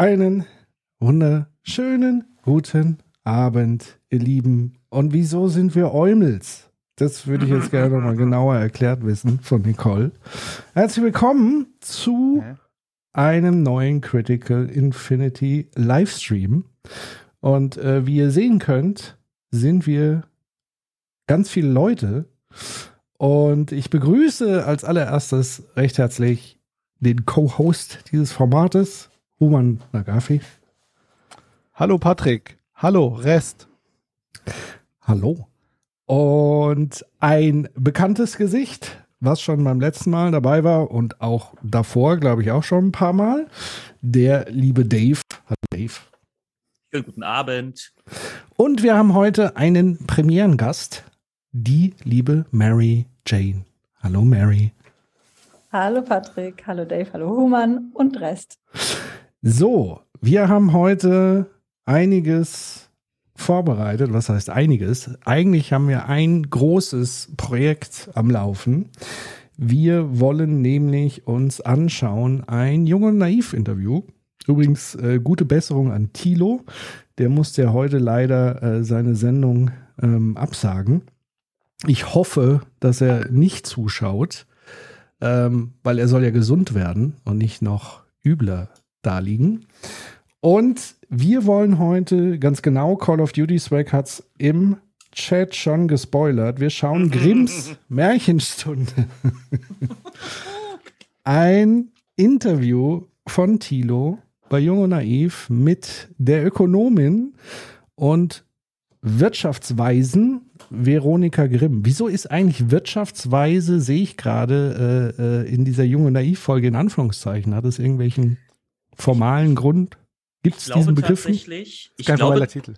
Einen wunderschönen guten Abend, ihr Lieben. Und wieso sind wir Eumels? Das würde ich jetzt gerne nochmal genauer erklärt wissen von Nicole. Herzlich willkommen zu einem neuen Critical Infinity Livestream. Und äh, wie ihr sehen könnt, sind wir ganz viele Leute. Und ich begrüße als allererstes recht herzlich den Co-Host dieses Formates, Human Nagafi. Hallo Patrick. Hallo Rest. Hallo. Und ein bekanntes Gesicht, was schon beim letzten Mal dabei war und auch davor, glaube ich, auch schon ein paar Mal. Der liebe Dave. Hallo Dave. Schönen guten Abend. Und wir haben heute einen Premierengast, die liebe Mary Jane. Hallo Mary. Hallo Patrick, hallo Dave, hallo Human und Rest. So, wir haben heute einiges vorbereitet. Was heißt einiges? Eigentlich haben wir ein großes Projekt am Laufen. Wir wollen nämlich uns anschauen ein Jung und Naiv-Interview. Übrigens, äh, gute Besserung an Thilo. Der musste ja heute leider äh, seine Sendung ähm, absagen. Ich hoffe, dass er nicht zuschaut, ähm, weil er soll ja gesund werden und nicht noch übler da liegen. Und wir wollen heute ganz genau, Call of Duty Swag hat es im Chat schon gespoilert. Wir schauen Grimms Märchenstunde. Ein Interview von Thilo bei Jung und Naiv mit der Ökonomin und Wirtschaftsweisen Veronika Grimm. Wieso ist eigentlich Wirtschaftsweise, sehe ich gerade äh, äh, in dieser Jung und Naiv-Folge in Anführungszeichen? Hat es irgendwelchen formalen Grund? Gibt es diesen Begriff nicht? tatsächlich, ich Kein glaube, formeller Titel.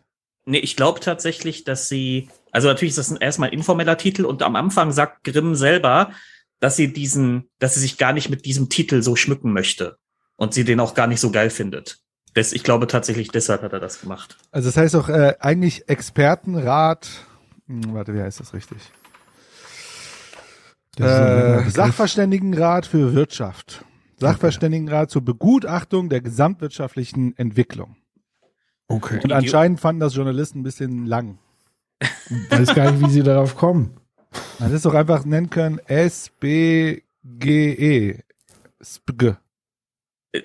nee, ich glaube tatsächlich, dass sie, also natürlich ist das ein, erstmal ein informeller Titel und am Anfang sagt Grimm selber, dass sie diesen, dass sie sich gar nicht mit diesem Titel so schmücken möchte und sie den auch gar nicht so geil findet. Das, ich glaube tatsächlich, deshalb hat er das gemacht. Also das heißt auch äh, eigentlich Expertenrat. Hm, warte, wie heißt das richtig? Das Äh. Sachverständigenrat für Wirtschaft. Sachverständigenrat zur Begutachtung der gesamtwirtschaftlichen Entwicklung. Okay. Und anscheinend fanden das Journalisten ein bisschen lang. weiß gar nicht, wie sie darauf kommen. Man hätte es doch einfach nennen können SBGE. SPG.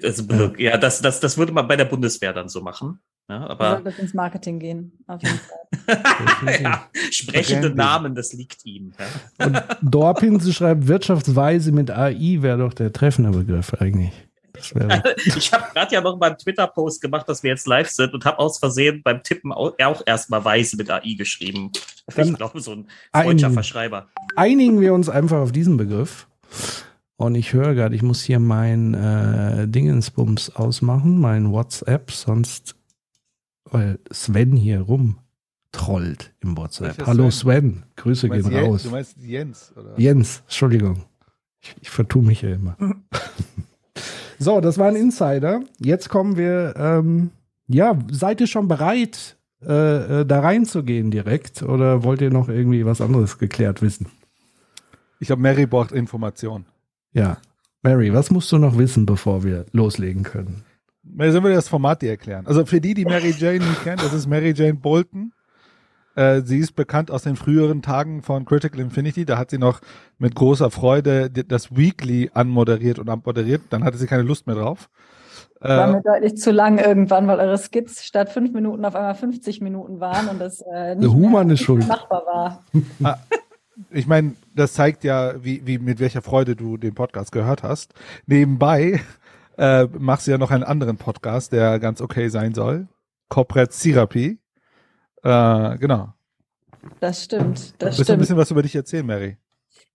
Also, ja, das, das, das würde man bei der Bundeswehr dann so machen. Ja, Wir aber sollten das ins Marketing gehen, auf jeden Fall. ja, sprechende Branding. Namen, das liegt ihm. Ja. Und Dorpinse schreibt Wirtschaftsweise mit AI wäre doch der treffende Begriff eigentlich. Ich habe gerade ja noch mal einen Twitter-Post gemacht, dass wir jetzt live sind und habe aus Versehen beim Tippen au- auch erstmal Weise mit AI geschrieben. Dann ich glaube, so ein freudscher ein- Verschreiber. einigen wir uns einfach auf diesen Begriff. Und ich höre gerade, ich muss hier mein äh, Dingensbums ausmachen, mein WhatsApp, sonst, weil Sven hier rumtrollt im WhatsApp. Hallo Sven? Sven, Grüße gehen Jens, raus. du meinst Jens, oder? Jens, Entschuldigung. Ich, ich vertue mich ja immer. so, das war ein Insider. Jetzt kommen wir, ähm, ja, seid ihr schon bereit, äh, äh, da reinzugehen direkt? Oder wollt ihr noch irgendwie was anderes geklärt wissen? Ich glaube, Mary braucht Information. Ja. Mary, was musst du noch wissen, bevor wir loslegen können? Mary, sollen wir das Format dir erklären? Also für die, die Mary Jane nicht kennt, das ist Mary Jane Bolton. Äh, sie ist bekannt aus den früheren Tagen von Critical Infinity. Da hat sie noch mit großer Freude das Weekly anmoderiert und abmoderiert. Dann hatte sie keine Lust mehr drauf. War Äh, mir deutlich zu lang irgendwann, weil eure Skits statt fünf Minuten auf einmal 50 Minuten waren und das äh, nicht Human mehr ist schuld. machbar war. ich meine, das zeigt ja, wie, wie mit welcher Freude du den Podcast gehört hast. Nebenbei äh, machst du ja noch einen anderen Podcast, der ganz okay sein soll. Corporate Therapy. Äh, genau. Das stimmt, das Willst du ein bisschen was über dich erzählen, Mary?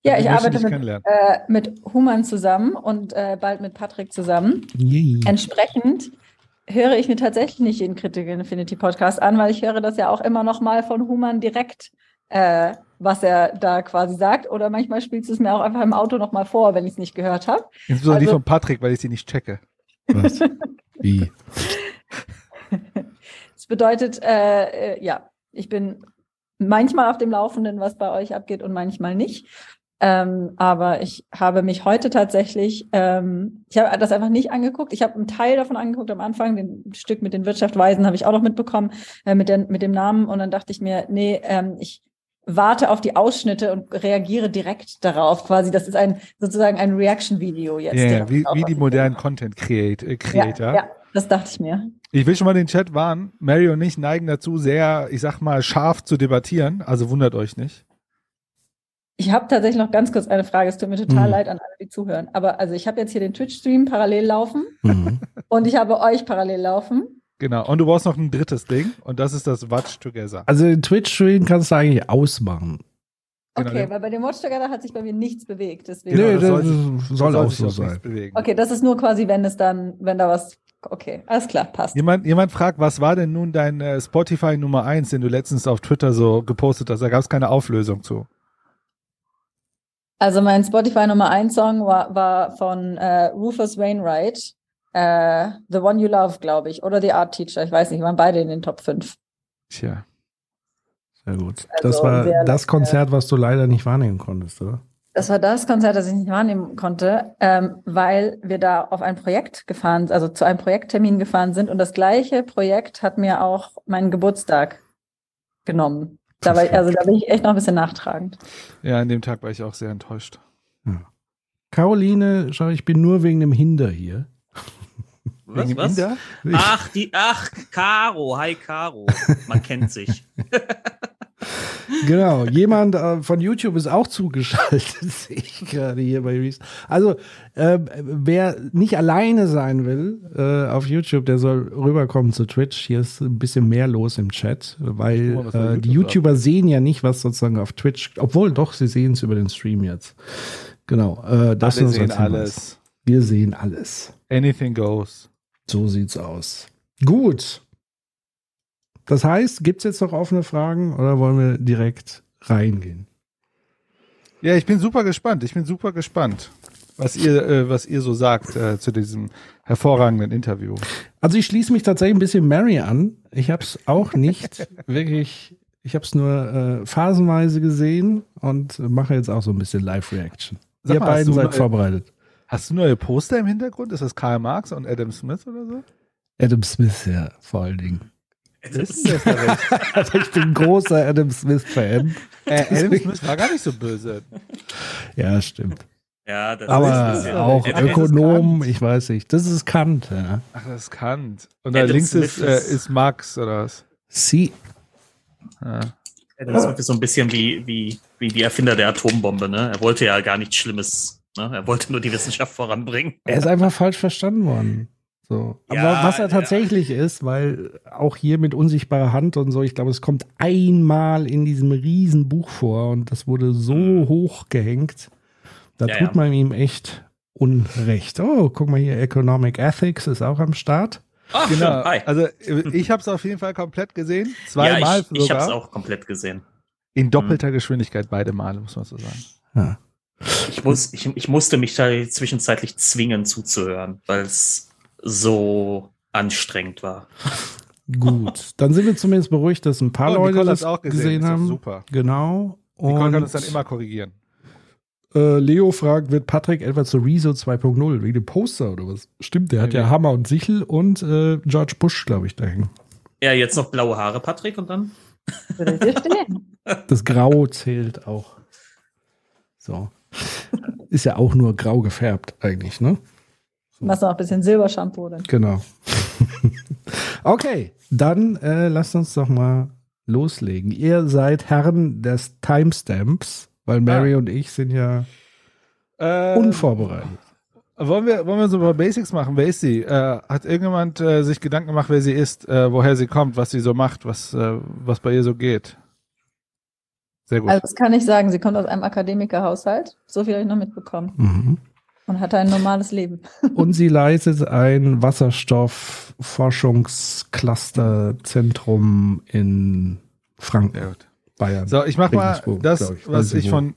Ja, Ich arbeite mit, äh, mit Human zusammen und äh, bald mit Patrick zusammen. Yay. Entsprechend höre ich mir tatsächlich nicht jeden Critic Infinity Podcast an, weil ich höre das ja auch immer noch mal von Human direkt, äh, was er da quasi sagt. Oder manchmal spielst du es mir auch einfach im Auto noch mal vor, wenn ich es nicht gehört habe. Insbesondere die also- von Patrick, weil ich sie nicht checke. Was? Wie? Das bedeutet, äh, äh, ja, ich bin manchmal auf dem Laufenden, was bei euch abgeht und manchmal nicht. Ähm, aber ich habe mich heute tatsächlich, ähm, ich habe das einfach nicht angeguckt. Ich habe einen Teil davon angeguckt am Anfang, den Stück mit den Wirtschaftsweisen habe ich auch noch mitbekommen, äh, mit, der, mit dem Namen. Und dann dachte ich mir, nee, ähm, ich warte auf die Ausschnitte und reagiere direkt darauf. Quasi, das ist ein sozusagen ein Reaction-Video jetzt. Direkt wie, wie die modernen gemacht Content Create, äh. Creator. Ja, ja, das dachte ich mir. Ich will schon mal den Chat warnen. Mary und ich neigen dazu, sehr, ich sag mal, scharf zu debattieren. Also wundert euch nicht. Ich habe tatsächlich noch ganz kurz eine Frage. Es tut mir total Mhm. leid an alle, die zuhören. Aber also ich habe jetzt hier den Twitch-Stream parallel laufen Mhm. und ich habe euch parallel laufen. Genau. Und du brauchst noch ein drittes Ding. Und das ist das Watch Together. Also den Twitch-Stream kannst du eigentlich ausmachen. Genau, Okay, weil bei dem Watch Together hat sich bei mir nichts bewegt. Deswegen. Genau, Nö, das das, soll soll, auch so sein. Okay, das ist nur quasi, wenn es dann, wenn da was. Okay, alles klar, passt. Jemand, jemand fragt, was war denn nun dein äh, Spotify Nummer 1, den du letztens auf Twitter so gepostet hast? Da gab es keine Auflösung zu. Also mein Spotify Nummer 1 Song war, war von äh, Rufus Wainwright. Äh, The One You Love, glaube ich. Oder The Art Teacher. Ich weiß nicht, waren beide in den Top 5. Tja. Sehr gut. Also das war sehr das. Konzert, was du leider nicht wahrnehmen konntest, oder? Das war das Konzert, das ich nicht wahrnehmen konnte, ähm, weil wir da auf ein Projekt gefahren, also zu einem Projekttermin gefahren sind und das gleiche Projekt hat mir auch meinen Geburtstag genommen. Da war, also da bin ich echt noch ein bisschen nachtragend. Ja, an dem Tag war ich auch sehr enttäuscht. Caroline, schau, ich bin nur wegen dem Hinder hier. Was, Wegen was? Ach, die, ach, Caro, hi Caro. Man kennt sich. Genau, jemand äh, von YouTube ist auch zugeschaltet, sehe ich gerade hier bei Reese. Also, äh, wer nicht alleine sein will äh, auf YouTube, der soll rüberkommen zu Twitch. Hier ist ein bisschen mehr los im Chat, weil äh, die YouTube YouTuber sehen ja nicht, was sozusagen auf Twitch, obwohl doch, sie sehen es über den Stream jetzt. Genau, äh, das Alle nur so sehen Hinweis. alles. Wir sehen alles. Anything goes. So sieht's aus. Gut. Das heißt, gibt's jetzt noch offene Fragen oder wollen wir direkt reingehen? Ja, ich bin super gespannt. Ich bin super gespannt, was ihr, äh, was ihr so sagt äh, zu diesem hervorragenden Interview. Also ich schließe mich tatsächlich ein bisschen Mary an. Ich habe es auch nicht wirklich, ich habe es nur äh, phasenweise gesehen und mache jetzt auch so ein bisschen Live-Reaction. Ihr beiden seid mal- vorbereitet. Hast du neue Poster im Hintergrund? Ist das Karl Marx und Adam Smith oder so? Adam Smith, ja, vor allen Dingen. Also ich bin großer Adam Smith-Fan. äh, Adam Smith war gar nicht so böse. Ja, stimmt. Ja, das Aber ist, auch Adam Ökonom, ich weiß nicht. Das ist Kant, ja. Ach, das ist Kant. Und da Adam links Smith ist, äh, ist- ist Marx oder was? Sie. Ja. Adam Smith ist so ein bisschen wie, wie, wie die Erfinder der Atombombe, ne? Er wollte ja gar nichts Schlimmes. Ne? Er wollte nur die Wissenschaft voranbringen. Er ist einfach falsch verstanden worden. So. Aber Ja, was er ja. tatsächlich ist, weil auch hier mit unsichtbarer Hand und so, ich glaube, es kommt einmal in diesem riesen Buch vor und das wurde so hoch gehängt. Da Mhm. Ja, tut ja. man ihm echt Unrecht. Oh, guck mal hier, Economic Ethics ist auch am Start. Ach, Genau. hi. Also äh, ich habe es auf jeden Fall komplett gesehen. ja, Zweimal ich, ich habe es auch komplett gesehen. In doppelter Geschwindigkeit beide Male, muss man so sagen. Ja. Ich, muss, ich, ich musste mich da zwischenzeitlich zwingen zuzuhören, weil es so anstrengend war. Gut, dann sind wir zumindest beruhigt, dass ein paar Oh, Leute Nicole das auch gesehen, gesehen haben. super. Genau. Nicole Und kann uns dann immer korrigieren. Äh, Leo fragt, wird Patrick etwa zu Rezo 2.0 wegen dem Poster oder was? Stimmt, der hat ja Ja. Hammer und Sichel und äh, George Bush, glaube ich, da hängen. Ja, jetzt noch blaue Haare, Patrick, und dann? Das Grau zählt auch. So. Ist ja auch nur grau gefärbt eigentlich, ne? Machst du noch ein bisschen Silbershampoo dann. Genau. okay, dann äh, lasst uns doch mal loslegen. Ihr seid Herren des Timestamps, weil Mary und ich sind ja Äh, unvorbereitet. wollen, wir, wollen wir so ein paar Basics machen? Wer ist sie? Äh, hat irgendjemand äh, sich Gedanken gemacht, wer sie ist, äh, woher sie kommt, was sie so macht, was, äh, was bei ihr so geht? Sehr gut. Also das kann ich sagen, sie kommt aus einem Akademikerhaushalt. So viel habe ich noch mitbekommen. Mhm. Und hatte ein normales Leben. Und sie leitet ein Wasserstoff-Forschungscluster-Zentrum in Franken, gut. Bayern. So, ich mach mal das, ich. was nicht ich von,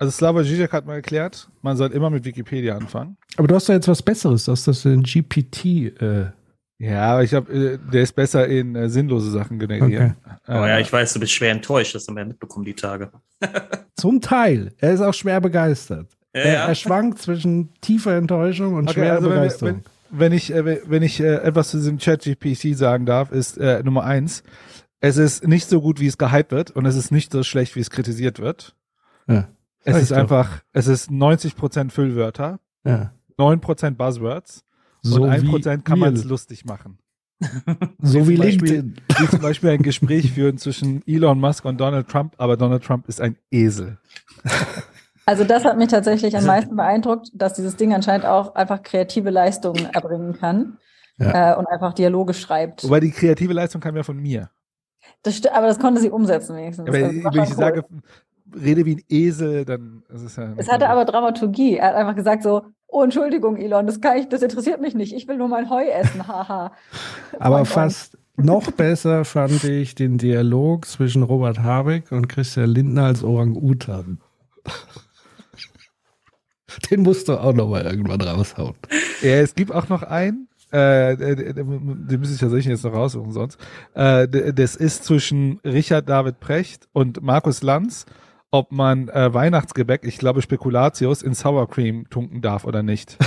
also Slava Zizek hat mal erklärt, man soll immer mit Wikipedia anfangen. Aber du hast doch jetzt was Besseres, du hast das in GPT. Äh, Ja, aber ich glaube, äh, der ist besser in äh, sinnlose Sachen generieren. Aber Äh, ja, ich weiß, du bist schwer enttäuscht, das haben wir ja mitbekommen, die Tage. zum Teil. Er ist auch schwer begeistert. Ja, er, ja. er schwankt zwischen tiefer Enttäuschung und Okay, schwerer also wenn, Begeisterung. wenn, wenn ich, äh, wenn ich äh, etwas zu diesem Chat-GPT sagen darf, ist äh, Nummer eins, es ist nicht so gut, wie es gehypt wird und es ist nicht so schlecht, wie es kritisiert wird. ja. Es ist doch. einfach, es ist 90% Füllwörter, Ja. 9% Buzzwords So und wie 1% kann man es lustig machen. So wie zum Beispiel- LinkedIn. Wie zum Beispiel ein Gespräch führen zwischen Elon Musk und Donald Trump, aber Donald Trump ist ein Esel. Also das hat mich tatsächlich am meisten beeindruckt, dass dieses Ding anscheinend auch einfach kreative Leistungen erbringen kann Ja. äh, und einfach Dialoge schreibt. Wobei die kreative Leistung kam ja von mir. Das aber das konnte sie umsetzen wenigstens. Aber wenn ich schon sage, cool. rede wie ein Esel, dann ist es ja. Es hatte aber Dramaturgie. Er hat einfach gesagt so, oh Entschuldigung, Elon, das kann ich, das interessiert mich nicht. Ich will nur mein Heu essen, haha. Aber Oink, fast noch besser fand ich den Dialog zwischen Robert Habeck und Christian Lindner als Orang-Utan. Den musst du auch noch mal irgendwann raushauen. Ja, es gibt auch noch einen, äh, den den müsste ich tatsächlich jetzt noch raussuchen sonst. Äh, das ist zwischen Richard David Precht und Markus Lanz, ob man äh, Weihnachtsgebäck, ich glaube Spekulatius, in Sour Cream tunken darf oder nicht.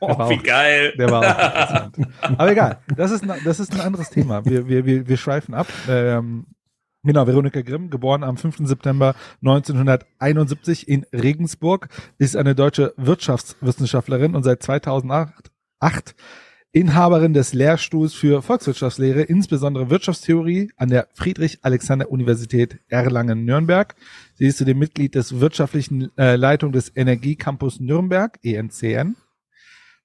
Oh, wie auch- geil. Der war auch interessant. Aber egal, das ist, ein- das ist ein anderes Thema. Wir, wir, wir, wir schweifen ab. Ähm, genau, Veronika Grimm, geboren am 5. September 1971 in Regensburg, ist eine deutsche Wirtschaftswissenschaftlerin und seit 2008 acht Inhaberin des Lehrstuhls für Volkswirtschaftslehre, insbesondere Wirtschaftstheorie an der Friedrich-Alexander-Universität Erlangen-Nürnberg. Sie ist zudem Mitglied des wirtschaftlichen äh, Leitung des Energiecampus Nürnberg, ENCN.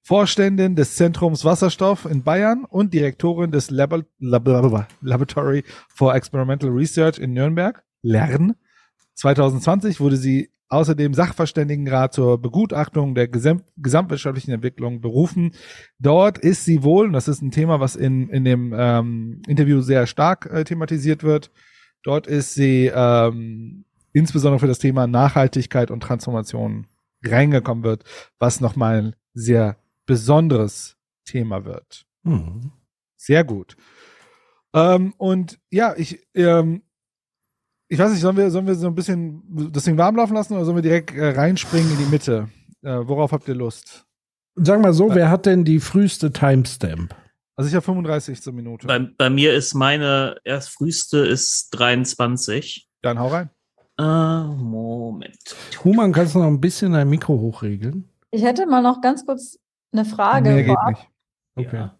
Vorständin des Zentrums Wasserstoff in Bayern und Direktorin des Lab Lab Laboratory for Experimental Research in Nürnberg, LERN. 2020 wurde sie außerdem Sachverständigenrat zur Begutachtung der gesam gesamtwirtschaftlichen Entwicklung berufen. Dort ist sie wohl, und das ist ein Thema, was in, in dem ähm, Interview sehr stark äh, thematisiert wird, dort ist sie ähm, insbesondere für das Thema Nachhaltigkeit und Transformation reingekommen wird, was nochmal ein sehr besonderes Thema wird. Hm. Sehr gut. Ähm, und ja, ich, ähm, ich weiß nicht, sollen wir, sollen wir so ein bisschen das Ding warm laufen lassen oder sollen wir direkt äh, reinspringen in die Mitte? Äh, worauf habt ihr Lust? Sag mal so, wer hat denn die früheste Timestamp? Also ich habe 35 zur Minute. Bei, bei mir ist meine erst früheste ist 23. Dann hau rein. Äh, Moment. Human, kannst du noch ein bisschen dein Mikro hochregeln? Ich hätte mal noch ganz kurz eine Frage. Mehr geht vorab. nicht. Okay. Ja.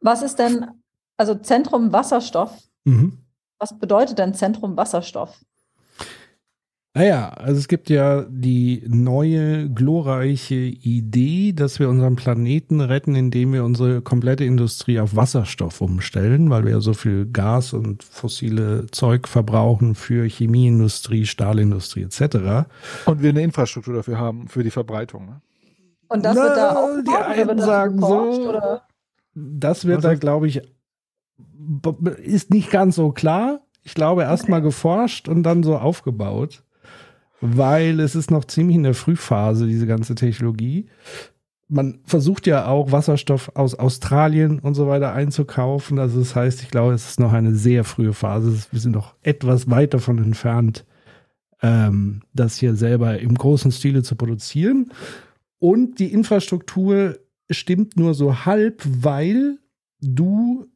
Was ist denn, also Zentrum Wasserstoff, Mhm. Was bedeutet denn Zentrum Wasserstoff? Naja, also es gibt ja die neue glorreiche Idee, dass wir unseren Planeten retten, indem wir unsere komplette Industrie auf Wasserstoff umstellen, weil wir ja so viel Gas und fossile Zeug verbrauchen für Chemieindustrie, Stahlindustrie etc. Und wir eine Infrastruktur dafür haben, für die Verbreitung. Ne? Und das Na, wird da auch die einen sagen so. Oder? Das wird Was da, glaube ich, ist nicht ganz so klar. Ich glaube, erstmal geforscht und dann so aufgebaut, weil es ist noch ziemlich in der Frühphase, diese ganze Technologie. Man versucht ja auch Wasserstoff aus Australien und so weiter einzukaufen. Also das heißt, ich glaube, es ist noch eine sehr frühe Phase. Wir sind noch etwas weit davon entfernt, ähm, das hier selber im großen Stile zu produzieren. Und die Infrastruktur stimmt nur so halb, weil du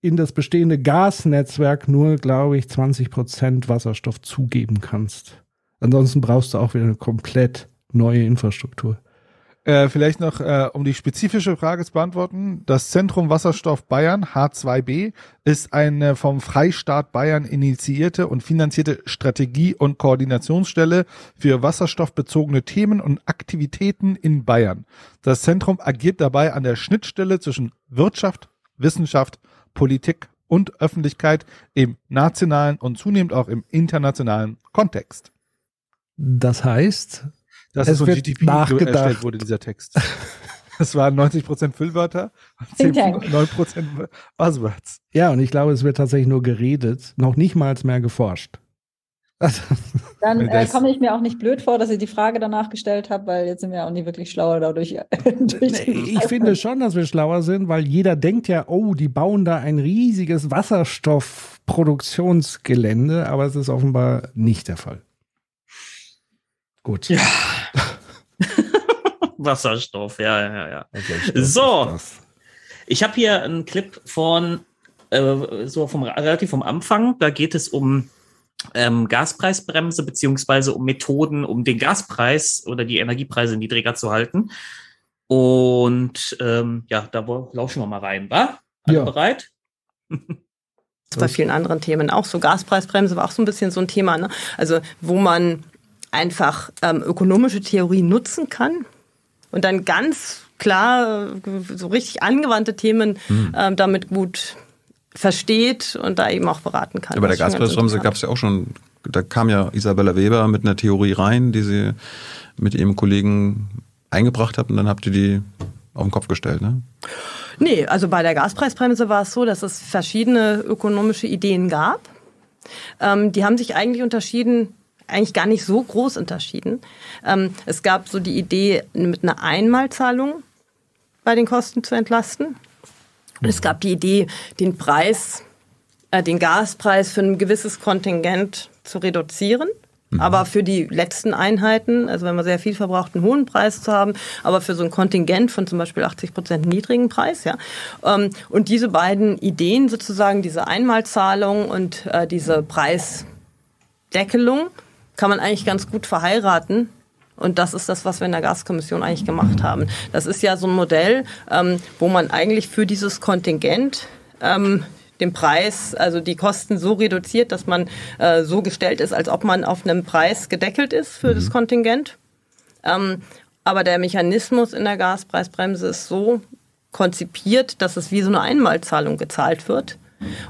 in das bestehende Gasnetzwerk nur, glaube ich, 20 Prozent Wasserstoff zugeben kannst. Ansonsten brauchst du auch wieder eine komplett neue Infrastruktur. Äh, vielleicht noch, äh, um die spezifische Frage zu beantworten. Das Zentrum Wasserstoff Bayern, H2B, ist eine vom Freistaat Bayern initiierte und finanzierte Strategie- und Koordinationsstelle für wasserstoffbezogene Themen und Aktivitäten in Bayern. Das Zentrum agiert dabei an der Schnittstelle zwischen Wirtschaft, Wissenschaft, Politik und Öffentlichkeit im nationalen und zunehmend auch im internationalen Kontext. Das heißt, Das Es ist von wird GTP nachgedacht. erstellt wurde, dieser Text. Das waren 90% Füllwörter und Think 10, Tank. 9% Buzzwords. ja, und ich glaube, es wird tatsächlich nur geredet, noch nicht mal mehr geforscht. Dann äh, komme ich mir auch nicht blöd vor, dass ich die Frage danach gestellt habe, weil jetzt sind wir auch nicht wirklich schlauer dadurch. ich finde schon, dass wir schlauer sind, weil jeder denkt ja, oh, die bauen da ein riesiges Wasserstoffproduktionsgelände, aber es ist offenbar nicht der Fall. Gut. Ja. Wasserstoff, ja, ja, ja. So. Ich habe hier einen Clip von äh, so vom relativ vom Anfang. Da geht es um ähm, Gaspreisbremse beziehungsweise um Methoden, um den Gaspreis oder die Energiepreise niedriger zu halten. Und ähm, ja, da lauschen wir mal rein, wa? Alle Ja. bereit? bei vielen anderen Themen auch so. Gaspreisbremse war auch so ein bisschen so ein Thema, ne? Also wo man einfach ähm, ökonomische Theorie nutzen kann und dann ganz klar äh, so richtig angewandte Themen ähm, damit gut versteht und da eben auch beraten kann. Ja, bei der Gaspreisbremse gab es ja auch schon, da kam ja Isabella Weber mit einer Theorie rein, die sie mit ihrem Kollegen eingebracht hat und dann habt ihr die auf den Kopf gestellt, ne? Nee, also bei der Gaspreisbremse war es so, dass es verschiedene ökonomische Ideen gab. Ähm, die haben sich eigentlich unterschieden, eigentlich gar nicht so groß unterschieden. Ähm, es gab so die Idee, mit einer Einmalzahlung bei den Kosten zu entlasten. Und es gab die Idee, den Preis, äh, den Gaspreis für ein gewisses Kontingent zu reduzieren. Aber für die letzten Einheiten, also wenn man sehr viel verbraucht, einen hohen Preis zu haben, aber für so ein Kontingent von zum Beispiel 80 Prozent niedrigen Preis, ja. Ähm, Und diese beiden Ideen sozusagen, diese Einmalzahlung und äh, diese Preisdeckelung, kann man eigentlich ganz gut verheiraten. Und das ist das, was wir in der Gaskommission eigentlich gemacht haben. Das ist ja so ein Modell, ähm, wo man eigentlich für dieses Kontingent ähm, den Preis, also die Kosten so reduziert, dass man äh, so gestellt ist, als ob man auf einem Preis gedeckelt ist für das Kontingent. Ähm, aber der Mechanismus in der Gaspreisbremse ist so konzipiert, dass es wie so eine Einmalzahlung gezahlt wird.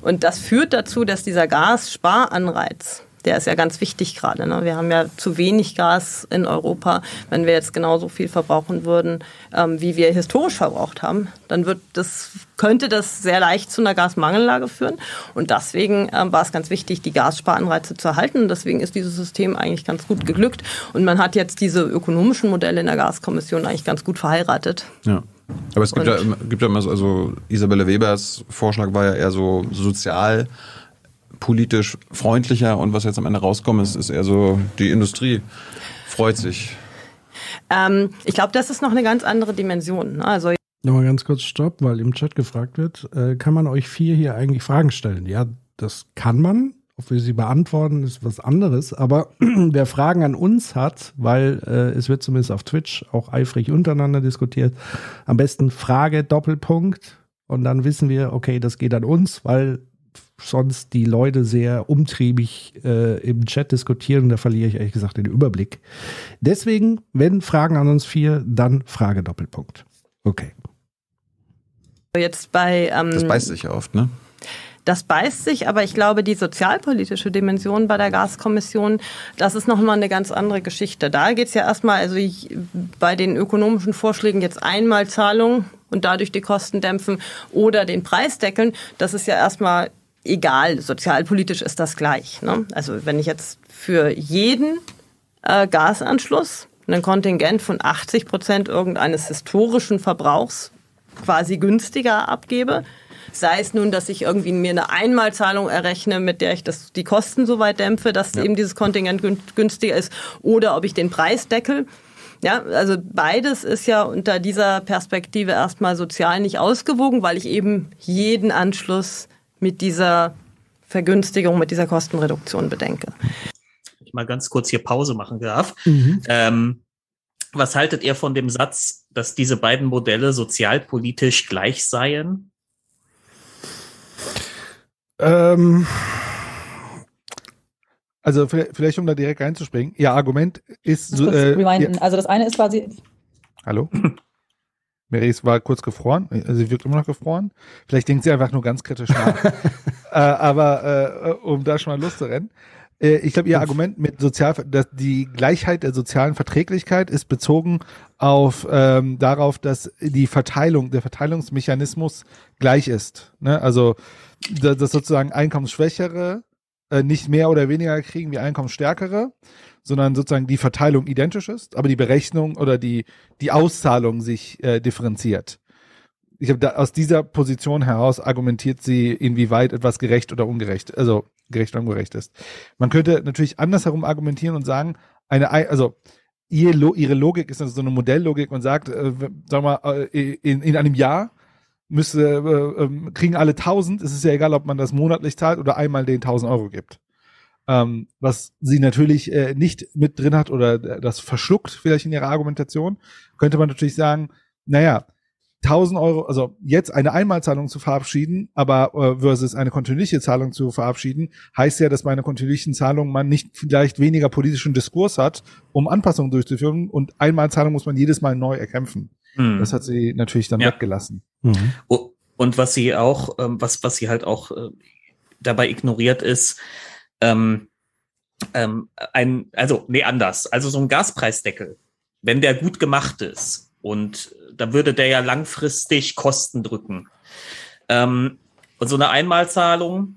Und das führt dazu, dass dieser Gassparanreiz, der ist ja ganz wichtig gerade. Ne? Wir haben ja zu wenig Gas in Europa. Wenn wir jetzt genauso viel verbrauchen würden, ähm, wie wir historisch verbraucht haben, dann wird das, könnte das sehr leicht zu einer Gasmangellage führen. Und deswegen ähm, war es ganz wichtig, die Gassparanreize zu erhalten. Und deswegen ist dieses System eigentlich ganz gut geglückt. Und man hat jetzt diese ökonomischen Modelle in der Gaskommission eigentlich ganz gut verheiratet. Ja. Aber es gibt Und- ja, immer- gibt ja immer so, also Isabella Webers Vorschlag war ja eher so sozial, politisch freundlicher und was jetzt am Ende rauskommt, ist, ist eher so, die Industrie freut sich. Ähm, ich glaube, das ist noch eine ganz andere Dimension. ne? Also Nochmal ganz kurz Stopp, weil im Chat gefragt wird, äh, kann man euch vier hier eigentlich Fragen stellen? Ja, das kann man. Ob wir sie beantworten, ist was anderes. Aber wer Fragen an uns hat, weil äh, es wird zumindest auf Twitch auch eifrig untereinander diskutiert, am besten Frage Doppelpunkt und dann wissen wir, okay, das geht an uns, weil sonst die Leute sehr umtriebig äh, im Chat diskutieren und da verliere ich ehrlich gesagt den Überblick. Deswegen, wenn Fragen an uns vier, dann Frage Doppelpunkt. Okay. jetzt bei ähm, Das beißt sich ja oft, ne? Das beißt sich, aber ich glaube, die sozialpolitische Dimension bei der Gaskommission, das ist nochmal eine ganz andere Geschichte. Da geht's ja erstmal, also ich, bei den ökonomischen Vorschlägen jetzt einmal Zahlung und dadurch die Kosten dämpfen oder den Preis deckeln, das ist ja erstmal egal. Sozialpolitisch ist das gleich. Ne? Also wenn ich jetzt für jeden äh, Gasanschluss ein Kontingent von 80 Prozent irgendeines historischen Verbrauchs quasi günstiger abgebe, sei es nun, dass ich irgendwie mir eine Einmalzahlung errechne, mit der ich das, die Kosten so weit dämpfe, dass eben dieses Kontingent gün- günstiger ist, oder ob ich den Preis deckel. Ja, also beides ist ja unter dieser Perspektive erstmal sozial nicht ausgewogen, weil ich eben jeden Anschluss mit dieser Vergünstigung, mit dieser Kostenreduktion bedenke. ich mal ganz kurz hier Pause machen darf. Ähm, was haltet ihr von dem Satz, dass diese beiden Modelle sozialpolitisch gleich seien? Ähm, Also vielleicht, vielleicht um da direkt reinzuspringen. Ihr Argument ist so, äh, Also das eine ist quasi, Hallo? Marys war kurz gefroren, also sie wirkt immer noch gefroren. Vielleicht denkt sie einfach nur ganz kritisch nach. äh, aber äh, um da schon mal loszurennen. Äh, ich glaube, ihr Argument mit sozial, dass die Gleichheit der sozialen Verträglichkeit ist bezogen auf ähm, darauf, dass die Verteilung, der Verteilungsmechanismus gleich ist. Ne? Also dass, dass sozusagen Einkommensschwächere äh, nicht mehr oder weniger kriegen wie Einkommensstärkere, sondern sozusagen die Verteilung identisch ist, aber die Berechnung oder die, die Auszahlung sich äh, differenziert. Ich habe aus dieser Position heraus argumentiert sie, inwieweit etwas gerecht oder ungerecht, also gerecht oder ungerecht ist. Man könnte natürlich andersherum argumentieren und sagen, eine, also ihr, ihre Logik ist also so eine Modelllogik und sagt, äh, sag mal, äh, in, in einem Jahr müsste, äh, äh, kriegen alle 1000. Es ist ja egal, ob man das monatlich zahlt oder einmal den 1000 Euro gibt. Ähm, was sie natürlich äh, nicht mit drin hat oder das verschluckt vielleicht in ihrer Argumentation, könnte man natürlich sagen, naja, 1000 Euro, also jetzt eine Einmalzahlung zu verabschieden, aber äh, versus eine kontinuierliche Zahlung zu verabschieden, heißt ja, dass bei einer kontinuierlichen Zahlung man nicht vielleicht weniger politischen Diskurs hat, um Anpassungen durchzuführen und Einmalzahlung muss man jedes Mal neu erkämpfen. Mhm. Das hat sie natürlich dann ja. weggelassen. Mhm. Und was sie auch, ähm, was, was sie halt auch äh, dabei ignoriert ist, ähm, ähm, ein, also, nee, anders. Also so ein Gaspreisdeckel, wenn der gut gemacht ist und da würde der ja langfristig Kosten drücken. Ähm, und so eine Einmalzahlung,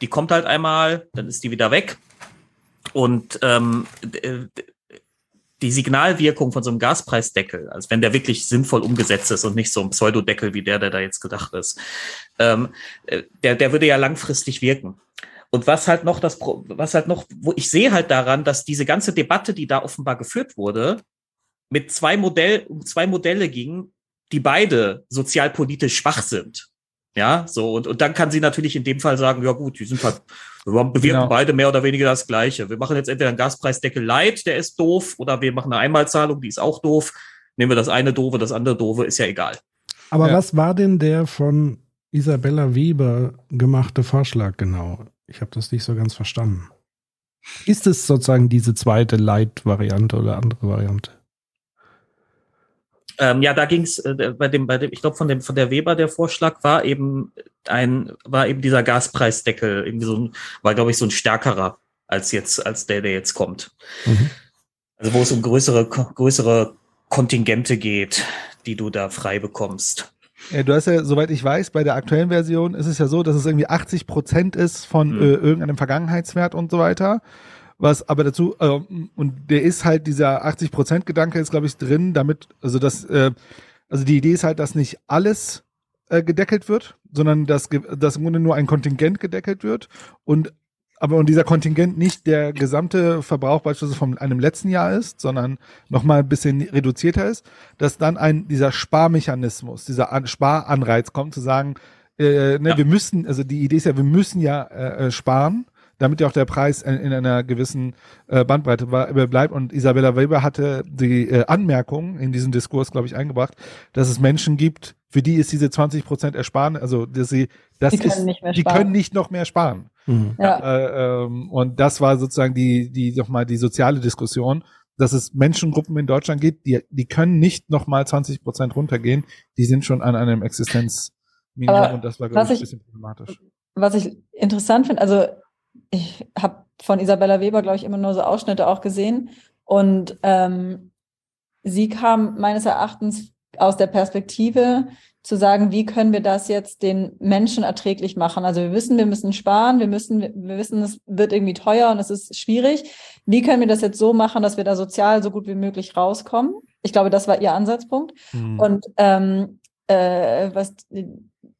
die kommt halt einmal, dann ist die wieder weg. Und ähm, die Signalwirkung von so einem Gaspreisdeckel, also wenn der wirklich sinnvoll umgesetzt ist und nicht so ein Pseudodeckel wie der, der da jetzt gedacht ist, ähm, äh, der, der würde ja langfristig wirken. Und was halt noch das, was halt noch, wo ich sehe halt daran, dass diese ganze Debatte, die da offenbar geführt wurde, mit zwei Modell, um zwei Modelle ging, die beide sozialpolitisch schwach sind. Ja, so, und, und dann kann sie natürlich in dem Fall sagen, ja gut, die sind halt, wir bewirken genau. beide mehr oder weniger das Gleiche. Wir machen jetzt entweder einen Gaspreisdeckel light, der ist doof, oder wir machen eine Einmalzahlung, die ist auch doof. Nehmen wir das eine doofe, das andere doofe, ist ja egal. Aber ja. was war denn der von Isabella Weber gemachte Vorschlag genau? Ich habe das nicht so ganz verstanden. Ist es sozusagen diese zweite Light-Variante oder andere Variante? Ähm, ja, da ging es äh, bei dem, bei dem, ich glaube von dem von der Weber der Vorschlag war eben ein, war eben dieser Gaspreisdeckel irgendwie so ein, war glaube ich so ein stärkerer als jetzt als der, der jetzt kommt. Mhm. Also wo es um größere größere Kontingente geht, die du da frei bekommst. Ja, du hast ja, soweit ich weiß, bei der aktuellen Version ist es ja so, dass es irgendwie 80 Prozent ist von mhm. äh, irgendeinem Vergangenheitswert und so weiter was aber dazu, äh, und der ist halt, dieser 80%-Gedanke ist, glaube ich, drin, damit, also das, äh, also die Idee ist halt, dass nicht alles äh, gedeckelt wird, sondern dass, dass im Grunde nur ein Kontingent gedeckelt wird und aber und dieser Kontingent nicht der gesamte Verbrauch beispielsweise von einem letzten Jahr ist, sondern nochmal ein bisschen reduzierter ist, dass dann ein dieser Sparmechanismus, dieser An Sparanreiz kommt, zu sagen, äh, ne, ja. wir müssen, also die Idee ist ja, wir müssen ja äh, äh sparen damit ja auch der Preis in, in einer gewissen äh, Bandbreite war, bleibt. Und Isabella Weber hatte die äh, Anmerkung in diesem Diskurs, glaube ich, eingebracht, dass es Menschen gibt, für die ist diese 20 Prozent ersparen, also dass sie, das die ist, die können nicht noch mehr sparen. Mhm. Ja. Äh, ähm, und das war sozusagen die, die nochmal die soziale Diskussion, dass es Menschengruppen in Deutschland gibt, die, die können nicht nochmal 20 Prozent runtergehen, die sind schon an einem Existenzminimum und das war, glaube ich, ein bisschen problematisch. Was ich interessant finde, also ich habe von Isabella Weber, glaube ich, immer nur so Ausschnitte auch gesehen. Und ähm, sie kam meines Erachtens aus der Perspektive zu sagen, wie können wir das jetzt den Menschen erträglich machen? Also wir wissen, wir müssen sparen, wir müssen, wir wissen, es wird irgendwie teuer und es ist schwierig. Wie können wir das jetzt so machen, dass wir da sozial so gut wie möglich rauskommen? Ich glaube, das war ihr Ansatzpunkt. Mhm. Und ähm, äh, was die,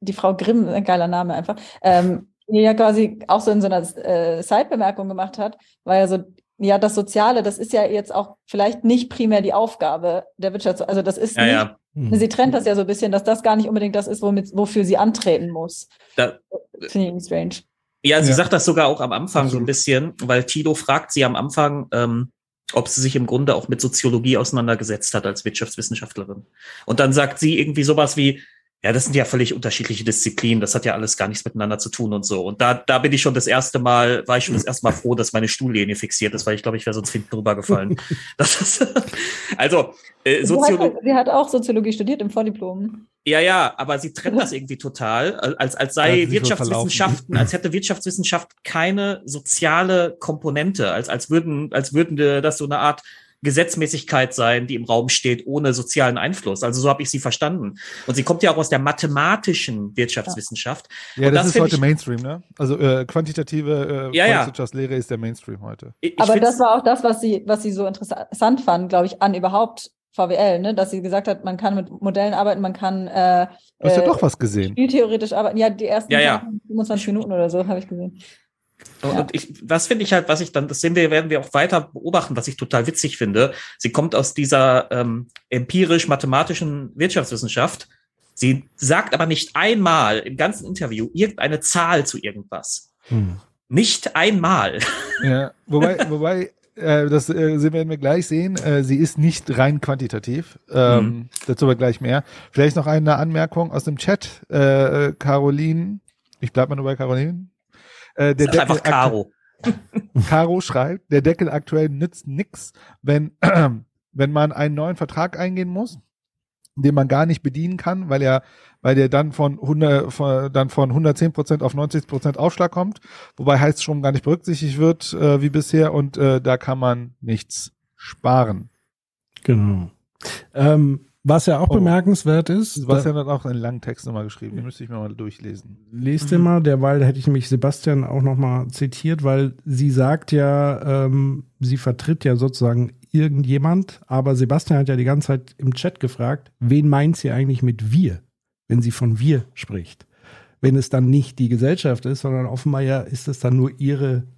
die Frau Grimm, ein geiler Name einfach, ähm, ja quasi auch so in so einer äh, Side-Bemerkung gemacht hat, war ja so, ja, das Soziale, das ist ja jetzt auch vielleicht nicht primär die Aufgabe der Wirtschaft. Also das ist ja, nicht, ja. Mhm. sie trennt das ja so ein bisschen, dass das gar nicht unbedingt das ist, womit, wofür sie antreten muss. Da, Finde ich strange. Ja, sie ja. sagt das sogar auch am Anfang so ein bisschen, weil Tilo fragt sie am Anfang, ähm, ob sie sich im Grunde auch mit Soziologie auseinandergesetzt hat als Wirtschaftswissenschaftlerin. Und dann sagt sie irgendwie sowas wie, Ja, das sind ja völlig unterschiedliche Disziplinen. Das hat ja alles gar nichts miteinander zu tun und so. Und da, da bin ich schon das erste Mal, war ich schon das erste Mal froh, dass meine Stuhllinie fixiert ist, weil ich glaube, ich wäre sonst hinten drüber gefallen. das ist, also, äh, Sie hat, Soziologie. sie hat auch Soziologie studiert im Vordiplom. Ja, ja, aber sie trennt das irgendwie total, als, als Ja, sei so Wirtschaftswissenschaften, als hätte Wirtschaftswissenschaft keine soziale Komponente, als, als würden, als würden das so eine Art Gesetzmäßigkeit sein, die im Raum steht, ohne sozialen Einfluss. Also so habe ich sie verstanden. Und sie kommt ja auch aus der mathematischen Wirtschaftswissenschaft. Ja, Und das, ist heute ich- Mainstream, ne? Also äh, quantitative äh, Ja, ja. Ist der Mainstream heute. Ich, ich Aber das war auch das, was sie, was sie so interessant fand, glaube ich, an überhaupt VWL, ne? dass sie gesagt hat, man kann mit Modellen arbeiten, man kann äh, Du hast ja äh, doch was gesehen. spieltheoretisch arbeiten. Ja, die ersten Ja, ja. 25 Minuten oder so habe ich gesehen. Und und ich, was finde ich halt, was ich dann, das sehen wir, werden wir auch weiter beobachten, was ich total witzig finde. Sie kommt aus dieser ähm, empirisch-mathematischen Wirtschaftswissenschaft. Sie sagt aber nicht einmal im ganzen Interview irgendeine Zahl zu irgendwas. Hm. Nicht einmal. Ja, wobei, wobei, äh, das äh, werden wir gleich sehen, äh, sie ist nicht rein quantitativ. Ähm, Mhm. Dazu aber gleich mehr. Vielleicht noch eine Anmerkung aus dem Chat. Äh, äh, Caroline, ich bleib mal nur bei Caroline. Äh, der Sag einfach Deckel- Caro. Caro schreibt, der Deckel aktuell nützt nix, wenn, wenn man einen neuen Vertrag eingehen muss, den man gar nicht bedienen kann, weil er, weil der dann von 100, von, dann von 110 Prozent auf 90 Prozent Aufschlag kommt, wobei Heizstrom gar nicht berücksichtigt wird, äh, wie bisher, und äh, da kann man nichts sparen. Genau. Ähm, was ja auch Oh. bemerkenswert ist, Sebastian hat auch einen langen Text nochmal geschrieben, den müsste ich mir mal durchlesen. Lest ihr mal, derweil hätte ich nämlich Sebastian auch nochmal zitiert, weil sie sagt ja, ähm, sie vertritt ja sozusagen irgendjemand, aber Sebastian hat ja die ganze Zeit im Chat gefragt, wen meint sie eigentlich mit wir, wenn sie von wir spricht? Wenn es dann nicht die Gesellschaft ist, sondern offenbar ja ist es dann nur ihre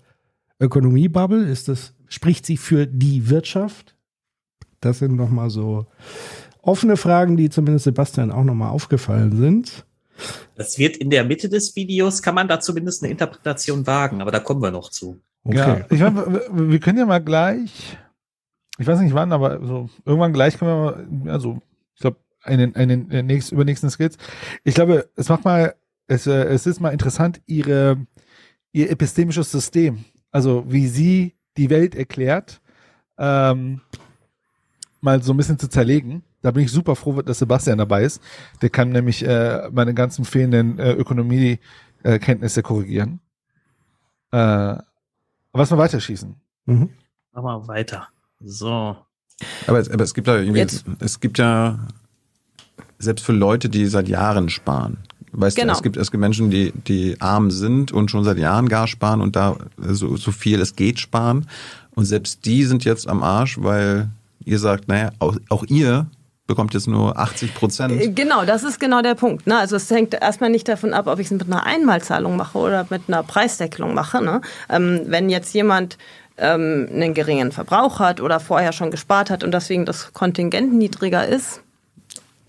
Ökonomiebubble, ist es, spricht sie für die Wirtschaft? Das sind nochmal so offene Fragen, die zumindest Sebastian auch nochmal aufgefallen sind. Das wird in der Mitte des Videos, kann man da zumindest eine Interpretation wagen, aber da kommen wir noch zu. Okay. Ja, ich mein, wir- können ja mal gleich, ich weiß nicht wann, aber so irgendwann gleich können wir mal, also ich glaube, einen, einen äh, nächst, übernächsten Skills. Ich glaube, es macht mal, es, äh, es ist mal interessant, ihre, ihr epistemisches System, also wie sie die Welt erklärt, ähm, mal so ein bisschen zu zerlegen. Da bin ich super froh, dass Sebastian dabei ist. Der kann nämlich äh, meine ganzen fehlenden äh, Ökonomie-Kenntnisse korrigieren. Äh, aber lass mal weiterschießen. Mhm. Machen wir weiter. So. Aber es, aber es gibt ja irgendwie, Jetzt- es gibt ja selbst für Leute, die seit Jahren sparen. Weißt Genau. du, es gibt, es gibt Menschen, die, die arm sind und schon seit Jahren gar sparen und da so, so viel es geht sparen. Und selbst die sind jetzt am Arsch, weil ihr sagt, naja, auch, auch ihr bekommt jetzt nur 80 Äh, Prozent. Genau, das ist genau der Punkt. Ne? Also es hängt erstmal nicht davon ab, ob ich es mit einer Einmalzahlung mache oder mit einer Preisdeckelung mache. Ne? Ähm, wenn jetzt jemand ähm, einen geringen Verbrauch hat oder vorher schon gespart hat und deswegen das Kontingent niedriger ist,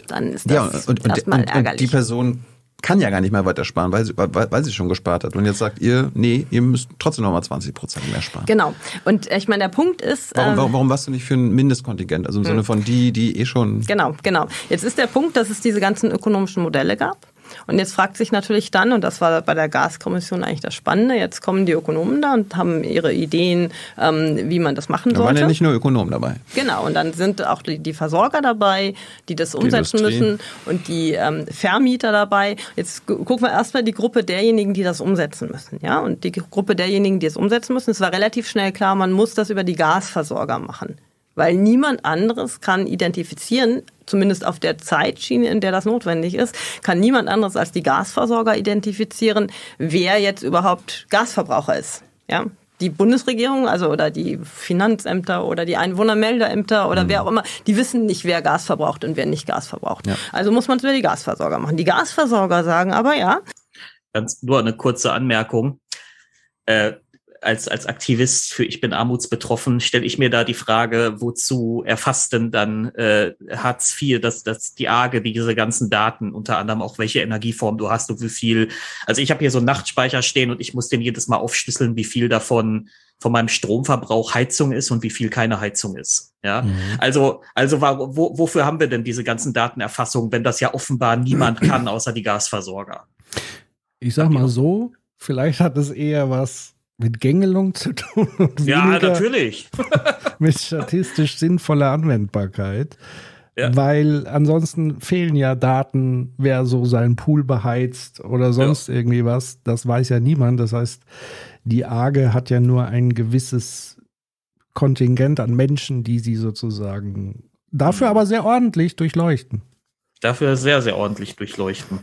dann ist das Ja, und, und, erstmal und, und ärgerlich. die Person kann ja gar nicht mehr weiter sparen, weil sie, weil, weil sie schon gespart hat. Und jetzt sagt ihr, nee, ihr müsst trotzdem nochmal 20 Prozent mehr sparen. Genau. Und ich meine, der Punkt ist. Warum, ähm, warum, warum warst du nicht für ein Mindestkontingent? Also im Sinne von die, die eh schon. Genau, genau. Jetzt ist der Punkt, dass es diese ganzen ökonomischen Modelle gab. Und jetzt fragt sich natürlich dann, und das war bei der Gaskommission eigentlich das Spannende, jetzt kommen die Ökonomen da und haben ihre Ideen, ähm, wie man das machen Da waren sollte. ja nicht nur Ökonomen dabei. Genau, und dann sind auch die, die Versorger dabei, die das umsetzen Industrie. müssen und die ähm, Vermieter dabei. Jetzt gu- gucken wir erstmal die Gruppe derjenigen, die das umsetzen müssen. Ja, und die Gruppe derjenigen, die es umsetzen müssen, es war relativ schnell klar, man muss das über die Gasversorger machen. Weil niemand anderes kann identifizieren, zumindest auf der Zeitschiene, in der das notwendig ist, kann niemand anderes als die Gasversorger identifizieren, wer jetzt überhaupt Gasverbraucher ist. Ja, die Bundesregierung, also oder die Finanzämter oder die Einwohnermeldeämter oder wer auch immer, die wissen nicht, wer Gas verbraucht und wer nicht Gas verbraucht. Ja. Also muss man es über die Gasversorger machen. Die Gasversorger sagen aber ja, Ganz nur eine kurze Anmerkung. Äh, als, als Aktivist für Ich bin armutsbetroffen stelle ich mir da die Frage, wozu erfasst denn dann äh, Hartz IV, dass dass die AGE diese ganzen Daten, unter anderem auch welche Energieform du hast und wie viel. Also ich habe hier so einen Nachtspeicher stehen und ich muss den jedes Mal aufschlüsseln, wie viel davon von meinem Stromverbrauch Heizung ist und wie viel keine Heizung ist. Ja, Mhm. also, also wo, wofür haben wir denn diese ganzen Datenerfassungen, wenn das ja offenbar niemand kann, außer die Gasversorger? Ich sag mal so, vielleicht hat es eher was mit Gängelung zu tun und Ja, natürlich. mit statistisch sinnvoller Anwendbarkeit. Ja. Weil ansonsten fehlen ja Daten, wer so seinen Pool beheizt oder sonst irgendwie was. Das weiß ja niemand. Das heißt, die AGE hat ja nur ein gewisses Kontingent an Menschen, die sie sozusagen dafür Mhm. aber sehr ordentlich durchleuchten. Dafür sehr, sehr ordentlich durchleuchten.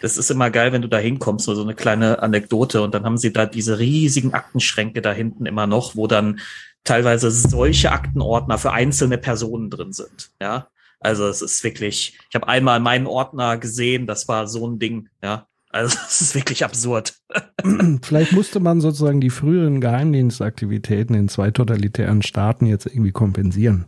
Das ist immer geil, wenn du da hinkommst, so eine kleine Anekdote und dann haben sie da diese riesigen Aktenschränke da hinten immer noch, wo dann teilweise solche Aktenordner für einzelne Personen drin sind. Ja, also es ist wirklich, ich habe einmal meinen Ordner gesehen, das war so ein Ding, ja. Also es ist wirklich absurd. Vielleicht musste man sozusagen die früheren Geheimdienstaktivitäten in zwei totalitären Staaten jetzt irgendwie kompensieren.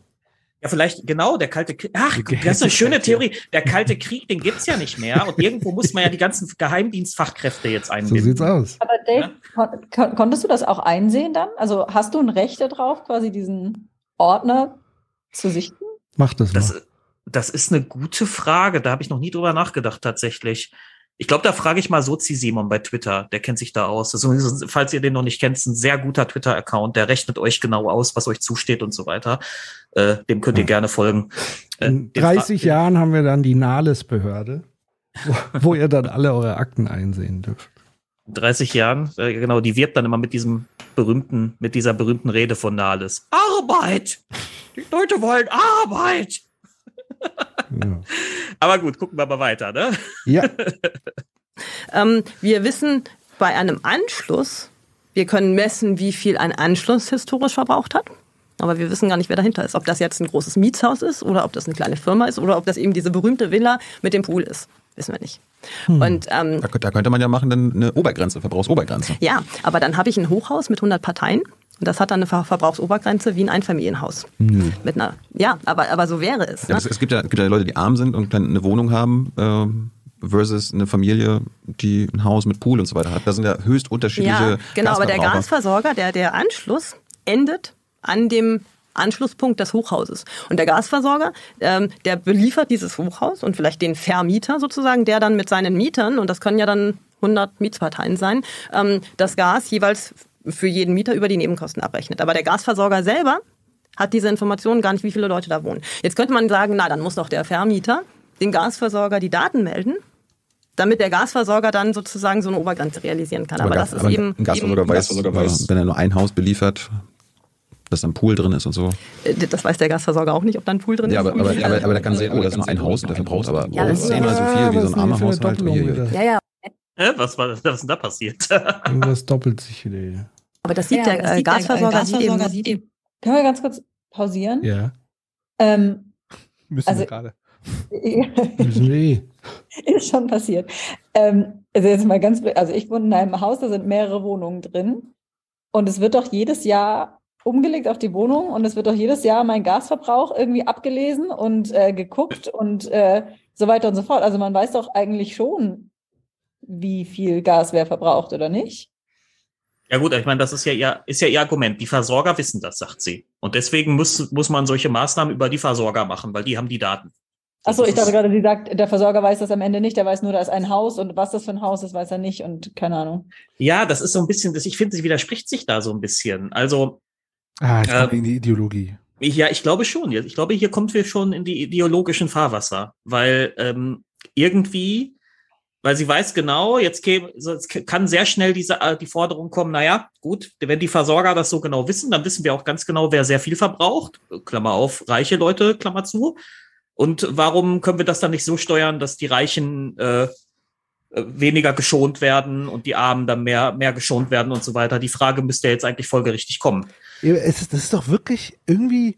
Ja, vielleicht genau, der kalte Krieg. Ach, das ist eine schöne. Theorie. Der kalte Krieg, den gibt's ja nicht mehr. Und irgendwo muss man ja die ganzen Geheimdienstfachkräfte jetzt So einbinden. sieht's aus. Aber Dave, kon kon konntest du das auch einsehen dann? Also hast du ein Recht darauf, quasi diesen Ordner zu sichten? Mach das mal. Das, das ist eine gute Frage. Da habe ich noch nie drüber nachgedacht, tatsächlich. Ich glaube, da frage ich mal Sozi Simon bei Twitter. Der kennt sich da aus. Ist, falls ihr den noch nicht kennt, ist ein sehr guter Twitter-Account. Der rechnet euch genau aus, was euch zusteht und so weiter. Äh, dem könnt ihr gerne folgen. Äh, In den 30 fra- Jahren haben wir dann die Nahles-Behörde, wo, wo ihr dann alle eure Akten einsehen dürft. 30 Jahren, äh, genau, die wirbt dann immer mit diesem berühmten, mit dieser berühmten Rede von Nahles. Arbeit! Die Leute wollen Arbeit! Ja. Aber gut, gucken wir mal weiter, ne? ja, Ähm, wir wissen bei einem Anschluss, wir können messen, wie viel ein Anschluss historisch verbraucht hat. Aber wir wissen gar nicht, wer dahinter ist. Ob das jetzt ein großes Mietshaus ist oder ob das eine kleine Firma ist oder ob das eben diese berühmte Villa mit dem Pool ist. Wissen wir nicht. Und ähm, Da, da könnte man ja machen dann eine Obergrenze, Verbrauchsobergrenze. ja, aber dann habe ich ein Hochhaus mit 100 Parteien. Und das hat dann eine Ver Verbrauchsobergrenze wie ein Einfamilienhaus. Mit einer, ja, aber, aber so wäre es. Ja, Ne? es, es gibt ja, gibt ja Leute, die arm sind und dann eine Wohnung haben ähm, versus eine Familie, die ein Haus mit Pool und so weiter hat. Da sind ja höchst unterschiedliche Ja, genau, aber der. Gasversorger, der, der Anschluss endet an dem Anschlusspunkt des Hochhauses. Und der Gasversorger, ähm, der beliefert dieses Hochhaus und vielleicht den Vermieter sozusagen, der dann mit seinen Mietern, und das können ja dann 100 Mietsparteien sein, ähm, das Gas jeweils für jeden Mieter über die Nebenkosten abrechnet. Aber der Gasversorger selber hat diese Informationen gar nicht, wie viele Leute da wohnen. Jetzt könnte man sagen, na, dann muss doch der Vermieter den Gasversorger die Daten melden, damit der Gasversorger dann sozusagen so eine Obergrenze realisieren kann. Aber, Gas- das ist eben, ein Gasversorger eben weiß, äh, wenn er nur ein Haus beliefert, dass da ein Pool drin ist und so. Äh, Das weiß der Gasversorger auch nicht, ob da ein Pool drin Ja, ist. aber, aber, aber, aber da kann sehen, oh, das ist nur ein Haus und der verbraucht aber Ja, das ist- zehnmal so viel wie so ein armer Haushalt. Ja, ja. Hä? Was, war, was ist denn da passiert? irgendwas doppelt sich wieder. hier. Aber das sieht Ja, der, das äh, sieht der, äh, Gasversorger, Gasversorger sieht eben. Können wir ganz kurz pausieren? Ja, Ähm, Müssen Also- wir gerade. müssen wir eh. ist schon passiert. Ähm, also jetzt mal ganz, also ich wohne in einem Haus, da sind mehrere Wohnungen drin und es wird doch jedes Jahr umgelegt auf die Wohnung und es wird doch jedes Jahr mein Gasverbrauch irgendwie abgelesen und äh, geguckt und äh, so weiter und so fort. Also man weiß doch eigentlich schon, wie viel Gas wer verbraucht oder nicht. Ja gut, ich meine, das ist ja ihr, ist ja ihr Argument. Die Versorger wissen das, sagt sie. Und deswegen muss, muss man solche Maßnahmen über die Versorger machen, weil die haben die Daten. Achso, ich dachte gerade, sie sagt, der Versorger weiß das am Ende nicht, der weiß nur, da ist ein Haus und was das für ein Haus ist, weiß er nicht und keine Ahnung. Ja, das ist so ein bisschen, das, ich finde, sie widerspricht sich da so ein bisschen. Also, Ah, jetzt kommen wir Ähm, in die Ideologie. ich, ja, ich glaube schon. Ich glaube, hier kommt wir schon in die ideologischen Fahrwasser, weil ähm, irgendwie, weil sie weiß genau, jetzt, käme, kann sehr schnell diese äh, die Forderung kommen. Naja, gut, wenn die Versorger das so genau wissen, dann wissen wir auch ganz genau, wer sehr viel verbraucht. Klammer auf, reiche Leute, Klammer zu. Und warum können wir das dann nicht so steuern, dass die Reichen äh, äh, weniger geschont werden und die Armen dann mehr, mehr geschont werden und so weiter? Die Frage müsste jetzt eigentlich folgerichtig kommen. Es ist, das ist doch wirklich irgendwie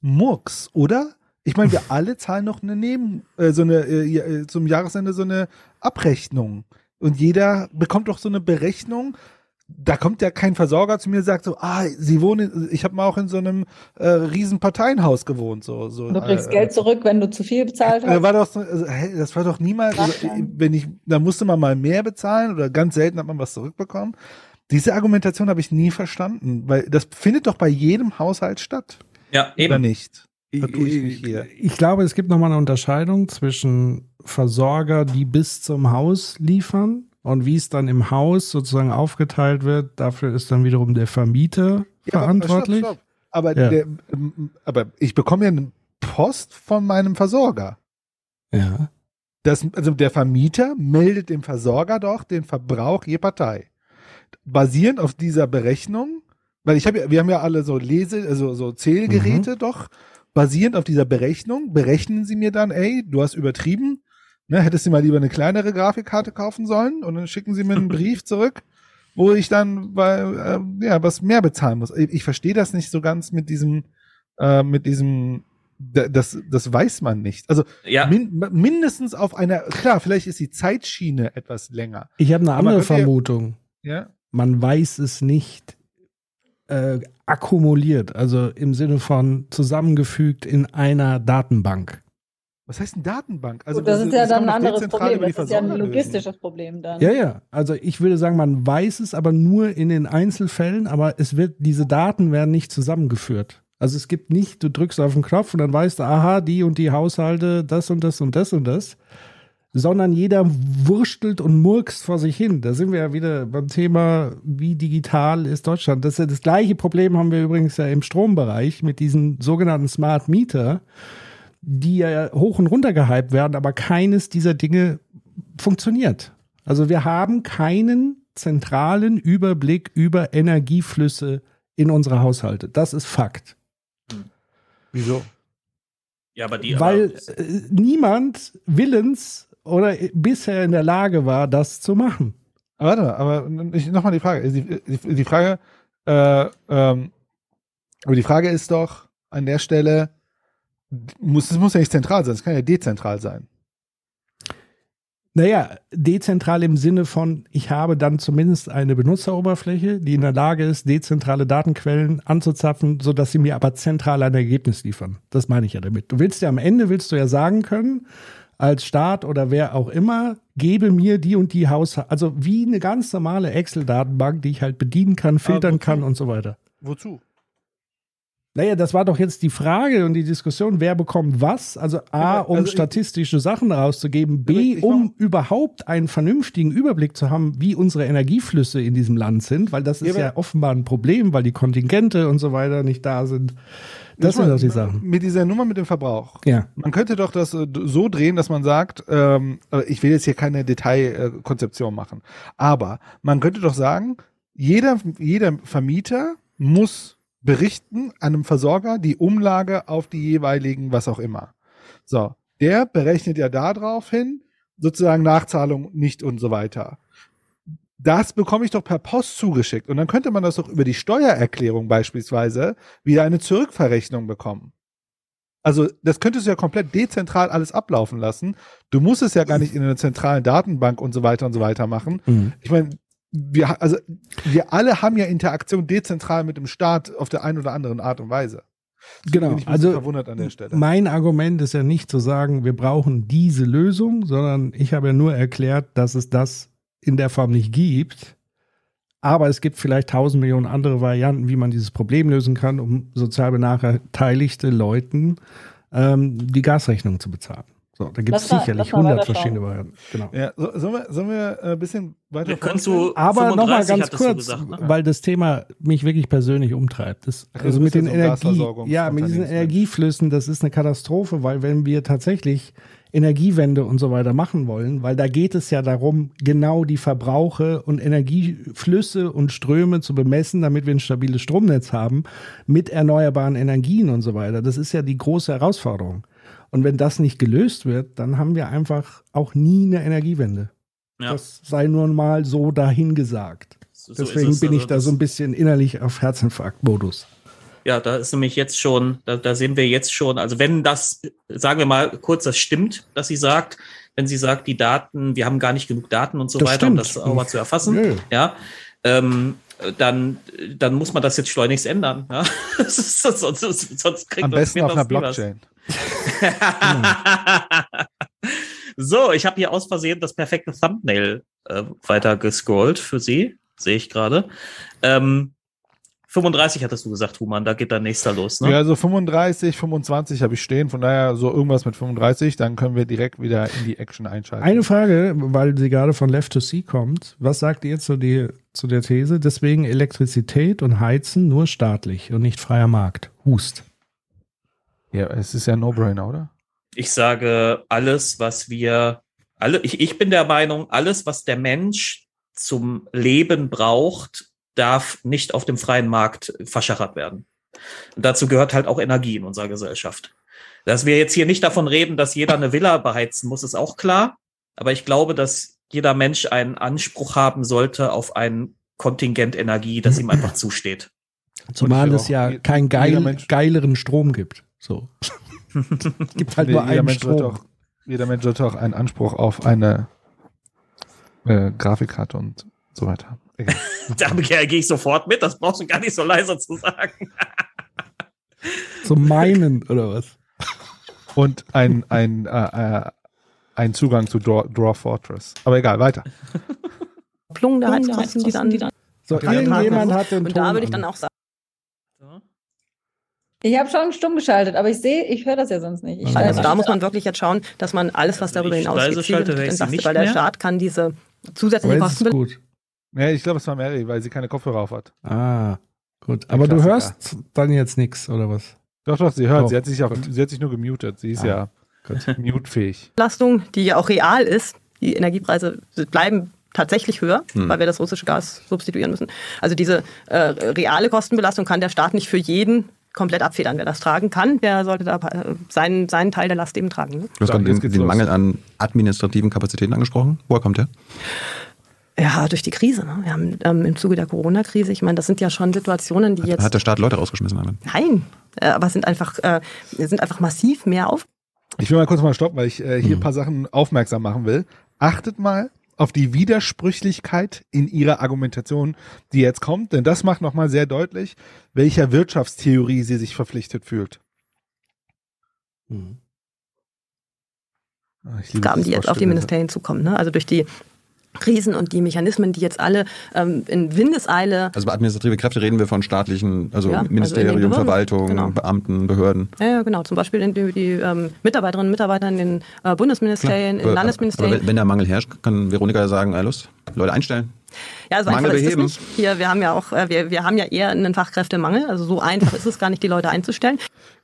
Murks, oder? Ich meine, wir alle zahlen noch eine Neben, äh, so eine, äh, äh, zum Jahresende so eine Abrechnung. Und jeder bekommt doch so eine Berechnung. Da kommt ja kein Versorger zu mir und sagt so, ah, sie wohnen, ich habe mal auch in so einem äh, riesen Parteienhaus gewohnt. So, so, du kriegst äh, Geld zurück, wenn du zu viel bezahlt äh, hast. war doch also, hä, das war doch niemals, also, wenn ich, da musste man mal mehr bezahlen oder ganz selten hat man was zurückbekommen. Diese Argumentation habe ich nie verstanden, weil das findet doch bei jedem Haushalt statt. Ja, Oder eben. nicht? Vertue ich mich hier. Ich glaube, es gibt nochmal eine Unterscheidung zwischen Versorger, die bis zum Haus liefern und wie es dann im Haus sozusagen aufgeteilt wird. Dafür ist dann wiederum der Vermieter Ja, aber- verantwortlich. stopp, stopp. Aber, Ja. der, ähm, aber ich bekomme ja eine Post von meinem Versorger. Ja. Das, also der Vermieter meldet dem Versorger doch den Verbrauch je Partei. Basierend auf dieser Berechnung, weil ich habe ja, wir haben ja alle so Lese, also so Zählgeräte Mhm. doch, basierend auf dieser Berechnung, berechnen sie mir dann, ey, du hast übertrieben, ne, hättest du mal lieber eine kleinere Grafikkarte kaufen sollen und dann schicken sie mir einen Brief zurück, wo ich dann weil, äh, ja was mehr bezahlen muss. Ich, ich verstehe das nicht so ganz mit diesem, äh, mit diesem, da- das, das weiß man nicht. Also Ja. min, mindestens auf einer, klar, vielleicht ist die Zeitschiene etwas länger. Ich habe eine andere ihr- Vermutung. Ja. Man weiß es nicht äh, akkumuliert, also im Sinne von zusammengefügt in einer Datenbank. Was heißt denn Datenbank? Also Gut, das ist ja dann ein anderes Problem. Das ist ja ein logistisches Problem dann. Ja, ja. Also ich würde sagen, man weiß es aber nur in den Einzelfällen, aber es wird, diese Daten werden nicht zusammengeführt. Also es gibt nicht, du drückst auf den Knopf und dann weißt du, aha, die und die Haushalte, das und das und das und das, sondern jeder wurstelt und murkst vor sich hin. Da sind wir ja wieder beim Thema, wie digital ist Deutschland. Das, das gleiche Problem haben wir übrigens ja im Strombereich mit diesen sogenannten Smart Meter, die ja hoch und runter gehypt werden, aber keines dieser Dinge funktioniert. Also wir haben keinen zentralen Überblick über Energieflüsse in unsere Haushalte. Das ist Fakt. Wieso? Ja, aber die. Weil äh, niemand willens oder bisher in der Lage war, das zu machen. Aber warte mal, aber ich, noch mal die Frage. Die, die, die Frage, äh, ähm, aber die Frage ist doch an der Stelle, muss, es muss ja nicht zentral sein, es kann ja dezentral sein. Naja, dezentral im Sinne von, ich habe dann zumindest eine Benutzeroberfläche, die in der Lage ist, dezentrale Datenquellen anzuzapfen, sodass sie mir aber zentral ein Ergebnis liefern. Das meine ich ja damit. Du willst ja am Ende, willst du ja sagen können, als Staat oder wer auch immer, gebe mir die und die Haushalte, also wie eine ganz normale Excel-Datenbank, die ich halt bedienen kann, filtern kann und so weiter. Wozu? Naja, das war doch jetzt die Frage und die Diskussion, wer bekommt was. Also A, um also statistische Sachen rauszugeben, B, um überhaupt einen vernünftigen Überblick zu haben, wie unsere Energieflüsse in diesem Land sind, weil das ist Ja, ja, offenbar ein Problem, weil die Kontingente und so weiter nicht da sind. Das sind doch die Sachen. Mit dieser Nummer mit dem Verbrauch. Ja. Man könnte doch das äh, so drehen, dass man sagt, ähm, aber ich will jetzt hier keine Detailkonzeption machen, aber man könnte doch sagen, jeder, jeder Vermieter muss berichten einem Versorger die Umlage auf die jeweiligen, was auch immer. So, der berechnet ja darauf hin, sozusagen Nachzahlung nicht und so weiter. Das bekomme ich doch per Post zugeschickt. Und dann könnte man das doch über die Steuererklärung beispielsweise wieder eine Zurückverrechnung bekommen. Also das könntest du ja komplett dezentral alles ablaufen lassen. Du musst es ja gar nicht in einer zentralen Datenbank und so weiter und so weiter machen. Mhm. Ich meine, wir, also, wir alle haben ja Interaktion dezentral mit dem Staat auf der einen oder anderen Art und Weise. Genau. Also bisschen verwundert an der Stelle. mein Argument ist ja nicht zu sagen, wir brauchen diese Lösung, sondern ich habe ja nur erklärt, dass es das in der Form nicht gibt. Aber es gibt vielleicht tausend Millionen andere Varianten, wie man dieses Problem lösen kann, um sozial benachteiligte Leuten ähm, die Gasrechnung zu bezahlen. So, da gibt es sicherlich lass mal hundert weiterschauen. verschiedene Varianten. Genau. Ja, so, sollen wir, sollen wir äh, ein bisschen weiter Wir können zu Aber nochmal 35 ganz kurz, gesagt, ne? weil das Thema mich wirklich persönlich umtreibt. Das, Ach, also mit den Energie, ja, mit diesen. Energieflüssen, das ist eine Katastrophe, weil wenn wir tatsächlich Energiewende und so weiter machen wollen, weil da geht es ja darum, genau die Verbrauche und Energieflüsse und Ströme zu bemessen, damit wir ein stabiles Stromnetz haben mit erneuerbaren Energien und so weiter. Das ist ja die große Herausforderung. Und wenn das nicht gelöst wird, dann haben wir einfach auch nie eine Energiewende. Ja. Das sei nur mal so dahingesagt. So- so Deswegen es. bin Also ich da so ein bisschen innerlich auf Herzinfarkt-Modus. Ja, da ist nämlich jetzt schon, da, da sehen wir jetzt schon, also wenn das, sagen wir mal kurz, das stimmt, dass sie sagt, wenn sie sagt, die Daten, wir haben gar nicht genug Daten und so Das weiter, um stimmt. das auch mal zu erfassen, Nö. ja, ähm, dann, dann muss man das jetzt schleunigst ändern. Ja? Sonst, sonst, sonst kriegt Am das- besten auf einer nie was. So, ich habe hier aus Versehen das perfekte Thumbnail äh, weiter gescrollt für Sie. sehe ich gerade. Ähm, 35 hattest du gesagt, Human, da geht dann nächster los, ne? Ja, so 35, 25 habe ich stehen, von daher so irgendwas mit 35, dann können wir direkt wieder in die Action einschalten. Eine Frage, weil sie gerade von Left to Sea kommt. Was sagt ihr zu, die, zu der These? Deswegen Elektrizität und Heizen nur staatlich und nicht freier Markt. Hust. Ja, es ist ja ein No-Brainer, oder? Ich sage, alles, was wir, alle, ich, ich bin der Meinung, alles, was der Mensch zum Leben braucht, darf nicht auf dem freien Markt verschachert werden. Und dazu gehört halt auch Energie in unserer Gesellschaft. Dass wir jetzt hier nicht davon reden, dass jeder eine Villa beheizen muss, ist auch klar. Aber ich glaube, dass jeder Mensch einen Anspruch haben sollte auf ein Kontingent Energie, das ihm einfach zusteht. Zumal es ja keinen geil, geileren Strom gibt. So. es gibt halt Nee, nur jeder, einen Mensch sollte Strom. auch, jeder Mensch sollte auch einen Anspruch auf eine äh, Grafikkarte und so weiter. Egal. Da gehe ich sofort mit, das brauchst du gar nicht so leise zu sagen. Zum Meinen oder was? Und ein, ein, äh, äh, ein Zugang zu Draw, Draw Fortress. Aber egal, weiter. Plung der Heizkosten, die dann, die dann So, irgendjemand hat den Und da Ton würde ich an. dann auch sagen, Ich habe schon stumm geschaltet, aber ich sehe, ich höre das ja sonst nicht. Ich also da muss man wirklich jetzt schauen, dass man alles, was darüber hinaus entlastet, nicht weil der mehr. Staat kann diese zusätzlichen Kosten gut. Ja, ich glaube, es war Mary, weil sie keine Kopfhörer auf hat. Ah, gut. Aber du hörst dann jetzt nichts, oder was? Doch, doch, sie hört. Doch. Sie, hat sich auch, sie hat sich nur gemutet. Sie ist Ah, ja Gut. mutefähig. Belastung, die ja auch real ist. Die Energiepreise bleiben tatsächlich höher, Hm. weil wir das russische Gas substituieren müssen. Also diese äh, reale Kostenbelastung kann der Staat nicht für jeden komplett abfedern. Wer das tragen kann, der sollte da äh, seinen, seinen Teil der Last eben tragen. Ne? Du hast gerade den, den. Mangel an administrativen Kapazitäten angesprochen. Woher kommt der? Ja, durch die Krise. Ne? Wir haben ähm, im Zuge der Corona-Krise, ich meine, das sind ja schon Situationen, die jetzt. Hat der Staat Leute rausgeschmissen? Damit? Nein, äh, aber es sind einfach, äh, sind einfach massiv mehr auf. Ich will mal kurz mal stoppen, weil ich äh, Mhm. hier ein paar Sachen aufmerksam machen will. Achtet mal auf die Widersprüchlichkeit in ihrer Argumentation, die jetzt kommt, denn das macht nochmal sehr deutlich, welcher Wirtschaftstheorie sie sich verpflichtet fühlt. Hm. Ah, ich liebe Gaben, das die jetzt auf die. Ministerien zukommen. Ne? Also durch die Krisen und die Mechanismen, die jetzt alle ähm, in Windeseile Also bei administrative Kräfte reden wir von staatlichen, also Ja, also in Ministerium, Behörden, Verwaltung, genau. Beamten, Behörden. Ja, ja, genau. Zum Beispiel in die, die ähm, Mitarbeiterinnen und Mitarbeiter in den äh, Bundesministerien, in den Aber- Landesministerien. Aber wenn, der Mangel herrscht, kann Veronika ja sagen, äh, Lust, Leute einstellen. ja, so Mangel einfach ist es beheben. nicht. Hier, wir haben ja auch, äh, wir, wir haben ja eher einen Fachkräftemangel. Also so einfach ist es gar nicht, die Leute einzustellen.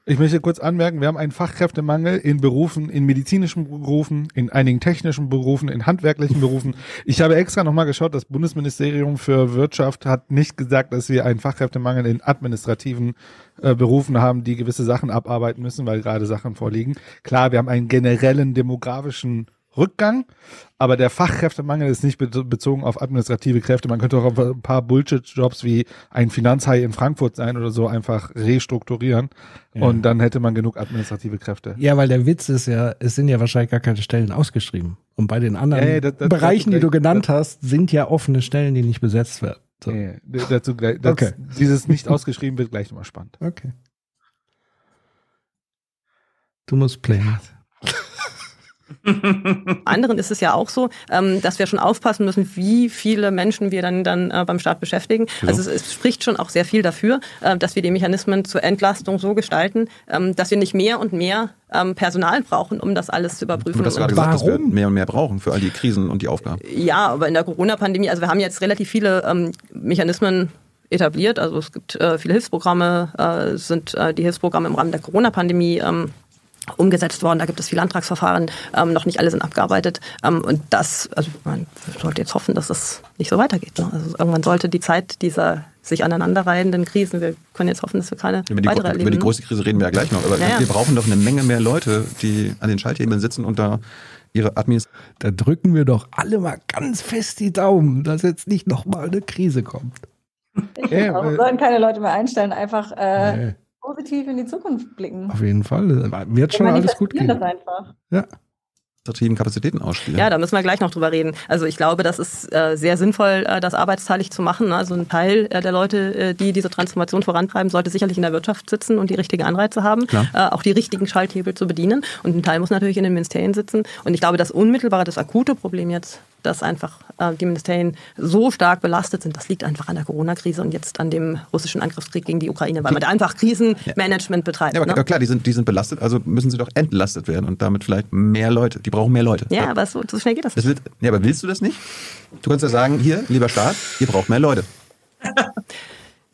Ich möchte kurz anmerken, wir haben einen Fachkräftemangel in Berufen, in medizinischen Berufen, in einigen technischen Berufen, in handwerklichen Berufen. Ich habe extra nochmal geschaut, das Bundesministerium für Wirtschaft hat nicht gesagt, dass wir einen Fachkräftemangel in administrativen äh, Berufen haben, die gewisse Sachen abarbeiten müssen, weil gerade Sachen vorliegen. Klar, wir haben einen generellen demografischen Rückgang, aber der Fachkräftemangel ist nicht be bezogen auf administrative Kräfte. Man könnte auch auf ein paar Bullshit-Jobs wie ein Finanzhai in Frankfurt sein oder so einfach restrukturieren und dann hätte man genug administrative Kräfte. Ja, weil der Witz ist ja, es sind ja wahrscheinlich gar keine Stellen ausgeschrieben. Und bei den anderen Ja, ja, das- das- Bereichen, das- die du genannt hast, sind ja offene Stellen, die nicht besetzt werden. So. Nee, dazu gleich, Okay. Dieses nicht ausgeschrieben wird gleich nochmal spannend. Okay. Du musst playen. Anderen ist es ja auch so, ähm, dass wir schon aufpassen müssen, wie viele Menschen wir dann, dann äh, beim Staat beschäftigen. Also es, es spricht schon auch sehr viel dafür, äh, dass wir die Mechanismen zur Entlastung so gestalten, ähm, dass wir nicht mehr und mehr ähm, Personal brauchen, um das alles zu überprüfen. Du hast gerade Und- gesagt, dass wir Warum? mehr und mehr brauchen für all die Krisen und die Aufgaben. Ja, aber in der Corona-Pandemie, also wir haben jetzt relativ viele ähm, Mechanismen etabliert. Also es gibt äh, viele Hilfsprogramme, äh, sind äh, die Hilfsprogramme im Rahmen der Corona-Pandemie ähm, umgesetzt worden. Da gibt es viele Antragsverfahren, ähm, noch nicht alle sind abgearbeitet. Ähm, und das, also man sollte jetzt hoffen, dass das nicht so weitergeht. Ne? Also irgendwann sollte die Zeit dieser sich aneinanderreihenden Krisen, wir können jetzt hoffen, dass wir keine Über die, weitere erleben. über die große Krise reden wir ja gleich noch. Aber Ja, ja. wir brauchen doch eine Menge mehr Leute, die an den Schalthebeln sitzen und da ihre Administration. Da drücken wir doch alle mal ganz fest die Daumen, dass jetzt nicht nochmal eine Krise kommt. Ja, Warum weil- sollen keine Leute mehr einstellen? Einfach äh, Nee, positiv in die Zukunft blicken. auf jeden Fall. Wird schon Wir alles gut gehen. das einfach. Ja. administrativen Kapazitäten ausspielen. Ja, da müssen wir gleich noch drüber reden. Also ich glaube, das ist äh, sehr sinnvoll, äh, das arbeitsteilig zu machen. ne? Also ein Teil äh, der Leute, äh, die diese Transformation vorantreiben, sollte sicherlich in der Wirtschaft sitzen und die richtige Anreize haben, äh, auch die richtigen Schalthebel zu bedienen. Und ein Teil muss natürlich in den Ministerien sitzen. Und ich glaube, das unmittelbare, das akute Problem jetzt dass einfach äh, die Ministerien so stark belastet sind. Das liegt einfach an der Corona-Krise und jetzt an dem russischen Angriffskrieg gegen die Ukraine, weil man da einfach Krisenmanagement betreibt. Ja, aber ne? klar, die sind, die sind belastet, also müssen sie doch entlastet werden und damit vielleicht mehr Leute. Die brauchen mehr Leute. ja aber so, so schnell geht das Das nicht. wird, ja, aber willst du das nicht? Du kannst ja sagen, hier, lieber Staat, ihr braucht mehr Leute.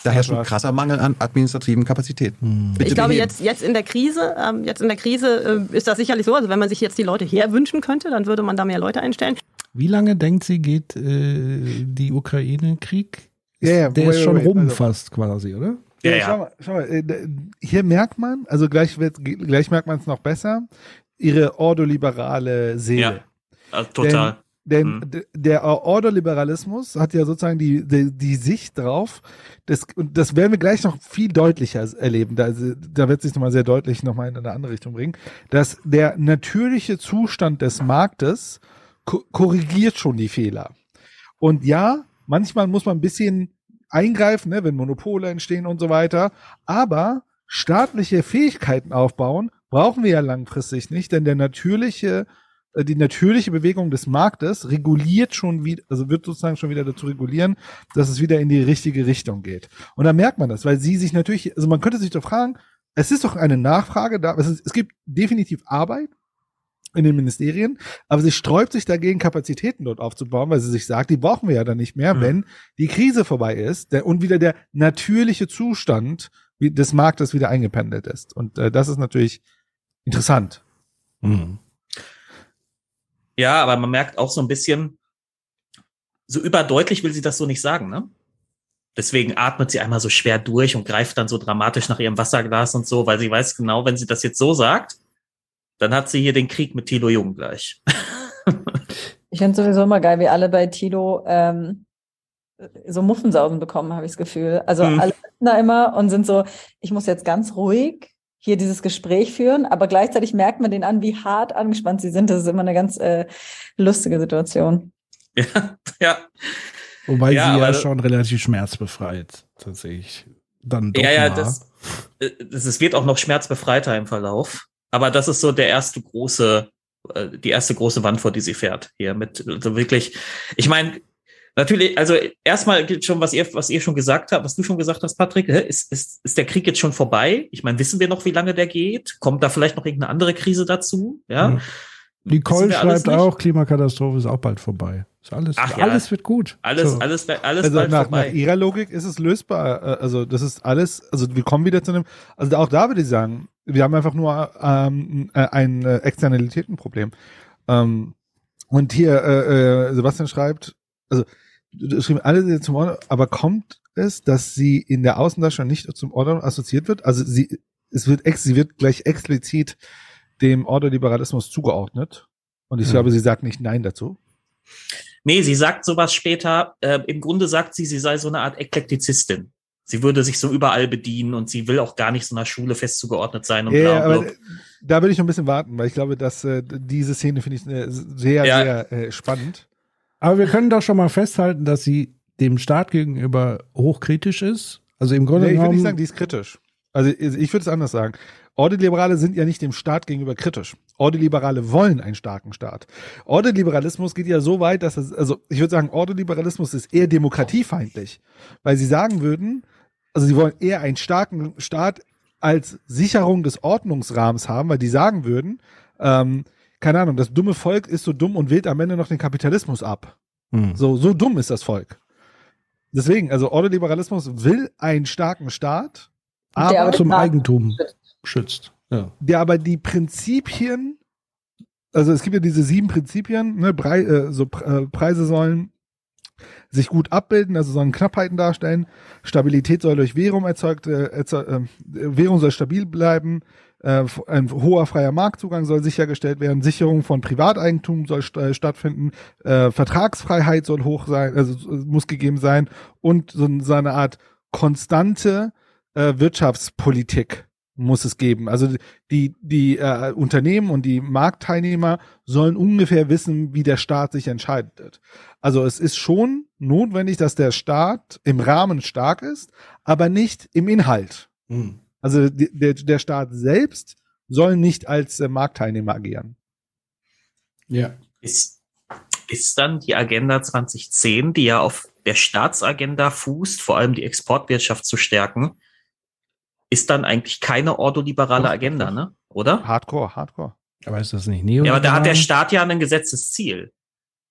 Da herrscht ein krasser Mangel an administrativen Kapazitäten. Bitte Ich glaube, beheben. jetzt, jetzt in der Krise, ähm, jetzt in der Krise äh, ist das sicherlich so. Also wenn man sich jetzt die Leute herwünschen könnte, dann würde man da mehr Leute einstellen. Wie lange denkt sie, geht äh, die Ukraine-Krieg? Ja, ja, Der wait, ist schon wait, rum also- fast quasi, oder? Ja, Ja, ja. Schau mal, schau mal äh, hier merkt man, also gleich, wird, gleich merkt man es noch besser, ihre ordoliberale Seele. Ja, also total. Denn Mhm. d- der Ordoliberalismus hat ja sozusagen die, die, die Sicht drauf, das, und das werden wir gleich noch viel deutlicher erleben, da, da wird sich nochmal sehr deutlich nochmal in eine andere Richtung bringen, dass der natürliche Zustand des Marktes ko korrigiert schon die Fehler. Und ja, manchmal muss man ein bisschen eingreifen, ne, wenn Monopole entstehen und so weiter, aber staatliche Fähigkeiten aufbauen brauchen wir ja langfristig nicht, denn der natürliche äh, die natürliche Bewegung des Marktes reguliert schon wieder, also wird sozusagen schon wieder dazu regulieren, dass es wieder in die richtige Richtung geht. Und da merkt man das, weil sie sich natürlich, also man könnte sich doch fragen, es ist doch eine Nachfrage da, es, ist, es gibt definitiv Arbeit in den Ministerien, aber sie sträubt sich dagegen, Kapazitäten dort aufzubauen, weil sie sich sagt, die brauchen wir ja dann nicht mehr, Mhm. wenn die Krise vorbei ist der, und wieder der natürliche Zustand des Marktes wieder eingependelt ist. Und äh, das ist natürlich interessant. Mhm. Ja, aber man merkt auch so ein bisschen, so überdeutlich will sie das so nicht sagen, ne? Deswegen atmet sie einmal so schwer durch und greift dann so dramatisch nach ihrem Wasserglas und so, weil sie weiß genau, wenn sie das jetzt so sagt, dann hat sie hier den Krieg mit Thilo Jung gleich. Ich finde sowieso immer geil, wie alle bei Tilo ähm, so Muffensausen bekommen, habe ich das Gefühl. Also Mhm. alle sitzen da immer und sind so, ich muss jetzt ganz ruhig hier dieses Gespräch führen, aber gleichzeitig merkt man denen an, wie hart angespannt sie sind. Das ist immer eine ganz äh, lustige Situation. Ja, ja. Wobei Ja, sie ja schon relativ schmerzbefreit tatsächlich dann doch ja, ja, war. das, äh, das, es wird auch noch schmerzbefreiter im Verlauf. Aber das ist so der erste große, äh, die erste große Wand, vor die sie fährt. Hier mit, also wirklich, ich meine, natürlich, also erstmal gilt schon, was ihr, was ihr schon gesagt habt, was du schon gesagt hast, Patrick, hä, ist, ist, ist der Krieg jetzt schon vorbei? Ich meine, wissen wir noch, wie lange der geht? Kommt da vielleicht noch irgendeine andere Krise dazu? Ja. Mhm. Nicole schreibt nicht? auch, Klimakatastrophe ist auch bald vorbei. Ist alles, Ach ja. alles wird gut. Alles, So. alles, alles also bald nach, vorbei. nach ihrer Logik ist es lösbar. Äh, Also das ist alles, also wir kommen wieder zu einem, also auch da würde ich sagen, wir haben einfach nur ähm, äh, ein äh, Externalitätenproblem. Ähm, und hier, äh, äh, Sebastian schreibt, also schrieben alle zum Order, aber kommt es, dass sie in der Außendarstellung nicht zum Order assoziiert wird? Also sie, es wird ex, sie wird gleich explizit dem Ordoliberalismus zugeordnet. Und ich Mhm. glaube, sie sagt nicht Nein dazu. Nee, sie sagt sowas später. Äh, Im Grunde sagt sie, sie sei so eine Art Eklektizistin. Sie würde sich so überall bedienen und sie will auch gar nicht so einer Schule fest zugeordnet sein und Ja, bla ja, und aber blub. äh, da würde ich noch ein bisschen warten, weil ich glaube, dass äh, diese Szene finde ich äh, sehr, Ja. sehr äh, spannend. Aber wir können doch schon mal festhalten, dass sie dem Staat gegenüber hochkritisch ist. Also im Grunde Nee, ich würde nicht genommen, sagen, die ist kritisch. Also ich würde es anders sagen. Ordoliberale sind ja nicht dem Staat gegenüber kritisch. Ordoliberale wollen einen starken Staat. Ordoliberalismus geht ja so weit, dass es, also ich würde sagen, Ordoliberalismus ist eher demokratiefeindlich, weil sie sagen würden, also sie wollen eher einen starken Staat als Sicherung des Ordnungsrahmens haben, weil die sagen würden, ähm, keine Ahnung, das dumme Volk ist so dumm und wählt am Ende noch den Kapitalismus ab. Hm. So, so dumm ist das Volk. Deswegen, also Ordoliberalismus will einen starken Staat, Der aber, aber- zum Eigentum schützt. Ja. der aber die Prinzipien, also es gibt ja diese sieben Prinzipien, ne, Brei, äh, so Pre- äh, Preise sollen sich gut abbilden, also sollen Knappheiten darstellen, Stabilität soll durch Währung erzeugt, äh, erzeugt äh, Währung soll stabil bleiben, äh, ein hoher freier Marktzugang soll sichergestellt werden, Sicherung von Privateigentum soll st äh, stattfinden, äh, Vertragsfreiheit soll hoch sein, also äh, muss gegeben sein. Und so, so eine Art konstante äh, Wirtschaftspolitik muss es geben. Also die, die äh, Unternehmen und die Marktteilnehmer sollen ungefähr wissen, wie der Staat sich entscheidet. Also es ist schon notwendig, dass der Staat im Rahmen stark ist, aber nicht im Inhalt. Hm. Also die, der, der Staat selbst soll nicht als äh, Marktteilnehmer agieren. Ja. Ist, ist dann die Agenda 2010, die ja auf der Staatsagenda fußt, vor allem die Exportwirtschaft zu stärken, ist dann eigentlich keine ordoliberale Agenda, ne? Oder? Hardcore, Hardcore. Aber ist das nicht Ja, neoliberal? aber da hat der Staat ja ein Gesetzesziel.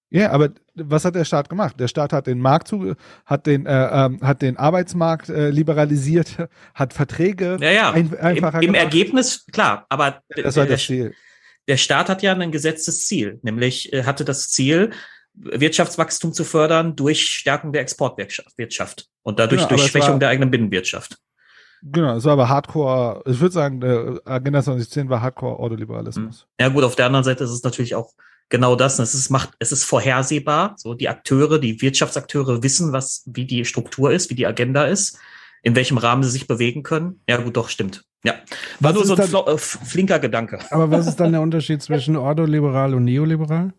Ja, aber was hat der Staat gemacht? Der Staat hat den Markt zu, hat den, äh, ähm, hat den Arbeitsmarkt äh, liberalisiert, hat Verträge Ja, ja. ein, Im, einfacher Im gemacht. Ergebnis, klar, aber Das war der, das Ziel. der Staat hat ja ein Gesetzesziel, nämlich äh, hatte das Ziel, Wirtschaftswachstum zu fördern durch Stärkung der Exportwirtschaft Wirtschaft und dadurch aber durch Schwächung war- der eigenen Binnenwirtschaft. Genau, es war aber Hardcore, ich würde sagen, Agenda 2010 war Hardcore Ordoliberalismus. Ja gut, auf der anderen Seite ist es natürlich auch genau das. Es ist, macht, es ist vorhersehbar. So die Akteure, die Wirtschaftsakteure wissen, was, wie die Struktur ist, wie die Agenda ist, in welchem Rahmen sie sich bewegen können. Ja gut, doch, stimmt. Ja. War Was nur so ein dann- äh, flinker Gedanke. Aber was ist dann der Unterschied zwischen ordoliberal und neoliberal?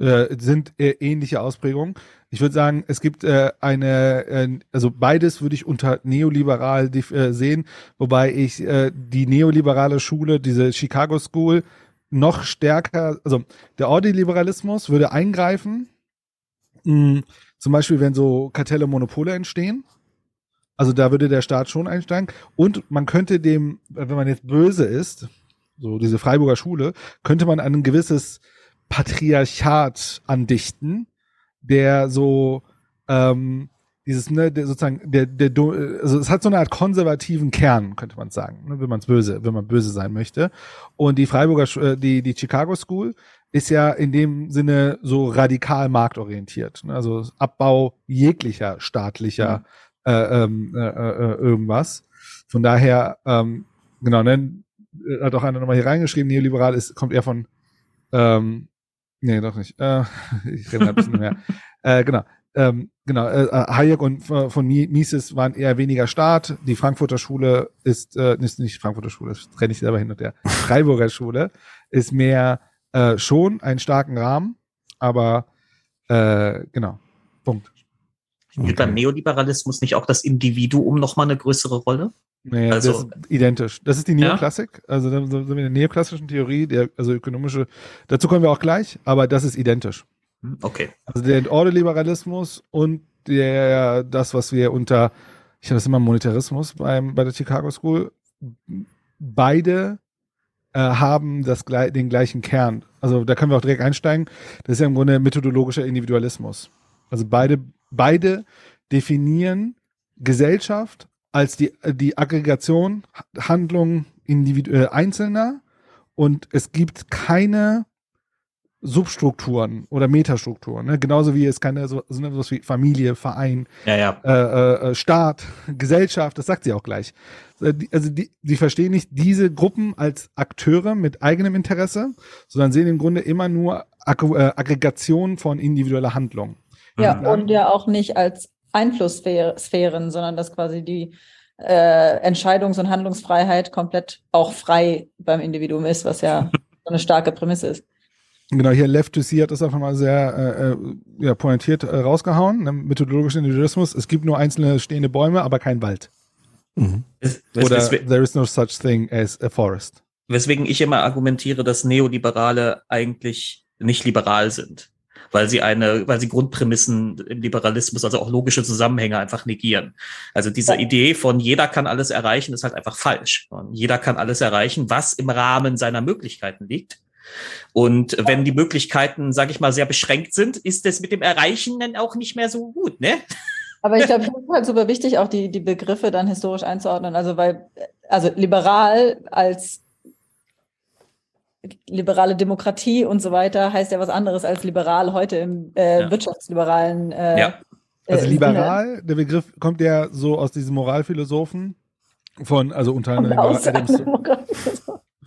Äh, sind äh, ähnliche Ausprägungen. Ich würde sagen, es gibt äh, eine, äh, also beides würde ich unter neoliberal äh, sehen, wobei ich äh, die neoliberale Schule, diese Chicago School, noch stärker, also der Ordoliberalismus würde eingreifen, mh, zum Beispiel, wenn so Kartelle, Monopole entstehen. Also da würde der Staat schon einsteigen. Und man könnte dem, wenn man jetzt böse ist, so diese Freiburger Schule, könnte man ein gewisses Patriarchat andichten, der so ähm, dieses, ne, der sozusagen, der, der, also es hat so eine Art konservativen Kern, könnte man sagen, ne, wenn man es böse, wenn man böse sein möchte. Und die Freiburger, äh, die, die Chicago School ist ja in dem Sinne so radikal marktorientiert. Ne? Also Abbau jeglicher staatlicher äh, ähm, äh, äh, irgendwas. Von daher, ähm, genau, ne, hat auch einer nochmal hier reingeschrieben, neoliberal ist, kommt eher von, ähm, nee, doch nicht. Äh, ich rede ein bisschen mehr. Äh, genau. Ähm, genau, äh, äh, Hayek und äh, von Mi- Mises waren eher weniger Staat. Die Frankfurter Schule ist, äh, ist nicht Frankfurter Schule, das trenne ich selber hin und her. Freiburger Schule ist mehr äh, schon einen starken Rahmen, aber äh, genau. Punkt. Spielt beim Neoliberalismus nicht auch das Individuum nochmal eine größere Rolle? Nee, Also- das ist identisch. Das ist die Ja? Neoklassik. Also da sind wir in der neoklassischen Theorie, der, also ökonomische, dazu kommen wir auch gleich, aber das ist identisch. Hm, Okay. Also der Ordoliberalismus und der, das, was wir unter, ich habe das immer Monetarismus beim, bei der Chicago School, beide äh, haben das, den gleichen Kern. Also da können wir auch direkt einsteigen. Das ist ja im Grunde methodologischer Individualismus. Also beide, beide definieren Gesellschaft als die, die Aggregation Handlungen individu äh, Einzelner und es gibt keine Substrukturen oder Metastrukturen. Ne? Genauso wie es keine so, so was wie Familie, Verein, Ja, ja. äh, äh, äh, Staat, Gesellschaft, das sagt sie auch gleich. Äh, die- Also die, sie verstehen nicht diese Gruppen als Akteure mit eigenem Interesse, sondern sehen im Grunde immer nur Ag äh, Aggregationen von individueller Handlung. Ja, Mhm. und ja auch nicht als Einflusssphären, sondern dass quasi die äh, Entscheidungs- und Handlungsfreiheit komplett auch frei beim Individuum ist, was ja so eine starke Prämisse ist. Genau, hier Left to See hat das einfach mal sehr äh, äh, ja, pointiert äh, rausgehauen. Ne? Methodologischer Individualismus. Es gibt nur einzelne stehende Bäume, aber kein Wald. Wes- wes- Oder wes- there is no such thing as a forest. weswegen ich immer argumentiere, dass Neoliberale eigentlich nicht liberal sind. Weil sie eine, weil sie Grundprämissen im Liberalismus, also auch logische Zusammenhänge einfach negieren. Also diese Idee von jeder kann alles erreichen, ist halt einfach falsch. Und jeder kann alles erreichen, was im Rahmen seiner Möglichkeiten liegt. Und wenn die Möglichkeiten, sage ich mal, sehr beschränkt sind, ist es mit dem Erreichen dann auch nicht mehr so gut, ne? Aber ich glaube, es ist halt super wichtig, auch die, die Begriffe dann historisch einzuordnen. Also, weil, also liberal als liberale Demokratie und so weiter heißt ja was anderes als liberal heute im äh, Ja. wirtschaftsliberalen. Äh, Ja. äh, Also Sinne. liberal, der Begriff kommt ja so aus diesem Moralphilosophen von, also unter anderem aus Adam einer Smith. Demokratie.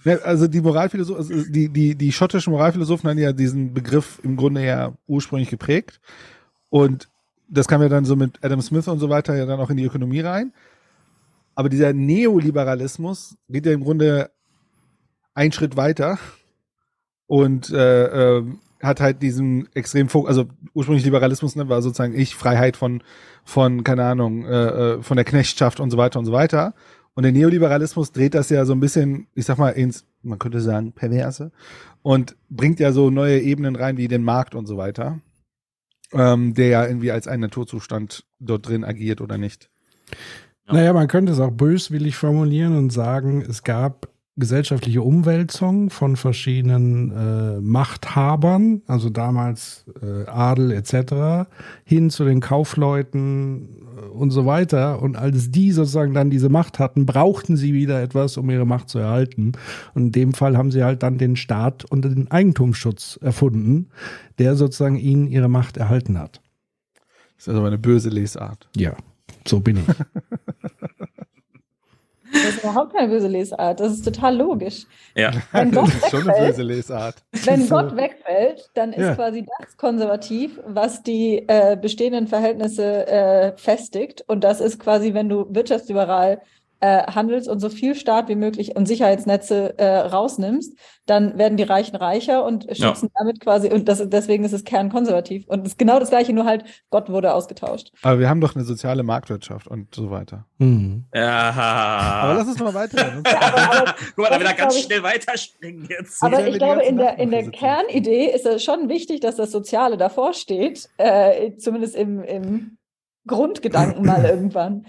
Ja, also die Moralphilosophen, also die, die, die schottischen Moralphilosophen haben ja diesen Begriff im Grunde ja ursprünglich geprägt. Und das kam ja dann so mit Adam Smith und so weiter ja dann auch in die Ökonomie rein. Aber dieser Neoliberalismus geht ja im Grunde einen Schritt weiter und äh, äh, hat halt diesen extremen Fokus, also ursprünglich Liberalismus ne, war sozusagen ich, Freiheit von, von keine Ahnung, äh, äh, von der Knechtschaft und so weiter und so weiter. Und der Neoliberalismus dreht das ja so ein bisschen, ich sag mal, ins, man könnte sagen, perverse. und bringt ja so neue Ebenen rein wie den Markt und so weiter, ähm, der ja irgendwie als ein Naturzustand dort drin agiert oder nicht. Naja, man könnte es auch böswillig formulieren und sagen, es gab gesellschaftliche Umwälzung von verschiedenen äh, Machthabern, also damals äh, Adel etc., hin zu den Kaufleuten äh, und so weiter. Und als die sozusagen dann diese Macht hatten, brauchten sie wieder etwas, um ihre Macht zu erhalten. Und in dem Fall haben sie halt dann den Staat und den Eigentumsschutz erfunden, der sozusagen ihnen ihre Macht erhalten hat. Das ist also eine böse Lesart. Ja, so bin ich. Das ist überhaupt keine böse Lesart. Das ist total logisch. Ja. Wenn Das Gott ist schon eine wegfällt, böse Lesart. wenn Gott wegfällt, dann ist Ja. quasi das konservativ, was die äh, bestehenden Verhältnisse äh, festigt. Und das ist quasi, wenn du wirtschaftsliberal äh, handelst und so viel Staat wie möglich und Sicherheitsnetze äh, rausnimmst, dann werden die Reichen reicher und schützen damit quasi, und das, deswegen ist es kernkonservativ. Und es ist genau das Gleiche, nur halt Gott wurde ausgetauscht. Aber wir haben doch eine soziale Marktwirtschaft und so weiter. Mhm. Ja. Aber lass uns mal weiter. Guck mal, da will er ganz ich- schnell weiterspringen jetzt. Aber ich glaube, in der, in der. Kernidee ist es schon wichtig, dass das Soziale davor steht, äh, zumindest im, im Grundgedanken mal irgendwann.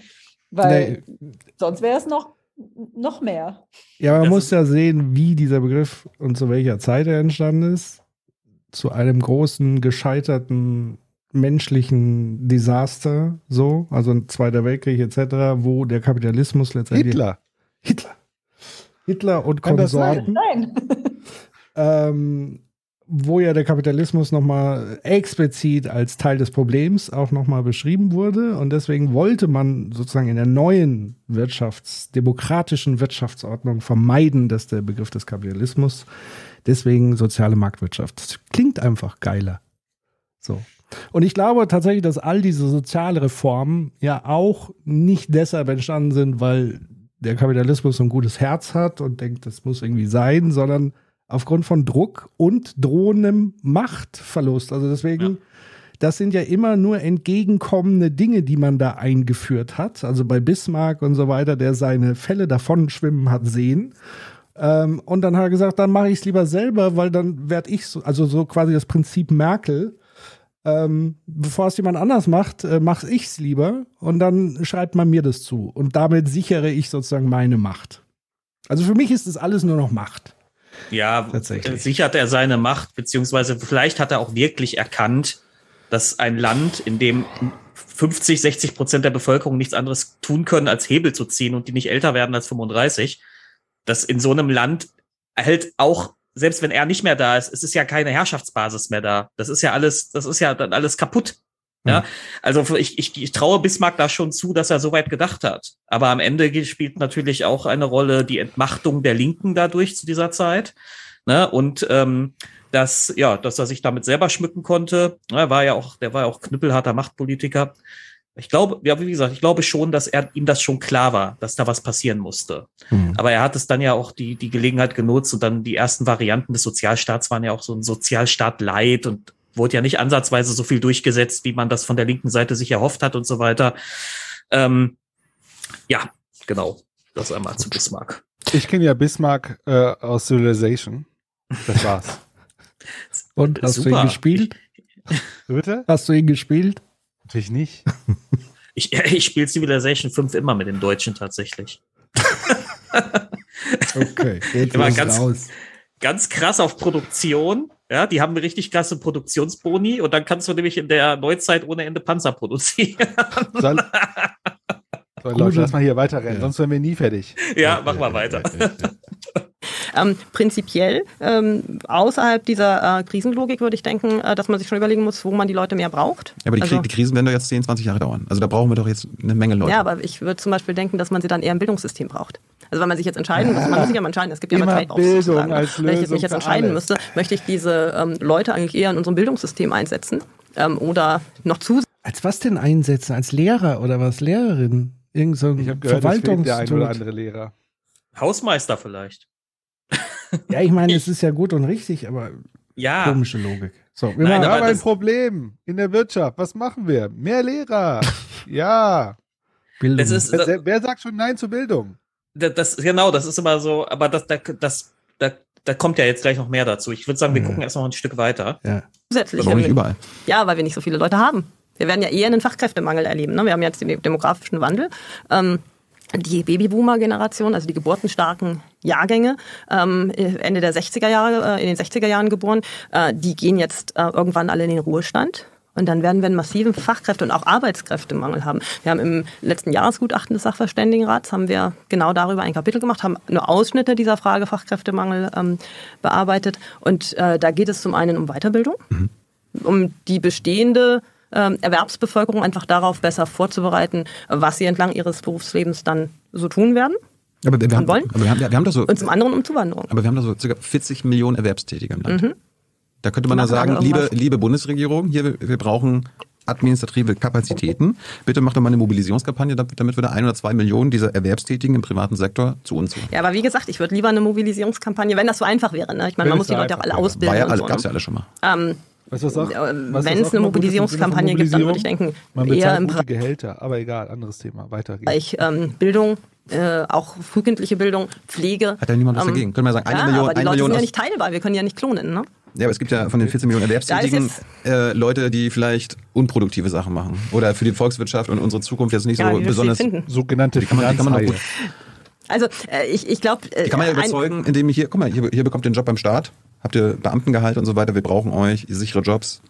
Weil sonst wäre es noch, noch mehr. Ja, man Das muss ja sehen, wie dieser Begriff und zu welcher Zeit er entstanden ist. Zu einem großen, gescheiterten menschlichen Desaster, so, also ein Zweiter Weltkrieg etc., wo der Kapitalismus letztendlich. Hitler. Hitler. Hitler und Konsorten. Nein. ähm, wo ja der Kapitalismus nochmal explizit als Teil des Problems auch nochmal beschrieben wurde. Und deswegen wollte man sozusagen in der neuen Wirtschafts-, demokratischen Wirtschaftsordnung vermeiden, dass der Begriff des Kapitalismus, deswegen soziale Marktwirtschaft. Das klingt einfach geiler. So. Und ich glaube tatsächlich, dass all diese soziale Reformen ja auch nicht deshalb entstanden sind, weil der Kapitalismus so ein gutes Herz hat und denkt, das muss irgendwie sein, sondern aufgrund von Druck und drohendem Machtverlust. Also deswegen, das sind ja immer nur entgegenkommende Dinge, die man da eingeführt hat. Also bei Bismarck und so weiter, der seine Fälle davon schwimmen hat sehen. Ähm, und dann hat er gesagt, dann mache ich es lieber selber, weil dann werde ich so, also so quasi das Prinzip Merkel. Ähm, bevor es jemand anders macht, äh, mache ich es lieber und dann schreibt man mir das zu. Und damit sichere ich sozusagen meine Macht. Also für mich ist das alles nur noch Macht. Ja, sichert er seine Macht, beziehungsweise vielleicht hat er auch wirklich erkannt, dass ein Land, in dem 50, 60 Prozent der Bevölkerung nichts anderes tun können, als Hebel zu ziehen und die nicht älter werden als 35, dass in so einem Land halt auch, selbst wenn er nicht mehr da ist, es ist ja keine Herrschaftsbasis mehr da. Das ist ja alles, das ist ja dann alles kaputt. Ja, also ich, ich, ich traue Bismarck da schon zu, dass er so weit gedacht hat. Aber am Ende spielt natürlich auch eine Rolle die Entmachtung der Linken dadurch zu dieser Zeit. Ne? Und ähm, dass, ja, dass er sich damit selber schmücken konnte. Er war ja auch, der war ja auch knüppelharter Machtpolitiker. Ich glaube, ja, wie gesagt, ich glaube schon, dass er ihm das schon klar war, dass da was passieren musste. Hm. Aber er hat es dann ja auch die, die Gelegenheit genutzt und dann die ersten Varianten des Sozialstaats waren ja auch so ein Sozialstaat light und wurde ja nicht ansatzweise so viel durchgesetzt, wie man das von der linken Seite sich erhofft hat und so weiter. Ähm, ja, genau. Das einmal zu Bismarck. Ich kenne ja Bismarck äh, aus Civilization. Das war's. Und hast du Super. ihn gespielt? Bitte? Hast du ihn gespielt? Natürlich nicht. Ich, ich spiele Civilization 5 immer mit den Deutschen tatsächlich. Okay, jetzt Immer ganz- raus. Ganz krass auf Produktion. Ja, die haben richtig krasse Produktionsboni und dann kannst du nämlich in der Neuzeit ohne Ende Panzer produzieren. Soll, so, Leute, lass mal hier weiterrennen, Ja. sonst werden wir nie fertig. ja, mach mal weiter. Ähm, prinzipiell, ähm, außerhalb dieser äh, Krisenlogik würde ich denken, äh, dass man sich schon überlegen muss, wo man die Leute mehr braucht. Ja, aber die, Also- die Krisen werden doch jetzt 10, 20 Jahre dauern. Also da brauchen wir doch jetzt eine Menge Leute. Ja, aber ich würde zum Beispiel denken, dass man sie dann eher im Bildungssystem braucht. Also wenn man sich jetzt entscheiden muss, man muss sich ja mal entscheiden, es gibt ja Immer mal Trade-offs. Bildung sozusagen. als Wenn ich jetzt Lösung mich jetzt entscheiden alles. müsste, möchte ich diese ähm, Leute eigentlich eher in unserem Bildungssystem einsetzen ähm, oder noch zusätzlich Als was denn einsetzen? Als Lehrer oder was? Lehrerin? Irgend so ein Ich habe gehört, fehlt der ein oder andere Lehrer. Hausmeister vielleicht. Ja, ich meine, es ist ja gut und richtig, aber Ja. komische Logik. So, wir Nein, haben ein Problem in der Wirtschaft. Was machen wir? Mehr Lehrer. ja. Bildung. Ist, Wer, wer sagt schon Nein zur Bildung? das, genau, das ist immer so, aber das, das, das, das da kommt ja jetzt gleich noch mehr dazu. Ich würde sagen, wir Ja. gucken erst noch ein Stück weiter. Ja. Zusätzlich. Warum nicht überall? Ja, weil wir nicht so viele Leute haben. Wir werden ja eher einen Fachkräftemangel erleben. Ne? Wir haben jetzt den demografischen Wandel. Ähm, die Babyboomer-Generation, also die geburtenstarken Jahrgänge, ähm, Ende der 60er Jahre, äh, in den 60er Jahren geboren, äh, die gehen jetzt äh, irgendwann alle in den Ruhestand. Und dann werden wir einen massiven Fachkräfte- und auch Arbeitskräftemangel haben. Wir haben im letzten Jahresgutachten des Sachverständigenrats haben wir genau darüber ein Kapitel gemacht, haben nur Ausschnitte dieser Frage Fachkräftemangel ähm, bearbeitet. Und äh, da geht es zum einen um Weiterbildung, um die bestehende Erwerbsbevölkerung einfach darauf besser vorzubereiten, was sie entlang ihres Berufslebens dann so tun werden. Aber wir, wir, haben, Und wollen? aber wir, haben, wir haben doch so, Und zum anderen um Zuwanderung. aber wir haben doch so circa 40 Millionen Erwerbstätige im Land. Mhm. Da könnte man da machen sagen, alle liebe, liebe Bundesregierung, hier, wir, brauchen administrative Kapazitäten. Bitte macht doch mal eine Mobilisierungskampagne, damit wir da ein oder zwei Millionen dieser Erwerbstätigen im privaten Sektor zu uns holen. Ja, aber wie gesagt, ich würde lieber eine Mobilisierungskampagne, wenn das so einfach wäre. Ne? Ich meine, man muss die Leute auch alle ausbilden. War ja, und alles, so, gab's ne? ja alles schon mal. Ähm, Weißt du, was auch, Äh, was wenn das es auch eine gut Mobilisierungskampagne gibt, dann würde ich denken, Man eher im gute Gehälter, aber egal, anderes Thema. Weiter geht's. Ähm, Bildung, äh, auch frühkindliche Bildung, Pflege. Hat ja niemand was Ähm, dagegen. Können wir sagen, eine ja, Million, aber die eine Leute Million sind ja nicht teilbar, wir können ja nicht klonen. Ne? Ja, aber es gibt ja von den 14 Millionen Erwerbstätigen äh, Leute, die vielleicht unproduktive Sachen machen. Oder für die Volkswirtschaft und unsere Zukunft jetzt nicht Ja, so besonders. Sogenannte Die kann man- die kann man doch Finanzhaie. Also äh, ich, ich glaube... Äh, Die kann man ja ein- überzeugen, indem ich hier, guck mal, hier, hier bekommt ihr einen Job beim Staat, habt ihr Beamtengehalt und so weiter, wir brauchen euch, sichere Jobs.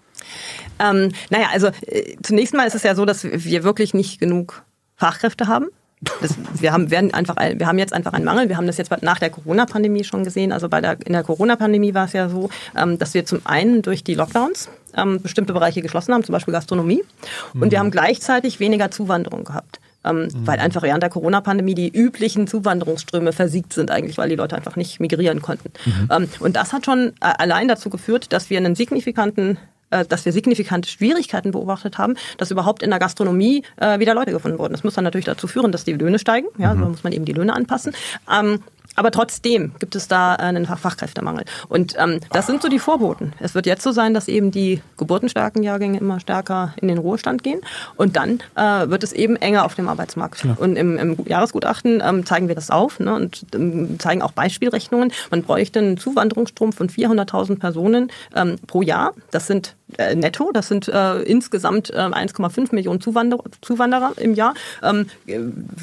Ähm, naja, also äh, zunächst mal ist es ja so, dass wir wirklich nicht genug Fachkräfte haben. Das, wir haben werden einfach ein- wir haben jetzt einfach einen Mangel. Wir haben das jetzt nach der Corona-Pandemie schon gesehen. Also bei der in der Corona-Pandemie war es ja so, ähm, dass wir zum einen durch die Lockdowns ähm, bestimmte Bereiche geschlossen haben, zum Beispiel Gastronomie, und wir haben gleichzeitig weniger Zuwanderung gehabt. Ähm, Weil einfach während der Corona-Pandemie die üblichen Zuwanderungsströme versiegt sind eigentlich, weil die Leute einfach nicht migrieren konnten. Ähm, und das hat schon äh, allein dazu geführt, dass wir einen signifikanten äh, dass wir signifikante Schwierigkeiten beobachtet haben, dass überhaupt in der Gastronomie äh, wieder Leute gefunden wurden. Das muss dann natürlich dazu führen, dass die Löhne steigen. Ja, da muss man eben die Löhne anpassen. Ähm, aber trotzdem gibt es da äh, einen Fach Fachkräftemangel. Und ähm, das sind so die Vorboten. Es wird jetzt so sein, dass eben die geburtenstarken Jahrgänge immer stärker in den Ruhestand gehen. Und dann äh, wird es eben enger auf dem Arbeitsmarkt. Und im, im Jahresgutachten ähm, zeigen wir das auf ne, und ähm, zeigen auch Beispielrechnungen. Man bräuchte einen Zuwanderungsstrom von 400.000 Personen ähm, pro Jahr. Das sind äh, netto, das sind äh, insgesamt äh, 1,5 Millionen Zuwanderer, Zuwanderer im Jahr. Ähm, äh,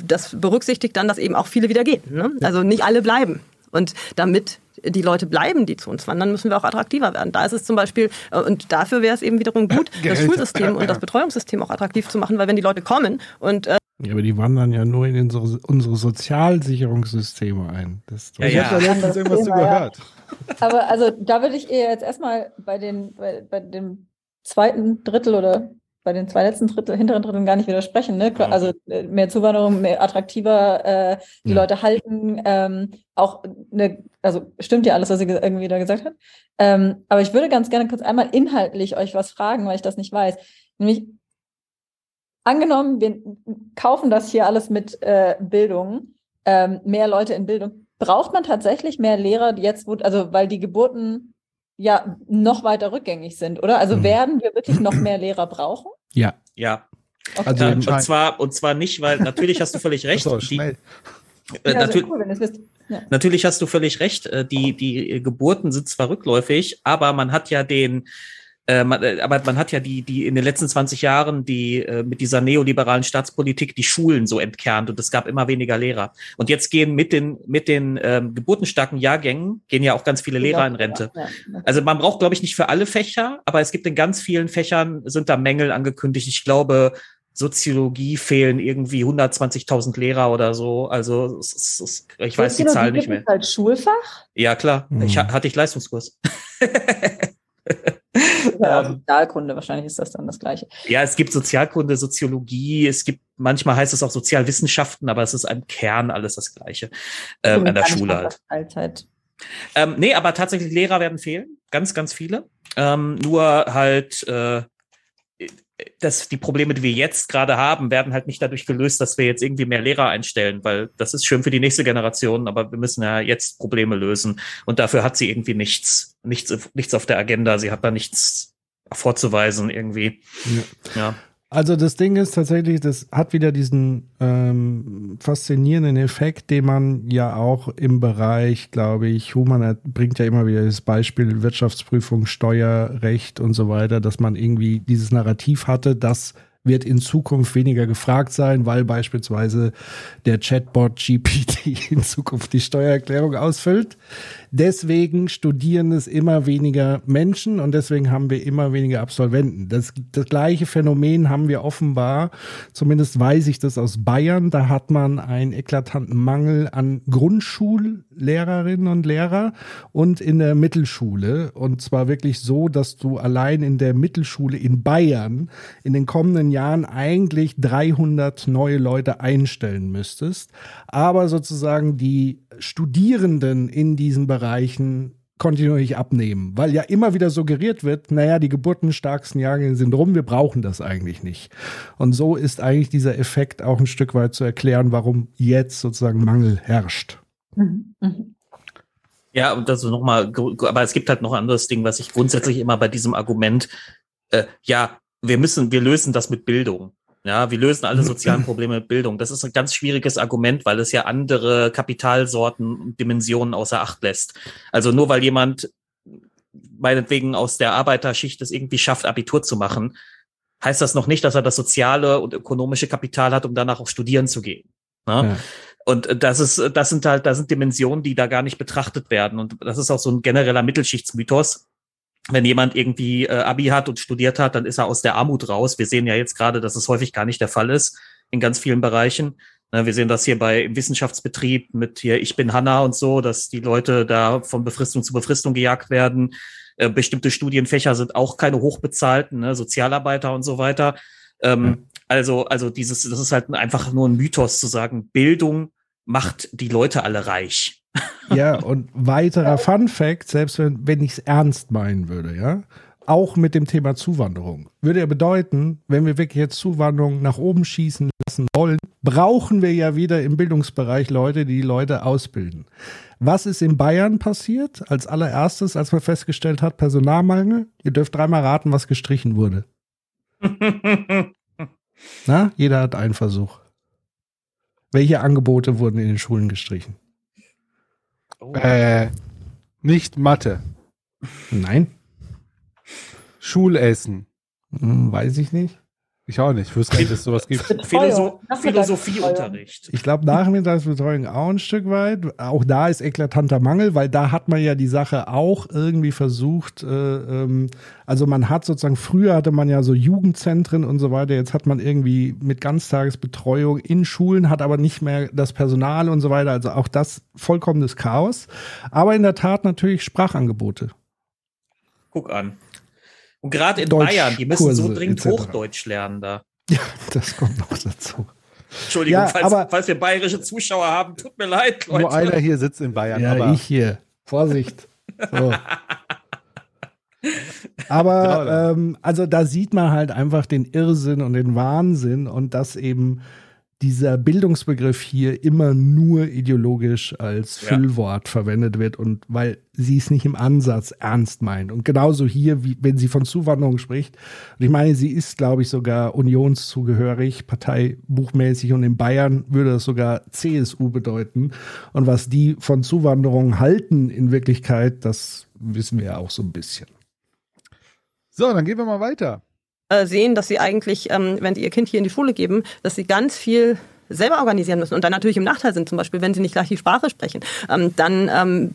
das berücksichtigt dann, dass eben auch viele wieder gehen. Ne? Also nicht alle bleiben. Und damit die Leute bleiben, die zu uns wandern, müssen wir auch attraktiver werden. Da ist es zum Beispiel, äh, und dafür wäre es eben wiederum gut, das Gehälter. Schulsystem und das Betreuungssystem auch attraktiv zu machen, weil wenn die Leute kommen und äh, Ja, aber die wandern ja nur in unsere, unsere Sozialsicherungssysteme ein. Das Ja, Ich habe da ja. letztens irgendwas zu Thema, ja. gehört. Aber also da würde ich eher jetzt erstmal bei den bei, bei dem zweiten Drittel oder bei den zwei letzten Drittel, hinteren Dritteln gar nicht widersprechen. Ne? Also äh, mehr Zuwanderung, mehr attraktiver, äh, die Ja. Leute halten, ähm, auch eine, also stimmt ja alles, was sie ge- irgendwie da gesagt hat. Ähm, aber ich würde ganz gerne kurz einmal inhaltlich euch was fragen, weil ich das nicht weiß. Nämlich, angenommen, wir kaufen das hier alles mit äh, Bildung, ähm, mehr Leute in Bildung. Braucht man tatsächlich mehr Lehrer jetzt, wo, also weil die Geburten ja noch weiter rückgängig sind, oder? Also Mhm. werden wir wirklich noch mehr Lehrer brauchen? Ja, Ja. Okay. Also ja Schein- und zwar und zwar nicht, weil natürlich hast du völlig recht. So, die, schnell. äh, ja, also natürlich, cool, wenn es. Ja. Natürlich hast du völlig recht. äh, Die, die Geburten sind zwar rückläufig, aber man hat ja den, äh, man, äh, aber man hat ja die, die in den letzten 20 Jahren die äh, mit dieser neoliberalen Staatspolitik die Schulen so entkernt und es gab immer weniger Lehrer. Und jetzt gehen mit den mit den ähm, geburtenstarken Jahrgängen gehen ja auch ganz viele Lehrer in Rente. Also man braucht, glaube ich, nicht für alle Fächer, aber es gibt in ganz vielen Fächern sind da Mängel angekündigt. Ich glaube, Soziologie fehlen irgendwie 120.000 Lehrer oder so. Also es, es, ist- ich weiß die Zahl nicht mehr. es Als Schulfach? Ja, klar. Mhm. Ich ha- hatte ich Leistungskurs. Ja, Ähm. Sozialkunde, wahrscheinlich ist das dann das Gleiche. Ja, es gibt Sozialkunde, Soziologie, es gibt, manchmal heißt es auch Sozialwissenschaften, aber es ist im Kern alles das Gleiche. Ähm, an der Schule halt. Ähm, nee, aber tatsächlich Lehrer werden fehlen. Ganz, ganz viele. Ähm, nur halt, äh, dass die Probleme, die wir jetzt gerade haben, werden halt nicht dadurch gelöst, dass wir jetzt irgendwie mehr Lehrer einstellen, weil das ist schön für die nächste Generation, aber wir müssen ja jetzt Probleme lösen. Und dafür hat sie irgendwie nichts, nichts, nichts auf der Agenda. Sie hat da nichts vorzuweisen irgendwie. Ja. Also das Ding ist tatsächlich, das hat wieder diesen ähm, faszinierenden Effekt, den man ja auch im Bereich, glaube ich, Human bringt ja immer wieder das Beispiel Wirtschaftsprüfung, Steuerrecht und so weiter, dass man irgendwie dieses Narrativ hatte, dass wird in Zukunft weniger gefragt sein, weil beispielsweise der Chatbot GPT in Zukunft die Steuererklärung ausfüllt. Deswegen studieren es immer weniger Menschen und deswegen haben wir immer weniger Absolventen. Das, das gleiche Phänomen haben wir offenbar, zumindest weiß ich das aus Bayern, da hat man einen eklatanten Mangel an Grundschullehrerinnen und Lehrer und in der Mittelschule. Und zwar wirklich so, dass du allein in der Mittelschule in Bayern in den kommenden Jahren eigentlich 300 neue Leute einstellen müsstest. Aber sozusagen die Studierenden in diesen Bereichen kontinuierlich abnehmen, weil ja immer wieder suggeriert wird, naja, die geburtenstarksten Jahrgänge sind rum, wir brauchen das eigentlich nicht. Und so ist eigentlich dieser Effekt auch ein Stück weit zu erklären, warum jetzt sozusagen Mangel herrscht. Mhm. Mhm. Ja, und das nochmal, aber es gibt halt noch ein anderes Ding, was ich grundsätzlich immer bei diesem Argument, äh, ja, wir müssen, wir lösen das mit Bildung. Ja, wir lösen alle sozialen Probleme mit Bildung. Das ist ein ganz schwieriges Argument, weil es ja andere Kapitalsorten und Dimensionen außer Acht lässt. Also nur weil jemand meinetwegen aus der Arbeiterschicht es irgendwie schafft, Abitur zu machen, heißt das noch nicht, dass er das soziale und ökonomische Kapital hat, um danach auch studieren zu gehen. Ne? Ja. Und das ist, das sind halt, das sind Dimensionen, die da gar nicht betrachtet werden. Und das ist auch so ein genereller Mittelschichtsmythos wenn jemand irgendwie äh, Abi hat und studiert hat, dann ist er aus der Armut raus. Wir sehen ja jetzt gerade, dass es häufig gar nicht der Fall ist in ganz vielen Bereichen. Na, wir sehen das hier bei im Wissenschaftsbetrieb mit hier Ich bin Hanna und so, dass die Leute da von Befristung zu Befristung gejagt werden. Äh, bestimmte Studienfächer sind auch keine hochbezahlten, ne? Sozialarbeiter und so weiter. Ähm. Also, also dieses, das ist halt einfach nur ein Mythos zu sagen, Bildung macht die Leute alle reich. Ja, und weiterer Fun Fact, selbst wenn, wenn ich es ernst meinen würde, ja, auch mit dem Thema Zuwanderung, würde ja bedeuten, wenn wir wirklich jetzt Zuwanderung nach oben schießen lassen wollen, brauchen wir ja wieder im Bildungsbereich Leute, die die Leute ausbilden. Was ist in Bayern passiert? Als allererstes, als man festgestellt hat, Personalmangel, ihr dürft dreimal raten, was gestrichen wurde. Na, jeder hat einen Versuch. Welche Angebote wurden in den Schulen gestrichen? Oh. Äh, nicht Mathe. Nein. Schulessen. Hm, weiß ich nicht. Ich auch nicht. Ich wüsste nicht, dass es sowas gibt. Philosoph Philosophieunterricht. Ich glaube, Nachmittagsbetreuung auch ein Stück weit. Auch da ist eklatanter Mangel, weil da hat man ja die Sache auch irgendwie versucht. Äh, ähm, also man hat sozusagen, früher hatte man ja so Jugendzentren und so weiter. Jetzt hat man irgendwie mit Ganztagesbetreuung in Schulen, hat aber nicht mehr das Personal und so weiter. Also auch das vollkommenes Chaos. Aber in der Tat natürlich Sprachangebote. Guck an. Und gerade in Deutsch Bayern, die müssen Kurse so dringend Hochdeutsch lernen da. Ja, das kommt noch dazu. Entschuldigung, ja, falls, aber, falls, wir bayerische Zuschauer haben, tut mir leid, Leute. Nur einer hier sitzt in Bayern. Ja, aber. ich hier. Vorsicht. So. aber ähm, also da sieht man halt einfach den Irrsinn und den Wahnsinn und dass eben dieser Bildungsbegriff hier immer nur ideologisch als Füllwort ja. verwendet wird und weil sie es nicht im Ansatz ernst meint. Und genauso hier, wie wenn sie von Zuwanderung spricht. Und ich meine, sie ist, glaube ich, sogar unionszugehörig, parteibuchmäßig und in Bayern würde das sogar CSU bedeuten. Und was die von Zuwanderung halten in Wirklichkeit, das wissen wir ja auch so ein bisschen. So, dann gehen wir mal weiter. Äh, sehen, dass sie eigentlich, ähm, wenn sie ihr Kind hier in die Schule geben, dass sie ganz viel selber organisieren müssen und dann natürlich im Nachteil sind, zum Beispiel, wenn sie nicht gleich die Sprache sprechen, ähm, dann ähm,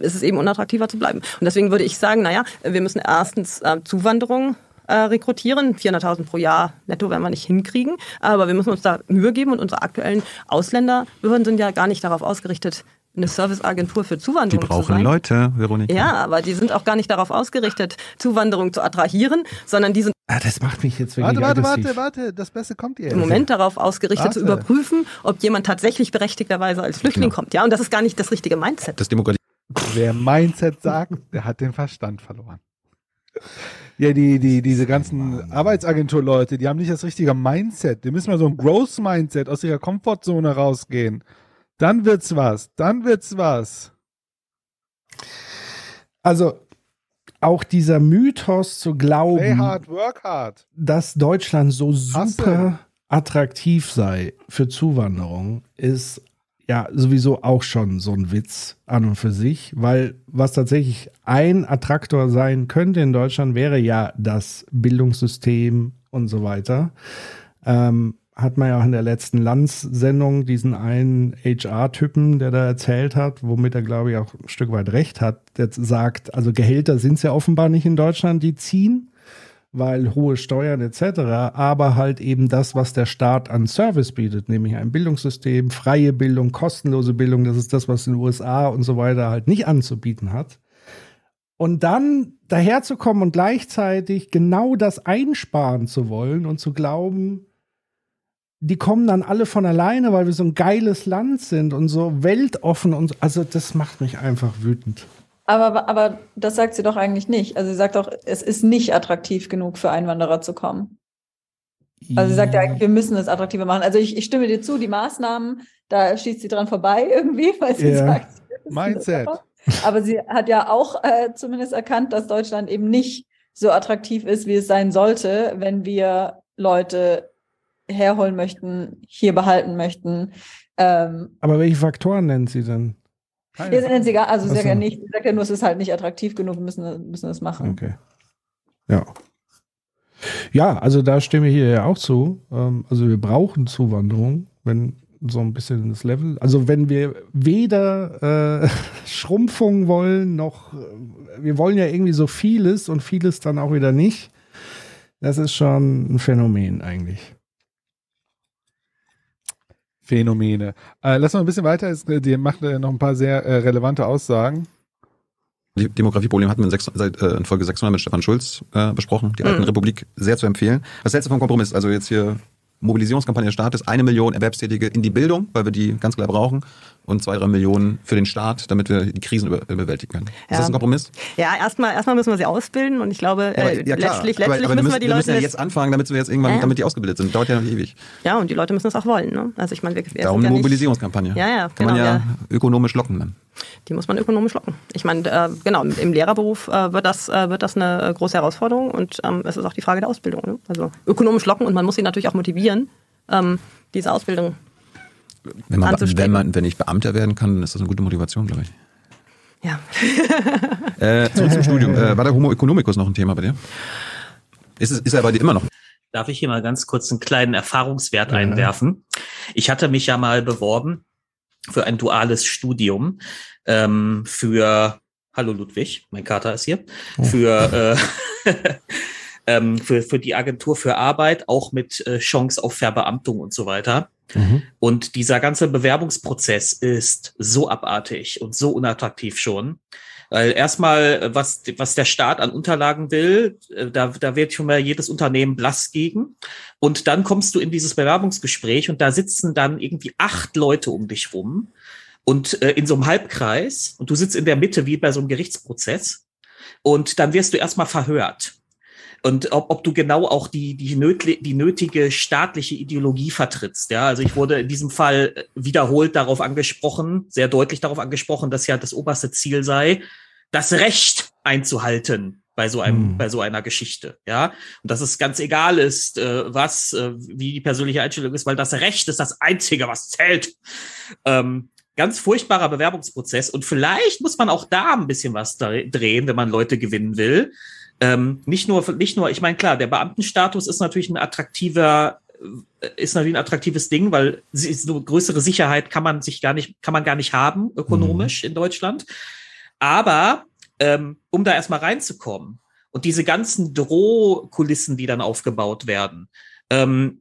ist es eben unattraktiver zu bleiben. Und deswegen würde ich sagen, naja, wir müssen erstens äh, Zuwanderung äh, rekrutieren. 400.000 pro Jahr netto werden wir nicht hinkriegen, aber wir müssen uns da Mühe geben und unsere aktuellen Ausländerbehörden sind ja gar nicht darauf ausgerichtet, eine Serviceagentur für Zuwanderung die brauchen zu sein. Leute, Veronika. Ja, aber die sind auch gar nicht darauf ausgerichtet, Zuwanderung zu attrahieren, sondern die sind Ah, das macht mich jetzt wirklich Warte, warte, warte, warte, das Beste kommt ihr. Im Moment darauf ausgerichtet warte. zu überprüfen, ob jemand tatsächlich berechtigterweise als Flüchtling genau. kommt. Ja, und das ist gar nicht das richtige Mindset. Das Demokratie. Wer Mindset sagt, der hat den Verstand verloren. Ja, die, die, diese ganzen Arbeitsagentur-Leute, die haben nicht das richtige Mindset. Die müssen mal so ein Growth-Mindset aus ihrer Komfortzone rausgehen. Dann wird's was. Dann wird's was. Also, auch dieser Mythos zu glauben, Play hard, work hard. dass Deutschland so super attraktiv sei für Zuwanderung, ist ja sowieso auch schon so ein Witz an und für sich, weil was tatsächlich ein Attraktor sein könnte in Deutschland, wäre ja das Bildungssystem und so weiter. Ähm, hat man ja auch in der letzten Lanz-Sendung diesen einen HR-Typen, der da erzählt hat, womit er, glaube ich, auch ein Stück weit recht hat, der sagt, also Gehälter sind es ja offenbar nicht in Deutschland, die ziehen, weil hohe Steuern etc., aber halt eben das, was der Staat an Service bietet, nämlich ein Bildungssystem, freie Bildung, kostenlose Bildung, das ist das, was in den USA und so weiter halt nicht anzubieten hat. Und dann daherzukommen und gleichzeitig genau das einsparen zu wollen und zu glauben, die kommen dann alle von alleine, weil wir so ein geiles Land sind und so weltoffen und so. Also das macht mich einfach wütend. Aber, aber das sagt sie doch eigentlich nicht. Also sie sagt doch, es ist nicht attraktiv genug für Einwanderer zu kommen. Also sie sagt ja eigentlich, wir müssen es attraktiver machen. Also ich, ich stimme dir zu, die Maßnahmen, da schießt sie dran vorbei irgendwie, weil sie Ja. sagt, Mindset. aber sie hat ja auch äh, zumindest erkannt, dass Deutschland eben nicht so attraktiv ist, wie es sein sollte, wenn wir Leute herholen möchten, hier behalten möchten. Ähm, Aber welche Faktoren nennt sie denn? hier sind sie egal, also sie Ach sagt ja nicht, sie sagt ja nur, es ist halt nicht attraktiv genug, wir müssen, müssen es machen. Okay. Ja. Ja, also da stimme ich ihr ja auch zu. Ähm, Also wir brauchen Zuwanderung, wenn so ein bisschen das Level. Also wenn wir weder äh, Schrumpfung wollen, noch äh, wir wollen ja irgendwie so vieles und vieles dann auch wieder nicht. Das ist schon ein Phänomen eigentlich. Phänomene. Äh, lass mal ein bisschen weiter. Es- Die macht äh, noch ein paar sehr äh, relevante Aussagen. Die Demografieproblem hatten wir in, sechs, seit, äh, in Folge 600 mit Stefan Schulz äh, besprochen. Die Alten Republik sehr zu empfehlen. Was hältst du vom Kompromiss? Also jetzt hier Mobilisierungskampagne des Staates, eine Million Erwerbstätige in die Bildung, weil wir die ganz klar brauchen, und zwei, drei Millionen für den Staat, damit wir die Krisen über, äh, bewältigen können. Ist Ja. das ein Kompromiss? Ja, erstmal, erstmal müssen wir sie ausbilden und ich glaube, Ja, aber- äh, ja, klar. letztlich, aber, letztlich aber müssen wir wir die wir Leute müssen ja jetzt anfangen, damit wir jetzt irgendwann, damit die ausgebildet sind. Dauert ja noch ewig. ja, und die Leute müssen es auch wollen. Ne? Also ich meine, wir, wir Darum eine Mobilisierungskampagne. Ja, ja, Kann man genau, ja, ja. ökonomisch locken dann. Die muss man ökonomisch locken. Ich meine, äh, genau, im- Lehrerberuf äh, wird, das, äh, wird das eine äh, große Herausforderung und ähm, es ist auch die Frage der Ausbildung. Ne? Also ökonomisch locken und man muss sie natürlich auch motivieren, ähm, diese Ausbildung. Wenn man, wenn man, wenn ich Beamter werden kann, dann ist das eine gute Motivation, glaube ich. Ja. Äh, zurück zum Studium. Äh, war der Homo economicus noch ein Thema bei dir? Ist, es, ist er bei dir immer noch? Darf ich hier mal ganz kurz einen kleinen Erfahrungswert einwerfen? Ich hatte mich ja mal beworben für ein duales Studium ähm, für Hallo Ludwig, mein Kater ist hier. Für äh, ähm, für für die Agentur für Arbeit auch mit äh, Chance auf Verbeamtung und so weiter. Und dieser ganze Bewerbungsprozess ist so abartig und so unattraktiv schon. Weil erstmal, was, was der Staat an Unterlagen will, äh, da, da wird schon mal jedes Unternehmen blass gegen. Und dann kommst du in dieses Bewerbungsgespräch und da sitzen dann irgendwie acht Leute um dich rum und äh, in so einem Halbkreis und du sitzt in der Mitte wie bei so einem Gerichtsprozess und dann wirst du erstmal verhört. Und ob, ob du genau auch die, die, nötli- die nötige staatliche Ideologie vertrittst. Ja, also ich wurde in diesem Fall äh, wiederholt darauf angesprochen, sehr deutlich darauf angesprochen, dass ja das oberste Ziel sei, das Recht einzuhalten bei so einem, Hm. bei so einer Geschichte. Ja, und dass es ganz egal ist, äh, was, äh, wie die persönliche Einstellung ist, weil das Recht ist das Einzige, was zählt. Ähm, ganz furchtbarer Bewerbungsprozess. Und vielleicht muss man auch da ein bisschen was dre- drehen, wenn man Leute gewinnen will. Ähm, nicht nur, nicht nur, ich meine, klar, der Beamtenstatus ist natürlich ein attraktiver, äh, ist natürlich ein attraktives Ding, weil so größere Sicherheit kann man sich gar nicht, kann man gar nicht haben, ökonomisch in Deutschland. Aber ähm, um da erstmal reinzukommen und diese ganzen Drohkulissen, die dann aufgebaut werden, ähm,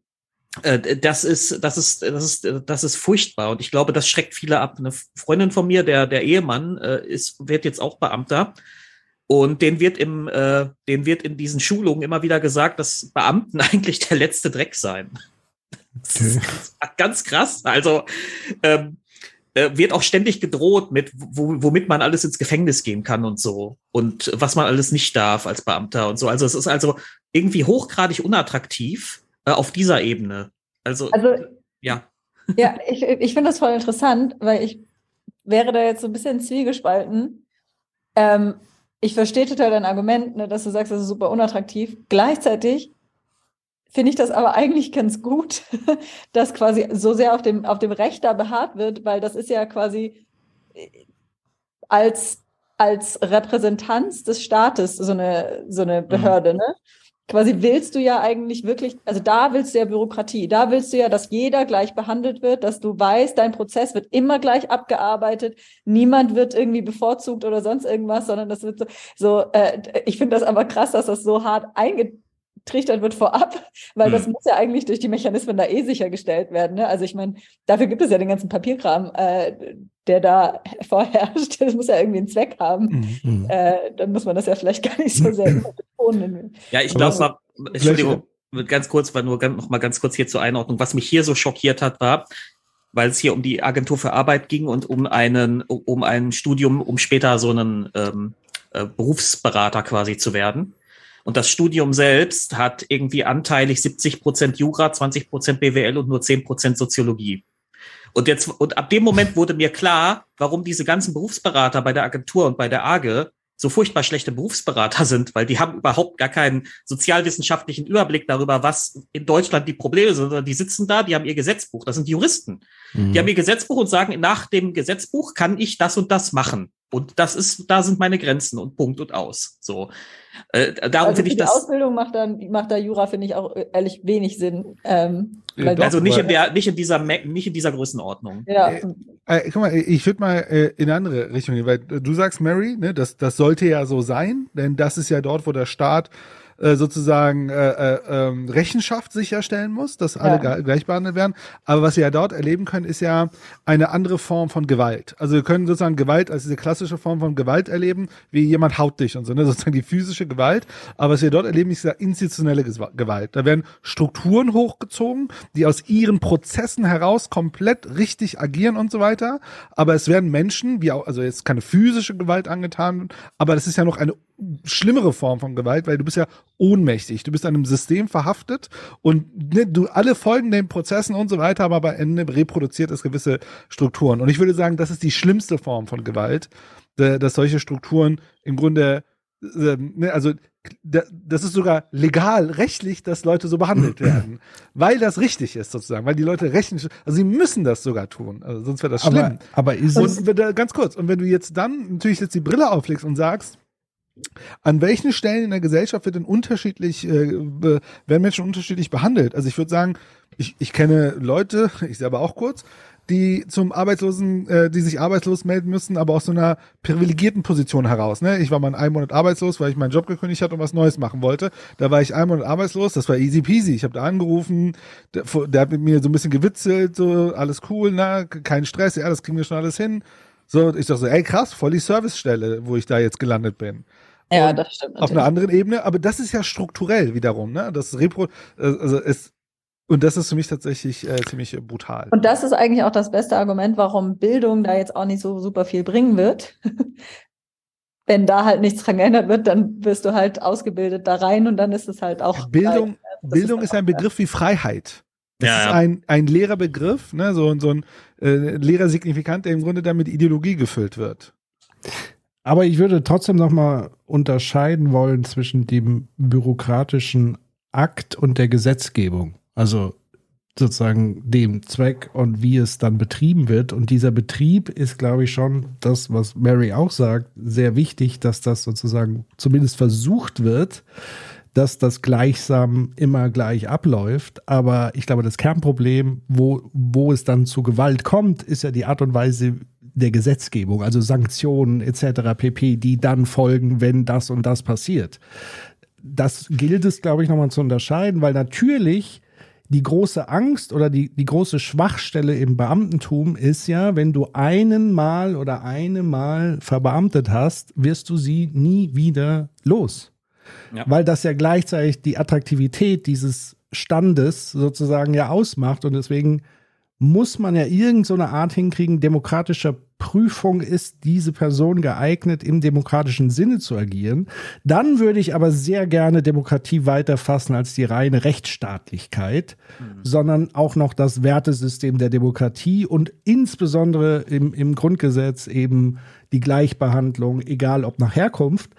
äh, das ist, das ist, das ist, das ist furchtbar. Und ich glaube, das schreckt viele ab. Eine Freundin von mir, der, der Ehemann, äh, ist, wird jetzt auch Beamter. Und den wird im, äh, den wird in diesen Schulungen immer wieder gesagt, dass Beamten eigentlich der letzte Dreck seien. Das ist ganz krass. Also ähm, äh, wird auch ständig gedroht mit, wo, womit man alles ins Gefängnis gehen kann und so und was man alles nicht darf als Beamter und so. Also es ist also irgendwie hochgradig unattraktiv äh, auf dieser Ebene. Also, Also ja. Ja, ich, ich finde das voll interessant, weil ich wäre da jetzt so ein bisschen zwiegespalten. Ähm, ich verstehe total dein Argument, ne, dass du sagst, das ist super unattraktiv. Gleichzeitig finde ich das aber eigentlich ganz gut, dass quasi so sehr auf dem, auf dem Recht da beharrt wird, weil das ist ja quasi äh, als, als Repräsentanz des Staates so eine, so eine Behörde, mhm. ne? Quasi willst du ja eigentlich wirklich, also da willst du ja Bürokratie, da willst du ja, dass jeder gleich behandelt wird, dass du weißt, dein Prozess wird immer gleich abgearbeitet, niemand wird irgendwie bevorzugt oder sonst irgendwas, sondern das wird so, so äh, ich finde das aber krass, dass das so hart eingetragen trichtert wird vorab, weil mhm. das muss ja eigentlich durch die Mechanismen da eh sichergestellt werden. Ne? Also ich meine, dafür gibt es ja den ganzen Papierkram, äh, der da vorherrscht. Das muss ja irgendwie einen Zweck haben. Mhm. Äh, dann muss man das ja vielleicht gar nicht so sehr betonen. Ja, ich glaube, Entschuldigung, ganz kurz, war nur ganz, noch mal ganz kurz hier zur Einordnung. Was mich hier so schockiert hat, war, weil es hier um die Agentur für Arbeit ging und um einen, um ein Studium, um später so einen ähm, äh, Berufsberater quasi zu werden. Und das Studium selbst hat irgendwie anteilig 70 Prozent Jura, 20 Prozent BWL und nur 10 Prozent Soziologie. Und jetzt, und ab dem Moment wurde mir klar, warum diese ganzen Berufsberater bei der Agentur und bei der AGE so furchtbar schlechte Berufsberater sind, weil die haben überhaupt gar keinen sozialwissenschaftlichen Überblick darüber, was in Deutschland die Probleme sind, sondern die sitzen da, die haben ihr Gesetzbuch, das sind Juristen. Mhm. Die haben ihr Gesetzbuch und sagen, nach dem Gesetzbuch kann ich das und das machen. Und das ist, da sind meine Grenzen und Punkt und aus. So. Äh, darum also finde ich die das. Ausbildung macht dann, macht da Jura, finde ich, auch ehrlich wenig Sinn. Ähm, ja, also nicht in der, nicht in dieser, nicht in dieser Größenordnung. Ja. Äh, äh, guck mal, ich würde mal äh, in eine andere Richtung gehen, weil du sagst, Mary, ne, das, das sollte ja so sein, denn das ist ja dort, wo der Staat äh, sozusagen äh, äh, ähm, Rechenschaft sicherstellen muss, dass alle ja. gleich behandelt werden. Aber was wir ja dort erleben können, ist ja eine andere Form von Gewalt. Also wir können sozusagen Gewalt als diese klassische Form von Gewalt erleben, wie jemand haut dich und so, ne? sozusagen die physische Gewalt. Aber was wir dort erleben, ist ja institutionelle Gewalt. Da werden Strukturen hochgezogen, die aus ihren Prozessen heraus komplett richtig agieren und so weiter. Aber es werden Menschen, wie auch, also jetzt keine physische Gewalt angetan, aber das ist ja noch eine schlimmere Form von Gewalt, weil du bist ja ohnmächtig. Du bist an einem System verhaftet und ne, du alle folgen den Prozessen und so weiter, aber am Ende reproduziert es gewisse Strukturen. Und ich würde sagen, das ist die schlimmste Form von Gewalt, dass solche Strukturen im Grunde, äh, ne, also das ist sogar legal, rechtlich, dass Leute so behandelt werden. weil das richtig ist, sozusagen. Weil die Leute rechtlich, also sie müssen das sogar tun. Also sonst wäre das schlimm. Aber, aber ist und, es. Ganz kurz. Und wenn du jetzt dann natürlich jetzt die Brille auflegst und sagst, an welchen Stellen in der Gesellschaft wird denn unterschiedlich, äh, werden Menschen unterschiedlich behandelt? Also ich würde sagen, ich, ich kenne Leute, ich selber auch kurz, die zum Arbeitslosen, äh, die sich arbeitslos melden müssen, aber aus so einer privilegierten Position heraus. Ne? Ich war mal einen Monat arbeitslos, weil ich meinen Job gekündigt hatte und was Neues machen wollte. Da war ich einen Monat arbeitslos, das war easy peasy. Ich habe da angerufen, der, der, hat mit mir so ein bisschen gewitzelt, so alles cool, na, kein Stress, ja, das kriegen wir schon alles hin. So, ich dachte so, ey krass, voll die Servicestelle, wo ich da jetzt gelandet bin. Ja, das stimmt. Natürlich. Auf einer anderen Ebene, aber das ist ja strukturell wiederum, ne? Das Repro, also es, und das ist für mich tatsächlich äh, ziemlich brutal. Und das ist eigentlich auch das beste Argument, warum Bildung da jetzt auch nicht so super viel bringen wird. Wenn da halt nichts dran geändert wird, dann wirst du halt ausgebildet da rein und dann ist es halt auch. Bildung, Bildung ist, ist ein Begriff wie Freiheit. Das ja, ist ein, ein leerer Begriff, ne? so, so ein äh, leerer Signifikant, der im Grunde damit Ideologie gefüllt wird. Aber ich würde trotzdem noch mal unterscheiden wollen zwischen dem bürokratischen Akt und der Gesetzgebung. Also sozusagen dem Zweck und wie es dann betrieben wird. Und dieser Betrieb ist, glaube ich, schon das, was Mary auch sagt, sehr wichtig, dass das sozusagen zumindest versucht wird, dass das gleichsam immer gleich abläuft. Aber ich glaube, das Kernproblem, wo, wo es dann zu Gewalt kommt, ist ja die Art und Weise, der Gesetzgebung, also Sanktionen etc. pp, die dann folgen, wenn das und das passiert. Das gilt es, glaube ich, nochmal zu unterscheiden, weil natürlich die große Angst oder die, die große Schwachstelle im Beamtentum ist ja, wenn du einen Mal oder eine Mal verbeamtet hast, wirst du sie nie wieder los. Ja. Weil das ja gleichzeitig die Attraktivität dieses Standes sozusagen ja ausmacht und deswegen muss man ja irgendeine so Art hinkriegen, demokratischer Prüfung ist diese Person geeignet, im demokratischen Sinne zu agieren. Dann würde ich aber sehr gerne Demokratie weiterfassen als die reine Rechtsstaatlichkeit, sondern auch noch das Wertesystem der Demokratie und insbesondere im, im Grundgesetz eben die Gleichbehandlung, egal ob nach Herkunft,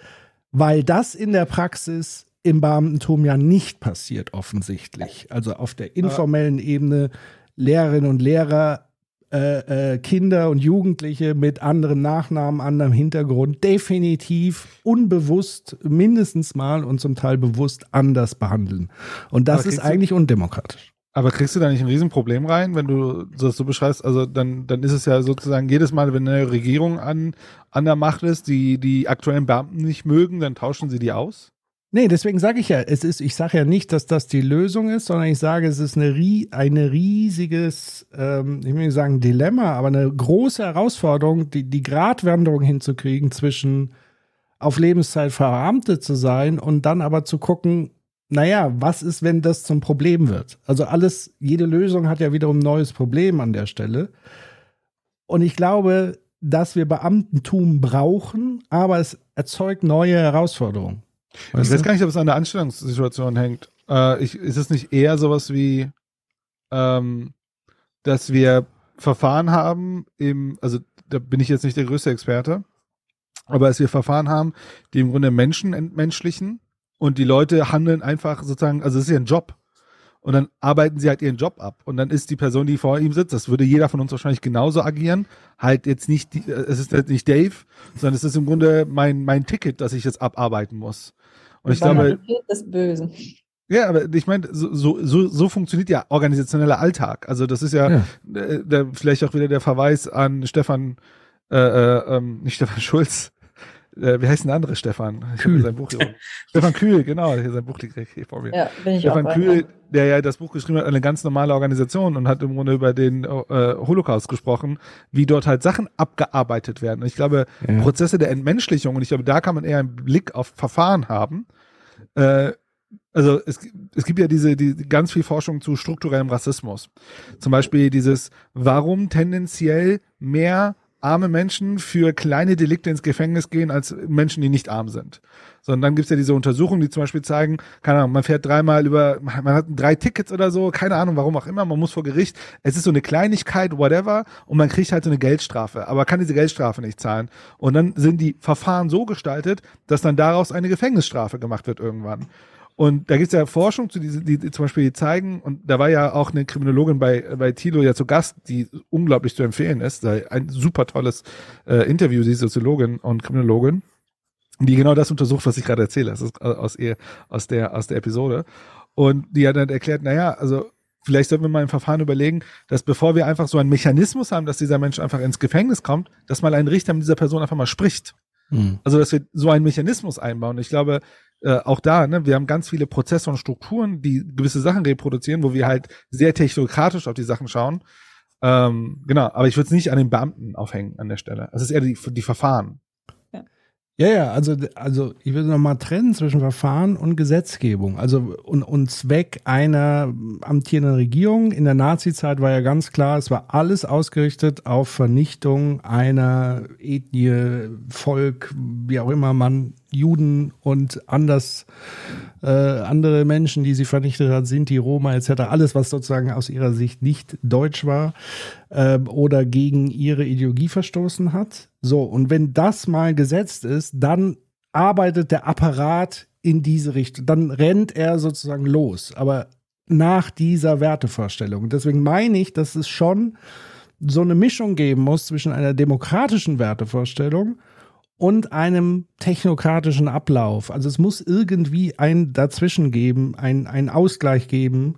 weil das in der Praxis im Beamtentum ja nicht passiert offensichtlich. Also auf der informellen Ebene Lehrerinnen und Lehrer äh, äh, Kinder und Jugendliche mit anderen Nachnamen, anderem Hintergrund definitiv unbewusst mindestens mal und zum Teil bewusst anders behandeln. Und das ist eigentlich undemokratisch. Aber kriegst du da nicht ein Riesenproblem rein, wenn du das so beschreibst? Also dann, dann ist es ja sozusagen jedes Mal, wenn eine Regierung an, an der Macht ist, die die aktuellen Beamten nicht mögen, dann tauschen sie die aus? Nee, deswegen sage ich ja, es ist, ich sage ja nicht, dass das die Lösung ist, sondern ich sage, es ist eine, eine riesiges, ähm, ich will nicht sagen Dilemma, aber eine große Herausforderung, die, die Gratwanderung hinzukriegen zwischen auf Lebenszeit verbeamtet zu sein und dann aber zu gucken, naja, was ist, wenn das zum Problem wird? Also alles, jede Lösung hat ja wiederum ein neues Problem an der Stelle. Und ich glaube, dass wir Beamtentum brauchen, aber es erzeugt neue Herausforderungen. ich weiß gar nicht, ob es an der Anstellungssituation hängt. Äh, ich, ist es nicht eher sowas wie, ähm, dass wir Verfahren haben, im, also da bin ich jetzt nicht der größte Experte, aber dass wir Verfahren haben, die im Grunde Menschen entmenschlichen und die Leute handeln einfach sozusagen, also es ist ja ein Job. Und dann arbeiten sie halt ihren Job ab. Und dann ist die Person, die vor ihm sitzt, das würde jeder von uns wahrscheinlich genauso agieren. Halt jetzt nicht, die, äh, es ist halt nicht Dave, sondern es ist im Grunde mein, mein Ticket, das ich jetzt abarbeiten muss. Und ich glaube, des Bösen. ja, aber ich meine, so, so, so, funktioniert ja organisationeller Alltag. Also das ist ja, Ja. Äh, der, vielleicht auch wieder der Verweis an Stefan, äh, äh, ähm, nicht Stefan Schulz, äh, wie heißt denn der andere Stefan? Ich habe Kühl. sein Buch. Stefan Kühl, genau, hier sein Buch liegt hier vor mir. Ja, bin ich Stefan auch. Kühl, der ja das Buch geschrieben hat, eine ganz normale Organisation und hat im Grunde über den äh, Holocaust gesprochen, wie dort halt Sachen abgearbeitet werden. Und ich glaube, Ja. Prozesse der Entmenschlichung, und ich glaube, da kann man eher einen Blick auf Verfahren haben. Äh, also es, es gibt ja diese die, ganz viel Forschung zu strukturellem Rassismus. Zum Beispiel dieses, warum tendenziell mehr arme Menschen für kleine Delikte ins Gefängnis gehen als Menschen, die nicht arm sind. Sondern dann gibt's ja diese Untersuchungen, die zum Beispiel zeigen, keine Ahnung, man fährt dreimal über, man hat drei Tickets oder so, keine Ahnung, warum auch immer, man muss vor Gericht, es ist so eine Kleinigkeit, whatever, und man kriegt halt so eine Geldstrafe, aber kann diese Geldstrafe nicht zahlen. Und dann sind die Verfahren so gestaltet, dass dann daraus eine Gefängnisstrafe gemacht wird irgendwann. Und da gibt's ja Forschung zu diese, die, die zum Beispiel die zeigen, und da war ja auch eine Kriminologin bei, bei Thilo ja zu Gast, die unglaublich zu empfehlen ist. Ein super tolles äh, Interview, sie ist Soziologin und Kriminologin, die genau das untersucht, was ich gerade erzähle. Das ist aus ihr, aus der, aus der Episode. Und die hat dann erklärt, naja, also vielleicht sollten wir mal im Verfahren überlegen, dass bevor wir einfach so einen Mechanismus haben, dass dieser Mensch einfach ins Gefängnis kommt, dass mal ein Richter mit dieser Person einfach mal spricht. Hm. Also, dass wir so einen Mechanismus einbauen. Ich glaube, äh, auch da, ne, wir haben ganz viele Prozesse und Strukturen, die gewisse Sachen reproduzieren, wo wir halt sehr technokratisch auf die Sachen schauen. Ähm, genau, aber ich würde es nicht an den Beamten aufhängen an der Stelle. Es ist eher die, die Verfahren. Ja, ja, also, also ich will nochmal trennen zwischen Verfahren und Gesetzgebung. Also und, und Zweck einer amtierenden Regierung. In der Nazi-Zeit war ja ganz klar, es war alles ausgerichtet auf Vernichtung einer Ethnie, Volk, wie auch immer man, Juden und anders äh, andere Menschen, die sie vernichtet hat, Sinti, Roma etc. Alles, was sozusagen aus ihrer Sicht nicht deutsch war ähm, oder gegen ihre Ideologie verstoßen hat. So, und wenn das mal gesetzt ist, dann arbeitet der Apparat in diese Richtung. Dann rennt er sozusagen los, aber nach dieser Wertevorstellung. Deswegen meine ich, dass es schon so eine Mischung geben muss zwischen einer demokratischen Wertevorstellung und einem technokratischen Ablauf. Also es muss irgendwie ein Dazwischen geben, ein, ein Ausgleich geben,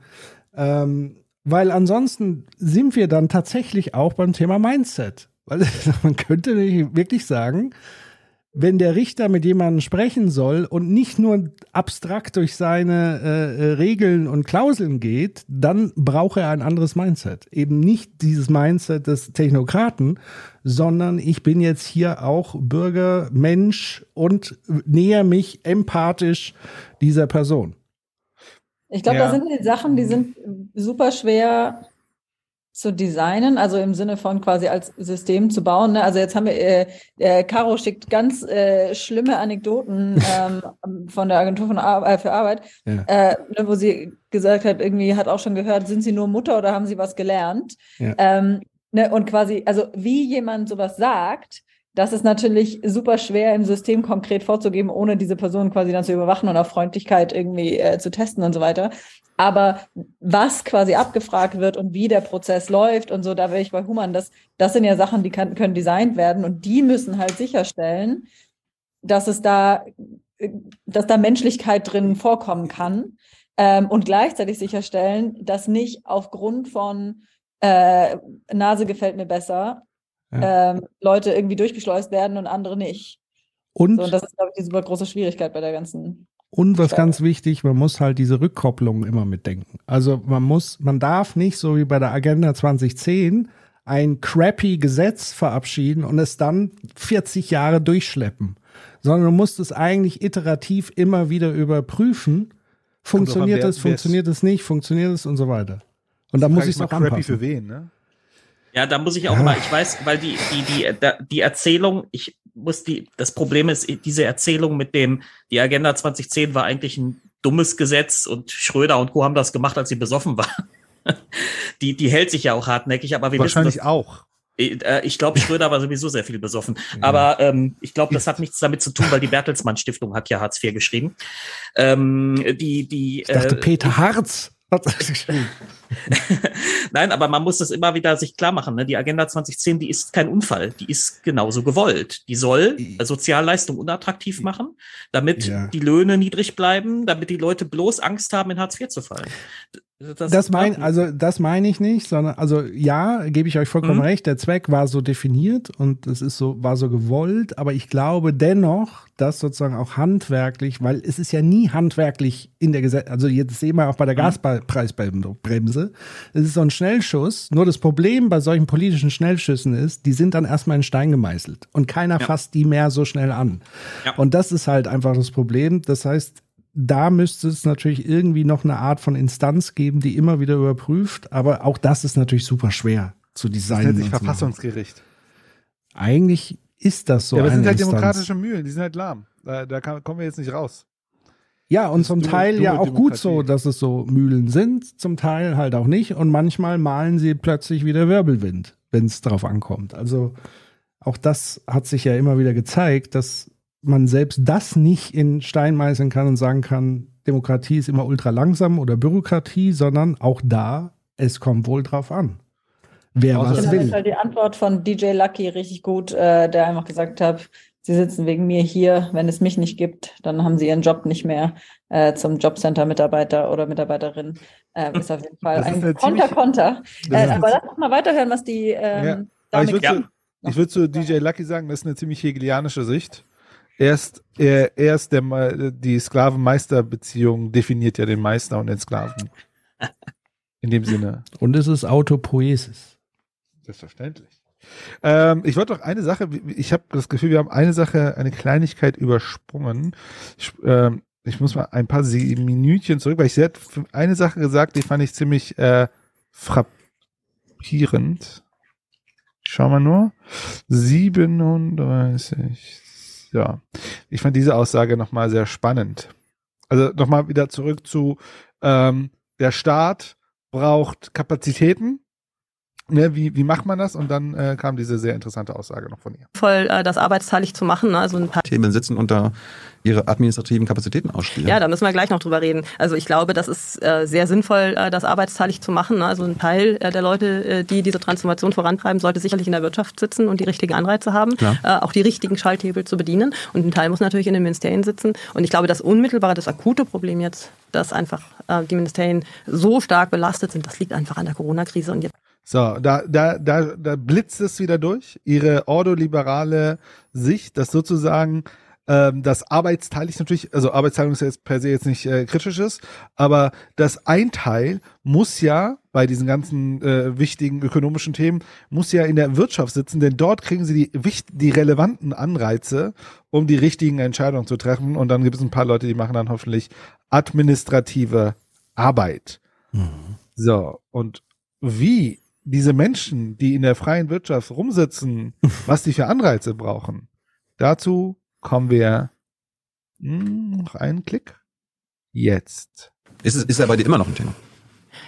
ähm, weil ansonsten sind wir dann tatsächlich auch beim Thema Mindset. Weil man könnte wirklich sagen, wenn der Richter mit jemandem sprechen soll und nicht nur abstrakt durch seine äh, äh, Regeln und Klauseln geht, dann braucht er ein anderes Mindset. Eben nicht dieses Mindset des Technokraten, sondern ich bin jetzt hier auch Bürger, Mensch und näher mich empathisch dieser Person. Ich glaube, Ja. das sind die Sachen, die sind super schwer zu designen, also im Sinne von quasi als System zu bauen. Ne? Also jetzt haben wir, äh, äh, Caro schickt ganz äh, schlimme Anekdoten ähm, von der Agentur von Ar äh, für Arbeit, Ja. äh, ne, wo sie gesagt hat, irgendwie hat auch schon gehört, sind sie nur Mutter oder haben sie was gelernt? Ja. Ähm, ne, und quasi, also wie jemand sowas sagt, das ist natürlich super schwer im System konkret vorzugeben, ohne diese Person quasi dann zu überwachen und auf Freundlichkeit irgendwie äh, zu testen und so weiter. Aber was quasi abgefragt wird und wie der Prozess läuft und so, da wäre ich bei Human, das, das sind ja Sachen, die kann, können designt werden und die müssen halt sicherstellen, dass es da, äh, dass da Menschlichkeit drin vorkommen kann ähm, und gleichzeitig sicherstellen, dass nicht aufgrund von äh, Nase gefällt mir besser ähm, Leute irgendwie durchgeschleust werden und andere nicht. Und, So, und das ist, glaube ich, die super große Schwierigkeit bei der ganzen. und was Schade. ganz wichtig, man muss halt diese Rückkopplung immer mitdenken. Also man muss, man darf nicht so wie bei der Agenda 2010 ein crappy Gesetz verabschieden und es dann 40 Jahre durchschleppen, sondern du musst es eigentlich iterativ immer wieder überprüfen. Funktioniert es, funktioniert es nicht, funktioniert es und so weiter. Und da Frag muss ich ich es auch crappy anpassen. für wen, ne? Ja, da muss ich auch Ja. mal, ich weiß, weil die, die, die, die Erzählung, ich muss die, das Problem ist, diese Erzählung mit dem, die Agenda 2010 war eigentlich ein dummes Gesetz und Schröder und Co. haben das gemacht, als sie besoffen waren. Die, die hält sich ja auch hartnäckig, aber wir Wahrscheinlich wissen, dass, auch. äh, ich glaube, Schröder war sowieso sehr viel besoffen. Aber ähm, ich glaube, das hat nichts damit zu tun, weil die Bertelsmann Stiftung hat ja Hartz IV geschrieben. Ähm, die, die, Ich dachte, äh, Peter Harz hat das geschrieben. Nein, aber man muss das immer wieder sich klar machen. Ne? Die Agenda 2010, die ist kein Unfall, die ist genauso gewollt. Die soll Sozialleistung unattraktiv machen, damit Ja. die Löhne niedrig bleiben, damit die Leute bloß Angst haben, in Hartz IV zu fallen. Das mein, also das meine ich nicht, sondern also ja, gebe ich euch vollkommen Mhm. recht. Der Zweck war so definiert und es ist so war so gewollt, aber ich glaube dennoch, dass sozusagen auch handwerklich, weil es ist ja nie handwerklich in der Gesetz, also jetzt sehen wir auch bei der Gaspreisbremse, es ist so ein Schnellschuss. Nur das Problem bei solchen politischen Schnellschüssen ist, die sind dann erstmal in Stein gemeißelt und keiner Ja. fasst die mehr so schnell an. Ja. Und das ist halt einfach das Problem. Das heißt, da müsste es natürlich irgendwie noch eine Art von Instanz geben, die immer wieder überprüft. Aber auch das ist natürlich super schwer zu Das designen. nennt sich. Verfassungsgericht. Eigentlich ist das so ja, aber es sind halt Instanz. demokratische Mühlen, die sind halt lahm. Da, da kann, kommen wir jetzt nicht raus. Ja, und zum dumme- Teil ja dumme auch gut Demokratie. so, dass es so Mühlen sind, zum Teil halt auch nicht. Und manchmal malen sie plötzlich wieder Wirbelwind, wenn es drauf ankommt. Also auch das hat sich ja immer wieder gezeigt, dass man selbst das nicht in Stein meißeln kann und sagen kann, Demokratie ist immer ultra langsam oder Bürokratie, sondern auch da, es kommt wohl drauf an. Wer was Ich finde will. halt die Antwort von DJ Lucky richtig gut, äh, der einfach gesagt hat, sie sitzen wegen mir hier, wenn es mich nicht gibt, dann haben sie ihren Job nicht mehr äh, zum Jobcenter-Mitarbeiter oder Mitarbeiterin. Äh, ist auf jeden Fall ein Konter-Konter. Das Äh, aber lass uns mal weiterhören, was die ähm, Ja. Ich würde Ja. zu, ich würd zu DJ Lucky sagen, das ist eine ziemlich hegelianische Sicht. Erst, er, erst der, die Sklaven-Meister-Beziehung definiert ja den Meister und den Sklaven. In dem Sinne. Und es ist Autopoiesis. Selbstverständlich. Ähm, ich wollte noch eine Sache, ich habe das Gefühl, wir haben eine Sache, eine Kleinigkeit übersprungen. Ich, ähm, ich muss mal ein paar Minütchen zurück, weil ich sie eine Sache gesagt, die fand ich ziemlich äh, frappierend. Schau mal nur. 37. Ja. Ich fand diese Aussage nochmal sehr spannend. Also nochmal wieder zurück zu ähm, der Staat braucht Kapazitäten. Ne, wie, wie macht man das? Und dann äh, kam diese sehr interessante Aussage noch von ihr. Voll äh, das arbeitsteilig zu machen. Ne? Also ein paar Themen sitzen unter ihre administrativen Kapazitäten ausspielen. Ja, da müssen wir gleich noch drüber reden. Also ich glaube, das ist äh, sehr sinnvoll, äh, das arbeitsteilig zu machen. Ne? Also ein Teil äh, der Leute, äh, die diese Transformation vorantreiben, sollte sicherlich in der Wirtschaft sitzen und die richtigen Anreize haben, äh, auch die richtigen Schalthebel zu bedienen. Und ein Teil muss natürlich in den Ministerien sitzen. Und ich glaube, das unmittelbare, das akute Problem jetzt, dass einfach äh, die Ministerien so stark belastet sind, das liegt einfach an der Corona-Krise. Und jetzt So, da, da, da, da blitzt es wieder durch. Ihre ordoliberale Sicht, dass sozusagen ähm, das arbeitsteilig natürlich, also Arbeitsteilung ist jetzt per se jetzt nicht äh, kritisch ist, aber das ein Teil muss ja bei diesen ganzen äh, wichtigen ökonomischen Themen, muss ja in der Wirtschaft sitzen, denn dort kriegen sie die, die relevanten Anreize, um die richtigen Entscheidungen zu treffen. Und dann gibt es ein paar Leute, die machen dann hoffentlich administrative Arbeit. So, und wie diese Menschen, die in der freien Wirtschaft rumsitzen, was die für Anreize brauchen. Dazu kommen wir hm, noch einen Klick. Jetzt. Ist, es, ist bei dir immer noch ein Thema?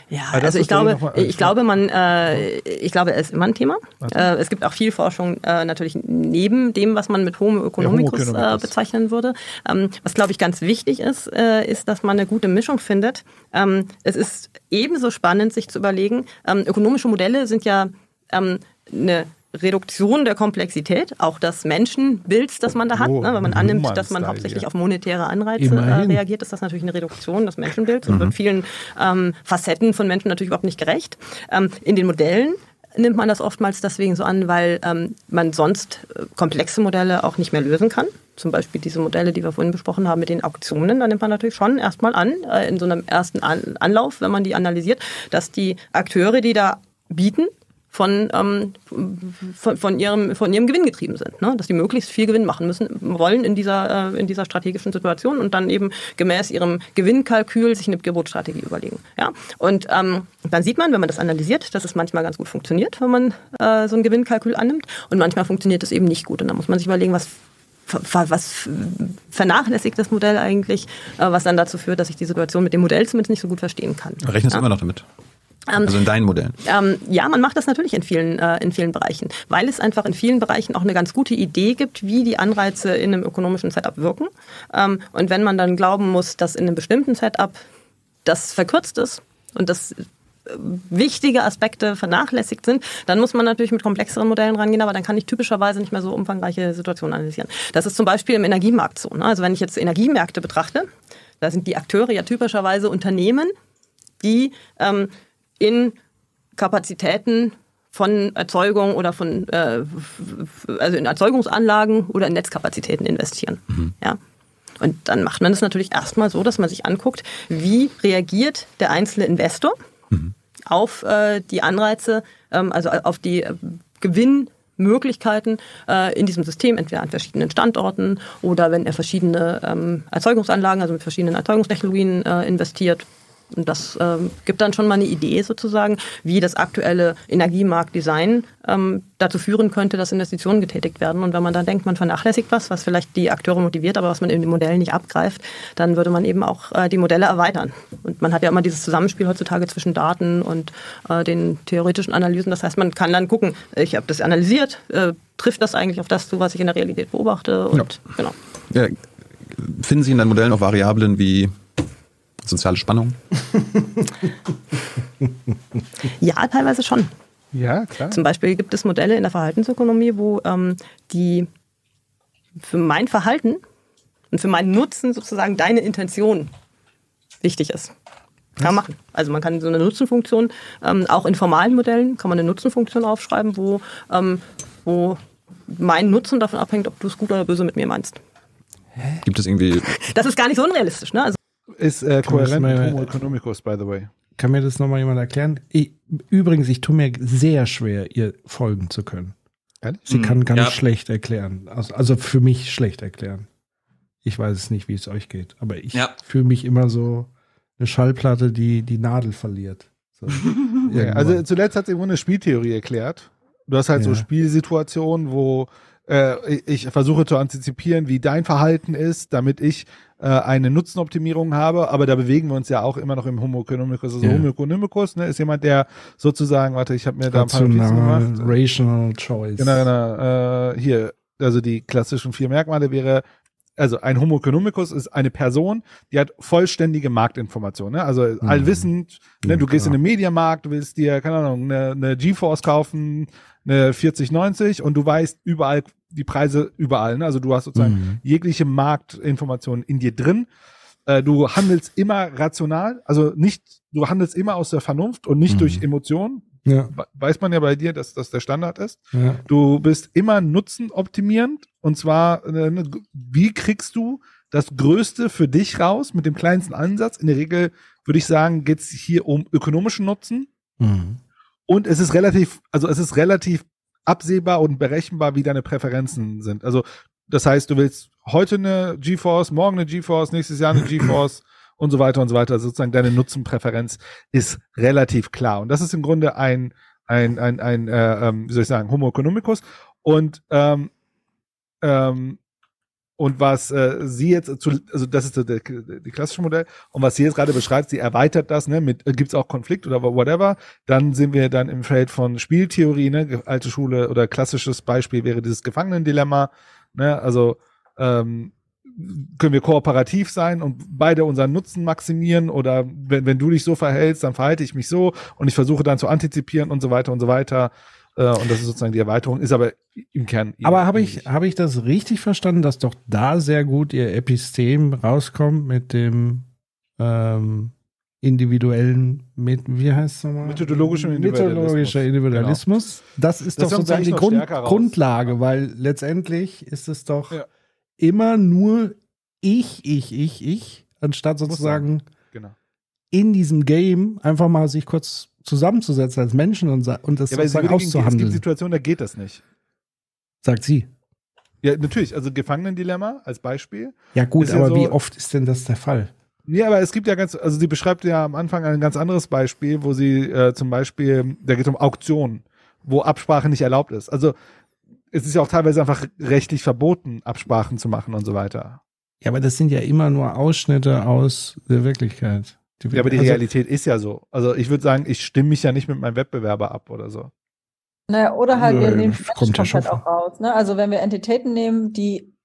Ja, also ich glaube, ich glaube, man, äh, ich glaube, es ist immer ein Thema. Äh, es gibt auch viel Forschung äh, natürlich neben dem, was man mit Homo economicus, Ja, Homo economicus. Äh, bezeichnen würde. Ähm, was glaube ich ganz wichtig ist, äh, ist, dass man eine gute Mischung findet. Ähm, es ist ebenso spannend, sich zu überlegen. Ähm, ökonomische Modelle sind ja ähm, eine Reduktion der Komplexität, auch des Menschenbilds, das man da hat. Oh, ne? Wenn man annimmt, dass man hauptsächlich ja. auf monetäre Anreize äh, reagiert, ist das natürlich eine Reduktion des Menschenbilds und wird vielen ähm, Facetten von Menschen natürlich überhaupt nicht gerecht. Ähm, in den Modellen nimmt man das oftmals deswegen so an, weil ähm, man sonst äh, komplexe Modelle auch nicht mehr lösen kann. Zum Beispiel diese Modelle, die wir vorhin besprochen haben mit den Auktionen, da nimmt man natürlich schon erstmal an, äh, in so einem ersten an Anlauf, wenn man die analysiert, dass die Akteure, die da bieten, von, ähm, von, von, ihrem, von ihrem Gewinn getrieben sind. Ne? Dass die möglichst viel Gewinn machen müssen, wollen in dieser, äh, in dieser strategischen Situation und dann eben gemäß ihrem Gewinnkalkül sich eine Gebotsstrategie überlegen. Ja? Und ähm, dann sieht man, wenn man das analysiert, dass es manchmal ganz gut funktioniert, wenn man äh, so ein Gewinnkalkül annimmt und manchmal funktioniert es eben nicht gut. Und dann muss man sich überlegen, was was vernachlässigt das Modell eigentlich, äh, was dann dazu führt, dass ich die Situation mit dem Modell zumindest nicht so gut verstehen kann. Rechnest du Ja. immer noch damit? Ähm, Also in deinen Modellen. Ähm, ja, man macht das natürlich in vielen, äh, in vielen Bereichen, weil es einfach in vielen Bereichen auch eine ganz gute Idee gibt, wie die Anreize in einem ökonomischen Setup wirken. Ähm, und wenn man dann glauben muss, dass in einem bestimmten Setup das verkürzt ist und das äh, wichtige Aspekte vernachlässigt sind, dann muss man natürlich mit komplexeren Modellen rangehen, aber dann kann ich typischerweise nicht mehr so umfangreiche Situationen analysieren. Das ist zum Beispiel im Energiemarkt so. Ne? Also wenn ich jetzt Energiemärkte betrachte, da sind die Akteure ja typischerweise Unternehmen, die ähm, in Kapazitäten von Erzeugung oder von äh, also in Erzeugungsanlagen oder in Netzkapazitäten investieren. Ja. Und dann macht man das natürlich erstmal so, dass man sich anguckt, wie reagiert der einzelne Investor auf äh, die Anreize, ähm, also auf die äh, Gewinnmöglichkeiten äh, in diesem System, entweder an verschiedenen Standorten oder wenn er verschiedene ähm, Erzeugungsanlagen, also mit verschiedenen Erzeugungstechnologien äh, investiert. Und das ähm, gibt dann schon mal eine Idee sozusagen, wie das aktuelle Energiemarktdesign ähm, dazu führen könnte, dass Investitionen getätigt werden. Und wenn man dann denkt, man vernachlässigt was, was vielleicht die Akteure motiviert, aber was man in den Modellen nicht abgreift, dann würde man eben auch äh, die Modelle erweitern. Und man hat ja immer dieses Zusammenspiel heutzutage zwischen Daten und äh, den theoretischen Analysen. Das heißt, man kann dann gucken, ich habe das analysiert, äh, trifft das eigentlich auf das zu, was ich in der Realität beobachte? Und genau. Ja, finden Sie in deinen Modellen auch Variablen wie soziale Spannung? Ja, teilweise schon. Ja, klar. Zum Beispiel gibt es Modelle in der Verhaltensökonomie, wo ähm, die für mein Verhalten und für meinen Nutzen sozusagen deine Intention wichtig ist. Kann man machen. Also man kann so eine Nutzenfunktion, ähm, auch in formalen Modellen kann man eine Nutzenfunktion aufschreiben, wo, ähm, wo mein Nutzen davon abhängt, ob du es gut oder böse mit mir meinst. Gibt es irgendwie Das ist gar nicht so unrealistisch. Ne? Also Ist äh, Kann man das kohärent mit mal- Homo economicus, by the way. Kann mir das nochmal jemand erklären? Ich, übrigens, ich tue mir sehr schwer, ihr folgen zu können. Ehrlich? Sie Hm, kann ganz ja. schlecht erklären. Also, also für mich schlecht erklären. Ich weiß es nicht, wie es euch geht, aber ich Ja. fühle mich immer so eine Schallplatte, die die Nadel verliert. So, Ja, also zuletzt hat sie irgendwo eine Spieltheorie erklärt. Du hast halt so. Spielsituationen, wo äh, ich versuche zu antizipieren, wie dein Verhalten ist, damit ich äh, eine Nutzenoptimierung habe. Aber da bewegen wir uns ja auch immer noch im Homo economicus. Also Ja. Homo economicus ne, ist jemand, der sozusagen, warte, ich habe mir da ein paar Notizen gemacht. rational choice. Genau, genau. Äh, hier, also die klassischen vier Merkmale wäre, also ein Homo economicus ist eine Person, die hat vollständige Marktinformation. Ne? Also allwissend, ne? Ja, du gehst in klar. den Mediamarkt, willst dir, keine Ahnung, eine, eine GeForce kaufen, eine 4090 und du weißt überall die Preise überall. Ne? Also du hast sozusagen Mhm. jegliche Marktinformation in dir drin. Äh, du handelst immer rational, also nicht, du handelst immer aus der Vernunft und nicht Mhm. durch Emotionen. Ja, We- Weiß man ja bei dir, dass das der Standard ist. ja. Du bist immer nutzenoptimierend und zwar, äh, ne, wie kriegst du das Größte für dich raus mit dem kleinsten Ansatz? In der Regel würde ich sagen, geht es hier um ökonomischen Nutzen Mhm. und es ist relativ, also es ist relativ absehbar und berechenbar, wie deine Präferenzen sind. Also das heißt, du willst heute eine GeForce, morgen eine GeForce, nächstes Jahr eine GeForce und so weiter und so weiter. Also sozusagen deine Nutzenpräferenz ist relativ klar. Und das ist im Grunde ein, ein, ein, ein äh, ähm, wie soll ich sagen, Homo economicus. Und ähm, ähm, und was äh, sie jetzt zu, also das ist so der, die klassische Modell. Und was sie jetzt gerade beschreibt, sie erweitert das, ne, mit äh, gibt's auch Konflikt oder whatever. Dann sind wir dann im Feld von Spieltheorie, ne, alte Schule oder klassisches Beispiel wäre dieses Gefangenendilemma, ne, also ähm, können wir kooperativ sein und beide unseren Nutzen maximieren oder wenn, wenn du dich so verhältst, dann verhalte ich mich so und ich versuche dann zu antizipieren und so weiter und so weiter. Äh, und das ist sozusagen die Erweiterung, ist aber im Kern. Aber habe ich, habe ich das richtig verstanden, dass doch da sehr gut ihr Epistem rauskommt mit dem ähm, individuellen, mit, wie heißt es nochmal? Methodologischem Individualismus. Methodologischer Individualismus. Das ist Das doch sozusagen die Grund, stärker raus. Grundlage, weil letztendlich ist es doch Ja. immer nur ich, ich, ich, ich, anstatt sozusagen Genau. in diesem Game einfach mal sich kurz zusammenzusetzen als Menschen und, und das Ja, sozusagen gegen- es gibt auszuhandeln, Situationen, da geht das nicht. sagt sie. Ja, natürlich. Also Gefangenendilemma als Beispiel. Ja gut, Ist ja aber so- wie oft ist denn das der Fall? Ja, aber es gibt ja ganz, also sie beschreibt ja am Anfang ein ganz anderes Beispiel, wo sie äh, zum Beispiel, da geht es um Auktionen, wo Absprache nicht erlaubt ist. Also es ist ja auch teilweise einfach rechtlich verboten, Absprachen zu machen und so weiter. Ja, aber das sind ja immer nur Ausschnitte aus der Wirklichkeit. Ja, aber die also, Realität ist ja so. Also ich würde sagen, ich stimme mich ja nicht mit meinem Wettbewerber ab oder so. Naja, oder halt, wir nehmen die kommt schon komplett auch raus. Ne? Also wenn wir Entitäten nehmen, die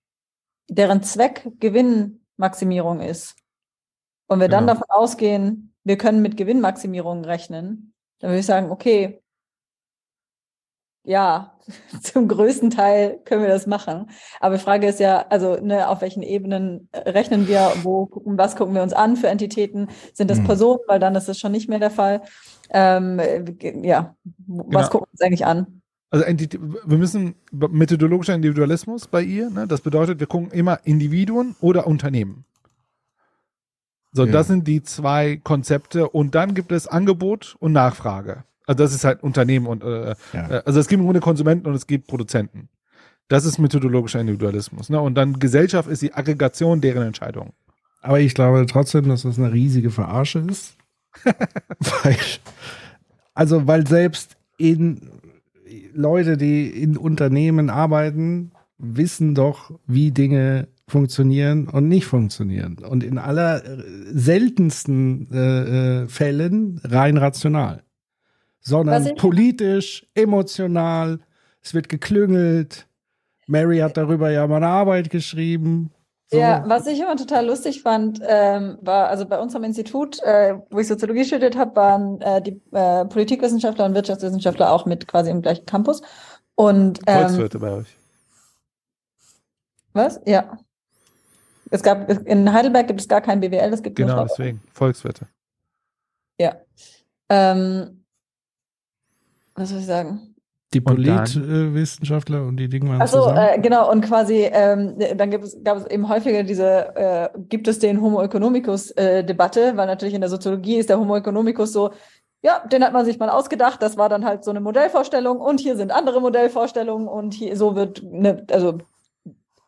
deren Zweck Gewinnmaximierung ist und wir dann Genau. davon ausgehen, wir können mit Gewinnmaximierung rechnen, dann würde ich sagen, okay, ja, zum größten Teil können wir das machen. Aber die Frage ist ja, also ne, auf welchen Ebenen äh, rechnen wir, wo gucken, was gucken wir uns an für Entitäten? Sind das Hm. Personen? Weil dann ist es schon nicht mehr der Fall. Ähm, äh, ja, was Genau. gucken wir uns eigentlich an? Also wir müssen methodologischer Individualismus bei ihr, ne? das bedeutet, wir gucken immer Individuen oder Unternehmen. So, Ja. das sind die zwei Konzepte und dann gibt es Angebot und Nachfrage. Also das ist halt Unternehmen und äh, Ja. äh, also es gibt im Grunde Konsumenten und es gibt Produzenten. Das ist methodologischer Individualismus. Ne? Und dann Gesellschaft ist die Aggregation deren Entscheidungen. aber ich glaube trotzdem, dass das eine riesige Verarsche ist. weil, also, weil selbst in Leute, die in Unternehmen arbeiten, wissen doch, wie Dinge funktionieren und nicht funktionieren. Und in aller seltensten äh, äh, Fällen rein rational. Sondern politisch, emotional, es wird geklüngelt. Mary hat darüber ja mal eine Arbeit geschrieben. So. Ja, was ich immer total lustig fand, ähm, war, also bei uns am Institut, äh, wo ich Soziologie studiert habe, waren äh, die äh, Politikwissenschaftler und Wirtschaftswissenschaftler auch mit quasi im gleichen Campus. Und ähm, Volkswirte bei euch. was? Ja. Es gab in Heidelberg gibt es gar kein BWL, es gibt Genau, nur deswegen. Volkswirte. Ja. Ähm, was soll ich sagen? Die Und? Politwissenschaftler und die Dinge waren Achso, zusammen. äh, genau, und quasi, ähm, dann gibt es, gab es eben häufiger diese, äh, gibt es den Homo economicus-Debatte, weil natürlich in der Soziologie ist der Homo economicus so, ja, den hat man sich mal ausgedacht, das war dann halt so eine Modellvorstellung und hier sind andere Modellvorstellungen und hier so wird, ne, also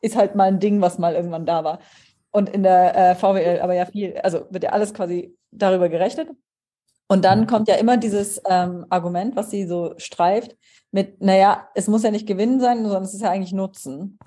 ist halt mal ein Ding, was mal irgendwann da war. Und in der äh, VWL aber ja viel, also wird ja alles quasi darüber gerechnet. Und dann kommt ja immer dieses ähm, Argument, was sie so streift, mit, naja, es muss ja nicht Gewinn sein, sondern es ist ja eigentlich Nutzen.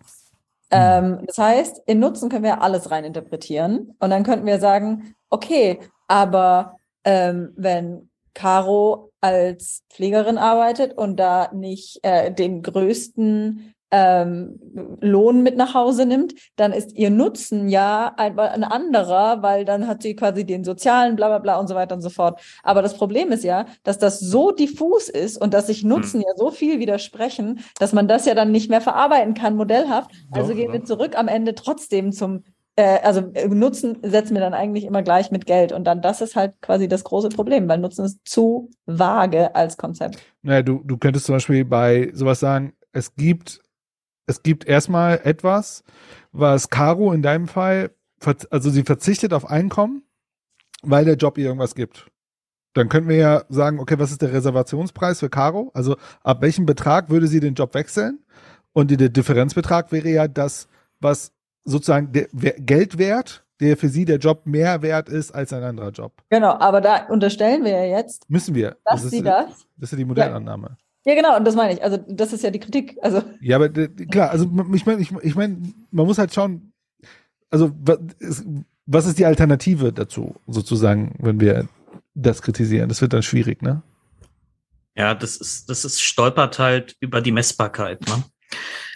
Ähm, das heißt, in Nutzen können wir ja alles rein interpretieren. Und dann könnten wir sagen, okay, aber ähm, wenn Caro als Pflegerin arbeitet und da nicht äh, den größten ähm, Lohn mit nach Hause nimmt, dann ist ihr Nutzen ja ein, ein anderer, weil dann hat sie quasi den sozialen, bla bla bla und so weiter und so fort. Aber das Problem ist ja, dass das so diffus ist und dass sich Nutzen ja so viel widersprechen, dass man das ja dann nicht mehr verarbeiten kann, modellhaft. Also Doch, gehen wir doch. zurück am Ende trotzdem zum äh, also äh, Nutzen setzen wir dann eigentlich immer gleich mit Geld. Und dann das ist halt quasi das große Problem, weil Nutzen ist zu vage als Konzept. Naja, du, du könntest zum Beispiel bei sowas sagen, es gibt, es gibt erstmal etwas, was Caro in deinem Fall, also sie verzichtet auf Einkommen, weil der Job ihr irgendwas gibt. Dann könnten wir ja sagen, okay, was ist der Reservationspreis für Caro? Also ab welchem Betrag würde sie den Job wechseln? Und der Differenzbetrag wäre ja das, was sozusagen der Wer- Geldwert der für sie der Job mehr wert ist als ein anderer Job. Genau, aber da unterstellen wir ja jetzt, Müssen wir. dass ist, sie das. Das ist ja die Modellannahme. Ja, genau, und das meine ich. Also, das ist ja die Kritik. Also, Ja, aber klar, also ich meine, ich, ich mein, man muss halt schauen, also was ist die Alternative dazu, sozusagen, wenn wir das kritisieren? Das wird dann schwierig, ne? Ja, das ist, das ist stolpert halt über die Messbarkeit. Ne?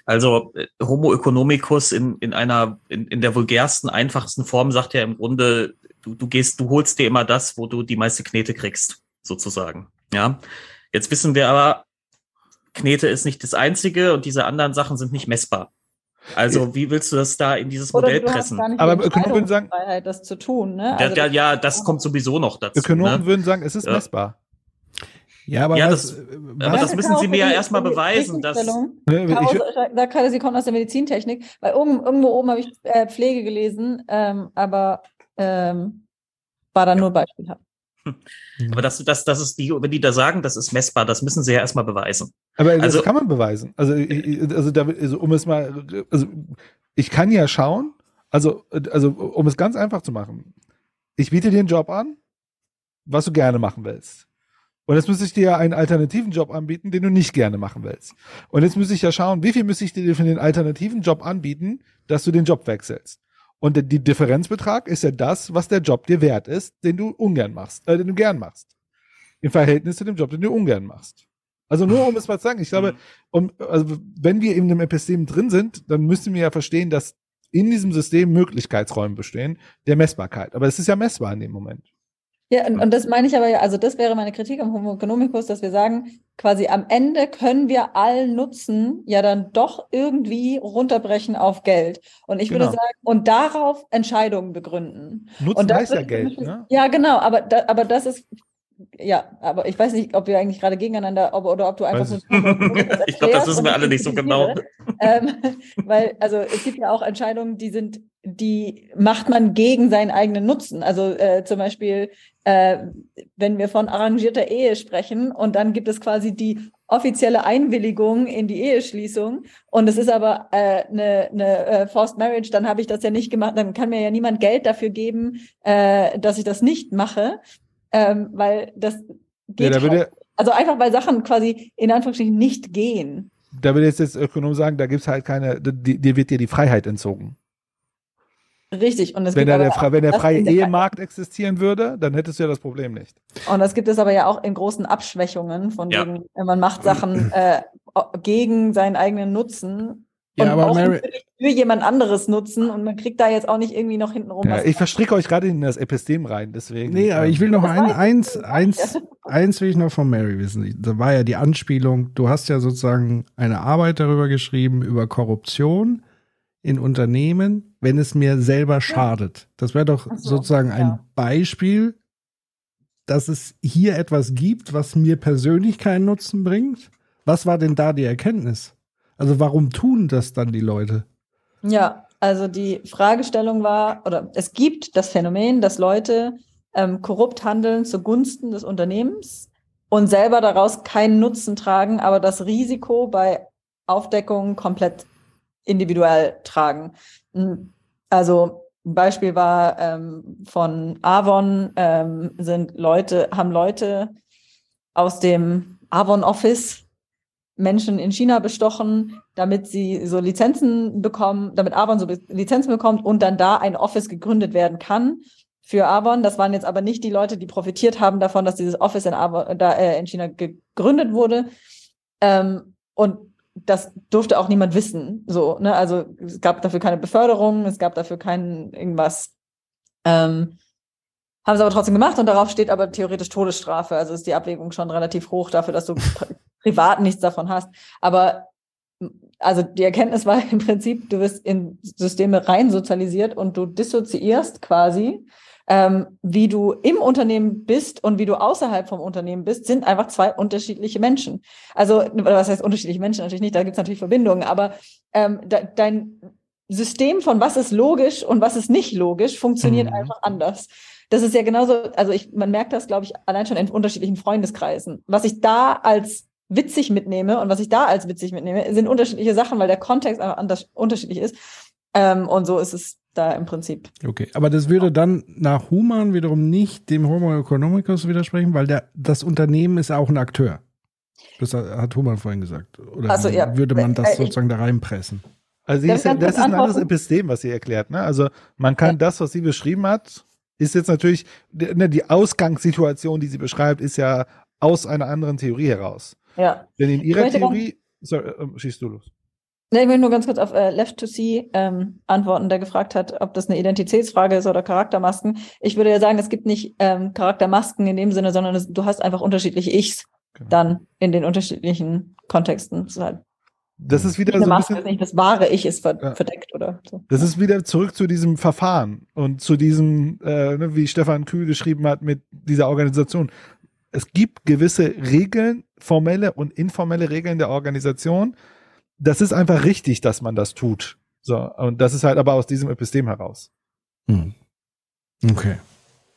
Also Homo economicus in, in einer, in, in der vulgärsten, einfachsten Form sagt ja im Grunde, du, du gehst, du holst dir immer das, wo du die meiste Knete kriegst, sozusagen. Ja. Jetzt wissen wir aber, Knete ist nicht das einzige und diese anderen Sachen sind nicht messbar. Also, wie willst du das da in dieses oder Modell pressen? gar nicht Aber Ökonomen würden sagen- Entscheidungsfreiheit, das zu tun. Ne? Ja, Also, ja, ja, das kommt sowieso noch dazu. Ökonomen ne? würden sagen, es ist Ja. messbar. Ja, aber Ja, was, das- äh, aber was das müssen Sie mir ja erstmal beweisen, dass- Ne, sagt gerade, sie kommt aus der Medizintechnik, weil irgendwo, irgendwo oben habe ich äh, Pflege gelesen, ähm, aber ähm, war dann nur beispielhaft. Aber das, das, das ist die, wenn die da sagen, das ist messbar, das müssen sie ja erstmal beweisen. aber das Also- kann man beweisen. Also, also, da, also um es mal, also ich kann ja schauen, also, also um es ganz einfach zu machen, ich biete dir einen Job an, was du gerne machen willst. Und jetzt müsste ich dir ja einen alternativen Job anbieten, den du nicht gerne machen willst. Und jetzt müsste ich ja schauen, wie viel müsste ich dir für den alternativen Job anbieten, dass du den Job wechselst. Und der die Differenzbetrag ist ja das, was der Job dir wert ist, den du ungern machst, äh, den du gern machst. Im Verhältnis zu dem Job, den du ungern machst. Also nur um es mal zu sagen, ich glaube, um, also wenn wir in dem System drin sind, dann müssen wir ja verstehen, dass in diesem System Möglichkeitsräume bestehen der Messbarkeit. Aber es ist ja messbar in dem Moment. Ja, und, und das meine ich aber ja, also das wäre meine Kritik am Homo economicus, dass wir sagen, quasi am Ende können wir allen Nutzen ja dann doch irgendwie runterbrechen auf Geld. Und ich Genau. würde sagen, und darauf Entscheidungen begründen. Nutzen heißt ja Geld, ne? Ja, genau, aber, da, aber das ist, ja, aber ich weiß nicht, ob wir eigentlich gerade gegeneinander, ob, oder ob du einfach nur. Ich glaube, das wissen wir alle nicht so genau. ähm, weil, also es gibt ja auch Entscheidungen, die sind, die macht man gegen seinen eigenen Nutzen. Also äh, zum Beispiel, äh, wenn wir von arrangierter Ehe sprechen und dann gibt es quasi die offizielle Einwilligung in die Eheschließung und es ist aber eine äh, ne, ne, äh, Forced Marriage, dann habe ich das ja nicht gemacht, dann kann mir ja niemand Geld dafür geben, äh, dass ich das nicht mache, ähm, weil das geht da würde- halt. Also einfach, weil Sachen quasi in Anführungsstrichen nicht gehen. Da würde jetzt jetzt Ökonom sagen, da gibt's halt keine, dir wird dir die Freiheit entzogen. Richtig. Und es Wenn gibt da der, auch wenn der freie Ehemarkt existieren würde, dann hättest du ja das Problem nicht. Und das gibt es aber ja auch in großen Abschwächungen, von Ja. wegen, man macht Sachen äh, gegen seinen eigenen Nutzen Ja, und aber auch Mary- für, jemand anderes Nutzen und man kriegt da jetzt auch nicht irgendwie noch hintenrum Ja, was. ich verstricke euch gerade in das Epistem rein, deswegen. Nee, aber ähm, ich will noch Das ein, eins, eins, eins will ich noch von Mary wissen. Da war ja die Anspielung, du hast ja sozusagen eine Arbeit darüber geschrieben, über Korruption in Unternehmen, wenn es mir selber schadet. Das wäre doch so, sozusagen ein ja. Beispiel, dass es hier etwas gibt, was mir persönlich keinen Nutzen bringt. Was war denn da die Erkenntnis? Also warum tun das dann die Leute? Ja, also die Fragestellung war, oder es gibt das Phänomen, dass Leute ähm, korrupt handeln zugunsten des Unternehmens und selber daraus keinen Nutzen tragen, aber das Risiko bei Aufdeckung komplett individuell tragen. Mm, Also ein Beispiel war ähm, von Avon ähm, sind Leute, haben Leute aus dem Avon Office Menschen in China bestochen, damit sie so Lizenzen bekommen, damit Avon so Lizenzen bekommt und dann da ein Office gegründet werden kann für Avon. Das waren jetzt aber nicht die Leute, die profitiert haben davon, dass dieses Office in, Avon, da, äh, in China gegründet wurde. Ähm, und das durfte auch niemand wissen. So, ne? Also es gab dafür keine Beförderung, es gab dafür kein irgendwas. Ähm, haben sie aber trotzdem gemacht und darauf steht aber theoretisch Todesstrafe. Also ist die Abwägung schon relativ hoch dafür, dass du pri privat nichts davon hast. Aber also die Erkenntnis war im Prinzip, du wirst in Systeme rein sozialisiert und du dissoziierst quasi, ähm, wie du im Unternehmen bist und wie du außerhalb vom Unternehmen bist, sind einfach zwei unterschiedliche Menschen. Also, was heißt unterschiedliche Menschen? Natürlich nicht, da gibt es natürlich Verbindungen, aber ähm, de dein System von was ist logisch und was ist nicht logisch funktioniert Mhm. einfach anders. Das ist ja genauso, also ich, man merkt das, glaube ich, allein schon in unterschiedlichen Freundeskreisen. Was ich da als witzig mitnehme und was ich da als witzig mitnehme, sind unterschiedliche Sachen, weil der Kontext einfach anders unterschiedlich ist. Ähm, und so ist es da im Prinzip. Okay, aber das würde dann nach Human wiederum nicht dem Homo economicus widersprechen, weil der, das Unternehmen ist auch ein Akteur. Das hat Human vorhin gesagt. Oder Also, ja, würde man das äh, ich- sozusagen da reinpressen? Also Darf ist, ja- das ist ein anderes? Epistem, was sie erklärt. Ne? Also man kann das, was sie beschrieben hat, ist jetzt natürlich, die- ne, die Ausgangssituation, die sie beschreibt, ist ja aus einer anderen Theorie heraus. Ja. Denn in ihrer Theorie, sorry, ähm, schießt du los. Ne, ich will nur ganz kurz auf äh, Left to See ähm, antworten, der gefragt hat, ob das eine Identitätsfrage ist oder Charaktermasken. Ich würde ja sagen, es gibt nicht ähm, Charaktermasken in dem Sinne, sondern es, du hast einfach unterschiedliche Ichs Genau. dann in den unterschiedlichen Kontexten. Das ist halt Das ist wieder so Maske, bisschen, ist nicht das wahre Ich ist ver Ja. verdeckt oder so. das ist wieder zurück zu diesem Verfahren und zu diesem, äh, ne, wie Stefan Kühl geschrieben hat, mit dieser Organisation. Es gibt gewisse Regeln, formelle und informelle Regeln der Organisation. Das ist einfach richtig, dass man das tut. So, und das ist halt aber aus diesem Epistem heraus. Hm. Okay.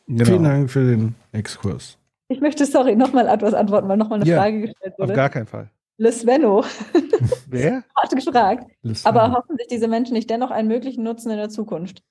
Genau. Vielen Dank für den Exkurs. Ich möchte, sorry, nochmal etwas antworten, weil nochmal eine Ja. Frage gestellt Auf wurde. gar keinen Fall. Le Svenno Wer? hat gefragt, aber hoffen sich diese Menschen nicht dennoch einen möglichen Nutzen in der Zukunft?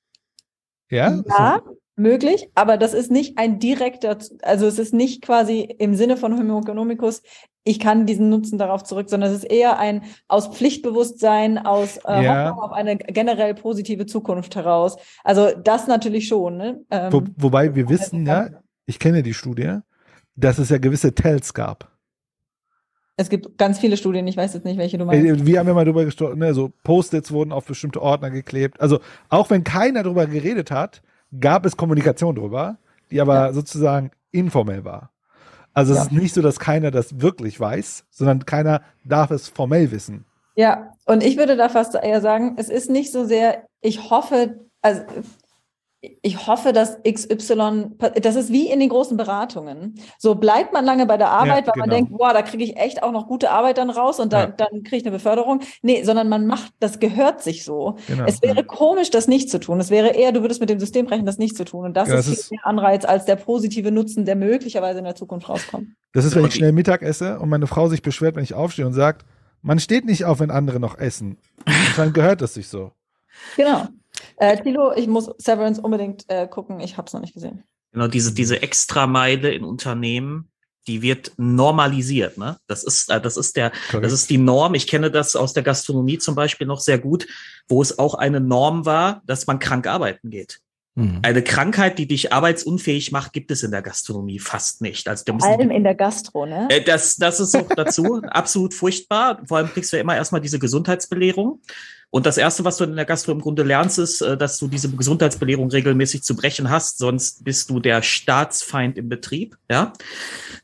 Ja? Ja, möglich, aber das ist nicht ein direkter, also es ist nicht quasi im Sinne von Homo economicus, ich kann diesen Nutzen darauf zurück, sondern es ist eher ein aus Pflichtbewusstsein, aus äh, Ja. Hoffnung auf eine generell positive Zukunft heraus. Also das natürlich schon. Ne? Ähm, Wo, wobei wir wissen ja, ich kenne die Studie, dass es ja gewisse Tells gab. Es gibt ganz viele Studien, ich weiß jetzt nicht, welche du meinst. Äh, Wir haben ja mal drüber gesprochen, ne, so Post-its wurden auf bestimmte Ordner geklebt. Also auch wenn keiner drüber geredet hat, gab es Kommunikation drüber, die aber sozusagen informell war. Also es Ja. ist nicht so, dass keiner das wirklich weiß, sondern keiner darf es formell wissen. Ja, und ich würde da fast eher sagen, es ist nicht so sehr, ich hoffe, also ich hoffe, dass XY, das ist wie in den großen Beratungen. So bleibt man lange bei der Arbeit, weil man genau. denkt, boah, da kriege ich echt auch noch gute Arbeit dann raus und da, Ja. dann kriege ich eine Beförderung. Nee, sondern man macht, das gehört sich so. Genau. Es wäre komisch, das nicht zu tun. Es wäre eher, du würdest mit dem System brechen, das nicht zu tun. Und das Ja, ist das viel ist- mehr Anreiz als der positive Nutzen, der möglicherweise in der Zukunft rauskommt. Das ist, wenn ich schnell Mittag esse und meine Frau sich beschwert, wenn ich aufstehe und sagt, man steht nicht auf, wenn andere noch essen. Dann gehört das sich so. Genau. Äh, Thilo, ich muss Severance unbedingt äh, gucken. Ich habe es noch nicht gesehen. Genau, diese, diese Extrameile in Unternehmen, die wird normalisiert, ne? Das ist, äh, das ist der, das ist die Norm. Ich kenne das aus der Gastronomie zum Beispiel noch sehr gut, wo es auch eine Norm war, dass man krank arbeiten geht. Hm. Eine Krankheit, die dich arbeitsunfähig macht, gibt es in der Gastronomie fast nicht. Also da Vor allem in der Gastro, ne? äh, das, das ist auch dazu absolut furchtbar. Vor allem kriegst du ja immer erstmal diese Gesundheitsbelehrung. Und das erste, was du in der Gastro im Grunde lernst, ist, äh, dass du diese Gesundheitsbelehrung regelmäßig zu brechen hast, sonst bist du der Staatsfeind im Betrieb, ja.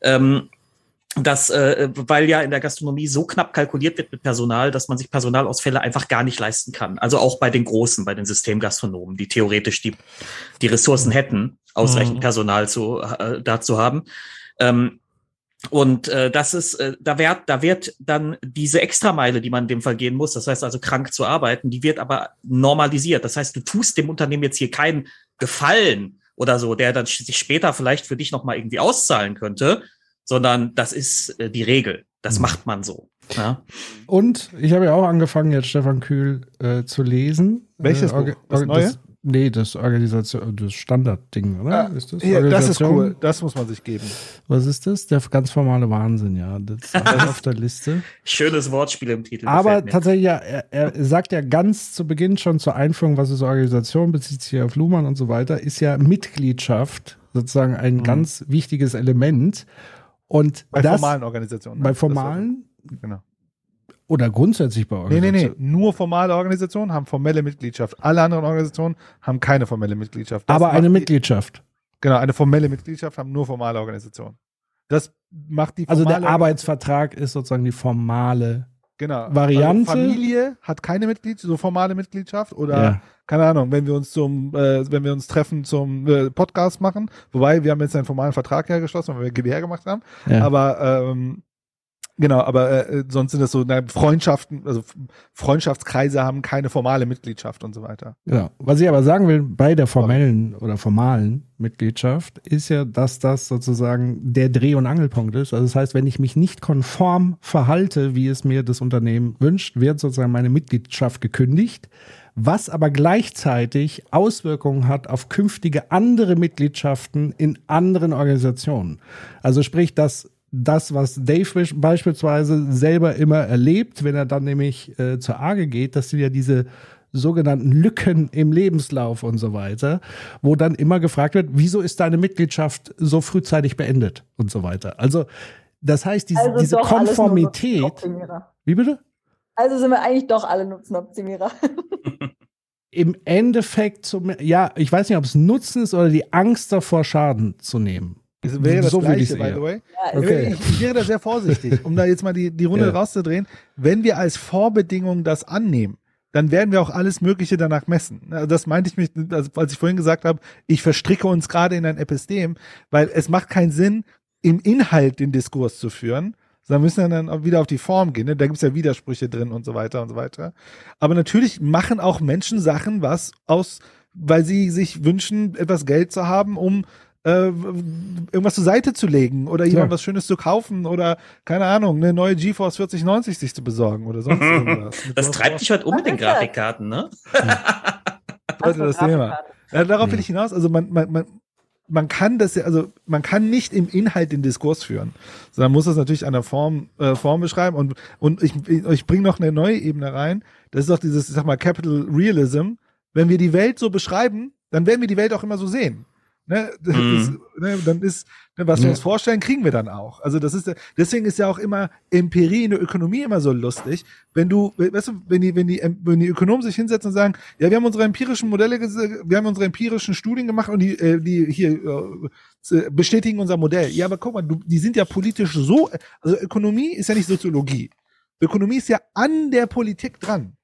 Ähm, das, äh, weil ja in der Gastronomie so knapp kalkuliert wird mit Personal, dass man sich Personalausfälle einfach gar nicht leisten kann. Also auch bei den Großen, bei den Systemgastronomen, die theoretisch die, die Ressourcen hätten, ausreichend Mhm. Personal zu, äh, dazu haben. Ähm, und äh, das ist, äh, da wird, da wird dann diese Extrameile, die man in dem Fall gehen muss, das heißt also krank zu arbeiten, die wird aber normalisiert. Das heißt, du tust dem Unternehmen jetzt hier keinen Gefallen oder so, der dann sich später vielleicht für dich nochmal irgendwie auszahlen könnte, sondern das ist äh, die Regel. Das macht man so. Ja? Und ich habe ja auch angefangen, jetzt Stefan Kühl äh, zu lesen. Welches äh, Buch? Das Neue? Nee, das Organisation, das Standardding, oder? ist das? Ja, das ist cool. Das muss man sich geben. Was ist das? Der ganz formale Wahnsinn, ja. Das ist auf der Liste. Schönes Wortspiel im Titel. Aber tatsächlich, ja, er, er sagt ja ganz zu Beginn schon zur Einführung, was ist Organisation, bezieht sich auf Luhmann und so weiter, ist ja Mitgliedschaft sozusagen ein ganz wichtiges Element. Und Bei das formalen Organisationen. ne? bei Das- formalen Genau. Oder grundsätzlich bei Nee, nee, Organisationen. nee. Nur formale Organisationen haben formelle Mitgliedschaft. Alle anderen Organisationen haben keine formelle Mitgliedschaft. Das Aber eine die- Mitgliedschaft. Genau, eine formelle Mitgliedschaft haben nur formale Organisationen. Das macht die Also der Arbeitsvertrag ist sozusagen die formale. genau. Variante- Also Familie hat keine Mitgliedschaft, so formale Mitgliedschaft oder Ja. keine Ahnung, wenn wir uns zum, äh, wenn wir uns treffen zum äh, Podcast machen, wobei wir haben jetzt einen formalen Vertrag hergeschlossen, weil wir GBR gemacht haben, Ja. aber ähm, Genau, aber äh, sonst sind das so na, Freundschaften, also Freundschaftskreise haben keine formale Mitgliedschaft und so weiter. Ja, was ich aber sagen will bei der formellen oder formalen Mitgliedschaft ist ja, dass das sozusagen der Dreh- und Angelpunkt ist. Also das heißt, wenn ich mich nicht konform verhalte, wie es mir das Unternehmen wünscht, wird sozusagen meine Mitgliedschaft gekündigt, was aber gleichzeitig Auswirkungen hat auf künftige andere Mitgliedschaften in anderen Organisationen. Also sprich, dass das, was Dave beispielsweise selber immer erlebt, wenn er dann nämlich äh, zur AGE geht, das sind ja diese sogenannten Lücken im Lebenslauf und so weiter, wo dann immer gefragt wird, wieso ist deine Mitgliedschaft so frühzeitig beendet und so weiter. Also das heißt, diese, Also diese Konformität. Wie bitte? Also sind wir eigentlich doch alle Nutzenoptimierer. Im Endeffekt, zum, ja, ich weiß nicht, ob es Nutzen ist oder die Angst davor, Schaden zu nehmen. Es wäre das So Gleiche, by the way. Ja, Okay. Ich, ich wäre da sehr vorsichtig, um da jetzt mal die, die Runde Ja. rauszudrehen. Wenn wir als Vorbedingung das annehmen, dann werden wir auch alles Mögliche danach messen. Also Das meinte ich mich, also als ich vorhin gesagt habe, ich verstricke uns gerade in ein Epistem, weil es macht keinen Sinn, im Inhalt den Diskurs zu führen, sondern müssen wir dann auch wieder auf die Form gehen. Ne? Da gibt's ja Widersprüche drin und so weiter und so weiter. Aber natürlich machen auch Menschen Sachen, was aus, weil sie sich wünschen, etwas Geld zu haben, um äh, irgendwas zur Seite zu legen oder jemand Ja. was Schönes zu kaufen oder, keine Ahnung, eine neue GeForce 4090 sich zu besorgen oder sonst irgendwas. Das treibt dich heute um mit den? Grafikkarten, ne? heute das Thema. Ja, darauf will ich hinaus. Also man, man, man, man kann das ja, also man kann nicht im Inhalt den Diskurs führen, sondern muss das natürlich an der Form, äh, Form beschreiben. Und, und ich, ich, ich bringe noch eine neue Ebene rein. Das ist doch dieses, ich sag mal, Capital Realism. Wenn wir die Welt so beschreiben, dann werden wir die Welt auch immer so sehen. Ne? Das, Mhm. ne, dann ist, ne, was wir uns vorstellen, kriegen wir dann auch. Also das ist, deswegen ist ja auch immer Empirie in der Ökonomie immer so lustig. Wenn du, weißt du, wenn die, wenn die, wenn die Ökonomen sich hinsetzen und sagen, ja, wir haben unsere empirischen Modelle, wir haben unsere empirischen Studien gemacht und die, äh, die hier äh, bestätigen unser Modell. Ja, aber guck mal, du, die sind ja politisch so, also Ökonomie ist ja nicht Soziologie. Ökonomie ist ja an der Politik dran.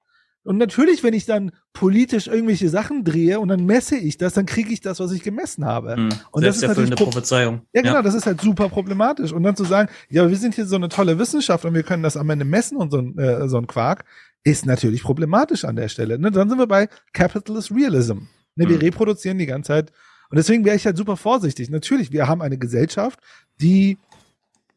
Und natürlich, wenn ich dann politisch irgendwelche Sachen drehe und dann messe ich das, dann kriege ich das, was ich gemessen habe. Hm. Und das ist natürlich pro- Prophezeiung. ja, genau, das ist halt super problematisch. Und dann zu sagen, ja, wir sind hier so eine tolle Wissenschaft und wir können das am Ende messen und so ein, äh, so ein Quark, ist natürlich problematisch an der Stelle. Ne? Dann sind wir bei Capitalist Realism. Ne? Wir Mhm. reproduzieren die ganze Zeit. Und deswegen wäre ich halt super vorsichtig. Natürlich, wir haben eine Gesellschaft, die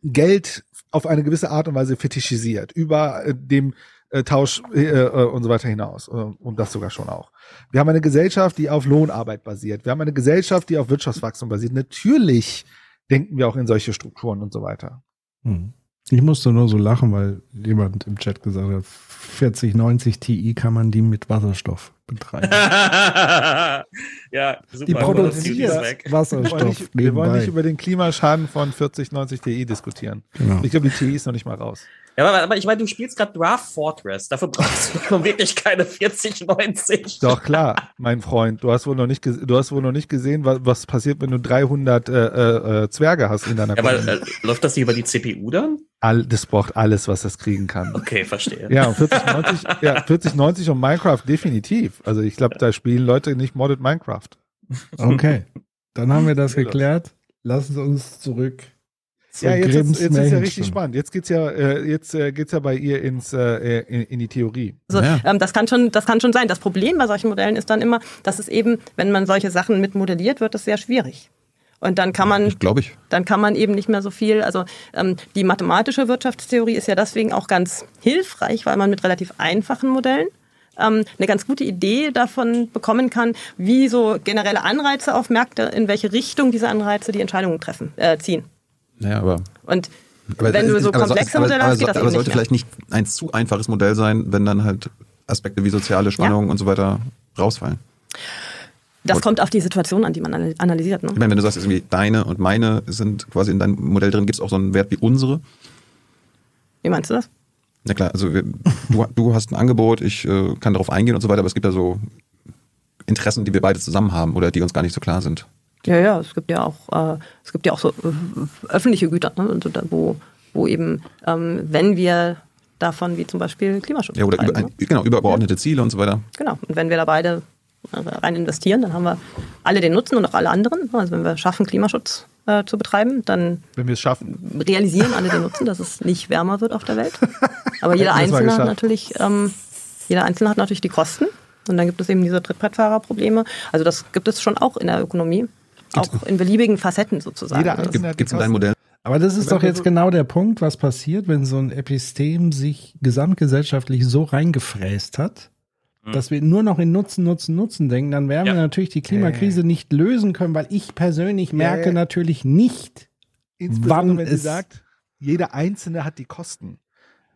Geld auf eine gewisse Art und Weise fetischisiert, über äh, dem äh, Tausch äh, äh, und so weiter hinaus. Äh, und das sogar schon auch. Wir haben eine Gesellschaft, die auf Lohnarbeit basiert. Wir haben eine Gesellschaft, die auf Wirtschaftswachstum basiert. Natürlich denken wir auch in solche Strukturen und so weiter. Hm. Ich musste nur so lachen, weil jemand im Chat gesagt hat, 4090 Ti kann man die mit Wasserstoff betreiben. ja, super. Die produzieren Ist weg. Wir wollen, Wasserstoff nicht, wir wollen nicht über den Klimaschaden von 4090 Ti diskutieren. Genau. Ich glaube, die Ti ist noch nicht mal raus. Ja, aber, aber ich meine, du spielst gerade Draft Fortress. Dafür brauchst du wirklich keine 4090. Doch klar, mein Freund, du hast wohl noch nicht, du hast wohl noch nicht gesehen, was, was passiert, wenn du 300 äh, äh, äh, Zwerge hast in deiner Ja, aber Kolonie. äh, läuft das nicht über die CPU dann? All, das braucht alles, was das kriegen kann. Okay, verstehe. Ja, und 4090, ja, 4090 und Minecraft definitiv. Also ich glaube, da spielen Leute nicht modded Minecraft. Okay, dann haben wir das geklärt. Lassen Sie uns zurück zur Ja, jetzt, ist, Grimms jetzt ist ja richtig spannend. Jetzt geht's ja, äh, jetzt äh, geht's ja bei ihr ins äh, in, in die Theorie. Also, Ja. ähm, das kann schon, das kann schon sein. Das Problem bei solchen Modellen ist dann immer, dass es eben, wenn man solche Sachen mit modelliert, wird es sehr schwierig. Und dann kann man, Glaube ich. dann kann man eben nicht mehr so viel. Also ähm, die mathematische Wirtschaftstheorie ist ja deswegen auch ganz hilfreich, weil man mit relativ einfachen Modellen ähm, eine ganz gute Idee davon bekommen kann, wie so generelle Anreize auf Märkte, in welche Richtung diese Anreize die Entscheidungen treffen, äh, ziehen. Naja, aber. Und aber wenn du so komplexe Modelle hast, geht das aber sollte vielleicht nicht ein zu einfaches Modell sein, wenn dann halt Aspekte wie soziale Spannungen und so weiter rausfallen. Das kommt auf die Situation an, die man anal- analysiert. Ne? Ich meine, wenn du sagst, irgendwie deine und meine sind quasi in deinem Modell drin, gibt es auch so einen Wert wie unsere. Wie meinst du das? Na klar, also wir, du, du hast ein Angebot, ich äh, kann darauf eingehen und so weiter, aber es gibt ja so Interessen, die wir beide zusammen haben oder die uns gar nicht so klar sind. Ja, ja, es gibt ja auch, äh, es gibt ja auch so äh, öffentliche Güter, ne? also da, wo, wo eben, ähm, wenn wir davon wie zum Beispiel Klimaschutz Ja, oder über, ein, genau, übergeordnete Ziele und so weiter. ne? genau. Und wenn wir da beide äh, rein investieren, dann haben wir alle den Nutzen und auch alle anderen. Also wenn wir schaffen, Klimaschutz äh, zu betreiben. Dann Wenn wir es schaffen. realisieren alle den Nutzen, dass es nicht wärmer wird auf der Welt. Aber jeder Einzelne hat natürlich, ähm, jeder Einzelne hat natürlich die Kosten. Und dann gibt es eben diese Trittbrettfahrerprobleme. Also das gibt es schon auch in der Ökonomie. Auch in beliebigen Facetten sozusagen. Jeder Also Einzelne Gibt es in deinem. Modell? Aber das ist doch jetzt genau der Punkt, was passiert, wenn so ein Epistem sich gesamtgesellschaftlich so reingefräst hat, dass wir nur noch in Nutzen, Nutzen, Nutzen denken, dann werden Ja. wir natürlich die Klimakrise nicht lösen können, weil ich persönlich merke natürlich nicht, Insbesondere wann wenn sie es- sagt, jeder Einzelne hat die Kosten.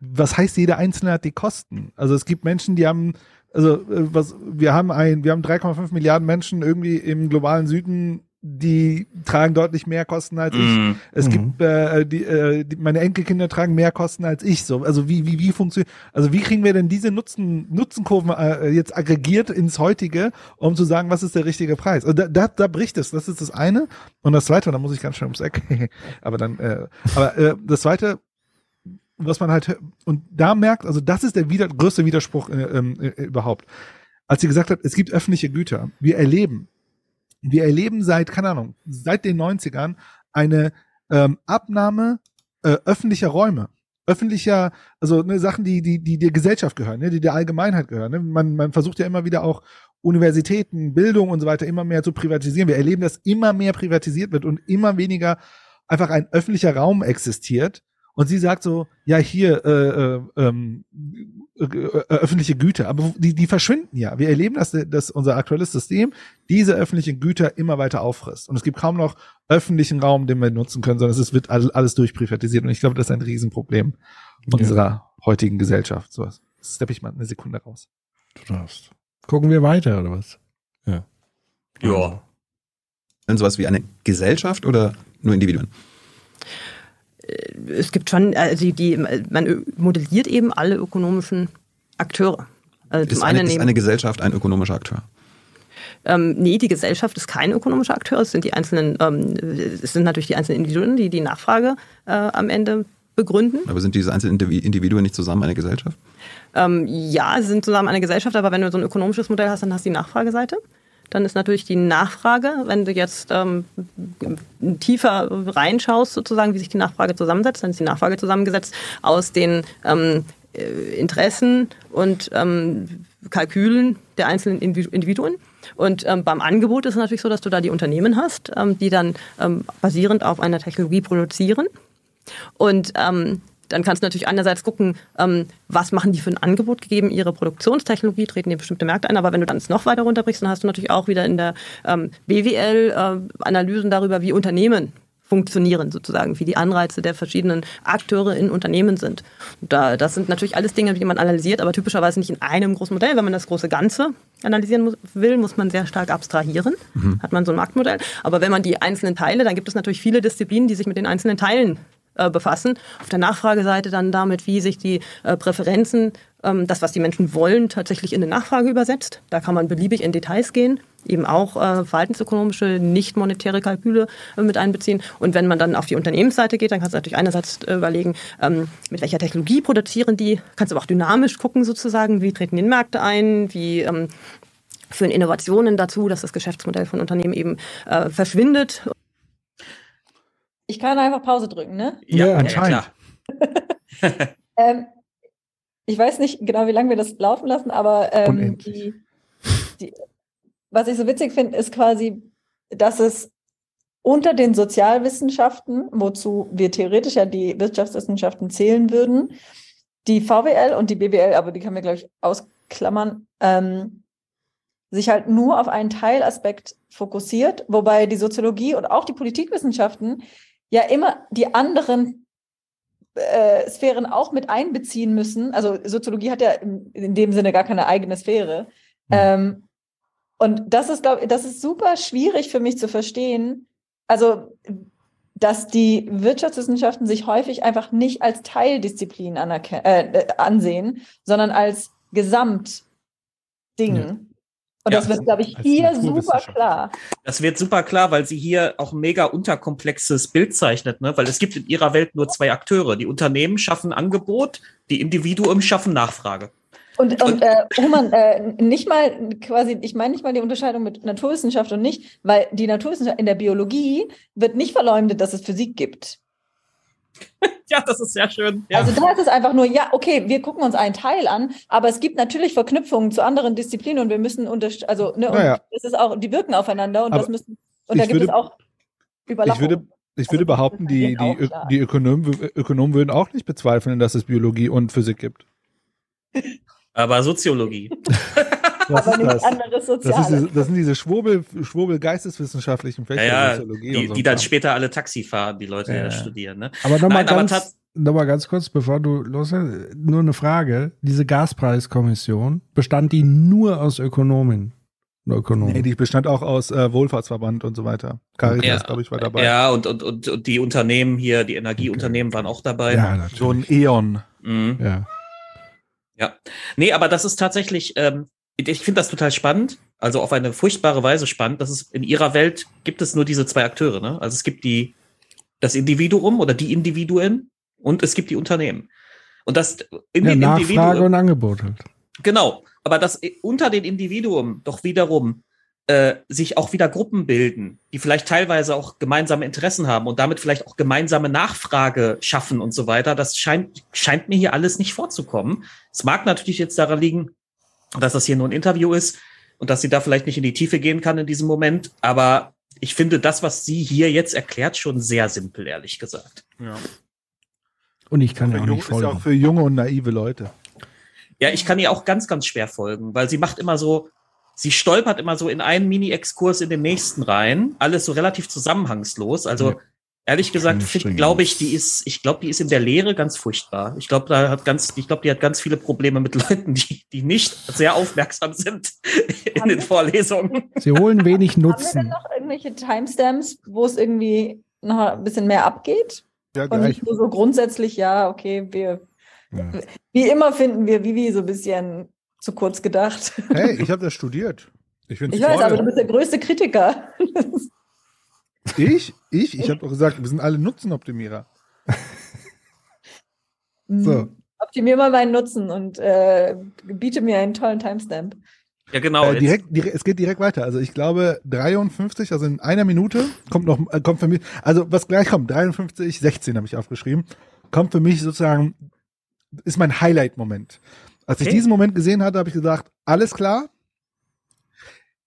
Was heißt, jeder Einzelne hat die Kosten? Also es gibt Menschen, die haben, also äh, was, wir haben ein, wir haben 3,5 Milliarden Menschen irgendwie im globalen Süden, die tragen deutlich mehr Kosten als ich. Mhm. Es Mhm. gibt äh, die, äh, die, meine Enkelkinder tragen mehr Kosten als ich. So, also wie wie wie funktioniert? Also wie kriegen wir denn diese Nutzen Nutzenkurven äh, jetzt aggregiert ins heutige, um zu sagen, was ist der richtige Preis? Und da, da, da bricht es. Das ist das eine. Und das zweite, da muss ich ganz schön ums Eck. aber dann, äh, aber äh, das zweite, was man halt und da merkt, also das ist der wieder, größte Widerspruch äh, ähm, äh, überhaupt. Als sie gesagt hat, es gibt öffentliche Güter, wir erleben, wir erleben seit, keine Ahnung, seit den 90ern eine ähm, Abnahme äh, öffentlicher Räume. Öffentlicher, also ne, Sachen, die, die, die der Gesellschaft gehören, ne, die der Allgemeinheit gehören. Ne? Man, man versucht ja immer wieder auch Universitäten, Bildung und so weiter immer mehr zu privatisieren. Wir erleben, dass immer mehr privatisiert wird und immer weniger einfach ein öffentlicher Raum existiert. Und sie sagt so, ja, hier, äh, äh, ähm, äh, äh, öffentliche Güter, aber die, die verschwinden ja. Wir erleben, dass, dass unser aktuelles System diese öffentlichen Güter immer weiter auffrisst. Und es gibt kaum noch öffentlichen Raum, den wir nutzen können, sondern es wird all- alles durchprivatisiert. Und ich glaube, das ist ein Riesenproblem unserer heutigen Gesellschaft. So, steppe ich mal eine Sekunde raus. Du darfst. Gucken wir weiter, oder was? Ja. Ja. Denn sowas wie eine Gesellschaft oder nur Individuen? Es gibt schon, also die, man modelliert eben alle ökonomischen Akteure. Also Ist eine, ist eine Gesellschaft ein ökonomischer Akteur? ähm, nee, die Gesellschaft ist kein ökonomischer Akteur. Es sind die einzelnen, ähm, es sind natürlich die einzelnen Individuen, die die Nachfrage äh, am Ende begründen. Aber sind diese einzelnen Indivi- Individuen nicht zusammen eine Gesellschaft? Ähm, ja, sie sind zusammen eine Gesellschaft, aber wenn du so ein ökonomisches Modell hast, dann hast du die Nachfrageseite. Dann ist natürlich die Nachfrage, wenn du jetzt ähm, tiefer reinschaust, sozusagen, wie sich die Nachfrage zusammensetzt, dann ist die Nachfrage zusammengesetzt aus den ähm, äh, Interessen und ähm, Kalkülen der einzelnen Individu- Individuen. Und ähm, beim Angebot ist es natürlich so, dass du da die Unternehmen hast, ähm, die dann ähm, basierend auf einer Technologie produzieren. Und ähm, dann kannst du natürlich einerseits gucken, ähm, was machen die für ein Angebot gegeben, ihre Produktionstechnologie, treten die bestimmte Märkte ein. Aber wenn du dann es noch weiter runterbrichst, dann hast du natürlich auch wieder in der ähm, BWL äh, Analysen darüber, wie Unternehmen funktionieren sozusagen, wie die Anreize der verschiedenen Akteure in Unternehmen sind. Da, das sind natürlich alles Dinge, die man analysiert, aber typischerweise nicht in einem großen Modell. Wenn man das große Ganze analysieren muss, will, muss man sehr stark abstrahieren. Hat man so ein Marktmodell. Aber wenn man die einzelnen Teile, dann gibt es natürlich viele Disziplinen, die sich mit den einzelnen Teilen äh, befassen. Auf der Nachfrageseite dann damit, wie sich die äh, Präferenzen, ähm, das, was die Menschen wollen, tatsächlich in eine Nachfrage übersetzt. Da kann man beliebig in Details gehen, eben auch äh, verhaltensökonomische, nicht monetäre Kalküle mit einbeziehen. Und wenn man dann auf die Unternehmensseite geht, dann kannst du natürlich einerseits überlegen, ähm, mit welcher Technologie produzieren die, kannst aber auch dynamisch gucken sozusagen, wie treten die Märkte ein, wie ähm, führen Innovationen dazu, dass das Geschäftsmodell von Unternehmen eben verschwindet Ich kann einfach Pause drücken, ne? Ja, anscheinend. klar. Ähm, ich weiß nicht genau, wie lange wir das laufen lassen, aber ähm, die, die, was ich so witzig finde, ist quasi, dass es unter den Sozialwissenschaften, wozu wir theoretisch ja die Wirtschaftswissenschaften zählen würden, die VWL und die BWL, aber die kann man, glaube ich, ausklammern, ähm, sich halt nur auf einen Teilaspekt fokussiert, wobei die Soziologie und auch die Politikwissenschaften ja immer die anderen äh, Sphären auch mit einbeziehen müssen. Also Soziologie hat ja in, in dem Sinne gar keine eigene Sphäre. Ähm, und das ist, glaube ich, das ist super schwierig für mich zu verstehen. Also, dass die Wirtschaftswissenschaften sich häufig einfach nicht als Teildisziplin äh, ansehen, sondern als Gesamtding. Ja. Und Ja. das wird, glaube ich, hier super klar. Das wird super klar, weil sie hier auch ein mega unterkomplexes Bild zeichnet, ne? weil es gibt in ihrer Welt nur zwei Akteure. Die Unternehmen schaffen Angebot, die Individuen schaffen Nachfrage. Und, und äh, Roman, äh, nicht mal quasi, ich meine nicht mal die Unterscheidung mit Naturwissenschaft und nicht, weil die Naturwissenschaft in der Biologie wird nicht verleumdet, dass es Physik gibt. ja, das ist sehr schön. Ja. Also da ist es einfach nur, ja, okay, wir gucken uns einen Teil an, aber es gibt natürlich Verknüpfungen zu anderen Disziplinen und wir müssen unter, also ne, und Naja. es ist auch, die wirken aufeinander und Aber das müssen, und da ich gibt würde- es auch Ich Überlappungen. würde, ich würde behaupten, die, die, auch Ö- klar. die Ökonomen, Ökonomen würden auch nicht bezweifeln, dass es Biologie und Physik gibt. Aber Soziologie. Was aber ist nichts das? anderes Das, ist das sind diese Schwurbel, Schwurbel geisteswissenschaftlichen Fächer, Ja, ja, Soziologie die, so. die dann später alle Taxi fahren, die Leute, die Ja, das studieren. Ne? Aber nochmal ganz, noch mal ganz kurz, bevor du losgehst, nur eine Frage. Diese Gaspreiskommission, bestand die nur aus Ökonomen? Ökonomen? Nee, die bestand auch aus äh, Wohlfahrtsverband und so weiter. Caritas, Ja. glaube ich, war dabei. Ja, und, und, und, und die Unternehmen hier, die Energieunternehmen waren auch dabei. ja, natürlich. So ein E.ON. Mhm. ja. Ja. Nee, aber das ist tatsächlich, ähm, ich finde das total spannend, also auf eine furchtbare Weise spannend, dass es in ihrer Welt gibt es nur diese zwei Akteure, ne? Also es gibt die, das Individuum oder die Individuen und es gibt die Unternehmen. Und das in ja den Nachfrage Individuen, und Angebot halt. genau, aber dass unter den Individuum doch wiederum äh, sich auch wieder Gruppen bilden, die vielleicht teilweise auch gemeinsame Interessen haben und damit vielleicht auch gemeinsame Nachfrage schaffen und so weiter. Das scheint, scheint mir hier alles nicht vorzukommen. Es mag natürlich jetzt daran liegen, dass das hier nur ein Interview ist und dass sie da vielleicht nicht in die Tiefe gehen kann in diesem Moment, aber ich finde das, was sie hier jetzt erklärt, schon sehr simpel, ehrlich gesagt. Ja. Und ich kann ja auch nicht ist ja auch folgen. für junge und naive Leute. Ja, ich kann ihr auch ganz, ganz schwer folgen, weil sie macht immer so, sie stolpert immer so in einen Mini-Exkurs in den nächsten rein, alles so relativ zusammenhangslos. Also Ja. Ehrlich gesagt, glaube ich, die ist, ich glaube, die ist in der Lehre ganz furchtbar. Ich glaube, da hat ganz, ich glaube, die hat ganz viele Probleme mit Leuten, die, die nicht sehr aufmerksam sind in Haben den Vorlesungen. Sie holen wenig Haben wir denn Nutzen. noch irgendwelche Timestamps, wo es irgendwie noch ein bisschen mehr abgeht? Ja, Und nicht nur so grundsätzlich, ja, okay, wir, Ja. wie immer finden wir Vivi so ein bisschen zu kurz gedacht. Hey, ich habe das studiert. Ich Ich weiß, aber du bist der größte Kritiker. Ich? Ich? Ich habe doch gesagt, wir sind alle Nutzenoptimierer. So. Optimier mal meinen Nutzen und äh, biete mir einen tollen Timestamp. Ja, genau. äh, direkt, direkt, es geht direkt weiter. Also ich glaube 53, also in einer Minute kommt noch, äh, kommt für mich, also was gleich kommt, 53, 16 habe ich aufgeschrieben, kommt für mich sozusagen, ist mein Highlight-Moment. Als ich Okay. diesen Moment gesehen hatte, habe ich gesagt, alles klar.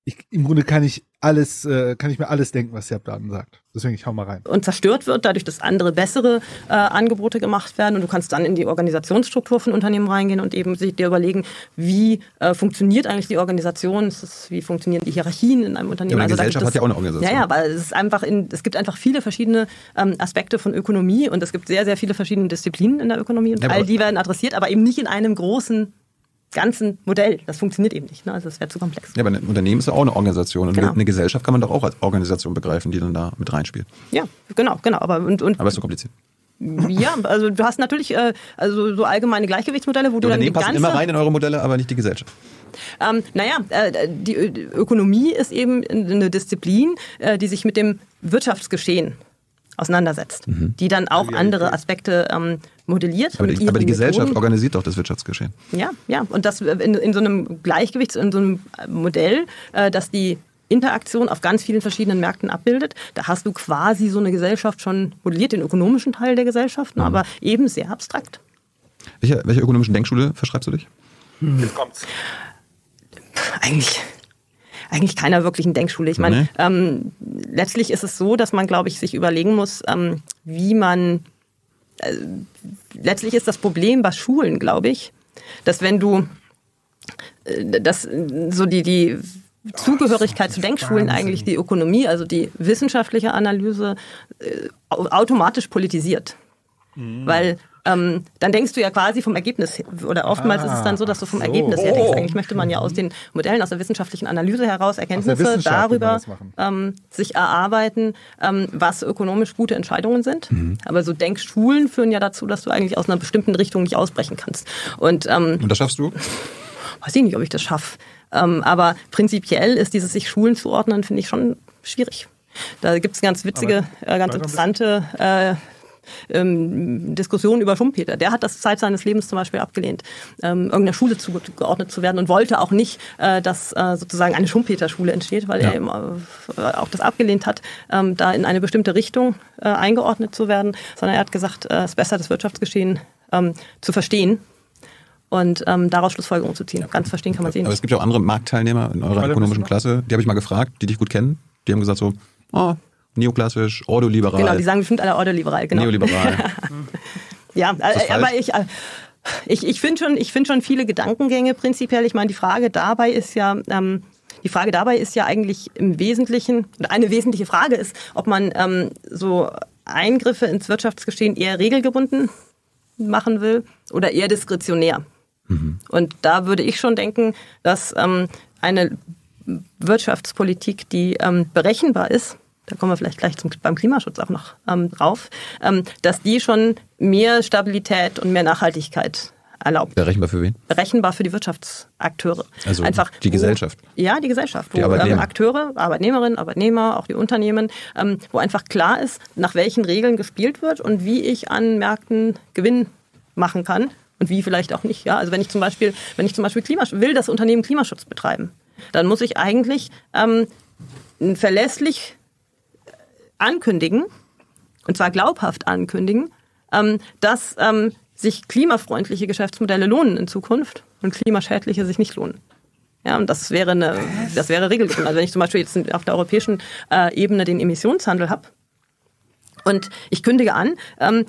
Ich, Im Grunde kann ich alles, äh, kann ich mir alles denken, was der Abdaten sagt. Deswegen, ich hau mal rein. und zerstört wird, dadurch, dass andere bessere äh, Angebote gemacht werden. Und du kannst dann in die Organisationsstruktur von Unternehmen reingehen und eben sich dir überlegen, wie äh, funktioniert eigentlich die Organisation, ist, wie funktionieren die Hierarchien in einem Unternehmen. Ja, da gibt Gesellschaft es- hat ja auch eine Organisation. Ja, ja, weil es ist einfach in, es gibt einfach viele verschiedene ähm, Aspekte von Ökonomie und es gibt sehr, sehr viele verschiedene Disziplinen in der Ökonomie und Ja, all die werden adressiert, aber eben nicht in einem großen ganzen Modell. Das funktioniert eben nicht. Ne? Also es wäre zu komplex. Ja, aber ein Unternehmen ist ja auch eine Organisation. Und Genau. eine Gesellschaft kann man doch auch als Organisation begreifen, die dann da mit reinspielt. Ja, genau, genau. Aber und, und Aber ist so kompliziert. ja, also du hast natürlich äh, also so allgemeine Gleichgewichtsmodelle, wo Die du dann die Unternehmen passen ganze immer rein in eure Modelle, aber nicht die Gesellschaft. Ähm, naja, äh, die Ökonomie ist eben eine Disziplin, äh, die sich mit dem Wirtschaftsgeschehen auseinandersetzt, die dann auch andere Aspekte ähm, modelliert. Aber die, aber die Gesellschaft Methoden. organisiert doch das Wirtschaftsgeschehen. Ja, ja. Und das in, in so einem Gleichgewichts-, in so einem Modell, äh, das die Interaktion auf ganz vielen verschiedenen Märkten abbildet. Da hast du quasi so eine Gesellschaft schon modelliert, den ökonomischen Teil der Gesellschaft, Mhm. aber eben sehr abstrakt. Welche, welche ökonomischen Denkschule verschreibst du dich? Jetzt kommt's. Eigentlich, eigentlich keiner wirklichen Denkschule. Ich meine, Nee. ähm, letztlich ist es so, dass man, glaube ich, sich überlegen muss, ähm, wie man. Äh, letztlich ist das Problem bei Schulen, glaube ich, dass wenn du äh, dass so die, die Zugehörigkeit zu Denkschulen eigentlich die Ökonomie, also die wissenschaftliche Analyse, äh, au- automatisch politisiert. Weil ähm, dann denkst du ja quasi vom Ergebnis, oder oftmals ist es dann so, dass du vom so. Ergebnis her denkst. Eigentlich möchte man ja aus den Modellen, aus der wissenschaftlichen Analyse heraus Erkenntnisse darüber ähm, sich erarbeiten, ähm, was ökonomisch gute Entscheidungen sind. Aber so Denkschulen führen ja dazu, dass du eigentlich aus einer bestimmten Richtung nicht ausbrechen kannst. Und ähm, Und das schaffst du? weiß ich nicht, ob ich das schaffe. Ähm, aber prinzipiell ist dieses sich Schulen zuordnen, finde ich schon schwierig. Da gibt es ganz witzige, äh, ganz interessante äh, ähm, Diskussionen über Schumpeter. Der hat das Zeit seines Lebens zum Beispiel abgelehnt, ähm, irgendeiner Schule zugeordnet zu werden und wollte auch nicht, äh, dass äh, sozusagen eine Schumpeter-Schule entsteht, weil ja. er eben äh, auch das abgelehnt hat, ähm, da in eine bestimmte Richtung äh, eingeordnet zu werden, sondern er hat gesagt, äh, es ist besser, das Wirtschaftsgeschehen ähm, zu verstehen und ähm, daraus Schlussfolgerungen zu ziehen. Ganz verstehen kann man sehen. Aber es gibt ja auch andere Marktteilnehmer in eurer ökonomischen Klasse, die habe ich mal gefragt, die dich gut kennen. Die haben gesagt so, oh, neoklassisch, ordoliberal. Genau, die sagen bestimmt alle ordoliberal, genau. Neoliberal. ja, äh, aber ich, äh, ich, ich finde schon, ich finde schon viele Gedankengänge prinzipiell. Ich meine, die Frage dabei ist ja, ähm, die Frage dabei ist ja eigentlich im Wesentlichen, oder eine wesentliche Frage ist, ob man ähm, so Eingriffe ins Wirtschaftsgeschehen eher regelgebunden machen will oder eher diskretionär. Mhm. Und da würde ich schon denken, dass ähm, eine Wirtschaftspolitik, die ähm, berechenbar ist, da kommen wir vielleicht gleich zum, beim Klimaschutz auch noch ähm, drauf, ähm, dass die schon mehr Stabilität und mehr Nachhaltigkeit erlaubt. Berechenbar für wen? Berechenbar für die Wirtschaftsakteure. Also Einfach, die Gesellschaft. Wo, ja, die Gesellschaft. Die wo Arbeitnehmer. Ähm, Akteure, Arbeitnehmerinnen, Arbeitnehmer, auch die Unternehmen, ähm, wo einfach klar ist, nach welchen Regeln gespielt wird und wie ich an Märkten Gewinn machen kann und wie vielleicht auch nicht. Ja, also wenn ich zum Beispiel, wenn ich zum Beispiel Klimaschutz, will das Unternehmen Klimaschutz betreiben, dann muss ich eigentlich ähm, verlässlich ankündigen, und zwar glaubhaft ankündigen, ähm, dass ähm, sich klimafreundliche Geschäftsmodelle lohnen in Zukunft und klimaschädliche sich nicht lohnen. Ja, und das wäre eine, das wäre regelgebunden. Also wenn ich zum Beispiel jetzt auf der europäischen äh, Ebene den Emissionshandel habe und ich kündige an, ähm,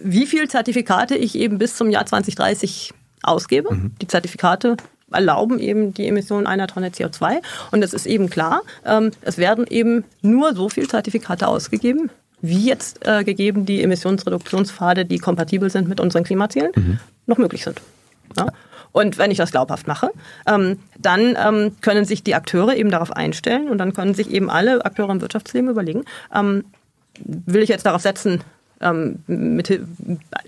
wie viel Zertifikate ich eben bis zum Jahr 2030 ausgebe. Mhm. Die Zertifikate erlauben eben die Emission einer Tonne CO2. Und es ist eben klar, ähm, es werden eben nur so viel Zertifikate ausgegeben, wie jetzt äh, gegeben die Emissionsreduktionspfade, die kompatibel sind mit unseren Klimazielen, mhm. noch möglich sind. Ja? Und wenn ich das glaubhaft mache, ähm, dann ähm, können sich die Akteure eben darauf einstellen und dann können sich eben alle Akteure im Wirtschaftsleben überlegen, ähm, will ich jetzt darauf setzen, ähm, mit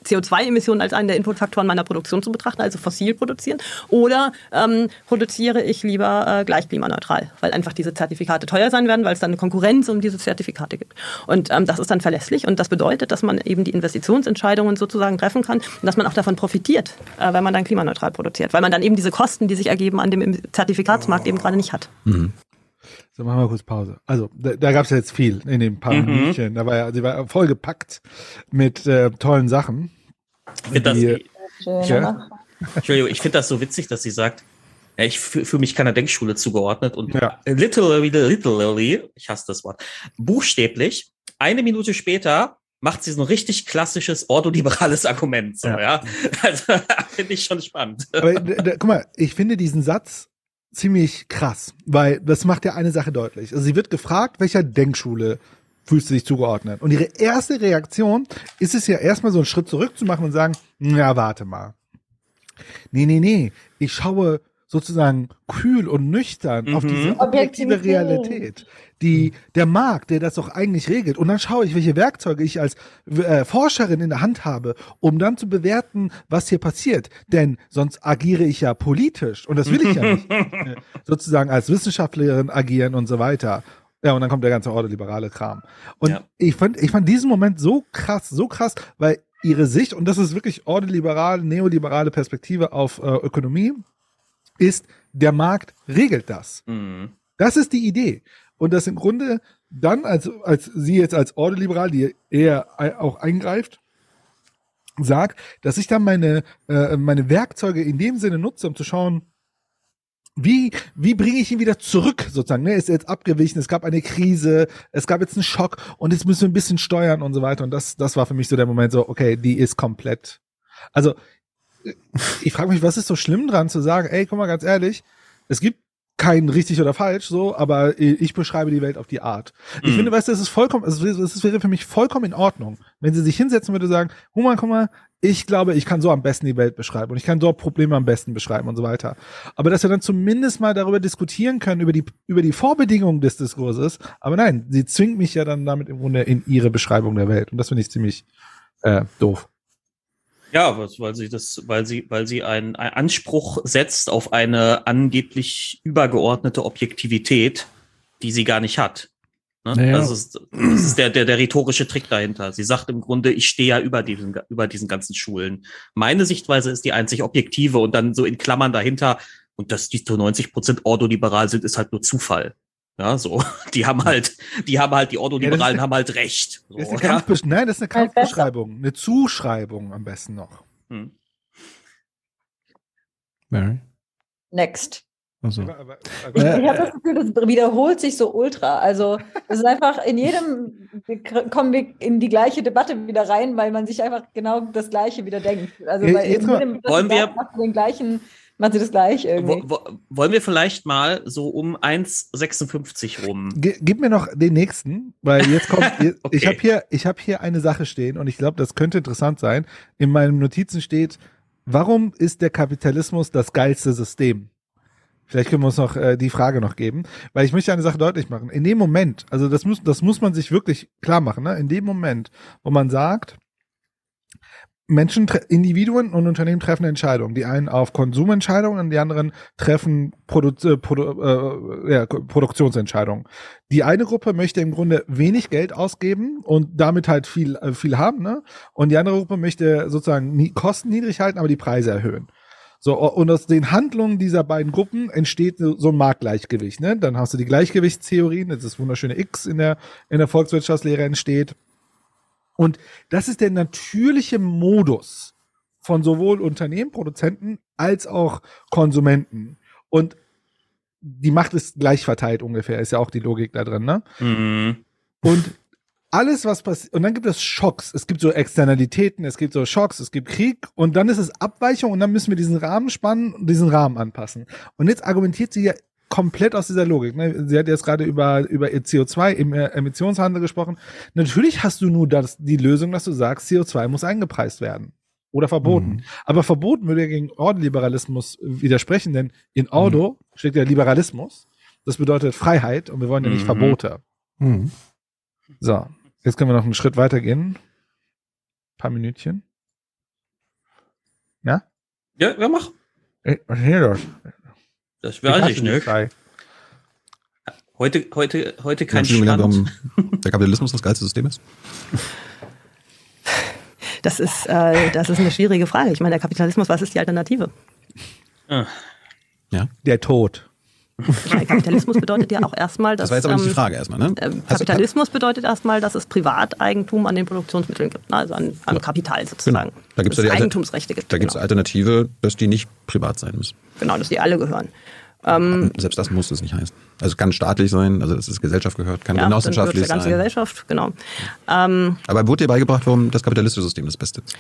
CO2-Emissionen als einen der Inputfaktoren meiner Produktion zu betrachten, also fossil produzieren, oder ähm, produziere ich lieber äh, gleich klimaneutral, weil einfach diese Zertifikate teuer sein werden, weil es dann eine Konkurrenz um diese Zertifikate gibt. Und ähm, das ist dann verlässlich und das bedeutet, dass man eben die Investitionsentscheidungen sozusagen treffen kann und dass man auch davon profitiert, äh, wenn man dann klimaneutral produziert, weil man dann eben diese Kosten, die sich ergeben, an dem Zertifikatsmarkt eben gerade nicht hat. Mhm. So, machen wir kurz Pause. Also, da, da gab es ja jetzt viel in den paar mhm. Minuten. Da war ja, sie war vollgepackt mit äh, tollen Sachen. Ich finde das, ja. Entschuldigung, ich finde das so witzig, dass sie sagt, ja, ich fühle mich keiner Denkschule zugeordnet und ja. literally, literally, ich hasse das Wort, buchstäblich, eine Minute später macht sie so ein richtig klassisches ordoliberales Argument. So, ja. ja. Also finde ich schon spannend. Aber, da, guck mal, ich finde diesen Satz ziemlich krass, weil das macht ja eine Sache deutlich. Also sie wird gefragt, welcher Denkschule fühlst du dich zugeordnet? Und ihre erste Reaktion ist es ja erstmal so einen Schritt zurück zu machen und sagen, ja, warte mal. Nee, nee, nee, ich schaue sozusagen kühl und nüchtern mhm. auf diese objektive Realität, die der Markt, der das doch eigentlich regelt. Und dann schaue ich, welche Werkzeuge ich als äh, Forscherin in der Hand habe, um dann zu bewerten, was hier passiert. Denn sonst agiere ich ja politisch und das will ich ja nicht. Äh, sozusagen als Wissenschaftlerin agieren und so weiter. Ja, und dann kommt der ganze ordoliberale Kram. Und ja. ich fand, ich fand diesen Moment so krass, so krass, weil ihre Sicht, und das ist wirklich ordoliberale, neoliberale Perspektive auf äh, Ökonomie, ist, der Markt regelt das. Mhm. Das ist die Idee. Und das im Grunde dann, als, als sie jetzt als Ordoliberal, die eher auch eingreift, sagt, dass ich dann meine, äh, meine Werkzeuge in dem Sinne nutze, um zu schauen, wie, wie bringe ich ihn wieder zurück, sozusagen? Ne? Ist jetzt abgewichen, es gab eine Krise, es gab jetzt einen Schock und jetzt müssen wir ein bisschen steuern und so weiter. Und das, das war für mich so der Moment so, okay, die ist komplett. Also ich frage mich, was ist so schlimm dran zu sagen, ey, guck mal ganz ehrlich, es gibt kein richtig oder falsch, so, aber ich beschreibe die Welt auf die Art. Ich mhm. finde, weißt du, es ist vollkommen, es wäre für mich vollkommen in Ordnung, wenn sie sich hinsetzen würde und sagen, guck mal, guck mal, ich glaube, ich kann so am besten die Welt beschreiben und ich kann dort Probleme am besten beschreiben und so weiter. Aber dass wir dann zumindest mal darüber diskutieren können, über die, über die Vorbedingungen des Diskurses. Aber nein, sie zwingt mich ja dann damit im Grunde in ihre Beschreibung der Welt. Und das finde ich ziemlich äh, doof. Ja, weil sie das, weil sie, weil sie einen, einen Anspruch setzt auf eine angeblich übergeordnete Objektivität, die sie gar nicht hat. Ne? Naja. Also es- das ist der, der, der rhetorische Trick dahinter. Sie sagt im Grunde, ich stehe ja über diesen, über diesen ganzen Schulen. Meine Sichtweise ist die einzig objektive und dann so in Klammern dahinter. Und dass die zu 90 Prozent ordoliberal sind, ist halt nur Zufall. Ja, so. Die haben halt, die haben halt, die Ordoliberalen haben halt recht. So, Das ist eine ja. Nein, das ist eine. Kampfbeschreibung. Eine Zuschreibung am besten noch. Hm. Mary. Next. Also. Ich, ich habe das Gefühl, das wiederholt sich so ultra. Also es ist einfach in jedem wir kommen wir in die gleiche Debatte wieder rein, weil man sich einfach genau das Gleiche wieder denkt. Also bei jedem Wollen wir- den gleichen, macht sie das gleich irgendwie. Wo, wo, wollen wir vielleicht mal so um 1,56 rum? Ge- Gib mir noch den nächsten, weil jetzt kommt. Ich Okay. habe hier, ich habe hier eine Sache stehen und ich glaube, das könnte interessant sein. In meinen Notizen steht: Warum ist der Kapitalismus das geilste System? Vielleicht können wir uns noch äh, die Frage noch geben, weil ich möchte eine Sache deutlich machen. In dem Moment, also das muss, das muss man sich wirklich klar machen. Ne? In dem Moment, wo man sagt, Menschen, Individuen und Unternehmen treffen Entscheidungen. Die einen auf Konsumentscheidungen und die anderen treffen Produ äh, Produ äh, ja, Produktionsentscheidungen. Die eine Gruppe möchte im Grunde wenig Geld ausgeben und damit halt viel, äh, viel haben, ne? Und die andere Gruppe möchte sozusagen nie, Kosten niedrig halten, aber die Preise erhöhen. So, und aus den Handlungen dieser beiden Gruppen entsteht so ein Marktgleichgewicht, ne? Dann hast du die Gleichgewichtstheorien, das ist wunderschöne X in der, in der Volkswirtschaftslehre entsteht. Und das ist der natürliche Modus von sowohl Unternehmen, Produzenten als auch Konsumenten. Und die Macht ist gleich verteilt ungefähr, ist ja auch die Logik da drin, ne? Mhm. Und alles, was passiert, und dann gibt es Schocks. Es gibt so Externalitäten, es gibt so Schocks, es gibt Krieg und dann ist es Abweichung und dann müssen wir diesen Rahmen spannen und diesen Rahmen anpassen. Und jetzt argumentiert sie ja komplett aus dieser Logik. Ne? Sie hat jetzt gerade über, über ihr CO2 im äh, Emissionshandel gesprochen. Natürlich hast du nur das, die Lösung, dass du sagst, CO2 muss eingepreist werden. Oder verboten. Mhm. Aber verboten würde ja gegen Ordoliberalismus widersprechen, denn in Ordo steht ja Liberalismus. Das bedeutet Freiheit und wir wollen ja nicht Mhm. Verbote. Mhm. So, jetzt können wir noch einen Schritt weiter gehen. paar Minütchen. Ja? Ja, ja, mach. Ey, Was ist hier los? Das weiß ich nicht. Heute, heute, heute kein Stand. warum der Kapitalismus das geilste System ist? Das ist, äh, das ist eine schwierige Frage. Ich meine, der Kapitalismus, was ist die Alternative? Ah, Der Tod. Der Kapitalismus bedeutet ja auch erstmal, dass Das war jetzt aber nicht die ähm, Frage erstmal, ne? du- Kapitalismus bedeutet erstmal, dass es Privateigentum an den Produktionsmitteln gibt, ne? also an, an Kapital sozusagen. Genau. Da ja die es Alter- Eigentumsrechte gibt. Da gibt es genau. Alternative, dass die nicht privat sein müssen. genau, dass die alle gehören. Ähm, Selbst das muss es nicht heißen. Also es kann staatlich sein, also dass es Gesellschaft gehört, kann ja, genossenschaftlich zur ganzen sein. Gesellschaft, genau. Ähm, Aber wurde dir beigebracht, warum das kapitalistische System das Beste ist?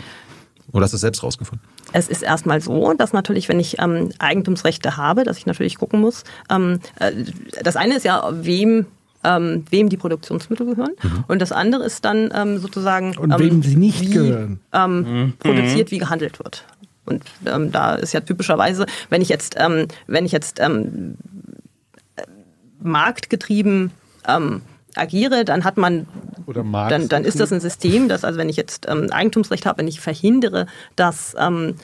Oder hast du es selbst rausgefunden? Es ist erstmal so, dass natürlich, wenn ich ähm, Eigentumsrechte habe, dass ich natürlich gucken muss. Ähm, äh, das eine ist ja, wem ähm, wem die Produktionsmittel gehören. Und das andere ist dann ähm, sozusagen, Und ähm, wem sie nicht wie, gehören. Ähm, produziert, wie gehandelt wird. Und ähm, da ist ja typischerweise, wenn ich jetzt, ähm, wenn ich jetzt ähm, äh, marktgetrieben ähm, agiere, dann hat man dann, dann ist das ein System, dass also wenn ich jetzt ähm, Eigentumsrecht habe, wenn ich verhindere, dass ähm,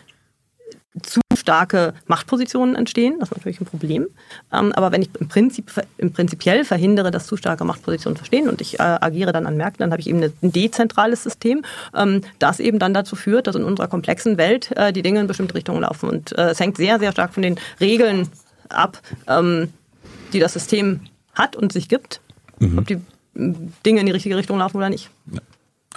zu starke Machtpositionen entstehen, das ist natürlich ein Problem. Ähm, aber wenn ich im Prinzip im prinzipiell verhindere, dass zu starke Machtpositionen entstehen und ich äh, agiere dann an Märkten, dann habe ich eben ein dezentrales System, ähm, das eben dann dazu führt, dass in unserer komplexen Welt äh, die Dinge in bestimmte Richtungen laufen. Und äh, es hängt sehr, sehr stark von den Regeln ab, ähm, die das System hat und sich gibt, ob die Dinge in die richtige Richtung laufen oder nicht.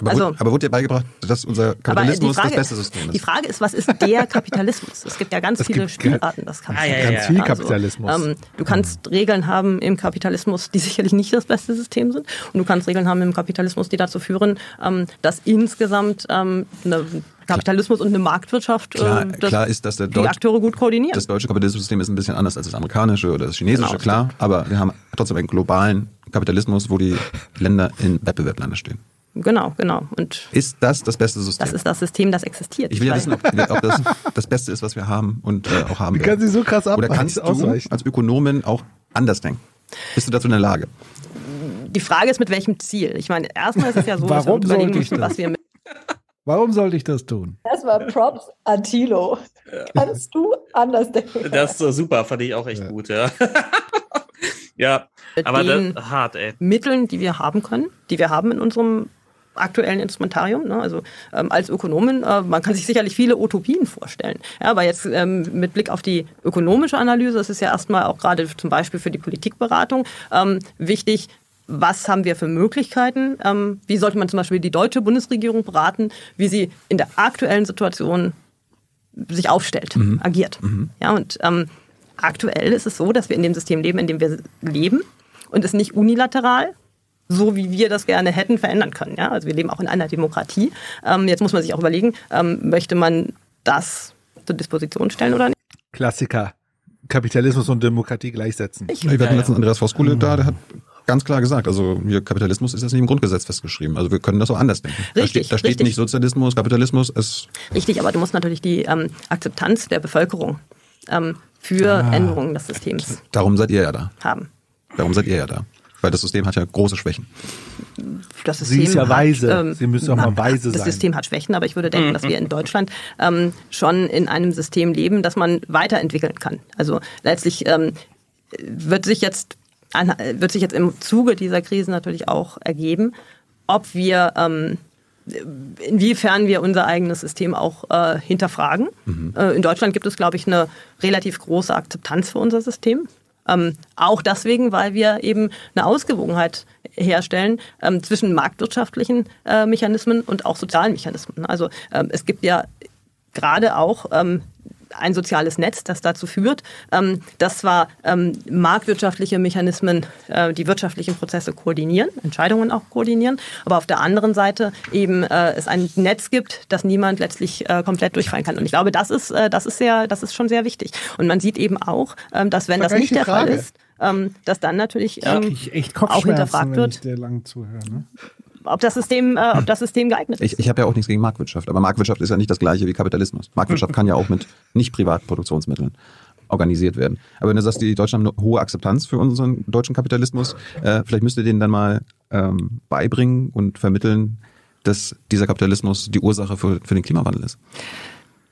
Aber, Also- wurde, aber wurde dir beigebracht, dass unser Kapitalismus Frage, das beste System ist? Die Frage ist, was ist der Kapitalismus? Es gibt ja ganz Es viele Spielarten des Ah, ja, Kapitalismus. ja, Ganz viel Kapitalismus. Also, ähm, du kannst Regeln haben im Kapitalismus, die sicherlich nicht das beste System sind. Und du kannst Regeln haben im Kapitalismus, die dazu führen, ähm, dass insgesamt ähm, eine Kapitalismus und eine Marktwirtschaft Klar, äh, das, klar ist, dass der die Akteure gut koordinieren. das deutsche kapitalistische System ist ein bisschen anders als das amerikanische oder das chinesische, Genau, klar. Aber wir haben trotzdem einen globalen Kapitalismus, wo die Länder in Wettbewerb miteinander stehen. genau, genau. Und Ist das das beste System? das ist das System, das existiert. ich will ja wissen, ob, ob das das Beste ist, was wir haben und äh, auch haben Wie kann werden. sie so krass Oder abweichen? kannst du ausweichen? als Ökonomin auch anders denken? Bist du dazu in der Lage? die Frage ist, mit welchem Ziel? Ich meine, erstmal ist es ja so, dass wir überlegen sollte ich müssen, das? was wir mit Warum sollte ich das tun? Erstmal Props an Thilo. Kannst du anders denken? Das ist so super, fand ich auch echt gut, ja. Ja, aber den das, hart, ey. Mitteln, die wir haben können, die wir haben in unserem aktuellen Instrumentarium. Ne? Also ähm, als Ökonomin, äh, man kann sich sicherlich viele Utopien vorstellen. Ja, aber jetzt ähm, mit Blick auf die ökonomische Analyse, das ist ja erstmal auch gerade zum Beispiel für die Politikberatung ähm, wichtig, was haben wir für Möglichkeiten? Ähm, wie sollte man zum Beispiel die deutsche Bundesregierung beraten, wie sie in der aktuellen Situation sich aufstellt, agiert? Ja, und ähm, aktuell ist es so, dass wir in dem System leben, in dem wir leben und es nicht unilateral so wie wir das gerne hätten, verändern können. Ja? Also wir leben auch in einer Demokratie. Ähm, jetzt muss man sich auch überlegen, ähm, möchte man das zur Disposition stellen oder nicht? Klassiker. Kapitalismus und Demokratie gleichsetzen. Wir hatten letztens Andreas Voskule da, der hat ganz klar gesagt, also hier Kapitalismus ist jetzt nicht im Grundgesetz festgeschrieben. Also wir können das auch anders denken. da Richtig, steht, da steht nicht Sozialismus, Kapitalismus, es Richtig, aber du musst natürlich die ähm, Akzeptanz der Bevölkerung ähm, für Ah. Änderungen des Systems darum seid ihr ja da. haben. Darum seid ihr ja da. Weil das System hat ja große Schwächen. Das Sie System ist ja hat, weise. ähm, Sie müssen auch mal weise das sein. System hat Schwächen, aber ich würde denken, dass wir in Deutschland ähm, schon in einem System leben, das man weiterentwickeln kann. Also letztlich ähm, wird sich jetzt wird sich jetzt im Zuge dieser Krise natürlich auch ergeben, ob wir ähm, inwiefern wir unser eigenes System auch äh, hinterfragen. Äh, in Deutschland gibt es, glaube ich, eine relativ große Akzeptanz für unser System. Ähm, auch deswegen, weil wir eben eine Ausgewogenheit herstellen ähm, zwischen marktwirtschaftlichen äh, Mechanismen und auch sozialen Mechanismen. Also ähm, es gibt ja gerade auch ähm, ein soziales Netz, das dazu führt, ähm, dass zwar ähm, marktwirtschaftliche Mechanismen äh, die wirtschaftlichen Prozesse koordinieren, Entscheidungen auch koordinieren, aber auf der anderen Seite eben äh, es ein Netz gibt, das niemand letztlich äh, komplett durchfallen kann. Und ich glaube, das ist, äh, das ist sehr, das ist schon sehr wichtig. Und man sieht eben auch, ähm, dass wenn Das nicht der die Fall Frage. ist, ähm, dass dann natürlich ähm, Ich echt auch hinterfragt wenn wird, ich der lang zuhöre. Ne? Ob das System, äh, ob das System geeignet ist. Ich, ich habe ja auch nichts gegen Marktwirtschaft, aber Marktwirtschaft ist ja nicht das gleiche wie Kapitalismus. Marktwirtschaft kann ja auch mit nicht privaten Produktionsmitteln organisiert werden. Aber wenn du sagst, die Deutschen haben eine hohe Akzeptanz für unseren deutschen Kapitalismus, äh, vielleicht müsst ihr denen dann mal ähm, beibringen und vermitteln, dass dieser Kapitalismus die Ursache für, für den Klimawandel ist.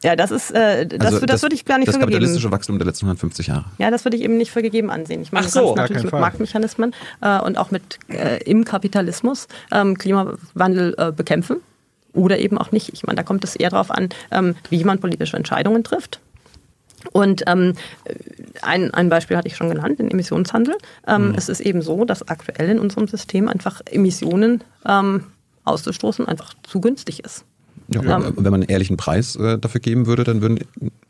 Ja, das ist, äh, das, Also das, würde ich gar nicht Das für gegeben. kapitalistische Wachstum der letzten 150 Jahre. Ja, das würde ich eben nicht für gegeben ansehen. Ich meine, Ach so. Natürlich mit Fall. Marktmechanismen äh, und auch mit äh, im Kapitalismus ähm, Klimawandel äh, bekämpfen oder eben auch nicht. Ich meine, da kommt es eher darauf an, ähm, wie man politische Entscheidungen trifft. Und ähm, ein, ein Beispiel hatte ich schon genannt, den Emissionshandel. Ähm, Es ist eben so, dass aktuell in unserem System einfach Emissionen ähm, auszustoßen einfach zu günstig ist. Ja, Ja. aber Wenn man einen ehrlichen Preis äh, dafür geben würde, dann würden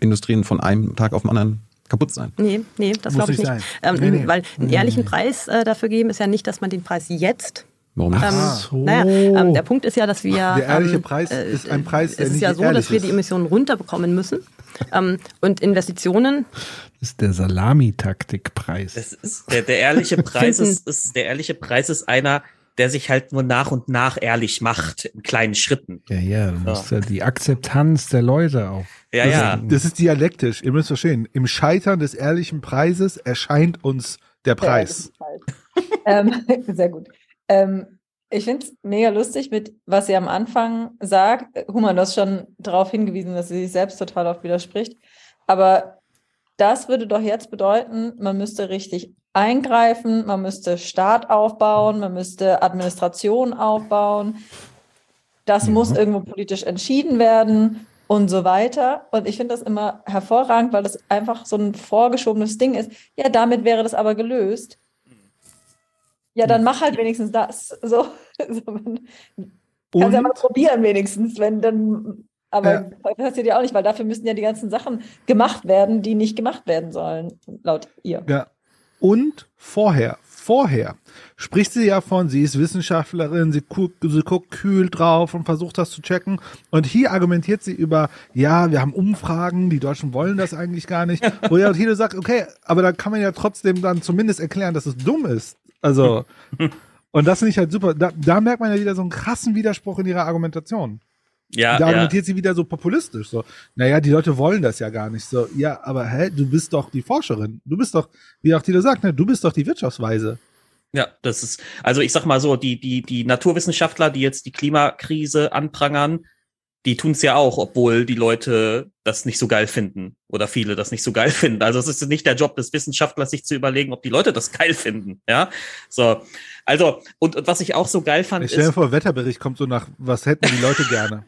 Industrien von einem Tag auf den anderen kaputt sein. Nee, nee, das glaube ich nicht. Ähm, Nee, nee. Weil einen ehrlichen Preis äh, dafür geben ist ja nicht, dass man den Preis jetzt Warum nicht? Ähm, so. naja, ähm, der Punkt ist ja, dass wir. Der ehrliche ähm, Preis äh, ist ein Preis, der Es ist nicht ja so, dass wir ist. die Emissionen runterbekommen müssen. ähm, und Investitionen, Das ist der Salamitaktikpreis. Der, der ehrliche Preis ist, ist, der ehrliche Preis ist einer, der sich halt nur nach und nach ehrlich macht, in kleinen Schritten. Ja, ja, du musst ja die Akzeptanz der Leute auch. Ja, das, ja. Ist, das ist dialektisch, ihr müsst verstehen. Im Scheitern des ehrlichen Preises erscheint uns der Preis. ähm, sehr gut. Ähm, ich finde es mega lustig, mit was sie am Anfang sagt. Human, du hast schon darauf hingewiesen, dass sie sich selbst total oft widerspricht. Aber das würde doch jetzt bedeuten, man müsste richtig eingreifen, man müsste Staat aufbauen, man müsste Administration aufbauen. Das muss irgendwo politisch entschieden werden und so weiter. Und ich finde das immer hervorragend, weil das einfach so ein vorgeschobenes Ding ist. Ja, damit wäre das aber gelöst. Ja, dann mach halt wenigstens das. So, so man- kannst ja mal probieren wenigstens, wenn dann. Aber Ja. das passiert ja auch nicht, weil dafür müssen ja die ganzen Sachen gemacht werden, die nicht gemacht werden sollen, laut ihr. Ja. Und vorher, vorher spricht sie ja von, sie ist Wissenschaftlerin, sie guckt, sie guckt kühl drauf und versucht das zu checken. Und hier argumentiert sie über, ja, wir haben Umfragen, die Deutschen wollen das eigentlich gar nicht. Wo ja Tilo sagt, okay, aber da kann man ja trotzdem dann zumindest erklären, dass es dumm ist. Also, und das finde ich halt super. Da, da merkt man ja wieder so einen krassen Widerspruch in ihrer Argumentation. Ja, da ja. argumentiert sie wieder so populistisch. So, naja, die Leute wollen das ja gar nicht. So, ja, aber hä, du bist doch die Forscherin. Du bist doch, wie auch Tilo sagt, ne, du bist doch die Wirtschaftsweise. Ja, das ist, also ich sag mal so, die, die, die Naturwissenschaftler, die jetzt die Klimakrise anprangern, die tun es ja auch, obwohl die Leute das nicht so geil finden oder viele das nicht so geil finden. Also es ist nicht der Job des Wissenschaftlers, sich zu überlegen, ob die Leute das geil finden. Ja, so. Also und, und was ich auch so geil fand, Ich stelle mir ist vor, Wetterbericht kommt so nach, was hätten die Leute gerne?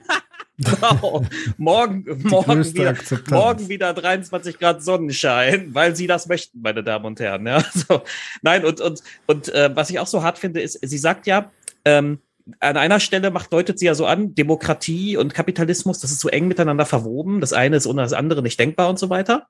wow, morgen morgen wieder, Akzeptanz. morgen wieder 23 Grad Sonnenschein, weil sie das möchten, meine Damen und Herren. Ja, so. Nein und und und äh, was ich auch so hart finde, ist, sie sagt ja. Ähm, an einer Stelle macht, deutet sie ja so an, Demokratie und Kapitalismus, das ist so eng miteinander verwoben. Das eine ist ohne das andere nicht denkbar und so weiter.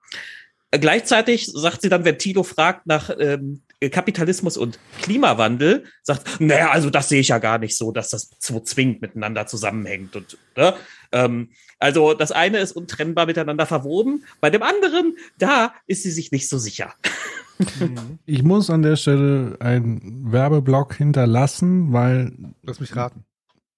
Gleichzeitig sagt sie dann, wenn Tilo fragt nach ähm, Kapitalismus und Klimawandel, sagt, naja, also das sehe ich ja gar nicht so, dass das so zwingend miteinander zusammenhängt. Und ne? ähm, also das eine ist untrennbar miteinander verwoben, bei dem anderen, da ist sie sich nicht so sicher. Ich muss an der Stelle einen Werbeblock hinterlassen, weil, Lass mich raten.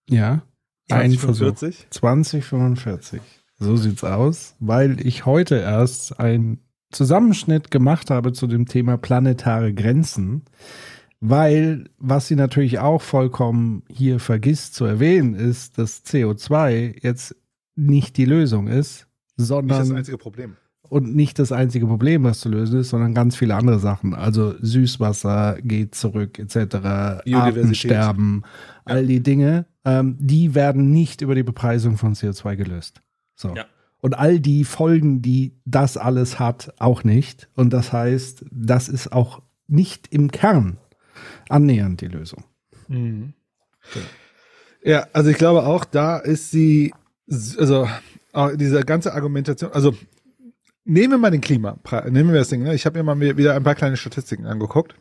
ja, ein Versuch. 2045? 2045. So sieht's aus, weil ich heute erst einen Zusammenschnitt gemacht habe zu dem Thema planetare Grenzen, weil was sie natürlich auch vollkommen hier vergisst zu erwähnen, ist, dass CO2 jetzt nicht die Lösung ist, Nicht das sondern einzige Problem. Und nicht das einzige Problem, was zu lösen ist, sondern ganz viele andere Sachen. Also Süßwasser geht zurück, etc. Artensterben, all die Dinge, ähm, die werden nicht über die Bepreisung von CO2 gelöst. So. Ja. Und all die Folgen, die das alles hat, auch nicht. Und das heißt, das ist auch nicht im Kern annähernd die Lösung. Ja, also ich glaube auch, da ist sie, also auch diese ganze Argumentation, also nehmen wir mal den Klimapreis, nehmen wir das Ding, ne? ich habe mir mal wieder ein paar kleine Statistiken angeguckt.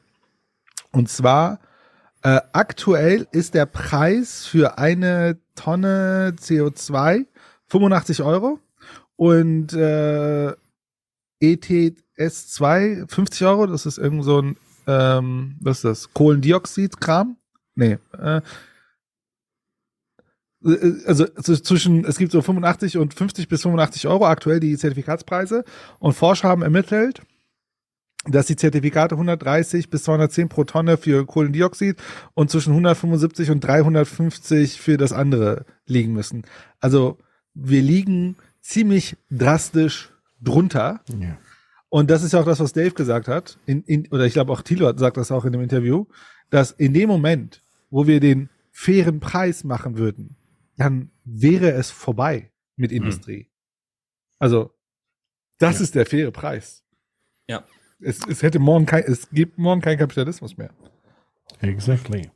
Und zwar, äh, aktuell ist der Preis für eine Tonne CO2 85 Euro und äh, E ETS2 50 Euro, das ist irgend so ein, ähm, was ist das, Kohlendioxid-Kram? Nee, äh, also, also zwischen, es gibt so 85 und 50 bis 85 Euro aktuell die Zertifikatspreise und Forscher haben ermittelt, dass die Zertifikate 130 bis 210 pro Tonne für Kohlendioxid und zwischen 175 und 350 für das andere liegen müssen. Also wir liegen ziemlich drastisch drunter. Ja. Und das ist ja auch das, was Dave gesagt hat, in, in, oder ich glaube auch Thilo sagt das auch in dem Interview, dass in dem Moment, wo wir den fairen Preis machen würden, dann wäre es vorbei mit Industrie. Also, das ist der faire Preis. Ja. Es, es hätte morgen kein, es gibt morgen keinen Kapitalismus mehr. Exactly.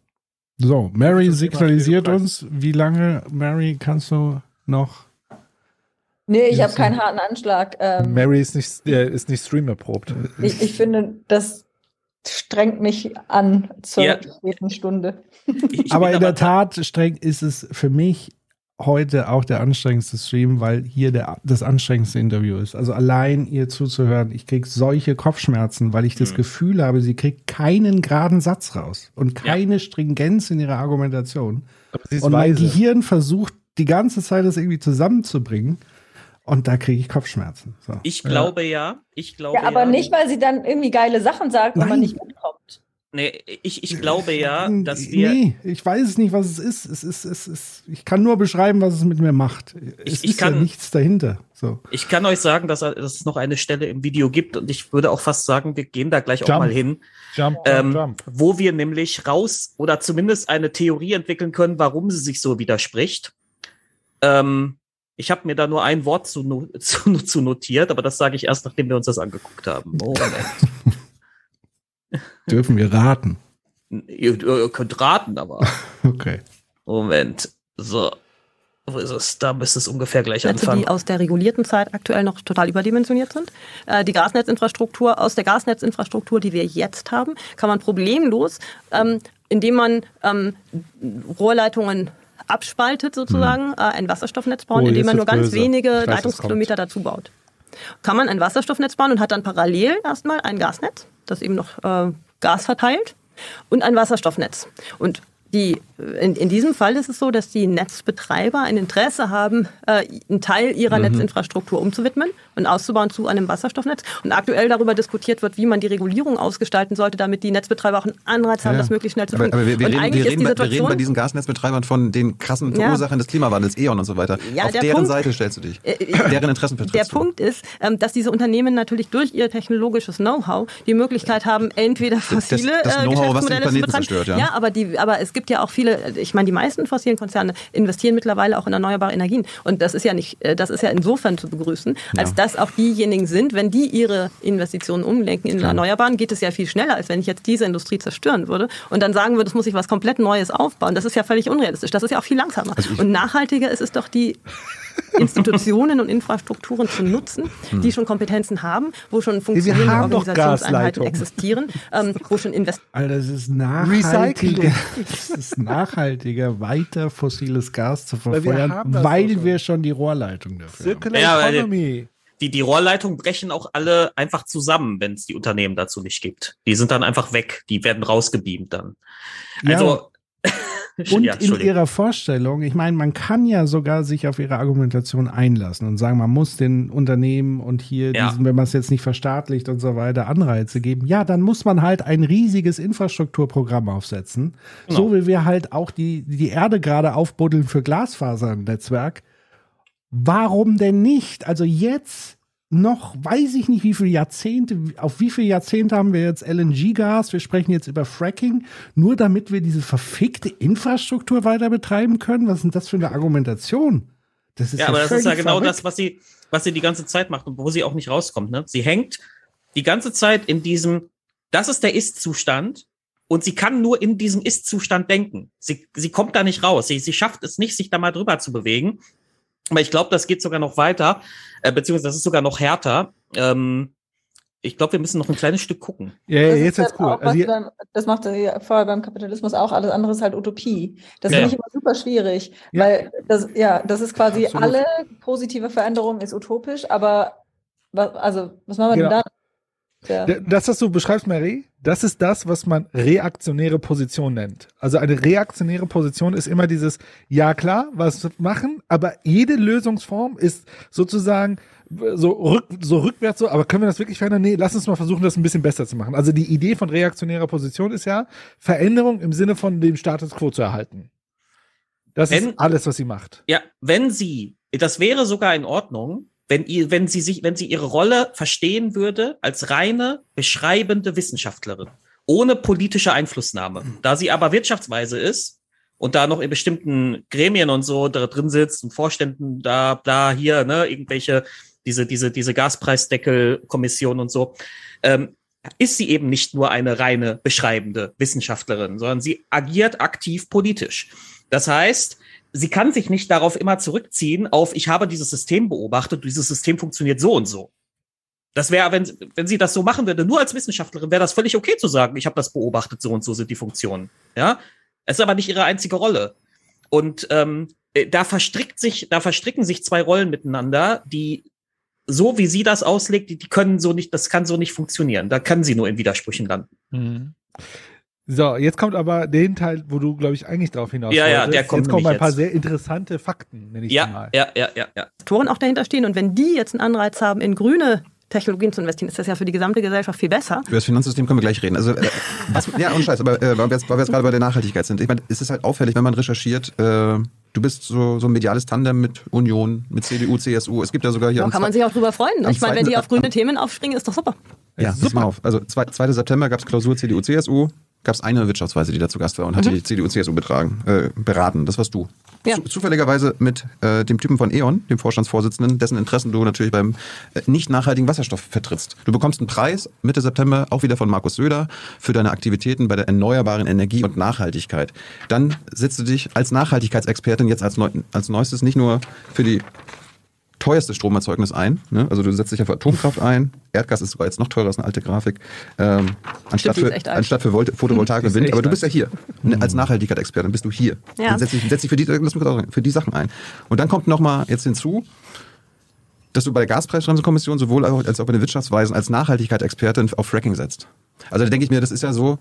So, Mary signalisiert uns, wie lange, Mary, kannst du noch? Nee, ich Ja, habe keinen harten Anschlag. Ähm, Mary ist nicht, ist nicht Stream erprobt. ich, ich finde, das strengt mich an zur Ja. späten Stunde. Ich, Aber in der Tat streng ist es für mich heute auch der anstrengendste Stream, weil hier der, das anstrengendste Interview ist. Also allein ihr zuzuhören, ich krieg solche Kopfschmerzen, weil ich das Mhm. Gefühl habe, sie kriegt keinen geraden Satz raus und keine Stringenz in ihrer Argumentation. Und mein weise. Gehirn versucht die ganze Zeit, das irgendwie zusammenzubringen. Und da kriege ich Kopfschmerzen. So. Ich glaube ja, ich glaube Ja, aber ja, nicht, weil sie dann irgendwie geile Sachen sagt und man Nein. nicht mitkommt. Nee, ich, ich glaube ja, dass wir. Nee, ich weiß es nicht, was es ist. Es ist, es ist. Ich kann nur beschreiben, was es mit mir macht. Es Ich- ich ist ja kann- nichts dahinter. So. Ich kann euch sagen, dass, dass es noch eine Stelle im Video gibt und ich würde auch fast sagen, wir gehen da gleich auch Jump. mal hin, jump, ähm, jump. wo wir nämlich raus oder zumindest eine Theorie entwickeln können, warum sie sich so widerspricht. Ähm, ich habe mir da nur ein Wort zu, no- zu, zu notiert, aber das sage ich erst, nachdem wir uns das angeguckt haben. Moment. Dürfen wir raten. ihr, ihr könnt raten, aber Okay. Moment. So. Wo ist es? Da müsste es ungefähr gleich Netze, anfangen. die aus der regulierten Zeit aktuell noch total überdimensioniert sind. Äh, die Gasnetzinfrastruktur, aus der Gasnetzinfrastruktur, die wir jetzt haben, kann man problemlos, ähm, indem man ähm, Rohrleitungen abspaltet sozusagen, äh, ein Wasserstoffnetz bauen, Oh, indem man nur ganz böse. wenige weiß, Leitungskilometer dazu baut. Kann man ein Wasserstoffnetz bauen und hat dann parallel erstmal ein Gasnetz, das eben noch äh, Gas verteilt und ein Wasserstoffnetz. Und die, in, in diesem Fall ist es so, dass die Netzbetreiber ein Interesse haben, äh, einen Teil ihrer Mhm. Netzinfrastruktur umzuwidmen und auszubauen zu einem Wasserstoffnetz. Und aktuell darüber diskutiert wird, wie man die Regulierung ausgestalten sollte, damit die Netzbetreiber auch einen Anreiz haben, Ja. das möglichst schnell zu aber, tun. aber wir, wir, und reden, wir, reden bei, wir reden bei diesen Gasnetzbetreibern von den krassen Ja. Verursachern des Klimawandels, E.ON und so weiter. Ja, Auf der deren Punkt- Seite stellst du dich. Äh, äh, deren Interessen Der du. Punkt ist, ähm, dass diese Unternehmen natürlich durch ihr technologisches Know-how die Möglichkeit haben, entweder fossile das äh, was den Geschäftsmodelle zu betreiben. zerstört, ja. ja, aber die, aber es gibt ja auch viele. Ich meine, die meisten fossilen Konzerne investieren mittlerweile auch in erneuerbare Energien und das ist ja nicht, äh, das ist ja insofern zu begrüßen, als Ja. dass auch diejenigen sind, wenn die ihre Investitionen umlenken in Klar. Erneuerbaren, geht es ja viel schneller, als wenn ich jetzt diese Industrie zerstören würde und dann sagen würde, es muss ich was komplett Neues aufbauen. Das ist ja völlig unrealistisch. Das ist ja auch viel langsamer. Also und nachhaltiger ist es doch die Institutionen und Infrastrukturen zu nutzen, die schon Kompetenzen haben, wo schon funktionierende Organisationseinheiten existieren, ähm, wo schon Invest Alter, es ist nachhaltiger, Recycling. es ist nachhaltiger, weiter fossiles Gas zu Weil wir verfeuern, das weil doch schon. wir schon die Rohrleitung dafür haben. Circular Ja, weil- Economy. Die, die Rohrleitungen brechen auch alle einfach zusammen, wenn es die Unternehmen dazu nicht gibt. Die sind dann einfach weg. Die werden rausgebeamt dann. Ja, Also, Und ja, in ihrer Vorstellung, ich meine, man kann ja sogar sich auf ihre Argumentation einlassen und sagen, man muss den Unternehmen und hier, Ja. diesen, wenn man es jetzt nicht verstaatlicht und so weiter, Anreize geben. Ja, dann muss man halt ein riesiges Infrastrukturprogramm aufsetzen. Genau. So wie wir halt auch die, die Erde gerade aufbuddeln für Glasfasernetzwerk. Warum denn nicht? Also jetzt noch, weiß ich nicht, wie viele Jahrzehnte, auf wie viele Jahrzehnte haben wir jetzt LNG-Gas? Wir sprechen jetzt über Fracking, nur damit wir diese verfickte Infrastruktur weiter betreiben können? Was ist denn das für eine Argumentation? Das ist ja, aber das ist ja genau verrückt. das, was sie, was sie die ganze Zeit macht und wo sie auch nicht rauskommt. Ne? Sie hängt die ganze Zeit in diesem, das ist der Ist-Zustand und sie kann nur in diesem Ist-Zustand denken. Sie, sie kommt da nicht raus. Sie, sie schafft es nicht, sich da mal drüber zu bewegen. Aber ich glaube, das geht sogar noch weiter, äh, beziehungsweise das ist sogar noch härter. Ähm, ich glaube, wir müssen noch ein kleines Stück gucken. Ja, ja, Das jetzt ist halt cool. auch, was Also, beim, das macht er ja vorher beim Kapitalismus auch. Alles andere ist halt Utopie. Das Ja. finde ich immer super schwierig, Ja. weil das, ja, das ist quasi Absolut. alle positive Veränderung ist utopisch, aber was, also, was machen wir Genau. denn dann? Ja. Das, was du beschreibst, Mary, das ist das, was man reaktionäre Position nennt. Also eine reaktionäre Position ist immer dieses, ja klar, was machen, aber jede Lösungsform ist sozusagen so, rück, so rückwärts so, aber können wir das wirklich verändern? Nee, lass uns mal versuchen, das ein bisschen besser zu machen. Also die Idee von reaktionärer Position ist ja, Veränderung im Sinne von dem Status quo zu erhalten. Das Wenn- ist alles, was sie macht. Ja, wenn sie, das wäre sogar in Ordnung, wenn ihr, wenn sie sich, wenn sie ihre Rolle verstehen würde als reine beschreibende Wissenschaftlerin, ohne politische Einflussnahme. Da sie aber wirtschaftsweise ist und da noch in bestimmten Gremien und so drin sitzt und Vorständen da, da hier, ne, irgendwelche, diese, diese, diese Gaspreisdeckelkommission und so, ähm, ist sie eben nicht nur eine reine beschreibende Wissenschaftlerin, sondern sie agiert aktiv politisch. Das heißt, sie kann sich nicht darauf immer zurückziehen, auf ich habe dieses System beobachtet, dieses System funktioniert so und so. Das wäre, wenn, wenn sie das so machen würde, nur als Wissenschaftlerin, wäre das völlig okay zu sagen, ich habe das beobachtet, so und so sind die Funktionen. Ja, es ist aber nicht ihre einzige Rolle. Und ähm, äh, da verstrickt sich, da verstricken sich zwei Rollen miteinander, die so wie sie das auslegt, die, die können so nicht, das kann so nicht funktionieren. Da kann sie nur in Widersprüchen landen. So, jetzt kommt aber den Teil, wo du, glaube ich, eigentlich drauf hinaus Ja, ja, wolltest. der kommt Jetzt kommen ein paar jetzt. sehr interessante Fakten, nenne ich sie Ja, mal. ja, ja, ja, ja. Investoren auch dahinter stehen. Und wenn die jetzt einen Anreiz haben, in grüne Technologien zu investieren, ist das ja für die gesamte Gesellschaft viel besser. Über das Finanzsystem können wir gleich reden. Also, äh, was, ja, und Scheiß, aber äh, weil wir jetzt, weil wir jetzt gerade bei der Nachhaltigkeit sind. Ich meine, es ist halt auffällig, wenn man recherchiert, äh, du bist so, so ein mediales Tandem mit Union, mit CDU, CSU. Es gibt ja sogar hier Da kann man sich auch drüber freuen. Ich meine, wenn die auf grüne Themen aufspringen, ist doch super. Ja, pass mal auf. Also zwei- 2. September gab es Klausur CDU, CSU, gab es eine Wirtschaftsweise, die da zu Gast war und hat die CDU, CSU betragen, äh, beraten. Das warst du. Ja. Zu, zufälligerweise mit äh, dem Typen von E.ON, dem Vorstandsvorsitzenden, dessen Interessen du natürlich beim äh, nicht nachhaltigen Wasserstoff vertrittst. Du bekommst einen Preis Mitte September, auch wieder von Markus Söder, für deine Aktivitäten bei der erneuerbaren Energie und Nachhaltigkeit. Dann setzt du dich als Nachhaltigkeitsexpertin jetzt als, neu, als neuestes nicht nur für die teuerste Stromerzeugnis ein. Ne? Also du setzt dich auf Atomkraft ein. Erdgas ist sogar jetzt noch teurer als eine alte Grafik. Ähm, anstatt, ist für, anstatt für Volt Photovoltaik und ist Wind. Aber du bist ja hier. Ne? Als Nachhaltigkeitsexpertin bist du hier. Ja. Dann setz dich, setz dich für, die, für die Sachen ein. Und dann kommt noch mal jetzt hinzu, dass du bei der Gaspreisbremsekommission sowohl als auch bei den Wirtschaftsweisen als Nachhaltigkeitsexpertin auf Fracking setzt. Also da denke ich mir, das ist ja so,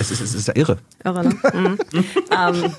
Es ist, es ist ja irre. Irre, ne? Mhm. ähm,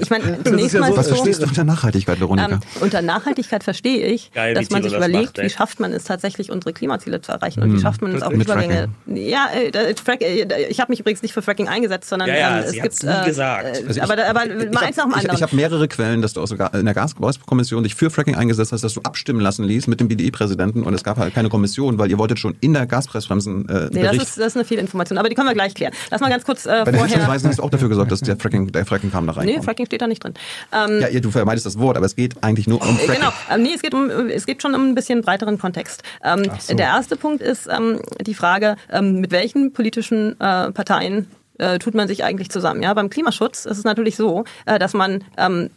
ich meine, zunächst ja mal so, was verstehst du unter Nachhaltigkeit, Veronika? ähm, unter Nachhaltigkeit verstehe ich, Geil, dass man sich das überlegt, macht, wie schafft man es tatsächlich, unsere Klimaziele zu erreichen und wie Mhm. schafft man es auch Mit Übergänge. Ja, äh, Frack, äh, ich habe mich übrigens nicht für Fracking eingesetzt, sondern Ja, ja, ähm, es gibt nie gesagt. Äh, Also ich- aber, aber ich mal eins nach dem Ich, anderen. ich habe mehrere Quellen, dass du aus, der- in der Gaskommission dich für Fracking eingesetzt hast, dass du abstimmen lassen ließ mit dem BDI-Präsidenten und es gab halt keine Kommission, weil ihr wolltet schon in der Gaspressbremsen äh, nee, das Bericht. ist, das ist eine viel Information, aber die können wir gleich klären. Lass mal ganz kurz äh, Bei vorher. Hilfsweisen hast du auch dafür gesorgt, dass der Fracking, der Fracking-Kram da Nee, reinkommt. Fracking steht da nicht drin. Ähm, ja, ihr, du vermeidest das Wort, aber es geht eigentlich nur um Äh, Fracking. Genau, ähm, nee, es geht, um, es geht schon um ein bisschen breiteren Kontext. Ähm, so. Der erste Punkt ist ähm, die Frage, ähm, mit welchen politischen äh, Parteien äh, tut man sich eigentlich zusammen? Ja, beim Klimaschutz ist es natürlich so, äh, dass man ähm,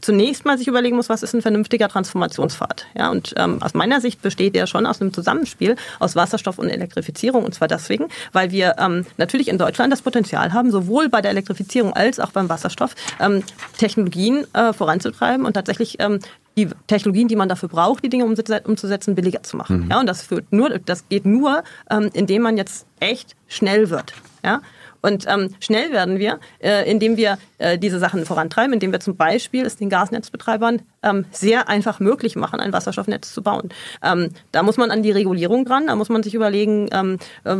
zunächst mal sich überlegen muss, was ist ein vernünftiger Transformationspfad. Ja, und ähm, aus meiner Sicht besteht der schon aus einem Zusammenspiel aus Wasserstoff und Elektrifizierung. Und zwar deswegen, weil wir ähm, natürlich in Deutschland das Potenzial haben, sowohl bei der Elektrifizierung als auch beim Wasserstoff ähm, Technologien äh, voranzutreiben und tatsächlich ähm, die Technologien, die man dafür braucht, die Dinge umzuse- umzusetzen, billiger zu machen. Ja, und das führt nur, das geht nur, ähm, indem man jetzt echt schnell wird. Ja. Und ähm, schnell werden wir, äh, indem wir äh, diese Sachen vorantreiben, indem wir zum Beispiel es den Gasnetzbetreibern ähm, sehr einfach möglich machen, ein Wasserstoffnetz zu bauen. Ähm, da muss man an die Regulierung ran, da muss man sich überlegen, ähm, äh,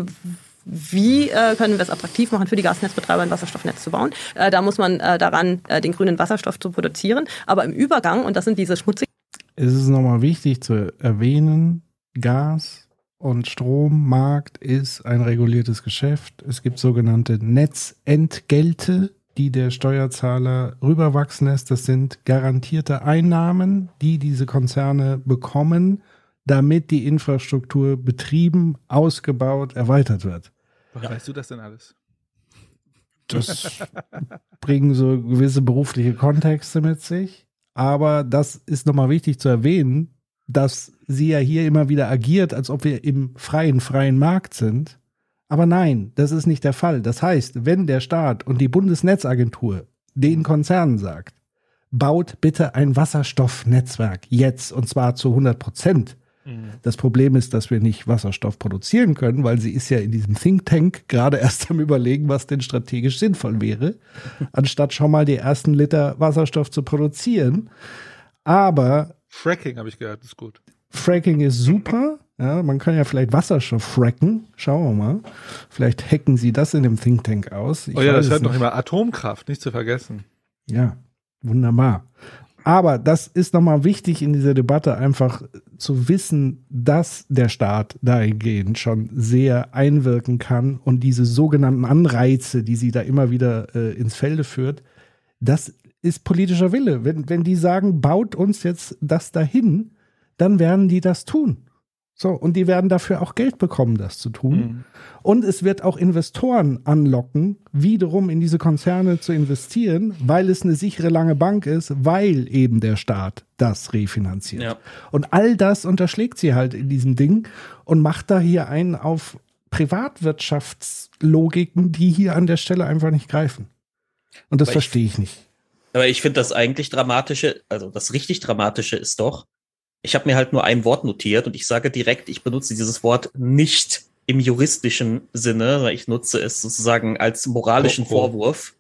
wie äh, können wir es attraktiv machen für die Gasnetzbetreiber, ein Wasserstoffnetz zu bauen. Äh, da muss man äh, daran, äh, den grünen Wasserstoff zu produzieren. Aber im Übergang, und das sind diese schmutzigen Es ist nochmal wichtig zu erwähnen, Gas und Strommarkt ist ein reguliertes Geschäft. Es gibt sogenannte Netzentgelte, die der Steuerzahler rüberwachsen lässt. Das sind garantierte Einnahmen, die diese Konzerne bekommen, damit die Infrastruktur betrieben, ausgebaut, erweitert wird. Woher weißt du das denn alles? Das bringen so gewisse berufliche Kontexte mit sich. Aber das ist nochmal wichtig zu erwähnen, dass sie ja hier immer wieder agiert, als ob wir im freien, freien Markt sind. Aber nein, das ist nicht der Fall. Das heißt, wenn der Staat und die Bundesnetzagentur den Konzernen sagt, baut bitte ein Wasserstoffnetzwerk jetzt und zwar zu 100 Prozent. Das Problem ist, dass wir nicht Wasserstoff produzieren können, weil sie ist ja in diesem Think Tank gerade erst am Überlegen, was denn strategisch sinnvoll wäre, anstatt schon mal die ersten Liter Wasserstoff zu produzieren. Aber Fracking habe ich gehört, ist gut. Fracking ist super. Ja, man kann ja vielleicht Wasserstoff fracken. Schauen wir mal. Vielleicht hacken sie das in dem Think Tank aus. Ich oh ja, das hört noch immer Atomkraft, nicht zu vergessen. Ja, wunderbar. Aber das ist nochmal wichtig in dieser Debatte, einfach zu wissen, dass der Staat dahingehend schon sehr einwirken kann und diese sogenannten Anreize, die sie da immer wieder äh, ins Felde führt, das ist politischer Wille. Wenn, wenn die sagen, baut uns jetzt das dahin, dann werden die das tun. So, und die werden dafür auch Geld bekommen, das zu tun. Und es wird auch Investoren anlocken, wiederum in diese Konzerne zu investieren, weil es eine sichere lange Bank ist, weil eben der Staat das refinanziert. Ja. Und all das unterschlägt sie halt in diesem Ding und macht da hier einen auf Privatwirtschaftslogiken, die hier an der Stelle einfach nicht greifen. Und das Aber ich- verstehe ich nicht. Aber ich finde das eigentlich Dramatische, also das richtig Dramatische ist doch, ich habe mir halt nur ein Wort notiert und ich sage direkt, ich benutze dieses Wort nicht im juristischen Sinne, sondern ich nutze es sozusagen als moralischen Oh, oh. Vorwurf.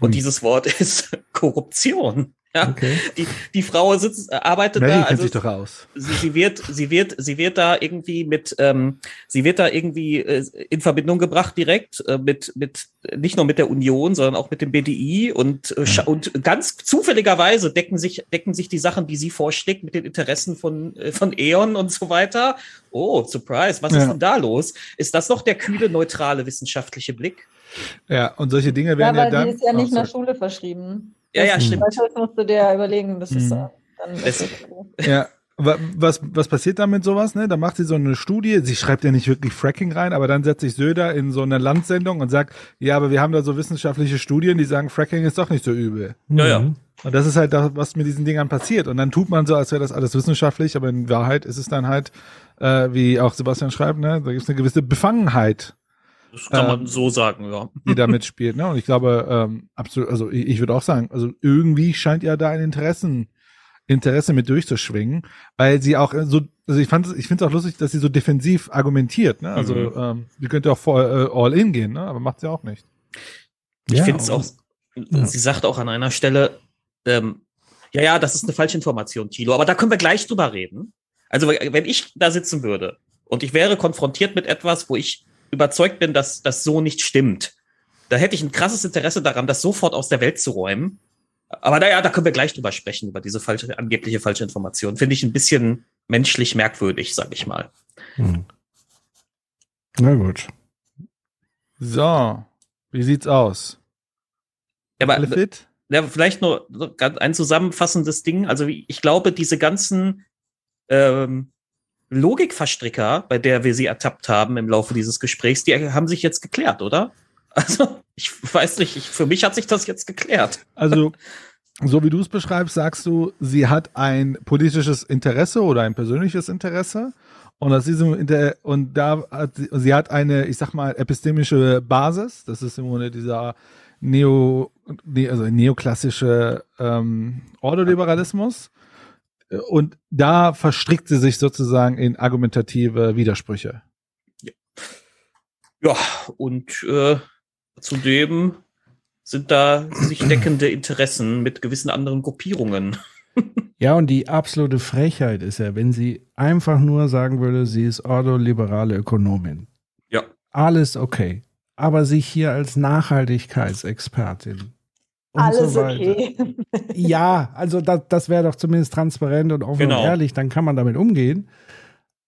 Und dieses Wort ist Korruption. Ja, Okay. die, die Frau sitzt, äh, arbeitet Mary da, kennt also sich doch aus. sie, sie wird, sie wird, sie wird da irgendwie mit, ähm, sie wird da irgendwie äh, in Verbindung gebracht direkt äh, mit, mit nicht nur mit der Union, sondern auch mit dem BDI und äh, scha- und ganz zufälligerweise decken sich decken sich die Sachen, die sie vorschlägt, mit den Interessen von äh, von E.ON und so weiter. Oh, surprise! Was ist Ja. denn da los? Ist das noch der kühle neutrale wissenschaftliche Blick? Ja, und solche Dinge Ja, werden ja, weil dann. die ist ja Oh, nicht nach sorry. Schule verschrieben. Ja, ja, Das- stimmt. Das musst du dir überlegen, bis es Mhm. dann ist. es- Ja. Wa- Was, was passiert da mit sowas? Ne? Da macht sie so eine Studie. Sie schreibt ja nicht wirklich Fracking rein, aber dann setzt sich Söder in so eine Landsendung und sagt, ja, aber wir haben da so wissenschaftliche Studien, die sagen, Fracking ist doch nicht so übel. Ja, ja. Mhm. Und das ist halt das, was mit diesen Dingern passiert. Und dann tut man so, als wäre das alles wissenschaftlich, aber in Wahrheit ist es dann halt, äh, wie auch Sebastian schreibt, ne, da gibt es eine gewisse Befangenheit, Das kann man Ähm, so sagen, ja. die da mitspielt. Ne? Und ich glaube, ähm, absolut, also ich, ich würde auch sagen, also irgendwie scheint ja da ein Interessen Interesse mit durchzuschwingen, weil sie auch so, also ich fand, ich finde es auch lustig, dass sie so defensiv argumentiert. Ne? Also Mhm. ähm, die könnte auch voll äh, all in gehen, ne? aber macht sie auch nicht. Ich Ja, finde es auch, ja. sie sagt auch an einer Stelle, ähm, ja, ja, das ist eine falsche Information, Tilo, aber da können wir gleich drüber reden. Also, wenn ich da sitzen würde und ich wäre konfrontiert mit etwas, wo ich überzeugt bin, dass das so nicht stimmt, da hätte ich ein krasses Interesse daran, das sofort aus der Welt zu räumen. Aber naja, da können wir gleich drüber sprechen, über diese falsche, angebliche falsche Information. Finde ich ein bisschen menschlich merkwürdig, sag ich mal. Hm. Na gut. So, wie sieht's aus? Aber Alle fit? Ja, vielleicht nur ein zusammenfassendes Ding. Also ich glaube, diese ganzen ähm, Logikverstricker, bei der wir sie ertappt haben im Laufe dieses Gesprächs, die haben sich jetzt geklärt, oder? Also ich weiß nicht, ich, für mich hat sich das jetzt geklärt. Also, so wie du es beschreibst, sagst du, sie hat ein politisches Interesse oder ein persönliches Interesse. Und aus diesem Inter und da hat sie, sie hat eine, ich sag mal, epistemische Basis. Das ist im Grunde dieser Neo, ne, also neoklassische ähm, Ordoliberalismus. Und da verstrickt sie sich sozusagen in argumentative Widersprüche. Ja, und äh, zudem sind da sich deckende Interessen mit gewissen anderen Gruppierungen. Ja, und die absolute Frechheit ist ja, wenn sie einfach nur sagen würde, sie ist ordoliberale Ökonomin. Ja. Alles okay. Aber sich hier als Nachhaltigkeitsexpertin. Und Alles so weiter. okay. Ja, also das, das wäre doch zumindest transparent und offen Genau. und ehrlich, dann kann man damit umgehen.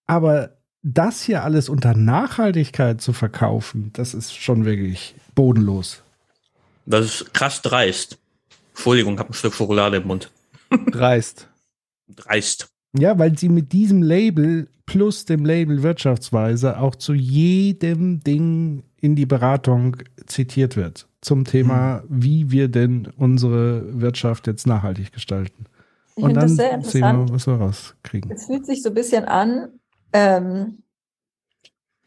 Aber das hier alles unter Nachhaltigkeit zu verkaufen, das ist schon wirklich bodenlos. Das ist krass dreist. Entschuldigung, ich habe ein Stück Schokolade im Mund. Dreist. Dreist. Ja, weil sie mit diesem Label plus dem Label Wirtschaftsweise auch zu jedem Ding in die Beratung zitiert wird. Zum Thema, wie wir denn unsere Wirtschaft jetzt nachhaltig gestalten. Ich Und finde dann das sehr sehen wir, interessant. was wir rauskriegen. Es fühlt sich so ein bisschen an, ähm,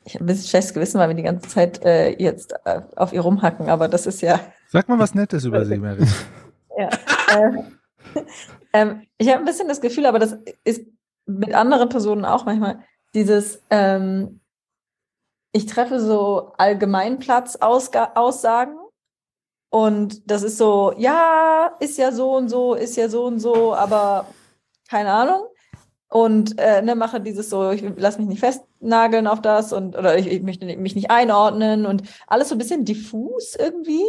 ich habe ein bisschen schlechtes Gewissen, weil wir die ganze Zeit äh, jetzt äh, auf ihr rumhacken, aber das ist ja, Sag mal was Nettes über sie, Mary. ja. äh, ähm, ich habe ein bisschen das Gefühl, aber das ist mit anderen Personen auch manchmal, dieses, ähm, ich treffe so Allgemeinplatz-Aussagen und das ist so, ja, ist ja so und so, ist ja so und so, aber keine Ahnung. Und äh, ne, mache dieses so, ich lass mich nicht festnageln auf das und oder ich, ich möchte mich nicht einordnen und alles so ein bisschen diffus irgendwie.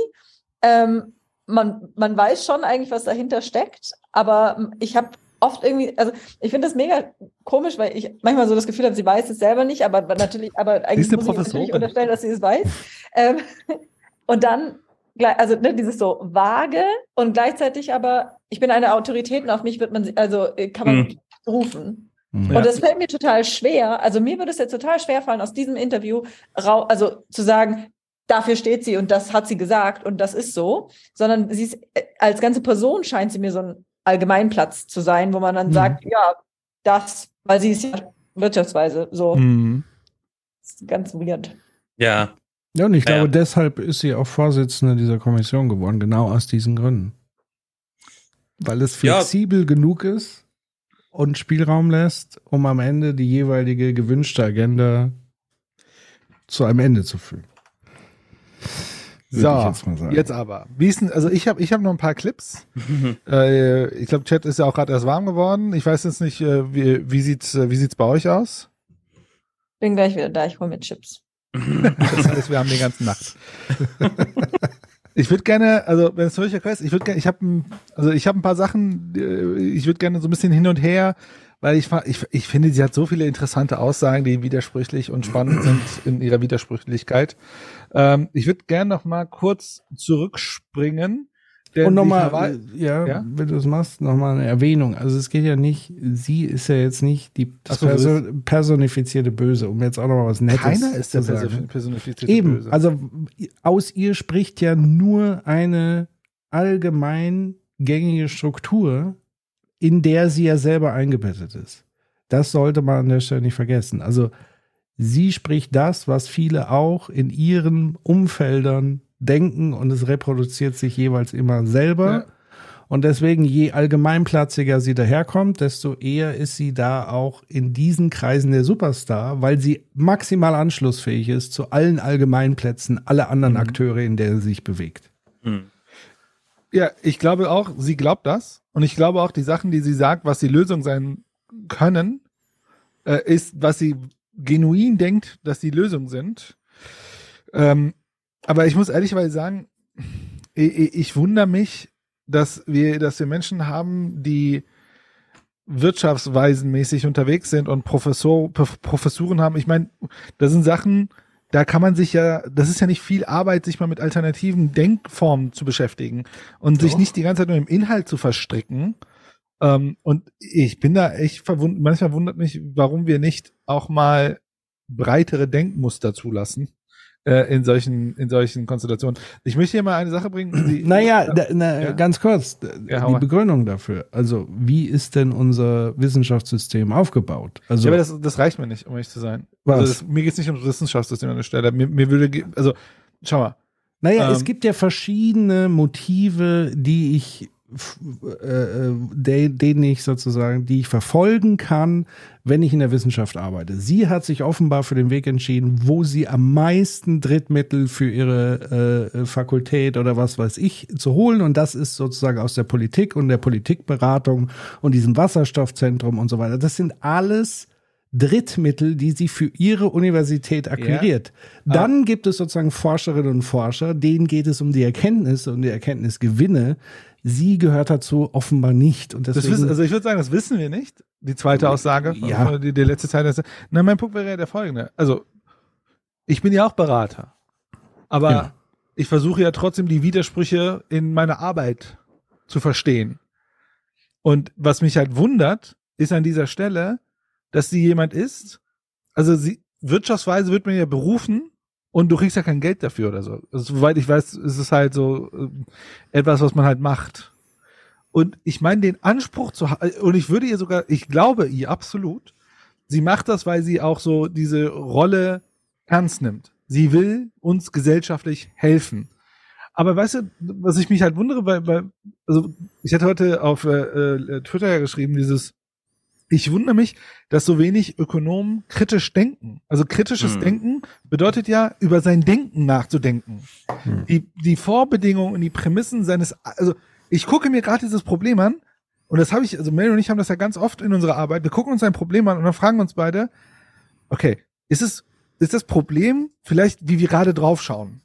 Ähm, man, man weiß schon eigentlich, was dahinter steckt, aber ich habe oft irgendwie, also ich finde das mega komisch, weil ich manchmal so das Gefühl habe, sie weiß es selber nicht, aber natürlich, aber eigentlich muss ich natürlich unterstellen, dass sie es weiß. Ähm, und dann, also ne, dieses so vage und gleichzeitig aber, ich bin eine Autorität und auf mich wird man, also äh, kann man Hm. rufen. Ja. Und das fällt mir total schwer. Also mir würde es jetzt total schwer fallen, aus diesem Interview also zu sagen, dafür steht sie und das hat sie gesagt und das ist so, sondern sie ist äh, als ganze Person scheint sie mir so ein Allgemeinplatz zu sein, wo man dann Mhm. sagt, ja, das, weil sie ist ja wirtschaftsweise so. Mhm. Ist ganz weird. Ja. Ja, und ich Ja, glaube, ja. deshalb ist sie auch Vorsitzende dieser Kommission geworden, genau aus diesen Gründen. Weil es Ja. flexibel genug ist und Spielraum lässt, um am Ende die jeweilige gewünschte Agenda zu einem Ende zu führen. Würde So, ich jetzt mal sagen. jetzt aber. Wie ist denn, also ich habe ich hab noch ein paar Clips. äh, ich glaube, Chat ist ja auch gerade erst warm geworden. Ich weiß jetzt nicht, äh, wie, wie sieht's äh, wie sieht's bei euch aus? Bin gleich wieder da, ich hole mir Chips. Das heißt, wir haben die ganze Nacht. Ich würde gerne, also wenn es für euch okay ist, ich würde gerne, ich habe also ich habe ein paar Sachen, ich würde gerne so ein bisschen hin und her, weil ich, ich ich finde, sie hat so viele interessante Aussagen, die widersprüchlich und spannend sind in ihrer Widersprüchlichkeit. Ähm, ich würde gerne noch mal kurz zurückspringen. Und nochmal, ja, Ja? wenn du es machst, nochmal eine Erwähnung. Also es geht ja nicht, sie ist ja jetzt nicht die so, personifizierte Böse, um jetzt auch nochmal was Nettes keiner ist der sagen. perso- personifizierte Eben, Böse. also aus ihr spricht ja nur eine allgemein gängige Struktur, in der sie ja selber eingebettet ist. Das sollte man an der Stelle nicht vergessen. Also sie spricht das, was viele auch in ihren Umfeldern denken und es reproduziert sich jeweils immer selber. Ja. Und deswegen, je allgemeinplatziger sie daherkommt, desto eher ist sie da auch in diesen Kreisen der Superstar, weil sie maximal anschlussfähig ist zu allen Allgemeinplätzen, alle anderen Akteure, in der sie sich bewegt. Ja, ich glaube auch, sie glaubt das. Und ich glaube auch, die Sachen, die sie sagt, was die Lösung sein können, äh, ist, was sie genuin denkt, dass die Lösung sind. Ähm, aber ich muss ehrlicherweise sagen, ich, ich, ich wundere mich, dass wir, dass wir Menschen haben, die wirtschaftsweisenmäßig unterwegs sind und Professor, Prof- Professuren haben. Ich meine, das sind Sachen, da kann man sich ja, das ist ja nicht viel Arbeit, sich mal mit alternativen Denkformen zu beschäftigen und sich nicht die ganze Zeit nur im Inhalt zu verstricken. Ähm, und ich bin da echt verwundert, manchmal wundert mich, warum wir nicht auch mal breitere Denkmuster zulassen äh, in solchen in solchen Konstellationen. Ich möchte hier mal eine Sache bringen. Die, Naja, da, na, Ja? ganz kurz, Ja, die. Begründung dafür. Also, wie ist denn unser Wissenschaftssystem aufgebaut? Also, ja, aber das, das reicht mir nicht, um ehrlich zu sein. Was? Also das, mir geht es nicht ums Wissenschaftssystem an der Stelle. Mir, mir würde, also, schau mal. Naja, Ähm, es gibt ja verschiedene Motive, die ich, äh, äh, de, denen ich sozusagen, die ich verfolgen kann, wenn ich in der Wissenschaft arbeite. Sie hat sich offenbar für den Weg entschieden, wo sie am meisten Drittmittel für ihre äh, Fakultät oder was weiß ich zu holen. Und das ist sozusagen aus der Politik und der Politikberatung und diesem Wasserstoffzentrum und so weiter. Das sind alles Drittmittel, die sie für ihre Universität akquiriert. Dann gibt es sozusagen Forscherinnen und Forscher, denen geht es um die Erkenntnisse und die Erkenntnisgewinne. Sie gehört dazu offenbar nicht. Und deswegen, wissen, also ich würde sagen, das wissen wir nicht. Die zweite Aussage, Ja. die, die letzte ist- Na, mein Punkt wäre ja der folgende. Also, ich bin ja auch Berater. Aber Ja. ich versuche ja trotzdem die Widersprüche in meiner Arbeit zu verstehen. Und was mich halt wundert, ist an dieser Stelle, dass sie jemand ist, also sie, wirtschaftsweise wird man ja berufen und du kriegst ja kein Geld dafür oder so. Also, soweit ich weiß, ist es halt so ähm, etwas, was man halt macht. Und ich meine, den Anspruch zu und ich würde ihr sogar, ich glaube ihr absolut, sie macht das, weil sie auch so diese Rolle ernst nimmt. Sie will uns gesellschaftlich helfen. Aber weißt du, was ich mich halt wundere, weil, weil also ich hatte heute auf äh, äh, Twitter ja geschrieben, dieses, ich wundere mich, dass so wenig Ökonomen kritisch denken. Also kritisches Hm. Denken bedeutet ja, über sein Denken nachzudenken. Die, die Vorbedingungen und die Prämissen seines, also ich gucke mir gerade dieses Problem an und das habe ich, also Mary und ich haben das ja ganz oft in unserer Arbeit. Wir gucken uns ein Problem an und dann fragen uns beide, okay, ist es, ist das Problem vielleicht, wie wir gerade draufschauen?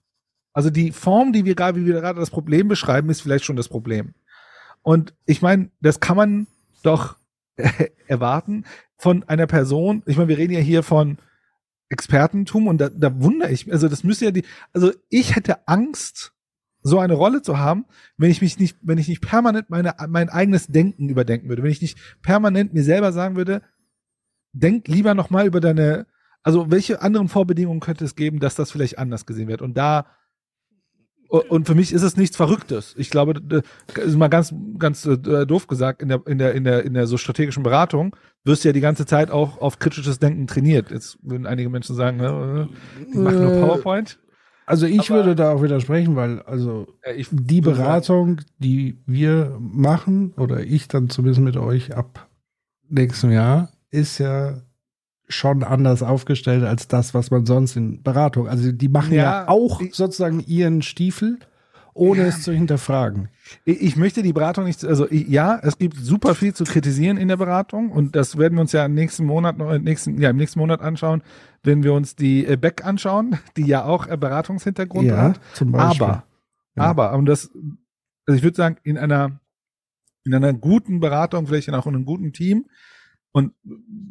Also die Form, die wir gerade, wie wir gerade das Problem beschreiben, ist vielleicht schon das Problem. Und ich meine, das kann man doch erwarten von einer Person. Ich meine, wir reden ja hier von Expertentum und da, da wundere ich mich, also das müsste ja die, also ich hätte Angst, so eine Rolle zu haben, wenn ich mich nicht, wenn ich nicht permanent meine, mein eigenes Denken überdenken würde, wenn ich nicht permanent mir selber sagen würde, denk lieber nochmal über deine, also welche anderen Vorbedingungen könnte es geben, dass das vielleicht anders gesehen wird? Und da und für mich ist es nichts Verrücktes. Ich glaube, das ist mal ganz, ganz äh, doof gesagt, in der, in der, in der, in der so strategischen Beratung wirst du ja die ganze Zeit auch auf kritisches Denken trainiert. Jetzt würden einige Menschen sagen, äh, die machen nur Äh, PowerPoint. also ich aber- würde da auch widersprechen, weil also Ja, ich die Beratung, die wir machen oder ich dann zumindest mit euch ab nächstem Jahr, ist ja schon anders aufgestellt als das, was man sonst in Beratung. Also die machen ja, Ja, auch sozusagen ihren Stiefel, ohne es zu hinterfragen. Ich möchte die Beratung nicht, also ja, es gibt super viel zu kritisieren in der Beratung und das werden wir uns ja im nächsten Monat noch, im nächsten, ja, im nächsten Monat anschauen, wenn wir uns die äh, Beck anschauen, die ja auch äh, Beratungshintergrund Ja, hat. zum Beispiel. Aber, Ja. aber, und das, also ich würde sagen, in einer, in einer guten Beratung, vielleicht auch in einem guten Team, und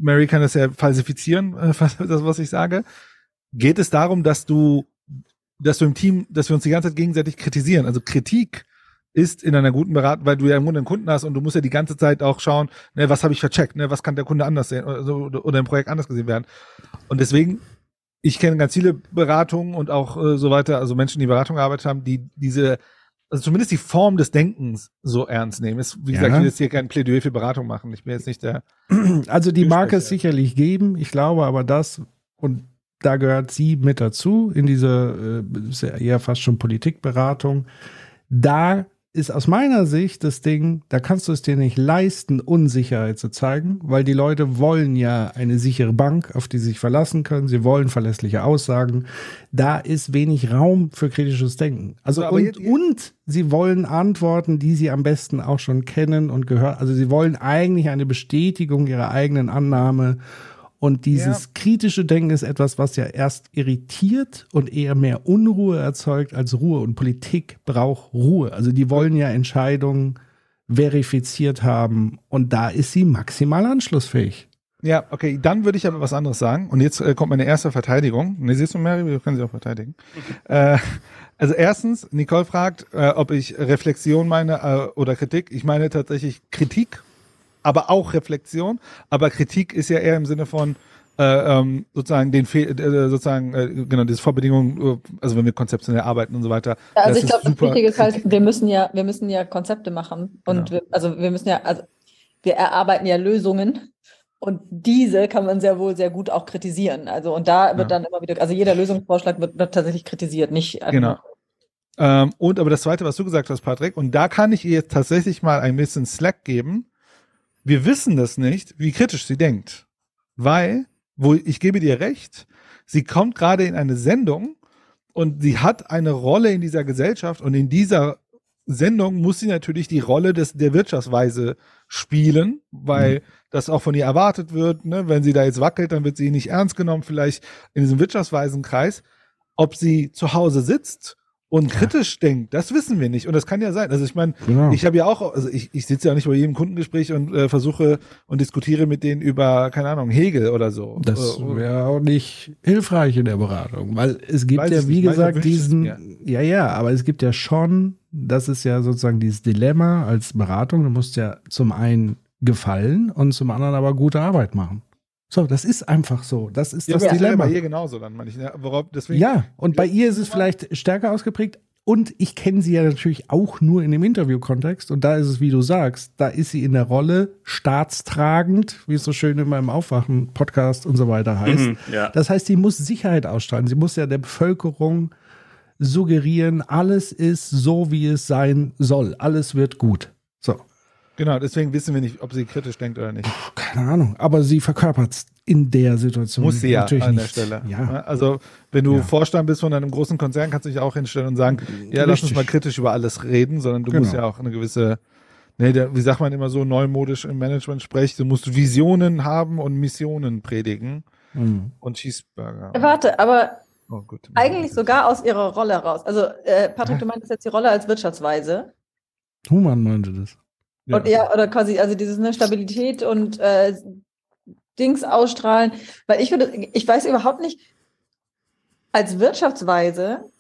Mary kann das ja falsifizieren, äh, das, was ich sage, geht es darum, dass du, dass du im Team, dass wir uns die ganze Zeit gegenseitig kritisieren. Also Kritik ist in einer guten Beratung, weil du ja im Grunde einen Kunden hast und du musst ja die ganze Zeit auch schauen, ne, was habe ich vercheckt, ne, was kann der Kunde anders sehen oder, so, oder, im Projekt anders gesehen werden. Und deswegen, ich kenne ganz viele Beratungen und auch äh, so weiter, also Menschen, die Beratung gearbeitet haben, die diese, also zumindest die Form des Denkens so ernst nehmen. Ist, wie Ja. gesagt, ich will jetzt hier kein Plädoyer für Beratung machen. Ich bin jetzt nicht der. Also die mag es sicherlich geben. Ich glaube aber das, und da gehört sie mit dazu, in dieser äh, ist ja eher fast schon Politikberatung. Da ist aus meiner Sicht das Ding, da kannst du es dir nicht leisten, Unsicherheit zu zeigen, weil die Leute wollen ja eine sichere Bank, auf die sie sich verlassen können. Sie wollen verlässliche Aussagen. Da ist wenig Raum für kritisches Denken. Also und, jetzt- und sie wollen Antworten, die sie am besten auch schon kennen und gehört. Also sie wollen eigentlich eine Bestätigung ihrer eigenen Annahme. Und dieses Ja. kritische Denken ist etwas, was ja erst irritiert und eher mehr Unruhe erzeugt als Ruhe. Und Politik braucht Ruhe. Also die wollen ja Entscheidungen verifiziert haben. Und da ist sie maximal anschlussfähig. Ja, okay, dann würde ich aber was anderes sagen. Und jetzt äh, kommt meine erste Verteidigung. Ne, siehst du, Mary, wir können sie auch verteidigen. äh, also erstens, Nicole fragt, äh, ob ich Reflexion meine äh, oder Kritik. Ich meine tatsächlich Kritik, aber auch Reflexion. Aber Kritik ist ja eher im Sinne von äh, ähm, sozusagen den Fe äh, sozusagen äh, genau diese Vorbedingungen, äh, also wenn wir konzeptionell arbeiten und so weiter. Ja, also ich glaube, das Wichtige ist halt, wir müssen ja, wir müssen ja Konzepte machen und wir, also wir müssen ja, also wir erarbeiten ja Lösungen und diese kann man sehr wohl sehr gut auch kritisieren. Also und da wird Ja. dann immer wieder, also jeder Lösungsvorschlag wird, wird tatsächlich kritisiert, nicht Genau. Ähm, und aber das Zweite, was du gesagt hast, Patrick, und da kann ich ihr jetzt tatsächlich mal ein bisschen Slack geben. Wir wissen das nicht, wie kritisch sie denkt. Weil, wo ich gebe dir recht, sie kommt gerade in eine Sendung und sie hat eine Rolle in dieser Gesellschaft und in dieser Sendung muss sie natürlich die Rolle des, der Wirtschaftsweise spielen, weil das auch von ihr erwartet wird. Ne? Wenn sie da jetzt wackelt, dann wird sie nicht ernst genommen, vielleicht in diesem wirtschaftsweisen Kreis. Ob sie zu Hause sitzt und kritisch denkt, das wissen wir nicht. Und das kann ja sein. Also ich meine, Genau. ich habe ja auch, also ich, ich sitze ja nicht bei jedem Kundengespräch und äh, versuche und diskutiere mit denen über, keine Ahnung, Hegel oder so. Das Äh, wäre auch nicht hilfreich in der Beratung, weil es gibt Weiß ja, wie gesagt, diesen, mir. ja, ja, aber es gibt ja schon, das ist ja sozusagen dieses Dilemma als Beratung, du musst ja zum einen gefallen und zum anderen aber gute Arbeit machen. So, das ist einfach so. Das ist ja, das aber das Dilemma. bei ihr genauso dann, meine ich. Ne? Worauf, deswegen, Ja, und bei ihr ist es vielleicht stärker ausgeprägt. Und ich kenne sie ja natürlich auch nur in dem Interviewkontext. Und da ist es, wie du sagst, da ist sie in der Rolle staatstragend, wie es so schön in meinem Aufwachen-Podcast und so weiter heißt. Mhm, ja. Das heißt, sie muss Sicherheit ausstrahlen. Sie muss ja der Bevölkerung suggerieren, alles ist so, wie es sein soll. Alles wird gut. Genau, deswegen wissen wir nicht, ob sie kritisch denkt oder nicht. keine Ahnung. Aber sie verkörpert es in der Situation. Muss sie ja natürlich an nicht. der Stelle. Ja. Also, wenn du Ja. Vorstand bist von einem großen Konzern, kannst du dich auch hinstellen und sagen, ja, lass uns Richtig. mal kritisch über alles reden, sondern du Genau. musst ja auch eine gewisse, ne, der, wie sagt man immer so neumodisch im Management spricht, du musst Visionen haben und Missionen predigen Mhm. und Cheeseburger. Warte, aber Oh, gut. eigentlich sogar aus ihrer Rolle raus. Also äh, Patrick, du meintest jetzt die Rolle als Wirtschaftsweise. Human meinte das. Ja. Und ja, oder quasi, also dieses ne, Stabilität und äh, Dings ausstrahlen. Weil ich würde, ich weiß überhaupt nicht, als Wirtschaftsweise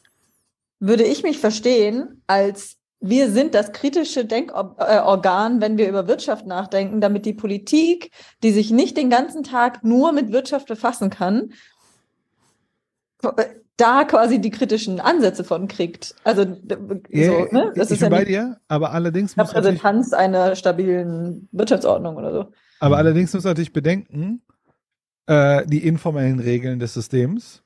würde ich mich verstehen, als wir sind das kritische Denkorgan, wenn wir über Wirtschaft nachdenken, damit die Politik, die sich nicht den ganzen Tag nur mit Wirtschaft befassen kann, da quasi die kritischen Ansätze von kriegt. Also so, ne? das ist ja bei dir, aber allerdings muss Repräsentanz einer stabilen Wirtschaftsordnung oder so. aber allerdings muss natürlich bedenken, äh, die informellen Regeln des Systems.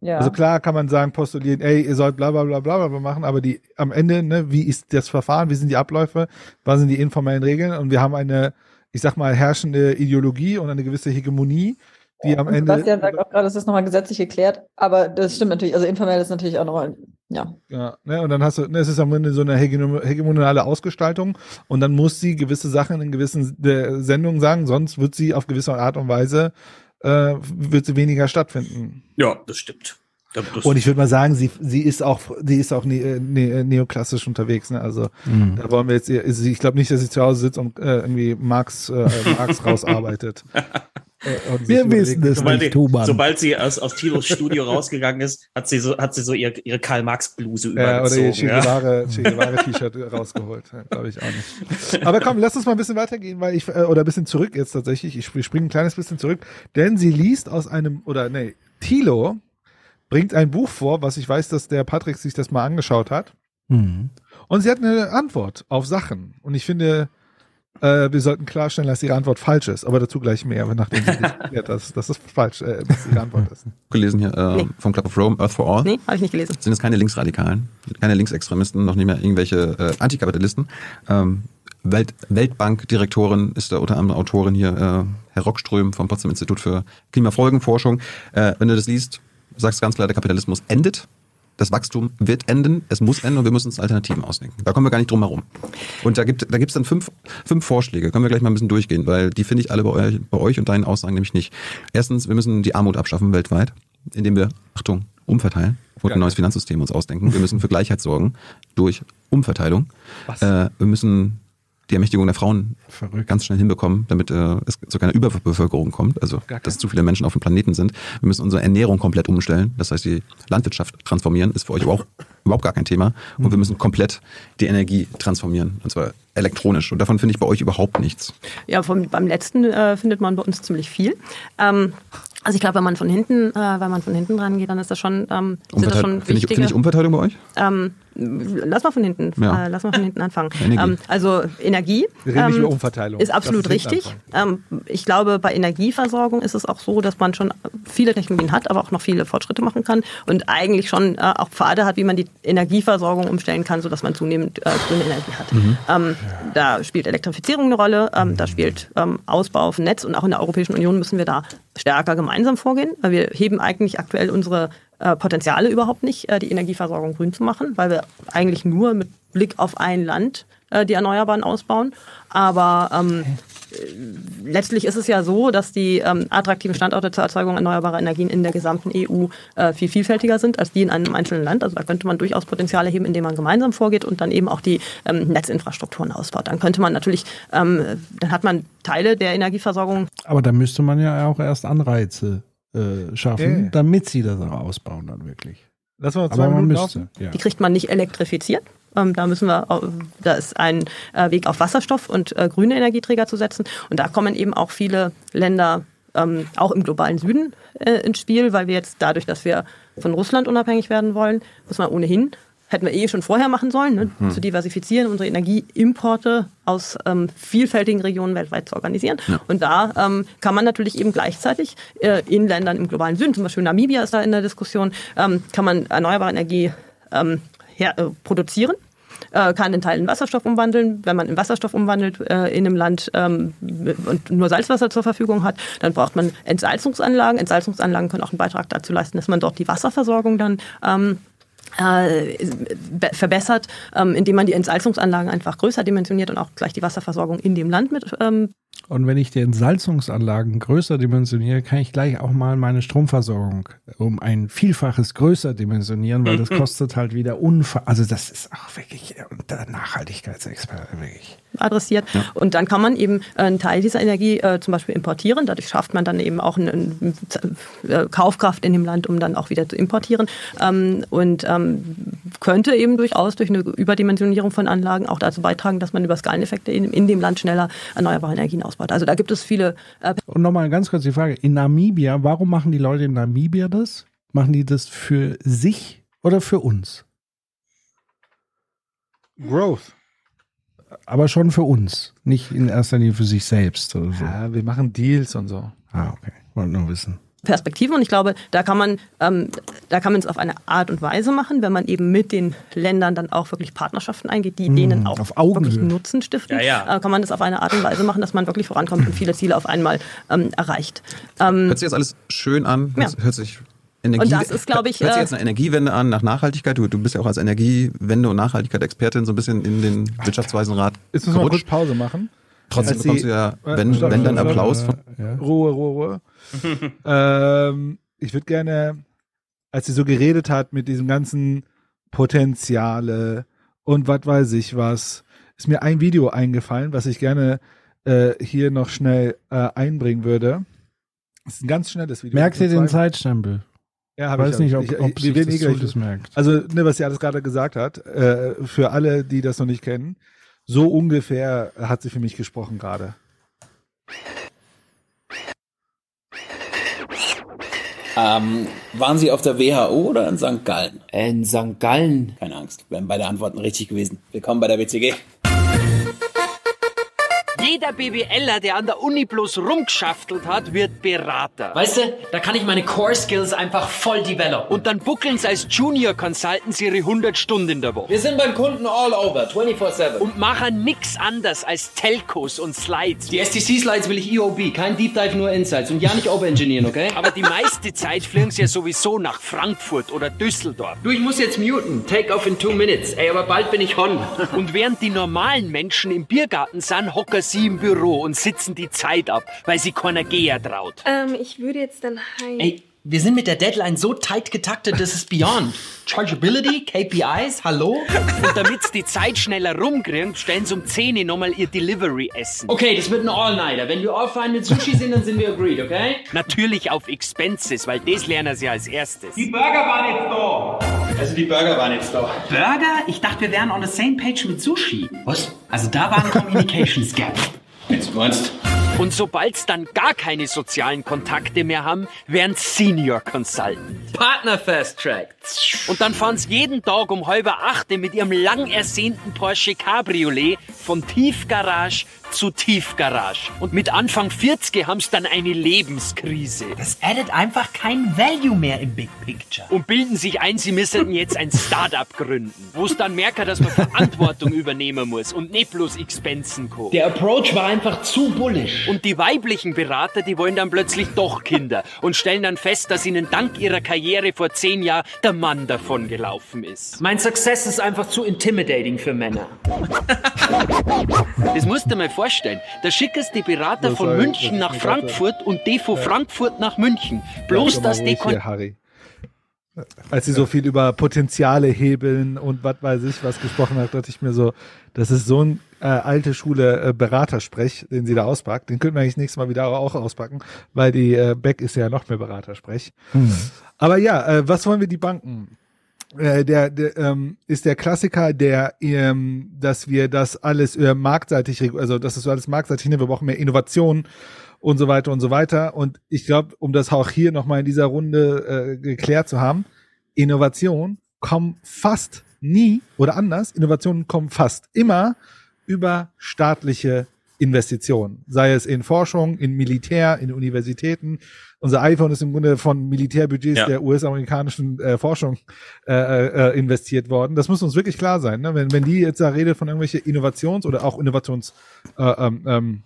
Ja. Also klar kann man sagen, postulieren, ey, ihr sollt bla bla bla bla bla bla machen, aber die am Ende, ne, wie ist das Verfahren, wie sind die Abläufe, was sind die informellen Regeln und wir haben eine, ich sag mal, herrschende Ideologie und eine gewisse Hegemonie, die am Ende. Sebastian sagt auch gerade, es ist nochmal gesetzlich geklärt, aber das stimmt natürlich. Also informell ist natürlich auch nochmal, ja. Ja, ne, und dann hast du, ne, es ist am Ende so eine hegemo- hegemoniale Ausgestaltung und dann muss sie gewisse Sachen in gewissen äh, Sendungen sagen, sonst wird sie auf gewisse Art und Weise, äh, wird sie weniger stattfinden. Ja, das stimmt. Das, Und ich würde mal sagen, sie, sie ist auch, die ist auch ne, ne, neoklassisch unterwegs. Ne? Also Mhm. da wollen wir jetzt, ich glaube nicht, dass sie zu Hause sitzt und äh, irgendwie Marx, äh, Marx rausarbeitet. Äh, Wir wissen es sobald, nicht, Human. sobald sie aus, aus Tilos Studio rausgegangen ist, hat sie so, hat sie so ihr, ihre Karl-Marx-Bluse Ja, oder ihr übergezogen. Ja. Guevara, Che Guevara T-Shirt rausgeholt. Glaube ich auch nicht. Aber komm, lass uns mal ein bisschen weitergehen, weil ich, äh, oder ein bisschen zurück jetzt tatsächlich. Ich springe ein kleines bisschen zurück, denn sie liest aus einem, oder nee, Thilo bringt ein Buch vor, was ich weiß, dass der Patrick sich das mal angeschaut hat. Mhm. Und sie hat eine Antwort auf Sachen. Und ich finde, Äh, wir sollten klarstellen, dass Ihre Antwort falsch ist, aber dazu gleich mehr, nachdem Sie diskutiert, dass, dass das falsch äh, dass Ihre Antwort ist. Gelesen hier äh, Nee. vom Club of Rome, Earth for All. Nee, habe ich nicht gelesen. Sind es keine Linksradikalen, keine Linksextremisten, noch nicht mehr irgendwelche äh, Antikapitalisten. Ähm, Welt, Weltbank-Direktorin ist da unter anderem Autorin hier, äh, Herr Rockström vom Potsdam Institut für Klimafolgenforschung. Äh, wenn du das liest, sagst du ganz klar, der Kapitalismus endet. Das Wachstum wird enden, es muss enden und wir müssen uns Alternativen ausdenken. Da kommen wir gar nicht drum herum. Und da gibt da gibt's dann fünf, fünf Vorschläge, können wir gleich mal ein bisschen durchgehen, weil die finde ich alle bei euch, bei euch und deinen Aussagen nämlich nicht. Erstens, wir müssen die Armut abschaffen weltweit, indem wir, Achtung, umverteilen und ein neues Finanzsystem uns ausdenken. Wir müssen für Gleichheit sorgen durch Umverteilung. Äh, wir müssen die Ermächtigung der Frauen ganz schnell hinbekommen, damit äh, es zu keiner Überbevölkerung kommt, also dass zu viele Menschen auf dem Planeten sind. Wir müssen unsere Ernährung komplett umstellen, das heißt die Landwirtschaft transformieren, ist für euch auch überhaupt gar kein Thema. Und wir müssen komplett die Energie transformieren, und zwar elektronisch. Und davon finde ich bei euch überhaupt nichts. Ja, vom, beim letzten äh, findet man bei uns ziemlich viel. Ähm, also ich glaube, wenn man von hinten, äh, wenn man von hinten rangeht, dann ist das schon, ähm, sind das schon Finde ich, wichtige. finde ich Umverteilung bei euch? ähm, lass mal von hinten, Ja. äh, lass mal von hinten anfangen. Ähm, also Energie ähm, Umverteilung. ist absolut richtig. Ähm, ich glaube, bei Energieversorgung ist es auch so, dass man schon viele Technologien hat, aber auch noch viele Fortschritte machen kann und eigentlich schon äh, auch Pfade hat, wie man die Energieversorgung umstellen kann, sodass man zunehmend äh, grüne Energie hat. Mhm. Ähm, da spielt Elektrifizierung eine Rolle, ähm, da spielt ähm, Ausbau auf Netz und auch in der Europäischen Union müssen wir da stärker gemeinsam vorgehen, weil wir heben eigentlich aktuell unsere äh, Potenziale überhaupt nicht, äh, die Energieversorgung grün zu machen, weil wir eigentlich nur mit Blick auf ein Land äh, die Erneuerbaren ausbauen. Aber ähm, äh, letztlich ist es ja so, dass die ähm, attraktiven Standorte zur Erzeugung erneuerbarer Energien in der gesamten EU äh, viel vielfältiger sind als die in einem einzelnen Land. Also da könnte man durchaus Potenziale heben, indem man gemeinsam vorgeht und dann eben auch die ähm, Netzinfrastrukturen ausbaut. Dann könnte man natürlich, ähm, dann hat man Teile der Energieversorgung Aber da müsste man ja auch erst Anreize äh, schaffen, Ja. damit sie das auch ausbauen dann wirklich. Lass mal zwei Aber man Minuten müsste. Ja. Die kriegt man nicht elektrifiziert. Ähm, da müssen wir, da ist ein äh, Weg auf Wasserstoff und äh, grüne Energieträger zu setzen. Und da kommen eben auch viele Länder, ähm, auch im globalen Süden, äh, ins Spiel, weil wir jetzt dadurch, dass wir von Russland unabhängig werden wollen, muss man ohnehin, hätten wir eh schon vorher machen sollen, ne, Mhm. zu diversifizieren, unsere Energieimporte aus ähm, vielfältigen Regionen weltweit zu organisieren. Ja. Und da ähm, kann man natürlich eben gleichzeitig äh, in Ländern im globalen Süden, zum Beispiel Namibia ist da in der Diskussion, ähm, kann man erneuerbare Energie ähm, her, äh, produzieren äh, kann in Teilen Wasserstoff umwandeln. Wenn man in Wasserstoff umwandelt äh, in einem Land ähm, und nur Salzwasser zur Verfügung hat, dann braucht man Entsalzungsanlagen. Entsalzungsanlagen können auch einen Beitrag dazu leisten, dass man dort die Wasserversorgung dann ähm, äh, be- verbessert, ähm, indem man die Entsalzungsanlagen einfach größer dimensioniert und auch gleich die Wasserversorgung in dem Land mit ähm, Und wenn ich die Entsalzungsanlagen größer dimensioniere, kann ich gleich auch mal meine Stromversorgung um ein Vielfaches größer dimensionieren, weil das kostet halt wieder unver... Also das ist auch wirklich äh, der Nachhaltigkeitsexperte, wirklich. adressiert. Und dann kann man eben äh, einen Teil dieser Energie äh, zum Beispiel importieren. Dadurch schafft man dann eben auch eine, eine Kaufkraft in dem Land, um dann auch wieder zu importieren. Ähm, und ähm, könnte eben durchaus durch eine Überdimensionierung von Anlagen auch dazu beitragen, dass man über Skaleneffekte in, in dem Land schneller erneuerbare Energien ausbaut. Also da gibt es viele äh, Und nochmal ganz kurz die Frage, in Namibia, warum machen die Leute in Namibia das? Machen die das für sich oder für uns? Growth. Aber schon für uns, nicht in erster Linie für sich selbst oder so. Ja, wir machen Deals und so. Ah, okay. Wollte nur wissen. Perspektive und ich glaube, da kann man, ähm, da kann man es auf eine Art und Weise machen, wenn man eben mit den Ländern dann auch wirklich Partnerschaften eingeht, die denen auch wirklich Nutzen stiften. Ja, ja. Äh, kann man das auf eine Art und Weise machen, dass man wirklich vorankommt und viele Ziele auf einmal ähm, erreicht. Ähm, Hört sich jetzt alles schön an, hört, Ja. hört sich Energie, Und das ist, glaub ich, hört sich äh, jetzt eine Energiewende an nach Nachhaltigkeit. Du, du bist ja auch als Energiewende und Nachhaltigkeit-Expertin so ein bisschen in den Wirtschaftsweisenrat Jetzt müssen wir mal kurz. Pause machen. Trotzdem Als bekommst sie- du ja, Äh, wenn, stopp, wenn dann stopp. Applaus von, Ja. Ruhe, Ruhe, Ruhe. ähm, ich würde gerne, als sie so geredet hat mit diesem ganzen Potenziale und was weiß ich was, ist mir ein Video eingefallen, was ich gerne äh, hier noch schnell äh, einbringen würde. Das ist ein ganz schnelles Video. Merkt ihr den Zeitstempel? Ja, Ich hab weiß ich, nicht, ob, ich, ob ich, sich das Zules merkt. Also, ne, was sie alles gerade gesagt hat, äh, für alle, die das noch nicht kennen, so ungefähr hat sie für mich gesprochen gerade. Ähm, waren Sie auf der WHO oder in St. Gallen? In St. Gallen. Keine Angst, wären beide Antworten richtig gewesen. Willkommen bei der WCG. Jeder BWLer, der an der Uni bloß rumgeschaftelt hat, wird Berater. Weißt du, da kann ich meine Core Skills einfach voll developen. Und dann buckeln sie als Junior Consultants ihre 100 Stunden in der Woche. Wir sind beim Kunden all over, 24-7. Und machen nix anders als Telcos und Slides. Die STC-Slides will ich EOB, kein Deep Dive, nur Insights. Und ja nicht overengineeren, okay? Aber die meiste Zeit fliegen sie ja sowieso nach Frankfurt oder Düsseldorf. Du, ich muss jetzt muten. Take off in two minutes. Ey, aber bald bin ich on. Und während die normalen Menschen im Biergarten sind, hocken sie im Büro und sitzen die Zeit ab, weil sie keiner Geher traut. Ähm, ich würde jetzt dann heim. Ey, wir sind mit der Deadline so tight getaktet, das ist beyond. Chargeability, KPIs, hallo? Und damit die Zeit schneller rumkriegen, stellen sie um 10 Uhr nochmal ihr Delivery essen. Okay, das wird ein All-Nighter. Wenn wir all fein mit Sushi sind, dann sind wir agreed, okay? Natürlich auf Expenses, weil das lernen sie als erstes. Die Burger waren jetzt da. Also die Burger waren jetzt da. Burger? Ich dachte, wir wären on the same page mit Sushi. Was? Also da war ein Communications Gap. Jetzt du meinst. Und sobald sie dann gar keine sozialen Kontakte mehr haben, werden Senior Consultant. Partner Fast Track. Und dann fahren sie jeden Tag um halb acht mit ihrem lang ersehnten Porsche Cabriolet von Tiefgarage zu Tiefgarage. Und mit Anfang 40 haben sie dann eine Lebenskrise. Das addet einfach kein Value mehr im Big Picture. Und bilden sich ein, sie müssten jetzt ein Startup gründen, wo es dann merken, dass man Verantwortung übernehmen muss und nicht bloß Expensen kommt. Der Approach war einfach zu bullish. Und die weiblichen Berater, die wollen dann plötzlich doch Kinder und stellen dann fest, dass ihnen dank ihrer Karriere vor zehn Jahren der Mann davon gelaufen ist. Mein Success ist einfach zu intimidating für Männer. Das musst du mal vorstellen. Da schickst die Berater Das von München nach Frankfurt und die von Frankfurt nach München. Bloß, dass die... hier, Harry. Als sie so viel über Potenziale hebeln und was weiß ich was gesprochen hat, dachte ich mir so, das ist so ein äh, alte Schule äh, Beratersprech, den sie da auspackt. Den könnten wir eigentlich nächstes Mal wieder auch auspacken, weil die äh, Beck ist ja noch mehr Beratersprech. Aber ja, äh, was wollen wir die Banken? Äh, der, der ähm, ist der Klassiker, der, ähm, dass wir das alles äh, marktseitig, also dass das alles marktseitig, ne, wir brauchen mehr Innovation und so weiter und so weiter. Und ich glaube, um das auch hier nochmal in dieser Runde äh, geklärt zu haben, Innovation kommen fast nie oder anders, Innovationen kommen fast immer über staatliche Investitionen, sei es in Forschung, in Militär, in Universitäten. Unser iPhone ist im Grunde von Militärbudgets Ja. der US-amerikanischen äh, Forschung äh, äh, investiert worden. Das muss uns wirklich klar sein. Ne? Wenn, wenn die jetzt da redet von irgendwelche Innovations- oder auch Innovations, äh, ähm, ähm,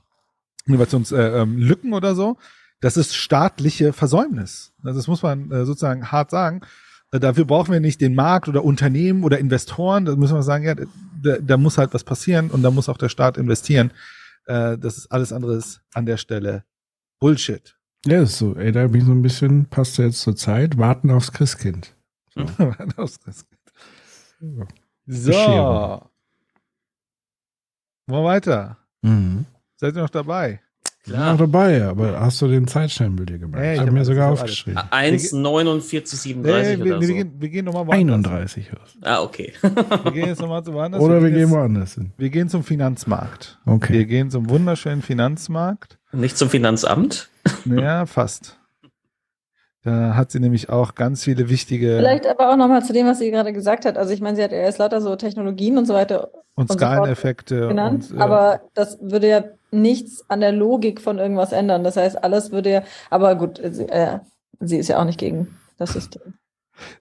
Innovationslücken äh, ähm, oder so, das ist staatliche Versäumnis. Also das muss man äh, sozusagen hart sagen. Äh, dafür brauchen wir nicht den Markt oder Unternehmen oder Investoren. Da müssen wir sagen, ja, da, da muss halt was passieren und da muss auch der Staat investieren. Äh, das ist alles anderes an der Stelle Bullshit. Ja, ist so. Ey, da bin ich so ein bisschen, passt ja jetzt zur Zeit, warten aufs Christkind. So. Aufs Christkind. So. Bescherung. Mal weiter. Mhm. Seid ihr noch dabei? Ich bin noch dabei, aber hast du den Zeitstempel dir gemacht? Ja, ich ich hab habe mir sogar ich aufgeschrieben. 1, 49, 37 Nee, wir, oder wir, so. gehen, wir gehen nochmal woanders. 31 hörst Ah, okay. Wir gehen jetzt nochmal woanders. Oder wir jetzt- gehen woanders hin. Wir gehen zum Finanzmarkt. Okay. Wir gehen zum wunderschönen Finanzmarkt. Nicht zum Finanzamt? Ja, fast. Da hat sie nämlich auch ganz viele wichtige Vielleicht aber auch nochmal zu dem, was sie gerade gesagt hat. Also ich meine, sie hat ja erst lauter so Technologien und so weiter und fort Skaleneffekte genannt, und äh, aber das würde ja nichts an der Logik von irgendwas ändern. Das heißt, alles würde ja, aber gut, sie, äh, sie ist ja auch nicht gegen das System.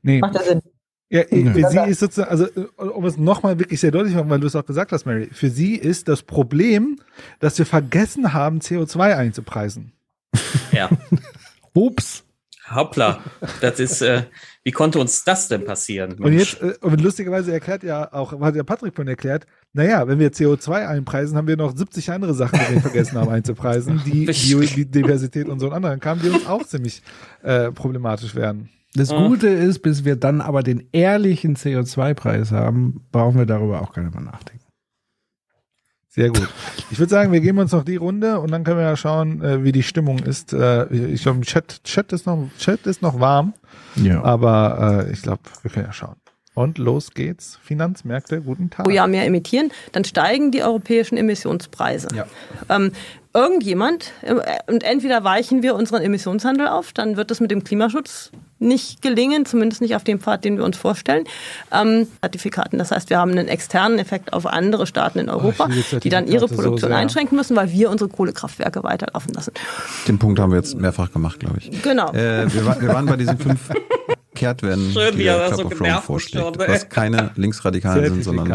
nee. Macht ja Sinn. Ja, Ja. sie ist sozusagen, also äh, um es nochmal wirklich sehr deutlich zu machen, weil du es auch gesagt hast, Mary, für sie ist das Problem, dass wir vergessen haben, CO2 einzupreisen. Ja. Ups. Hoppla. Das ist, äh, wie konnte uns das denn passieren? Und Mensch? jetzt, äh, und lustigerweise erklärt ja auch, hat ja Patrick von erklärt, naja, wenn wir CO2 einpreisen, haben wir noch 70 andere Sachen, die wir vergessen haben einzupreisen, die Biodiversität und so und anderen kamen, die uns auch ziemlich äh, problematisch werden. Das Gute ist, bis wir dann aber den ehrlichen CO2-Preis haben, brauchen wir darüber auch gar nicht mehr nachdenken. Sehr gut. Ich würde sagen, wir geben uns noch die Runde und dann können wir ja schauen, äh, wie die Stimmung ist. Äh, ich glaube, Chat, Chat ist noch, Chat ist noch warm, Ja. aber äh, ich glaube, wir können ja schauen. Und los geht's. Finanzmärkte, guten Tag. pro Jahr mehr emittieren, dann steigen die europäischen Emissionspreise. Ja. Ähm, irgendjemand, äh, und entweder weichen wir unseren Emissionshandel auf, dann wird das mit dem Klimaschutz nicht gelingen, zumindest nicht auf dem Pfad, den wir uns vorstellen. Ähm, Zertifikaten, das heißt, wir haben einen externen Effekt auf andere Staaten in Europa, liebe die dann ihre so Produktion sehr. einschränken müssen, weil wir unsere Kohlekraftwerke weiterlaufen lassen. Den Punkt haben wir jetzt mehrfach gemacht, glaube ich. Genau. Äh, wir, wir waren bei diesen fünf Kehrtwenden, Schön, die wie er Club so of Rome genervt vorschlägt, schon, was keine Linksradikalen sind, sondern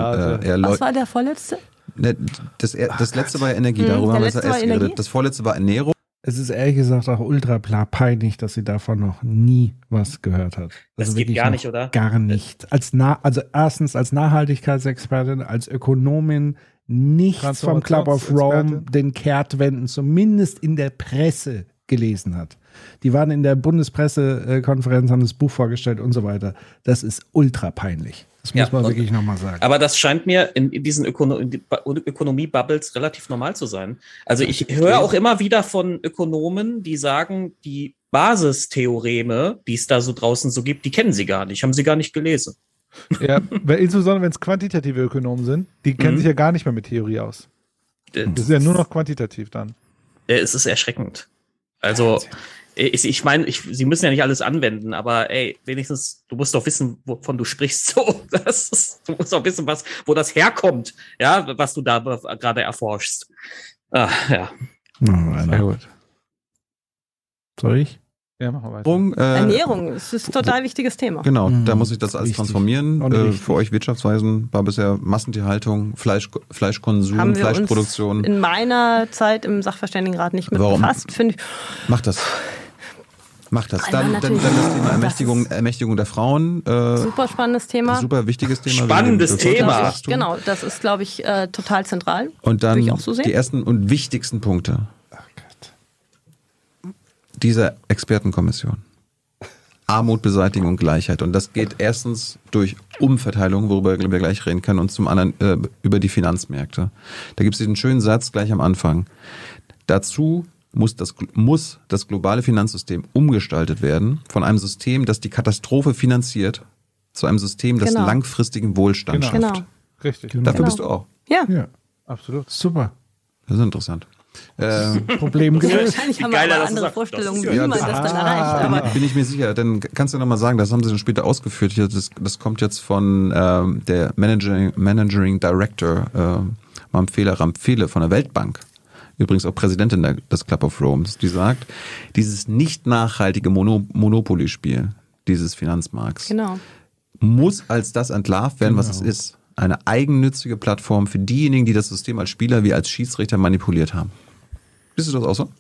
äh, eher Was Leute. war der vorletzte? Ne, Das, das letzte war ja Energie, Hm, darüber haben wir Energie? geredet. Das vorletzte war Ernährung. Es ist ehrlich gesagt auch ultra peinlich, dass sie davon noch nie was gehört hat. Das Also geht gar nicht, oder? Gar nicht. Als na also erstens als Nachhaltigkeitsexpertin, als Ökonomin nichts vom Club of Rome den Kehrtwenden zumindest in der Presse gelesen hat. Die waren in der Bundespressekonferenz, haben das Buch vorgestellt und so weiter. Das ist ultra peinlich. Das muss Ja, man wirklich nochmal sagen. Aber das scheint mir in, in diesen Ökono Ökonomie-Bubbles relativ normal zu sein. Also ich höre auch immer wieder von Ökonomen, die sagen, die Basistheoreme, die es da so draußen so gibt, die kennen sie gar nicht, haben sie gar nicht gelesen. Ja, weil insbesondere wenn es quantitative Ökonomen sind, die kennen Mhm. sich ja gar nicht mehr mit Theorie aus. Äh, Das ist ja nur noch quantitativ dann. Äh, Es ist erschreckend. Also, ich, ich meine, ich, sie müssen ja nicht alles anwenden, aber ey, wenigstens, du musst doch wissen, wovon du sprichst. So, das ist, du musst auch wissen, was, wo das herkommt, ja, was du da gerade erforschst. Ah, ja. Sehr gut. Soll ich? Ja, machen wir weiter. Ernährung, äh, Ernährung, das ist ein total wichtiges Thema. Genau, Mhm. da muss ich das alles Richtig. transformieren. Äh, für euch Wirtschaftsweisen war bisher Massentierhaltung, Fleisch, Fleischkonsum, Haben wir uns Fleischproduktion. in meiner Zeit im Sachverständigenrat nicht mit Warum? befasst, finde ich. Macht das. Macht das. Dann, dann, dann das Thema das Ermächtigung, Ermächtigung der Frauen. Äh, Super spannendes Thema. Super wichtiges Thema. Spannendes Thema. Bevölkerungswachstum. Genau, das ist, glaube ich, äh, total zentral. Und dann ich so sehen. die ersten und wichtigsten Punkte dieser Expertenkommission. Armut, Beseitigung und Gleichheit. Und das geht erstens durch Umverteilung, worüber wir gleich reden können, und zum anderen äh, über die Finanzmärkte. Da gibt es diesen schönen Satz gleich am Anfang. Dazu muss das, muss das globale Finanzsystem umgestaltet werden von einem System, das die Katastrophe finanziert, zu einem System, das Genau. langfristigen Wohlstand Genau. schafft. Genau. Richtig. Dafür Genau. bist du auch. Ja. Ja, Absolut. super. Das ist interessant. Äh, Problem gelöst. Wahrscheinlich haben wir er aber andere sagt. Vorstellungen, wie ist- man Ja, das das- dann erreicht. Aber bin ich mir sicher. Dann kannst du nochmal sagen, das haben sie dann später ausgeführt. Hier, das, das kommt jetzt von ähm, der Managing, Managing Director ähm, Mamfela Ramphele von der Weltbank. Übrigens auch Präsidentin der, des Club of Rome, die sagt, dieses nicht nachhaltige Mono, Monopoly-Spiel dieses Finanzmarkts genau. muss als das entlarvt werden, was es ist. Eine eigennützige Plattform für diejenigen, die das System als Spieler wie als Schiedsrichter manipuliert haben. Bist du das auch so?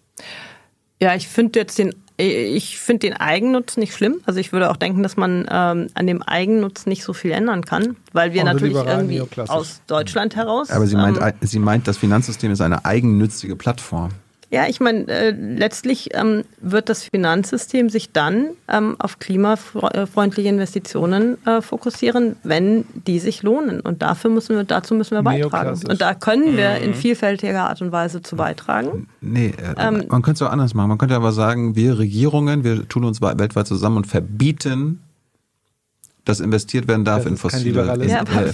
Ja, ich finde jetzt den, ich finde den Eigennutz nicht schlimm. Also ich würde auch denken, dass man ähm, an dem Eigennutz nicht so viel ändern kann, weil wir Also natürlich irgendwie aus Deutschland heraus. Aber sie meint, ähm, sie meint, das Finanzsystem ist eine eigennützige Plattform. Ja, ich meine, äh, letztlich ähm, wird das Finanzsystem sich dann ähm, auf klimafreundliche Investitionen äh, fokussieren, wenn die sich lohnen. Und dafür müssen wir, dazu müssen wir beitragen. Und da können wir in vielfältiger Art und Weise zu beitragen. Nee, äh, Ähm, man könnte es auch anders machen. Man könnte aber sagen, wir Regierungen, wir tun uns we- weltweit zusammen und verbieten, dass investiert werden darf Das in fossile Liberalismus. Ja, aber äh,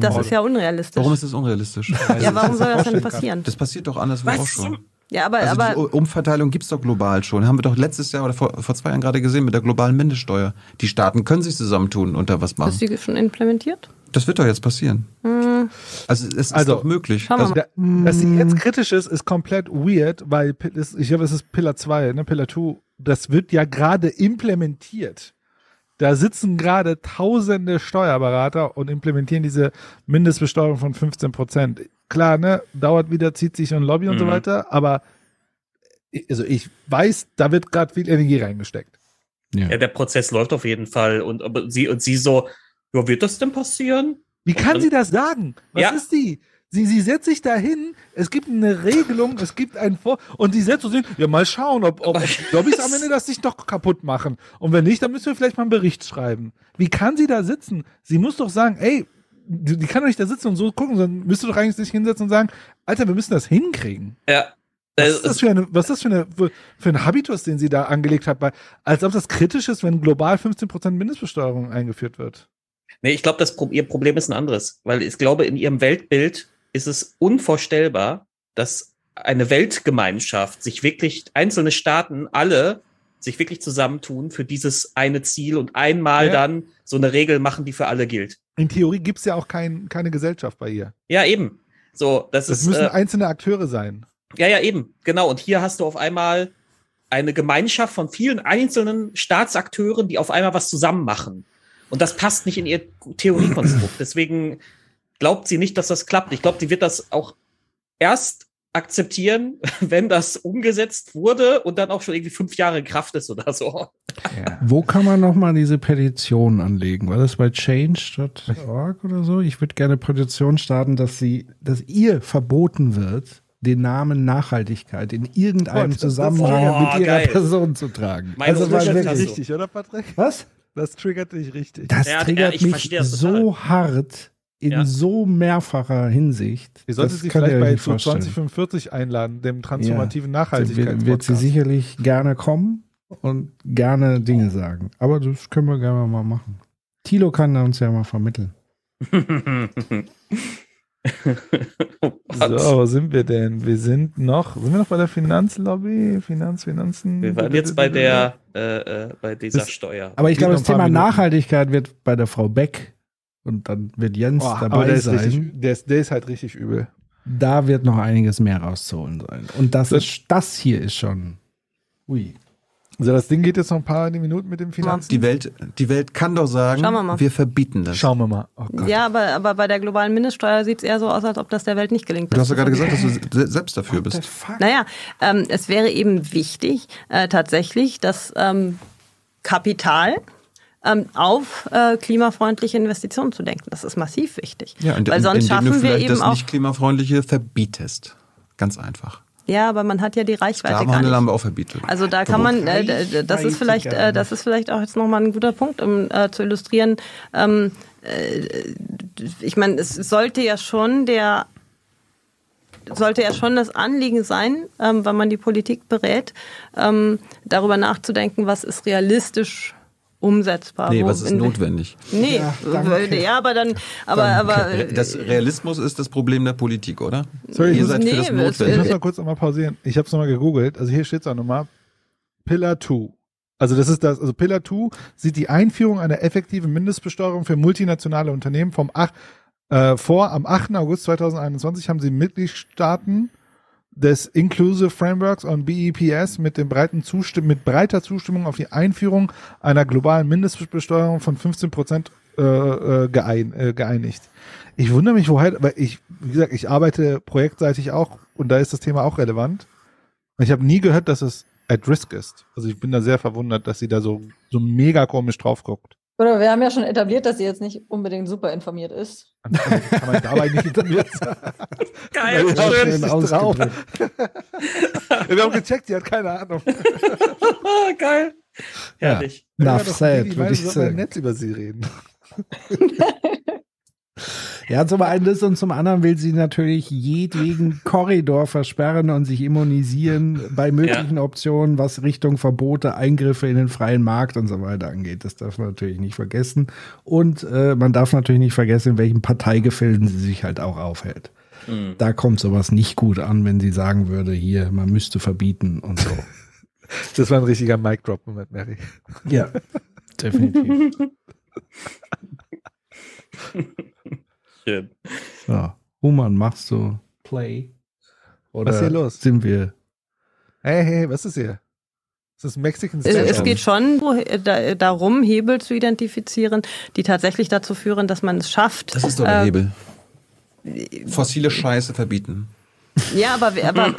Das ist ja unrealistisch. Warum ist das unrealistisch? ja, warum soll das denn passieren? Das passiert doch anderswo auch schon. Ja, aber, Also aber die Umverteilung gibt's doch global schon. Haben wir doch letztes Jahr oder vor, vor zwei Jahren gerade gesehen mit der globalen Mindeststeuer. Die Staaten können sich zusammentun und da was machen. ist die schon implementiert? Das wird doch jetzt passieren. Hm. Also es ist Also, doch möglich. Also, mal. Da, dass sie jetzt kritisch ist, ist komplett weird, weil es- ich glaube, es ist Pillar 2, ne, Pillar 2, das wird ja gerade implementiert. Da sitzen gerade tausende Steuerberater und implementieren diese Mindestbesteuerung von 15 Prozent. Klar, ne, dauert wieder, zieht sich ein Lobby und so Mhm. weiter, aber ich- also ich weiß, da wird gerade viel Energie reingesteckt. Ja, der Prozess läuft auf jeden Fall. Und, aber sie, und sie so, ja, wird das denn passieren? Wie kann Und- sie das sagen? Was Ja. ist die? Sie, sie setzt sich dahin, es gibt eine Regelung, es gibt ein Vor... Und sie setzt so hin, ja, mal schauen, ob, ob, Lobbys am Ende das sich doch kaputt machen. Und wenn nicht, dann müssen wir vielleicht mal einen Bericht schreiben. Wie kann sie da sitzen? Sie muss doch sagen, ey, die, kann doch nicht da sitzen und so gucken, sondern müsste doch eigentlich sich hinsetzen und sagen, Alter, wir müssen das hinkriegen. Ja. Was Äh, ist das für, eine, was ist das für, eine, für, ein Habitus, den sie da angelegt hat? Bei, als ob das kritisch ist, wenn global 15% Mindestbesteuerung eingeführt wird. Nee, ich glaube, das ihr Problem ist ein anderes, weil ich glaube, in ihrem Weltbild ist es unvorstellbar, dass eine Weltgemeinschaft sich wirklich einzelne Staaten alle sich wirklich zusammentun für dieses eine Ziel und einmal Ja. dann so eine Regel machen, die für alle gilt. In Theorie gibt's ja auch kein, keine Gesellschaft bei ihr. Ja, eben. So, das, Das ist. müssen äh, einzelne Akteure sein. Ja, ja, eben, genau. Und hier hast du auf einmal eine Gemeinschaft von vielen einzelnen Staatsakteuren, die auf einmal was zusammen machen. Und das passt nicht in ihr Theoriekonstrukt. Deswegen glaubt sie nicht, dass das klappt. Ich glaube, die wird das auch erst akzeptieren, wenn das umgesetzt wurde und dann auch schon irgendwie fünf Jahre in Kraft ist oder so. Wo kann man nochmal diese Petition anlegen? War das bei change.org oder so? Ich würde gerne Petition starten, dass sie, dass ihr verboten wird, den Namen Nachhaltigkeit in irgendeinem Gott, das- Zusammenhang Oh, mit ihrer geil. Person zu tragen. Meine also wirklich, hast Richtig, oder Patrick? was? Das triggert dich richtig. Das Ja, ja, triggert ich mich das so hart in Ja. so mehrfacher Hinsicht. Ihr solltet Das sie vielleicht bei zu vorstellen. 2045 einladen, dem transformativen Ja. Wird, wird sie sicherlich gerne kommen und gerne Dinge sagen. Aber das können wir gerne mal machen. Tilo kann uns ja mal vermitteln. So, wo sind wir denn? Wir sind noch, sind wir noch bei der Finanzlobby? Finanz, Finanzen? Wir waren jetzt bei der, äh, äh, bei dieser Das- Steuer. Aber ich glaube, das Thema Minuten. Nachhaltigkeit wird bei der Frau Beck und dann wird Jens Oh, dabei der ist, richtig, sein. der, ist, der ist halt richtig übel. Da wird noch einiges mehr rauszuholen sein. Und das, Das- ist, das hier ist schon. Ui. Also das Ding geht jetzt noch ein paar Minuten mit dem Finanzen. Die Welt, die Welt kann doch sagen, Schauen wir mal. wir verbieten das. Schauen wir mal. Oh Gott. Ja, aber, aber bei der globalen Mindeststeuer sieht es eher so aus, als ob das der Welt nicht gelingt. Du hast ja gerade gesagt, dass du se- selbst dafür bist. Naja, ähm, es wäre eben wichtig, äh, tatsächlich, dass ähm, Kapital auf äh, klimafreundliche Investitionen zu denken. Das ist massiv wichtig. Ja, und, Weil sonst indem du schaffen wir eben das auch. nicht klimafreundliche verbietest. Ganz einfach. Ja, aber man hat ja die Reichweite gar Sklavenhandel nicht. haben wir auch verbietet. Also da kann man, äh, das ist vielleicht, äh, das ist vielleicht auch jetzt nochmal ein guter Punkt, um äh, zu illustrieren. Ähm, äh, ich meine, es sollte ja schon der sollte ja schon das Anliegen sein, ähm, wenn man die Politik berät, ähm, darüber nachzudenken, was ist realistisch umsetzbar. Nee, was ist notwendig? Nee, Ja, ja, danke. aber dann, aber, aber Das Realismus ist das Problem der Politik, oder? Sorry, ich Ihr muss- seid Nee, für das es- Ich muss notwendig. mal kurz nochmal pausieren. Ich habe es nochmal gegoogelt. Also hier steht es auch nochmal. Pillar 2. Also das ist das, also Pillar 2 sieht die Einführung einer effektiven Mindestbesteuerung für multinationale Unternehmen vom 8, äh, vor. Am 8. August 2021 haben sie Mitgliedstaaten des Inclusive Frameworks on BEPS mit, dem breiten Zustimm mit breiter Zustimmung auf die Einführung einer globalen Mindestbesteuerung von 15 Prozent äh, äh, geein, äh, geeinigt. Ich wundere mich, woher, weil ich, wie gesagt, ich arbeite projektseitig auch und da ist das Thema auch relevant. Ich habe nie gehört, dass es at risk ist. Also ich bin da sehr verwundert, dass sie da so, so mega komisch drauf guckt. Oder wir haben ja schon etabliert, dass sie jetzt nicht unbedingt super informiert ist. Kann man dabei nicht informiert sein. Geil, schön. drauf. Wir haben gecheckt, die hat keine Ahnung. Ah, Geil. Herrlich. Enough doch said, würde ich sagen. nett über sie reden. Ja, zum einen das und zum anderen will sie natürlich jedwegen Korridor versperren und sich immunisieren bei möglichen Optionen, was Richtung Verbote, Eingriffe in den freien Markt und so weiter angeht. Das darf man natürlich nicht vergessen. Und äh, man darf natürlich nicht vergessen, in welchen Parteigefilden sie sich halt auch aufhält. Mhm. Da kommt sowas nicht gut an, wenn sie sagen würde, hier, man müsste verbieten und so. Das war ein richtiger Mic-Drop-Moment, Mary. Ja, definitiv. Schön. So, Human, machst du Play? Oder Was ist hier los? sind wir Hey, hey, was ist hier? Das ist Mexican Es, es geht schon wo- da, darum, Hebel zu identifizieren, die tatsächlich dazu führen, dass man es schafft. Das ist doch der äh, Hebel. Fossile Scheiße verbieten. Ja, aber, aber,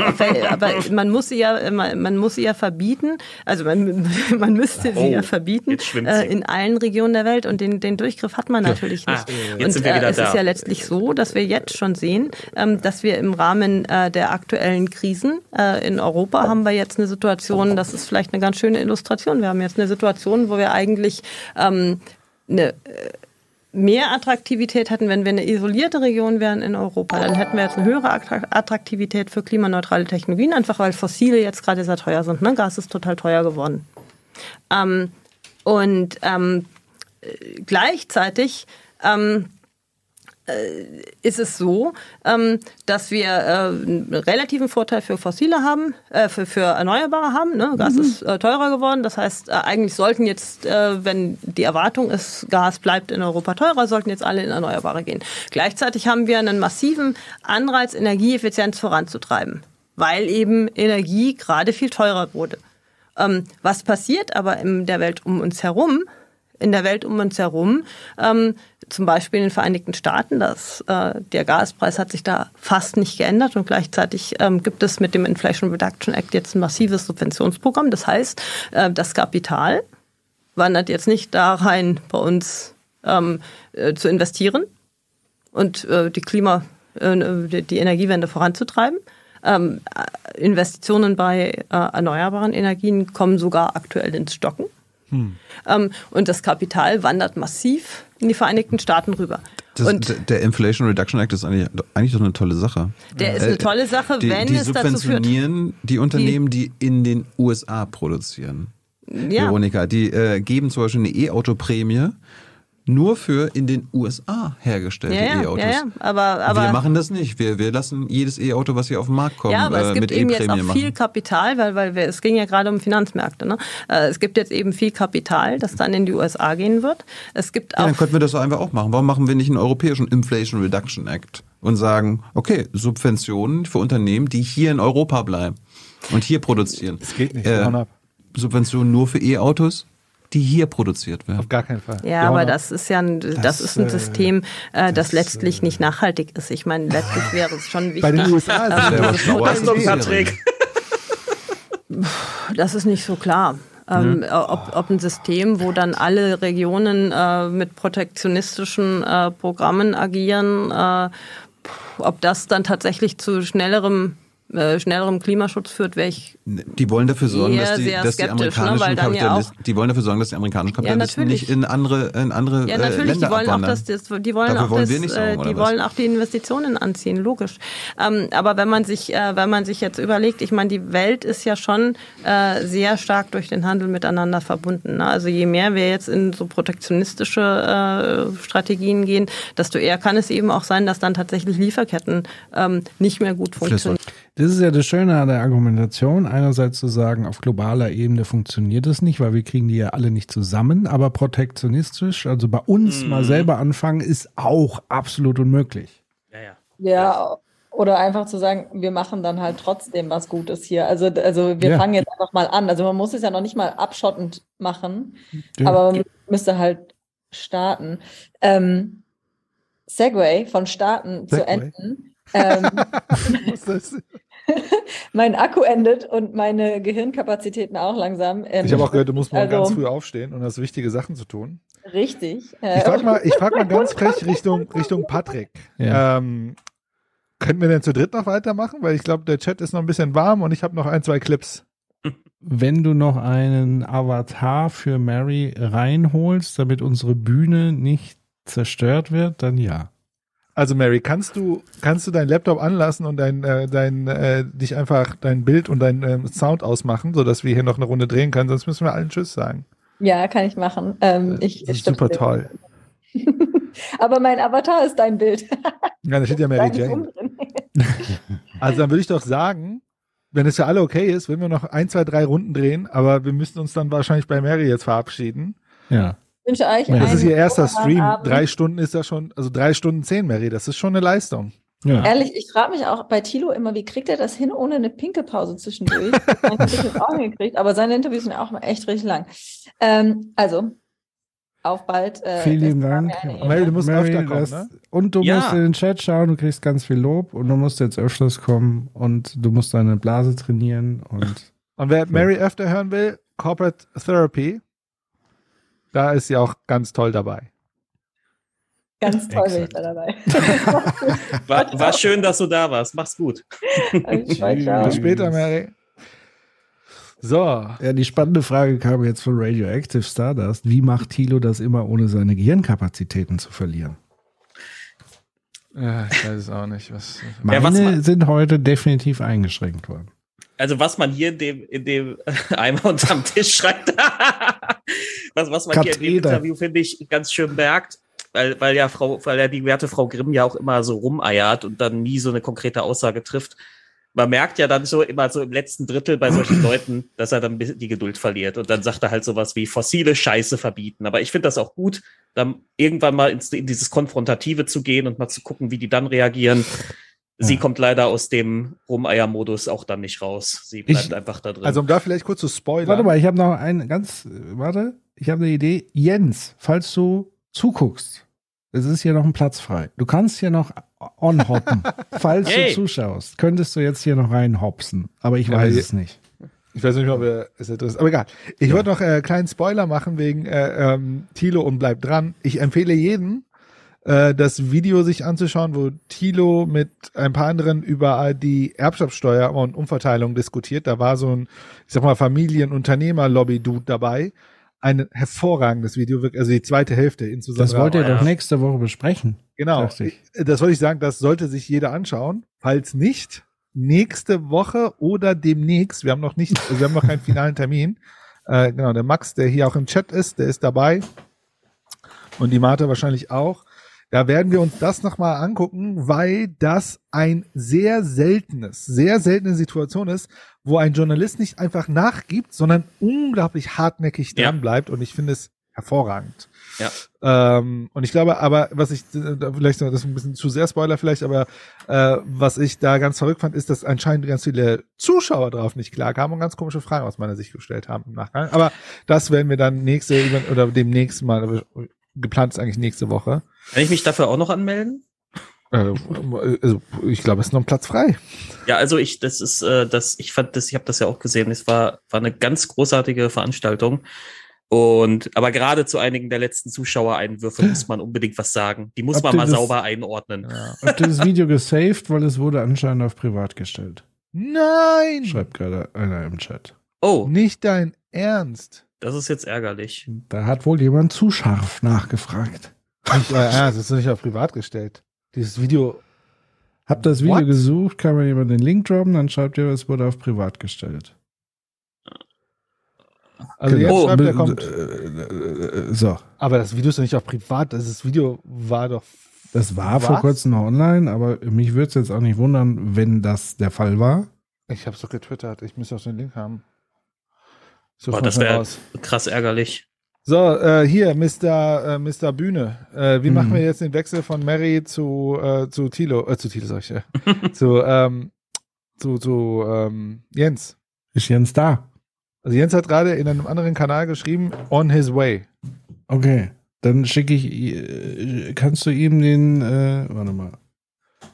aber man muss sie ja, man, man muss sie ja verbieten. Also man, man müsste sie Oh, ja verbieten jetzt schwimmt äh, sie. in allen Regionen der Welt und den, den Durchgriff hat man natürlich Ah, nicht. jetzt und äh, es da. ist ja letztlich so, dass wir jetzt schon sehen, ähm, dass wir im Rahmen äh, der aktuellen Krisen äh, in Europa haben wir jetzt eine Situation, das ist vielleicht eine ganz schöne Illustration. Wir haben jetzt eine Situation, wo wir eigentlich ähm, eine mehr Attraktivität hätten, wenn wir eine isolierte Region wären in Europa. Dann hätten wir jetzt eine höhere Attra- Attraktivität für klimaneutrale Technologien, einfach weil fossile jetzt gerade sehr teuer sind. Ne? Gas ist total teuer geworden. Ähm, und ähm, äh, gleichzeitig ähm, äh, ist es so, ähm, dass wir äh, einen relativen Vorteil für Fossile haben, äh, für, für Erneuerbare haben. Ne? Gas Mhm. ist äh, teurer geworden. Das heißt, äh, eigentlich sollten jetzt, äh, wenn die Erwartung ist, Gas bleibt in Europa teurer, sollten jetzt alle in Erneuerbare gehen. Gleichzeitig haben wir einen massiven Anreiz, Energieeffizienz voranzutreiben, weil eben Energie gerade viel teurer wurde. Ähm, was passiert aber in der Welt um uns herum? In der Welt um uns herum, ähm, zum Beispiel in den Vereinigten Staaten, das, äh, der Gaspreis hat sich da fast nicht geändert und gleichzeitig ähm, gibt es mit dem Inflation Reduction Act jetzt ein massives Subventionsprogramm. Das heißt, äh, das Kapital wandert jetzt nicht da rein, bei uns ähm, äh, zu investieren und äh, die Klima, äh, die Energiewende voranzutreiben. Ähm, äh, Investitionen bei äh, erneuerbaren Energien kommen sogar aktuell ins Stocken. Hm. Ähm, und das Kapital wandert massiv in die Vereinigten Staaten rüber. Das, und der Inflation Reduction Act ist eigentlich, eigentlich doch eine tolle Sache. Der ist eine tolle Sache, die, wenn die es dazu führt. subventionieren die Unternehmen, die, in den USA produzieren. Ja. Veronika, die äh, geben zum Beispiel eine E-Auto-Prämie nur für in den USA hergestellte Ja, ja, E-Autos. ja, ja, aber, aber wir machen das nicht. Wir, wir lassen jedes E-Auto, was hier auf den Markt kommt, Ja, aber äh, es gibt mit eben jetzt auch viel. Kapital, weil, weil wir, es ging ja gerade um Finanzmärkte. Ne? Äh, Es gibt jetzt eben viel Kapital, das dann in die USA gehen wird. Es gibt Ja, auch dann könnten wir das doch einfach auch machen. Warum machen wir nicht einen europäischen Inflation Reduction Act und sagen, okay, Subventionen für Unternehmen, die hier in Europa bleiben und hier produzieren. Das geht nicht, Äh. Subventionen nur für E-Autos, die hier produziert werden. Auf gar keinen Fall. Ja, aber das ist ja ein, das, Das, ist ein äh, System, äh, das, letztlich nicht nachhaltig ist. Ich meine, letztlich wäre es schon wichtig. Bei den USA ist ähm, es ja was das wir. Das ist nicht so klar. Ähm, Ja. ob, ob ein System, wo dann alle Regionen äh, mit protektionistischen äh, Programmen agieren, äh, ob das dann tatsächlich zu schnellerem, äh, schnellerem Klimaschutz führt, wäre ich Die wollen dafür sorgen, dass die, sehr dass die skeptisch, ne, amerikanischen weil dann ja Kapitalisten, die wollen dafür sorgen, dass die amerikanischen Kapitalisten natürlich. nicht in andere, in andere Ja, äh, natürlich, Länder die wollen auch, abwandern. dass das, die wollen Dafür auch, wollen das, nicht sorgen, äh, oder die wollen auch die Investitionen anziehen, logisch. Ähm, aber wenn man sich, äh, wenn man sich jetzt überlegt, ich meine, die Welt ist ja schon äh, sehr stark durch den Handel miteinander verbunden. Ne? Also je mehr wir jetzt in so protektionistische äh, Strategien gehen, desto eher kann es eben auch sein, dass dann tatsächlich Lieferketten ähm, nicht mehr gut funktionieren. Das ist ja das Schöne an der Argumentation. Einerseits zu sagen, auf globaler Ebene funktioniert es nicht, weil wir kriegen die ja alle nicht zusammen, aber protektionistisch, also bei uns mal selber anfangen, ist auch absolut unmöglich. Ja, oder einfach zu sagen, wir machen dann halt trotzdem was Gutes hier. Also, also wir Ja. fangen jetzt einfach mal an. Also man muss es ja noch nicht mal abschottend machen, Ja. aber man müsste halt starten. Ähm, Segway von starten zu Segway. enden. Ähm, mein Akku endet und meine Gehirnkapazitäten auch langsam. Ähm, Ich habe auch gehört, du musst morgen also, ganz früh aufstehen und hast wichtige Sachen zu tun. Richtig. Ich frage mal, ich frag mal ganz frech Richtung, Richtung Patrick. Ja. Ähm, könnten wir denn zu dritt noch weitermachen? Weil ich glaube, der Chat ist noch ein bisschen warm und ich habe noch ein, zwei Clips. Wenn du noch einen Avatar für Mary reinholst, damit unsere Bühne nicht zerstört wird, dann ja. Also Mary, kannst du kannst du deinen Laptop anlassen und dein äh, dein äh, dich einfach dein Bild und dein ähm, Sound ausmachen, sodass wir hier noch eine Runde drehen können? Sonst müssen wir allen Tschüss sagen. Ja, kann ich machen. Ähm, ich, Das ist super toll. Aber mein Avatar ist dein Bild. Ja, da steht ja Mary Jane. Also dann würde ich doch sagen, wenn es für alle okay ist, wenn wir noch ein, zwei, drei Runden drehen, aber wir müssen uns dann wahrscheinlich bei Mary jetzt verabschieden. Ja. Wünsche euch Das ist ihr erster Stream. Abend. Drei Stunden ist ja schon, also drei Stunden zehn, Mary. Das ist schon eine Leistung. Ja. Ehrlich, ich frage mich auch bei Thilo immer, wie kriegt er das hin ohne eine Pinkelpause zwischendurch? Ich habe das auch hingekriegt, aber seine Interviews sind auch mal echt richtig lang. Ähm, also, auf bald. Äh, Vielen Dank. Mary, du musst öfter kommen, das- ne? Und du Ja. musst in den Chat schauen, du kriegst ganz viel Lob und du musst jetzt öfters kommen und du musst deine Blase trainieren und Und wer Mary öfter hören will, Corporate Therapy, da ist sie auch ganz toll dabei. Ganz toll bin ich da dabei. War, war schön, dass du da warst. Mach's gut. Bis später, Mary. So, Ja, die spannende Frage kam jetzt von Radioactive Stardust. Wie macht Thilo das immer, ohne seine Gehirnkapazitäten zu verlieren? ja, ich weiß es auch nicht. Was, Meine Ja, was sind heute definitiv eingeschränkt worden. Also was man hier in dem, in dem Eimer unterm Tisch schreibt, was, was man hier in dem. Interview, finde ich, ganz schön merkt, weil, weil ja Frau, weil ja die werte Frau Grimm ja auch immer so rumeiert und dann nie so eine konkrete Aussage trifft. Man merkt ja dann so immer so im letzten Drittel bei solchen Leuten, dass er dann die Geduld verliert und dann sagt er halt sowas wie fossile Scheiße verbieten. Aber ich finde das auch gut, dann irgendwann mal in dieses Konfrontative zu gehen und mal zu gucken, wie die dann reagieren. Sie kommt leider aus dem Rumeier-Modus auch dann nicht raus. Sie bleibt Ich- einfach da drin. Also um da vielleicht kurz zu spoilern. Warte mal, ich habe noch einen ganz, warte, ich habe eine Idee. Jens, falls du zuguckst, es ist hier noch ein Platz frei. Du kannst hier noch onhoppen. falls Yay. du zuschaust, könntest du jetzt hier noch reinhopsen. Aber ich Ja, weiß aber es nicht. Ich weiß nicht mehr, ob er es interessiert. Aber egal. Ich wollte noch äh, einen kleinen Spoiler machen wegen äh, ähm, Thilo und bleibt dran. Ich empfehle jedem, äh, das Video sich anzuschauen, wo Thilo mit ein paar anderen über die Erbschaftssteuer und Umverteilung diskutiert. Da war so ein, ich sag mal, Familienunternehmer-Lobby-Dude dabei. Ein hervorragendes Video, wirklich- also die zweite Hälfte insbesondere. Das wollt ihr doch nächste Woche besprechen. Genau. ich. Das wollte ich sagen, das sollte sich jeder anschauen. Falls nicht, nächste Woche oder demnächst, wir haben noch nicht, wir haben noch keinen finalen Termin. Äh, genau, der Max, der hier auch im Chat ist, der ist dabei. Und die Martha wahrscheinlich auch. Da werden wir uns das nochmal angucken, weil das ein sehr seltenes, sehr seltene Situation ist, wo ein Journalist nicht einfach nachgibt, sondern unglaublich hartnäckig dran bleibt. Und ich finde es hervorragend. Ja. Ähm, und ich glaube, aber was ich, äh, vielleicht, das ist ein bisschen zu sehr Spoiler vielleicht, aber äh, was ich da ganz verrückt fand, ist, dass anscheinend ganz viele Zuschauer drauf nicht klar kamen und ganz komische Fragen aus meiner Sicht gestellt haben im Nachgang. Aber das werden wir dann nächste oder demnächst mal, geplant ist eigentlich nächste Woche. Kann ich mich dafür auch noch anmelden? Äh, also ich glaube, es ist noch ein Platz frei. Ja, also ich, das ist, äh, das, ich fand das, ich habe das ja auch gesehen. Es war, war eine ganz großartige Veranstaltung. Und aber gerade zu einigen der letzten Zuschauereinwürfe muss man unbedingt was sagen. Die muss Habt man mal das- sauber einordnen. Habt ihr das Video gesaved, weil es wurde anscheinend auf privat gestellt? Nein! Schreibt gerade einer im Chat. Oh. Nicht dein Ernst. Das ist jetzt ärgerlich. Da hat wohl jemand zu scharf nachgefragt. Nicht euer Ernst, das ist nicht auf privat gestellt. Dieses Video. Habt das Video What? gesucht, kann man jemand den Link droppen, dann schreibt ihr, es wurde auf privat gestellt. Also Genau. jetzt schreibt, er Be- kommt. äh, So. Aber das Video ist doch nicht auf privat. Das Video war doch. Das war vor Was? kurzem noch online, aber mich würde es jetzt auch nicht wundern, wenn das der Fall war. Ich hab's doch getwittert. Ich müsste auch den Link haben. So, Boah, das wäre krass ärgerlich. So, äh, hier, Mr. Äh, Mr. Bühne. Äh, wie Mhm. machen wir jetzt den Wechsel von Mary zu, äh, zu Tilo? Äh, zu Tilo, sag ich. Äh, zu, ähm, zu, zu ähm, Jens. Ist Jens da? Also Jens hat gerade in einem anderen Kanal geschrieben, on his way. Okay, dann schicke ich, äh, kannst du ihm den, äh, warte mal.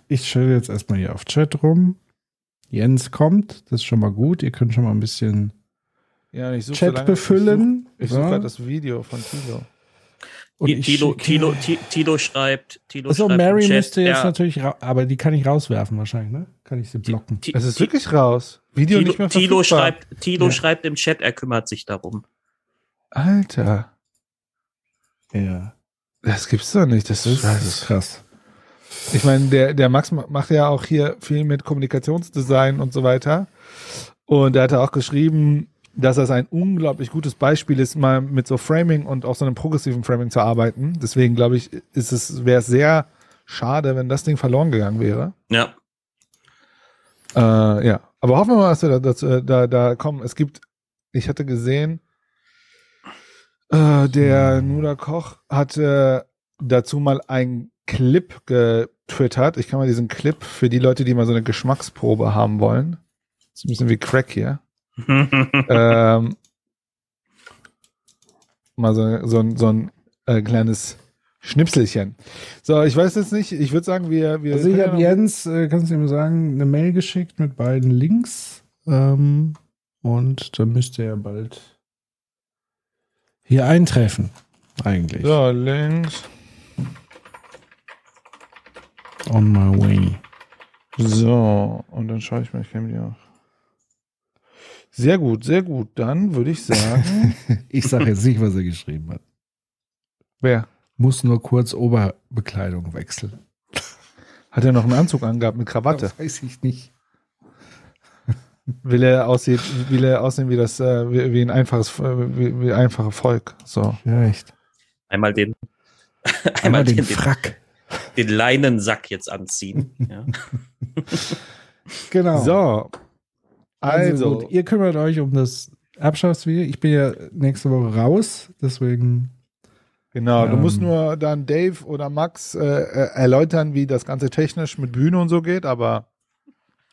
Ich stelle jetzt erstmal hier auf Chat rum. Jens kommt, das ist schon mal gut. Ihr könnt schon mal ein bisschen Ja, ich suche Chat befüllen. Ich suche Ja. gerade das Video von Tilo. Und Tilo, schreibt, Tilo Achso, schreibt Mary müsste jetzt er- natürlich, aber die kann ich rauswerfen wahrscheinlich, ne? Kann ich sie blocken. Ti- Es ist wirklich raus. Video Tilo, nicht mehr Tilo schreibt, Tilo Ja. schreibt im Chat, er kümmert sich darum. Alter, Ja, das gibt's doch nicht. Das, das ist, ist, ist krass. Ich meine, der, der Max ma- macht ja auch hier viel mit Kommunikationsdesign und so weiter. Und er hat auch geschrieben, dass das ein unglaublich gutes Beispiel ist, mal mit so Framing und auch so einem progressiven Framing zu arbeiten. Deswegen glaube ich, ist es, wäre es sehr schade, wenn das Ding verloren gegangen wäre. Ja. Äh, ja, aber hoffen wir mal, dass wir da, dass, wir da, da kommen. Es gibt, ich hatte gesehen, äh, der Nuda Koch hatte dazu mal einen Clip getwittert. Ich kann mal diesen Clip für die Leute, die mal so eine Geschmacksprobe haben wollen. Das ist ein bisschen wie Crack hier. ähm, mal so, so, ein- so ein äh, kleines Schnipselchen. So, ich weiß jetzt nicht, ich würde sagen, wir, wir Also ich habe Jens, äh, kannst du ihm sagen, eine Mail geschickt mit beiden Links. Ähm, und dann müsste er bald hier eintreffen. Eigentlich. So, links. On my way. So, und dann schaue ich mal, ich kenne die auch. Sehr gut, sehr gut. Dann würde ich sagen, Ich sage jetzt nicht, was er geschrieben hat. wer? Muss nur kurz Oberbekleidung wechseln. Hat er noch einen Anzug angehabt mit Krawatte? Das weiß ich nicht. Will er aussehen, will er aussehen wie das, äh, wie, wie ein einfaches, äh, wie, wie einfache Volk. So. Vielleicht. Einmal den, Einmal den den, Frack. den Leinensack jetzt anziehen. Ja. Genau. So. Also, Also, gut, ihr kümmert euch um das Abschaftsvideo. Ich bin ja nächste Woche raus, deswegen. genau, du Ähm. musst nur dann Dave oder Max äh, äh, erläutern, wie das Ganze technisch mit Bühne und so geht, aber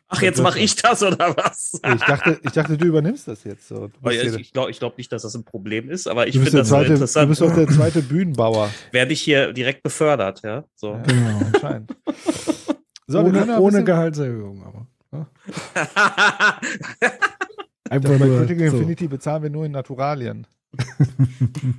Ach, jetzt mache ich das oder was? ich dachte, ich dachte, du übernimmst das jetzt so. Du bist, ich ich glaube ich glaub nicht, dass das ein Problem ist, aber ich du finde das so zweite, du interessant. bist doch der zweite Bühnenbauer. Werde ich hier direkt befördert, ja? So. Genau. Anscheinend. So, ohne ja ohne Gehaltserhöhung, aber. Ja. Einfach Bei nur. Critical So. Infinity bezahlen wir nur in Naturalien.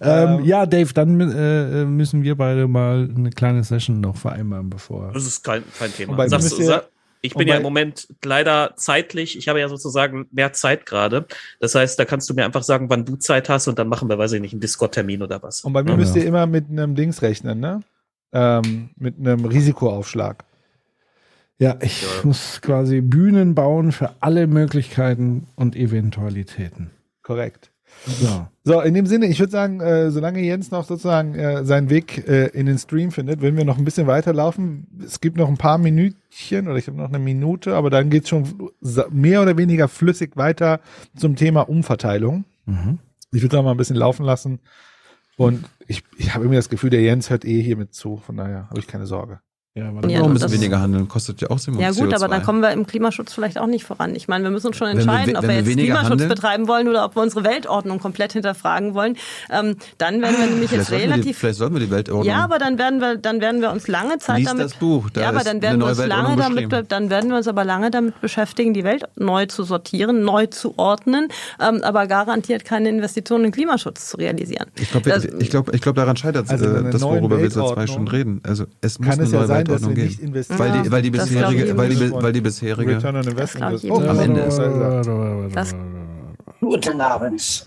Ähm, ja, Dave, dann äh, müssen wir beide mal eine kleine Session noch vereinbaren, bevor. Das ist kein, kein Thema. Sagst, ihr- sag, ich bin ja im Moment leider zeitlich, ich habe ja sozusagen mehr Zeit gerade. Das heißt, da kannst du mir einfach sagen, wann du Zeit hast und dann machen wir, weiß ich nicht, einen Discord-Termin oder was. Und bei mir Ja. müsst ihr immer mit einem Dings rechnen, ne? Ähm, mit einem Risikoaufschlag. Ja, ich Ja. muss quasi Bühnen bauen für alle Möglichkeiten und Eventualitäten. Korrekt. So. So, in dem Sinne, ich würde sagen, äh, solange Jens noch sozusagen äh, seinen Weg äh, in den Stream findet, würden wir noch ein bisschen weiterlaufen. Es gibt noch ein paar Minütchen oder ich habe noch eine Minute, aber dann geht's schon sa- mehr oder weniger flüssig weiter zum Thema Umverteilung. Mhm. Ich würde da mal ein bisschen laufen lassen. Und ich, ich habe irgendwie das Gefühl, der Jens hört eh hier mit zu. Von daher habe ich keine Sorge. Ja, Auch Ja, ein bisschen weniger handeln, kostet ja auch Simon Ja gut, CO2. aber dann kommen wir im Klimaschutz vielleicht auch nicht voran. Ich meine, wir müssen uns schon Wenn wir entscheiden, we- ob wir wir jetzt Klimaschutz handeln- betreiben wollen oder ob wir unsere Weltordnung komplett hinterfragen wollen. Ähm, dann werden wir nämlich vielleicht, jetzt sollten wir die, relativ vielleicht sollten wir die Weltordnung. ja, aber dann werden wir, dann werden wir uns lange Zeit Lies damit. das Buch, da ja, aber ist dann werden wir neue uns lange damit, dann werden wir uns aber lange damit beschäftigen, die Welt neu zu sortieren, neu zu ordnen, ähm, aber garantiert keine Investitionen in Klimaschutz zu realisieren. Ich glaube, ich glaub, ich glaub, daran scheitert Also äh, das, worüber wir seit zwei Stunden reden. Also es muss Kann eine es ja neue sein, nicht investieren. Weil die, weil die bisherige, weil die, weil die bisherige. Return on Investment. ich oh, am Ende ist. Das- Guten Abend.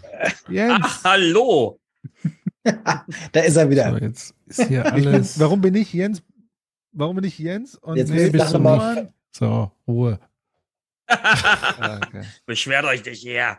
Jens. Ach, hallo! Da ist er wieder. So, jetzt ist hier Ich bin, alles. warum bin ich Jens? Warum bin ich Jens? Und Jetzt Nee, bist du mal- nicht. So, Ruhe. Okay. Beschwert euch nicht hier.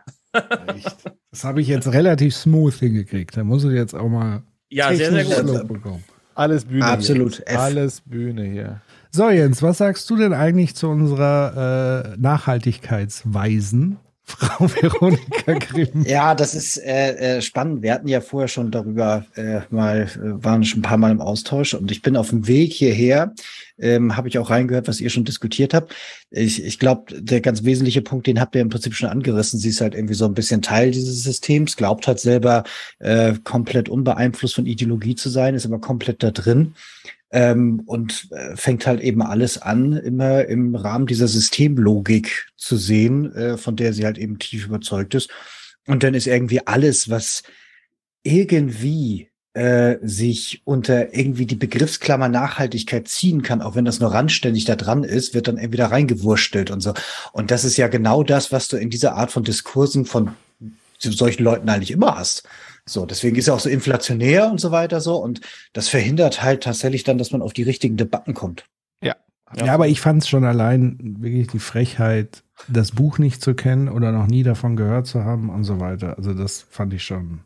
Das habe ich jetzt relativ smooth hingekriegt. Da muss ich jetzt auch mal Ja, sehr, sehr gut. Bekommen. Alles Bühne. Absolut, Hier. Alles Bühne hier. So, Jens, was sagst du denn eigentlich zu unserer äh, Nachhaltigkeitsweisen, Frau Veronika Grimm? Ja, das ist äh, äh, spannend. Wir hatten ja vorher schon darüber äh, mal, äh, waren schon ein paar Mal im Austausch und ich bin auf dem Weg hierher, ähm, habe ich auch reingehört, was ihr schon diskutiert habt. Ich, ich glaube, der ganz wesentliche Punkt, den habt ihr im Prinzip schon angerissen. Sie ist halt irgendwie so ein bisschen Teil dieses Systems, glaubt halt selber äh, komplett unbeeinflusst von Ideologie zu sein, ist aber komplett da drin. Ähm, und äh, fängt halt eben alles an, immer im Rahmen dieser Systemlogik zu sehen, äh, von der sie halt eben tief überzeugt ist. Und dann ist irgendwie alles, was irgendwie äh, sich unter irgendwie die Begriffsklammer Nachhaltigkeit ziehen kann, auch wenn das nur randständig da dran ist, wird dann irgendwie da reingewurstelt und so. Und das ist ja genau das, was du in dieser Art von Diskursen von solchen Leuten eigentlich immer hast. So, deswegen ist er auch so inflationär und so weiter so. Und das verhindert halt tatsächlich dann, dass man auf die richtigen Debatten kommt. Ja. Ja, aber ich fand es schon allein wirklich die Frechheit, das Buch nicht zu kennen oder noch nie davon gehört zu haben und so weiter. Also das fand ich schon.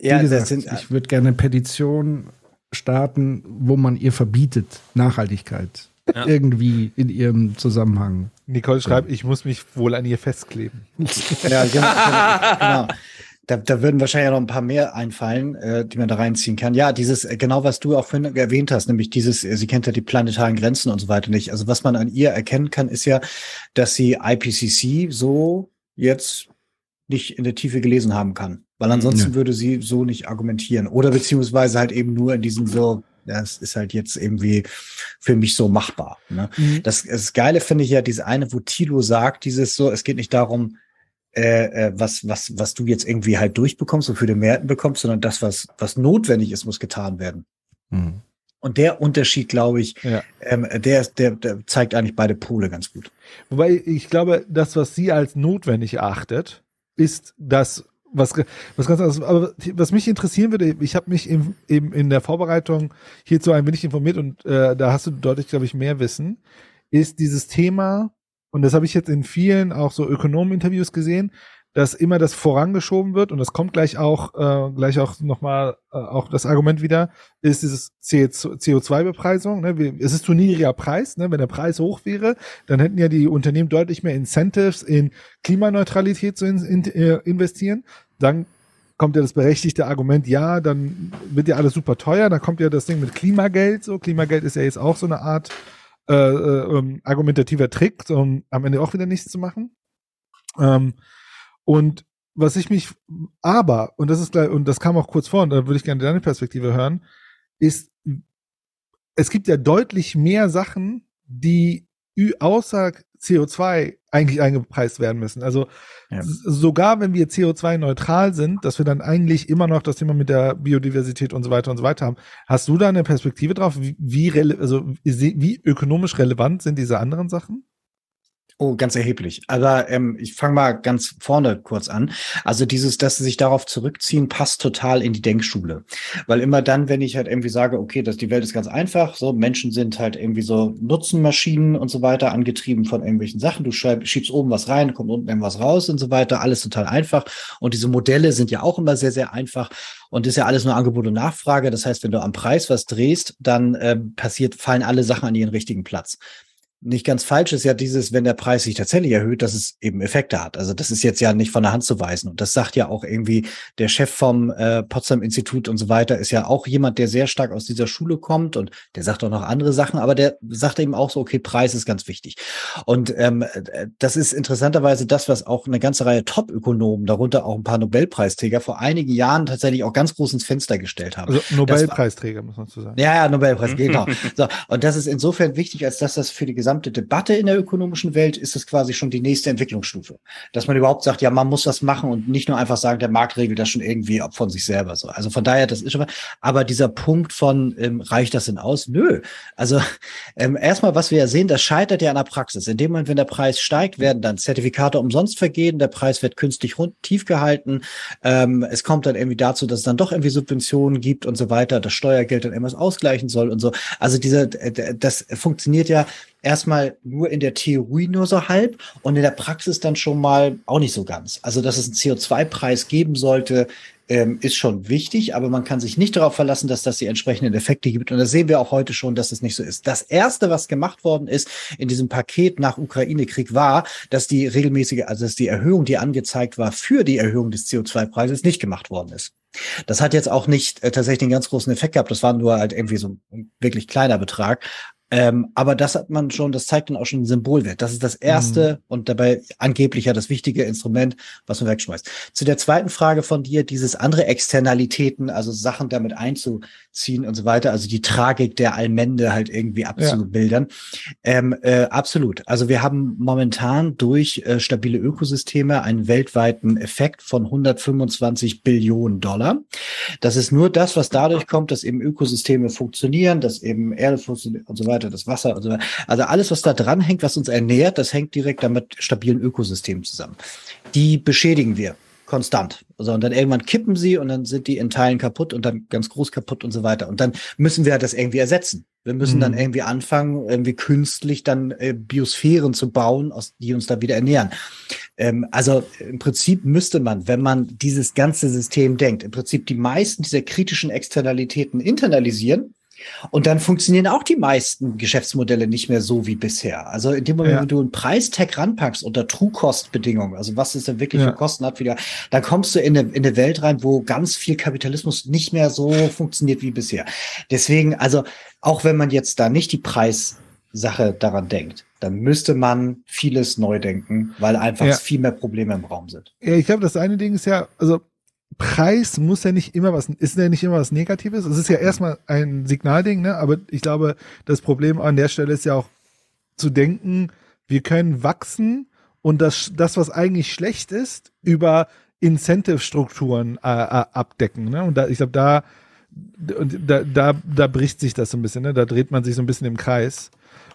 Ja, Wie gesagt, sind, ich würde gerne eine Petition starten, wo man ihr verbietet, Nachhaltigkeit Ja. irgendwie in ihrem Zusammenhang. Nicole schreibt, ich muss mich wohl an ihr festkleben. Ja, genau. genau, genau. Da, da würden wahrscheinlich noch ein paar mehr einfallen, äh, die man da reinziehen kann. Ja, dieses, äh, genau was du auch vorhin erwähnt hast, nämlich dieses, äh, sie kennt ja die planetaren Grenzen und so weiter nicht. Also was man an ihr erkennen kann, ist ja, dass sie IPCC so jetzt nicht in der Tiefe gelesen haben kann. Weil ansonsten Ja. würde sie so nicht argumentieren. Oder beziehungsweise halt eben nur in diesem so, das ist halt jetzt irgendwie für mich so machbar. Ne? Mhm. Das, das Geile finde ich ja, diese eine, wo Tilo sagt, dieses so, es geht nicht darum, äh, äh, was, was, was du jetzt irgendwie halt durchbekommst und für den Mehrheiten bekommst, sondern das, was, was notwendig ist, muss getan werden. Hm. Und der Unterschied, glaube ich, Ja. ähm, der, der, der zeigt eigentlich beide Pole ganz gut. Wobei ich glaube, das, was sie als notwendig erachtet, ist das, was, was ganz anderes. Aber was mich interessieren würde, ich habe mich im, eben in der Vorbereitung hierzu ein wenig informiert und äh, da hast du deutlich, glaube ich, mehr Wissen, ist dieses Thema, und das habe ich jetzt in vielen auch so Ökonomen-Interviews gesehen, dass immer das vorangeschoben wird und das kommt gleich auch äh, gleich auch nochmal äh, auch das Argument wieder ist dieses CO2-Bepreisung. Ne? Es ist zu niedriger Preis. Ne? Wenn der Preis hoch wäre, dann hätten ja die Unternehmen deutlich mehr Incentives in Klimaneutralität zu in, in, äh, investieren. Dann kommt ja das berechtigte Argument, ja, dann wird ja alles super teuer. Dann kommt ja das Ding mit Klimageld. So Klimageld ist ja jetzt auch so eine Art äh, äh, ähm, argumentativer Trick, um am Ende auch wieder nichts zu machen. Ähm, und was ich mich, aber, und das ist gleich, und das kam auch kurz vor, und da würde ich gerne deine Perspektive hören, ist, es gibt ja deutlich mehr Sachen, die außer CO2 eigentlich eingepreist werden müssen. Also s- sogar wenn wir CO2-neutral sind, dass wir dann eigentlich immer noch das Thema mit der Biodiversität und so weiter und so weiter haben. Hast du da eine Perspektive drauf? Wie, wie, also, wie ökonomisch relevant sind diese anderen Sachen? Oh, ganz erheblich. Aber ähm, ich fange mal ganz vorne kurz an. Also dieses, dass sie sich darauf zurückziehen, passt total in die Denkschule. Weil immer dann, wenn ich halt irgendwie sage, okay, dass die Welt ist ganz einfach, so Menschen sind halt irgendwie so Nutzenmaschinen und so weiter, angetrieben von irgendwelchen Sachen. Du schreib, schiebst oben was rein, kommt unten irgendwas raus und so weiter. Alles total einfach. Und diese Modelle sind ja auch immer sehr, sehr einfach. Und ist ja alles nur Angebot und Nachfrage. Das heißt, wenn du am Preis was drehst, dann ähm, passiert, fallen alle Sachen an ihren richtigen Platz nicht ganz falsch ist ja dieses, wenn der Preis sich tatsächlich erhöht, dass es eben Effekte hat. Also das ist jetzt ja nicht von der Hand zu weisen. Und das sagt ja auch irgendwie der Chef vom äh, Potsdam Institut und so weiter, ist ja auch jemand, der sehr stark aus dieser Schule kommt und der sagt auch noch andere Sachen, aber der sagt eben auch so, okay, Preis ist ganz wichtig. Und ähm, äh, das ist interessanterweise das, was auch eine ganze Reihe Top-Ökonomen, darunter auch ein paar Nobelpreisträger, vor einigen Jahren tatsächlich auch ganz groß ins Fenster gestellt haben. Also Das war- Nobelpreisträger, muss man zu sagen. ja, ja, Nobelpreis, genau. So, und das ist insofern wichtig, als dass das für die gesamte Debatte in der ökonomischen Welt ist es quasi schon die nächste Entwicklungsstufe. Dass man überhaupt sagt, ja, man muss das machen und nicht nur einfach sagen, der Markt regelt das schon irgendwie von sich selber so. Also von daher, das ist schon, aber dieser Punkt von, ähm, reicht das denn aus? Nö. Also ähm, erstmal, was wir ja sehen, das scheitert ja an der Praxis. In dem Moment, wenn der Preis steigt, werden dann Zertifikate umsonst vergeben, der Preis wird künstlich rund, tief gehalten. Ähm, es kommt dann irgendwie dazu, dass es dann doch irgendwie Subventionen gibt und so weiter, das Steuergeld dann irgendwas ausgleichen soll und so. Also dieser, äh, das funktioniert ja erstmal nur in der Theorie nur so halb und in der Praxis dann schon mal auch nicht so ganz. Also, dass es einen CO2-Preis geben sollte, ähm, ist schon wichtig, aber man kann sich nicht darauf verlassen, dass das die entsprechenden Effekte gibt. Und das sehen wir auch heute schon, dass es nicht so ist. Das erste, was gemacht worden ist in diesem Paket nach Ukraine-Krieg war, dass die regelmäßige, also dass die Erhöhung, die angezeigt war für die Erhöhung des CO2-Preises, nicht gemacht worden ist. Das hat jetzt auch nicht äh, tatsächlich einen ganz großen Effekt gehabt. Das war nur halt irgendwie so ein wirklich kleiner Betrag. Ähm, aber das hat man schon, das zeigt dann auch schon einen Symbolwert. Das ist das erste und dabei angeblich ja das wichtige Instrument, was man wegschmeißt. Zu der zweiten Frage von dir, dieses andere Externalitäten, also Sachen damit einzuziehen und so weiter, also die Tragik der Allmende halt irgendwie abzubildern. Ähm, äh, absolut. Also wir haben momentan durch äh, stabile Ökosysteme einen weltweiten Effekt von 125 Billionen Dollar. Das ist nur das, was dadurch kommt, dass eben Ökosysteme funktionieren, dass eben Erde funktioniert und so weiter, das Wasser und so weiter. Also alles, was da dran hängt, was uns ernährt, das hängt direkt damit stabilen Ökosystemen zusammen. Die beschädigen wir konstant. Also und dann irgendwann kippen sie und dann sind die in Teilen kaputt und dann ganz groß kaputt und so weiter. Und dann müssen wir das irgendwie ersetzen. Wir müssen dann Mhm. irgendwie anfangen, irgendwie künstlich dann äh, Biosphären zu bauen, aus die uns da wieder ernähren. Ähm, also im Prinzip müsste man, wenn man dieses ganze System denkt, im Prinzip die meisten dieser kritischen Externalitäten internalisieren. Und dann funktionieren auch die meisten Geschäftsmodelle nicht mehr so wie bisher. Also in dem Moment, Ja. wenn du einen Preistag ranpackst unter True-Cost-Bedingungen, also was es denn wirklich Ja. für Kosten hat, wieder, dann kommst du in eine, in eine Welt rein, wo ganz viel Kapitalismus nicht mehr so funktioniert wie bisher. Deswegen, also auch wenn man jetzt da nicht die Preissache daran denkt, dann müsste man vieles neu denken, weil einfach Ja. viel mehr Probleme im Raum sind. Ja, ich glaube, das eine Ding ist ja, also Preis muss ja nicht immer was, ist ja nicht immer was Negatives. Es ist ja erstmal ein Signalding, ne? Aber ich glaube, das Problem an der Stelle ist ja auch zu denken, wir können wachsen und das, das was eigentlich schlecht ist, über Incentive-Strukturen äh, äh, abdecken. Ne? Und da, ich glaube, da, da, da, da bricht sich das so ein bisschen, ne? Da dreht man sich so ein bisschen im Kreis.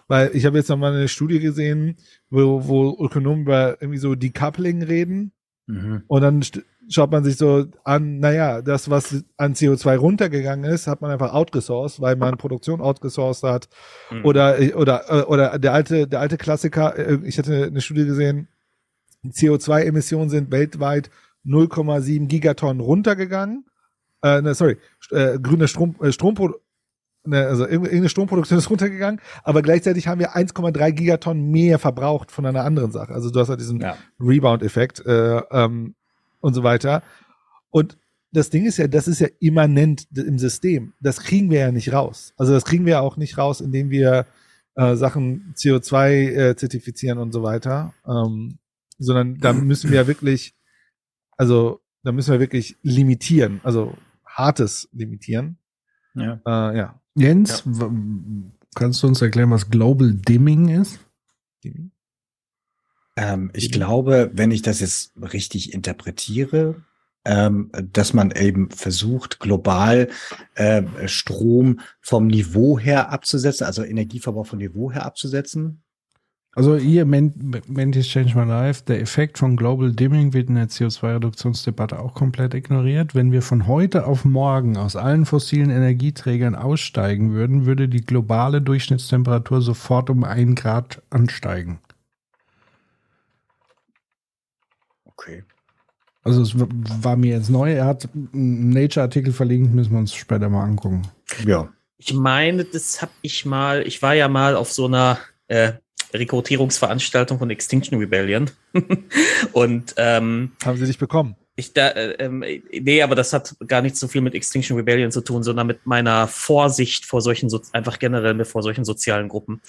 Weil ich habe jetzt noch mal eine Studie gesehen, wo, wo Ökonomen über irgendwie so Decoupling reden. Und dann schaut man sich so an, naja, das, was an CO2 runtergegangen ist, hat man einfach outgesourced, weil man Produktion outgesourced hat. Mhm. Oder, oder, äh, oder der alte, der alte Klassiker, äh, ich hatte eine Studie gesehen, Die CO2-Emissionen sind weltweit 0,7 Gigatonnen runtergegangen. Äh, ne, sorry, äh, grüne Strom, äh, Strompro ne, also irgendeine Stromproduktion ist runtergegangen, aber gleichzeitig haben wir 1,3 Gigatonnen mehr verbraucht von einer anderen Sache. Also du hast halt diesen Ja. Rebound-Effekt äh, ähm, und so weiter. Und das Ding ist ja, das ist ja immanent im System. Das kriegen wir ja nicht raus. Also das kriegen wir ja auch nicht raus, indem wir äh, Sachen CO2 äh, zertifizieren und so weiter. Ähm, sondern da müssen wir ja wirklich, also da müssen wir wirklich limitieren, also hartes limitieren. Ja. Äh, ja. Jens, w- kannst du uns erklären, was Global Dimming ist? Ähm, ich glaube, wenn ich das jetzt richtig interpretiere, ähm, dass man eben versucht, global äh, Strom vom Niveau her abzusetzen, also Energieverbrauch vom Niveau her abzusetzen. Also hier, Men- Mentis Change My Life, der Effekt von Global Dimming wird in der CO2-Reduktionsdebatte auch komplett ignoriert. Wenn wir von heute auf morgen aus allen fossilen Energieträgern aussteigen würden, würde die globale Durchschnittstemperatur sofort um ein Grad ansteigen. Okay. Also es war mir jetzt neu. Er hat einen Nature-Artikel verlinkt, müssen wir uns später mal angucken. Ja. Ich meine, das habe ich mal, ich war ja mal auf so einer äh, Rekrutierungsveranstaltung von Extinction Rebellion. Und ähm, haben sie dich bekommen? Ich da, äh, ähm, nee, aber das hat gar nicht so viel mit Extinction Rebellion zu tun, sondern mit meiner Vorsicht vor solchen, so einfach generell vor solchen sozialen Gruppen.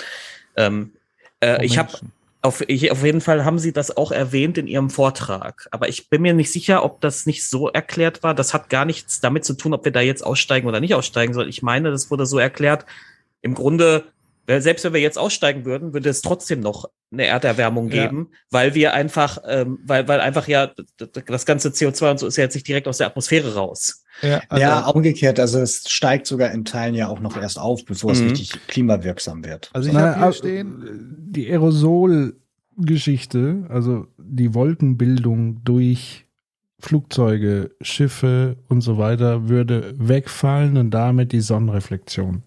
Ähm, äh, Vor ich habe. Auf, auf jeden Fall haben sie das auch erwähnt in ihrem Vortrag. Aber ich bin mir nicht sicher, ob das nicht so erklärt war. Das hat gar nichts damit zu tun, ob wir da jetzt aussteigen oder nicht aussteigen sollen. Ich meine, das wurde so erklärt. Im Grunde, weil selbst wenn wir jetzt aussteigen würden, würde es trotzdem noch eine Erderwärmung Ja. geben, weil wir einfach, ähm, weil, weil einfach ja das ganze CO2 und so ist ja jetzt nicht direkt aus der Atmosphäre raus. Ja, also, ja, umgekehrt. Also es steigt sogar in Teilen ja auch noch erst auf, bevor es Mhm. richtig klimawirksam wird. also ich habe hier aber, stehen, Die Aerosolgeschichte, also die Wolkenbildung durch Flugzeuge, Schiffe und so weiter, würde wegfallen und damit die Sonnenreflexion.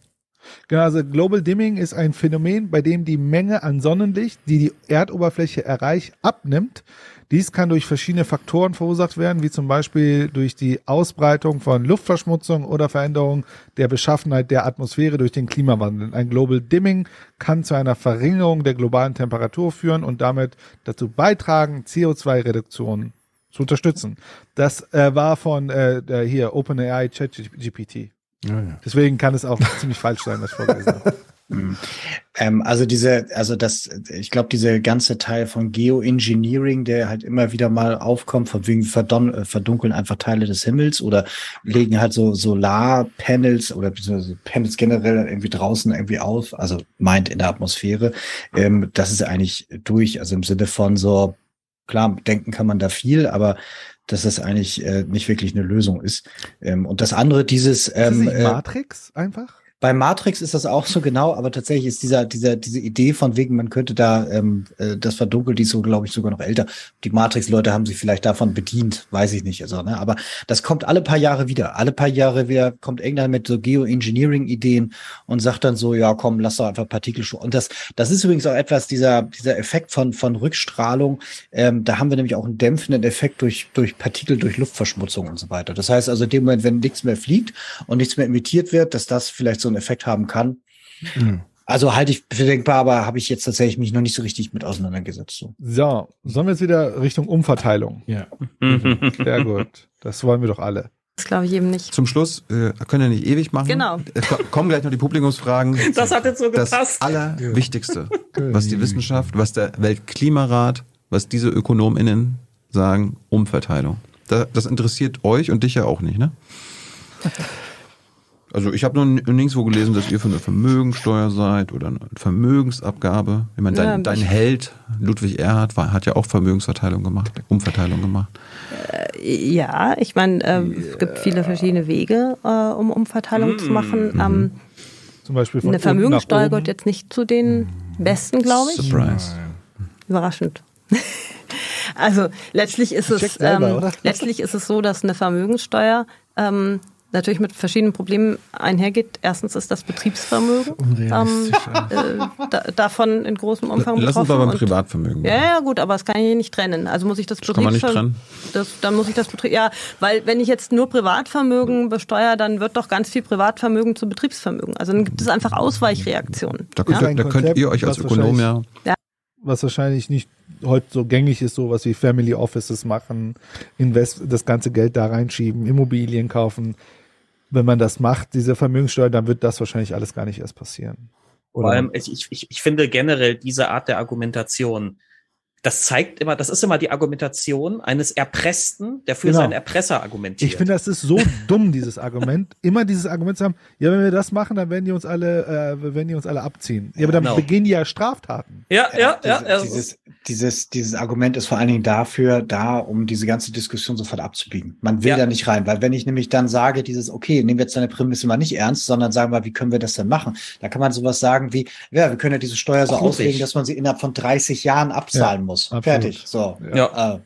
Genau, also Global Dimming ist ein Phänomen, bei dem die Menge an Sonnenlicht, die die Erdoberfläche erreicht, abnimmt. Dies kann durch verschiedene Faktoren verursacht werden, wie zum Beispiel durch die Ausbreitung von Luftverschmutzung oder Veränderung der Beschaffenheit der Atmosphäre durch den Klimawandel. Ein Global Dimming kann zu einer Verringerung der globalen Temperatur führen und damit dazu beitragen, CO2-Reduktionen zu unterstützen. Das äh, war von äh, hier OpenAI ChatGPT. Ja, ja. Deswegen kann es auch ziemlich falsch sein, was ich vorgelesen habe. Mhm. Ähm, also diese, also das, ich glaube, diese ganze Teil von Geoengineering, der halt immer wieder mal aufkommt, von wegen verdon äh, verdunkeln einfach Teile des Himmels oder legen halt so Solarpanels oder beziehungsweise Panels generell irgendwie draußen irgendwie auf, also meint in der Atmosphäre. Ähm, das ist eigentlich durch, also im Sinne von so, klar, denken kann man da viel, aber dass das eigentlich äh, nicht wirklich eine Lösung ist. Ähm, und das andere, dieses Ist das ähm, nicht äh, Matrix einfach? Bei Matrix ist das auch so genau, aber tatsächlich ist dieser, dieser, diese Idee von wegen, man könnte da ähm, äh, das verdunkelt, die ist so, glaube ich, sogar noch älter. Die Matrix-Leute haben sich vielleicht davon bedient, weiß ich nicht. Also, ne? Aber das kommt alle paar Jahre wieder. Alle paar Jahre wieder kommt irgendeiner mit so Geoengineering-Ideen und sagt dann so, ja, komm, lass doch einfach Partikel schu- Und das, das ist übrigens auch etwas, dieser, dieser Effekt von, von Rückstrahlung. Ähm, da haben wir nämlich auch einen dämpfenden Effekt durch, durch Partikel, durch Luftverschmutzung und so weiter. Das heißt also, in dem Moment, wenn nichts mehr fliegt und nichts mehr emittiert wird, dass das vielleicht so einen Effekt haben kann. Mhm. Also halte ich für denkbar, aber habe ich jetzt tatsächlich mich noch nicht so richtig mit auseinandergesetzt. So. So, sollen wir jetzt wieder Richtung Umverteilung? Ja. Sehr gut. Das wollen wir doch alle. Das glaube ich eben nicht. Zum Schluss, äh, können wir nicht ewig machen. Genau. Es ko- kommen gleich noch die Publikumsfragen. Das hat jetzt so Das gepasst. Allerwichtigste, was die Wissenschaft, was der Weltklimarat, was diese ÖkonomInnen sagen, Umverteilung. Da, das interessiert euch und dich ja auch nicht, ne? Also ich habe nur nirgendwo gelesen, dass ihr für eine Vermögensteuer seid oder eine Vermögensabgabe. Ich meine, dein, Ja, dein ich- Held, Ludwig Erhard, war, hat ja auch Vermögensverteilung gemacht, Umverteilung gemacht. Ja, ich meine, ähm, es gibt viele verschiedene Wege, äh, um Umverteilung zu machen. Ähm, Zum Beispiel von eine oben. gehört jetzt nicht zu den besten, glaube ich. Surprise. Überraschend. Also letztlich ist es selber, ähm, letztlich ist es so, dass eine Vermögenssteuer ähm, natürlich mit verschiedenen Problemen einhergeht. Erstens ist das Betriebsvermögen ähm, äh, da, davon in großem Umfang Lass uns betroffen. mal beim Und- Privatvermögen. Ja, ja, gut, aber das kann ich hier nicht trennen. Also muss ich das kann man nicht Betriebsvermögen. trennen? Das, dann muss ich das Betrieb. Ja, weil wenn ich jetzt nur Privatvermögen besteuere, dann wird doch ganz viel Privatvermögen zu Betriebsvermögen. Also dann gibt es einfach Ausweichreaktionen. Da könnt, ja? ihr, da könnt ihr euch als was Ökonom ja. Was wahrscheinlich nicht heute so gängig ist, sowas wie Family Offices machen, invest, das ganze Geld da reinschieben, Immobilien kaufen. Wenn man das macht, diese Vermögenssteuer, dann wird das wahrscheinlich alles gar nicht erst passieren. Vor allem, ich, ich, ich finde generell diese Art der Argumentation, das zeigt immer, das ist immer die Argumentation eines Erpressten, der für Genau. seinen Erpresser argumentiert. Ich finde, das ist so dumm, dieses Argument. Immer dieses Argument zu haben, ja, wenn wir das machen, dann werden die uns alle, äh, werden die uns alle abziehen. Ja, aber dann Genau. begehen die ja Straftaten. Ja, ja, ja. Diese, dieses, dieses, dieses Argument ist vor allen Dingen dafür da, um diese ganze Diskussion sofort abzubiegen. Man will Ja. da nicht rein, weil wenn ich nämlich dann sage, dieses, okay, nehmen wir jetzt deine Prämisse mal nicht ernst, sondern sagen wir, wie können wir das denn machen? Da kann man sowas sagen wie, ja, wir können ja diese Steuer so auslegen, dass man sie innerhalb von 30 Jahren abzahlen Ja, muss. absolut. Fertig. So. Ja. Äh,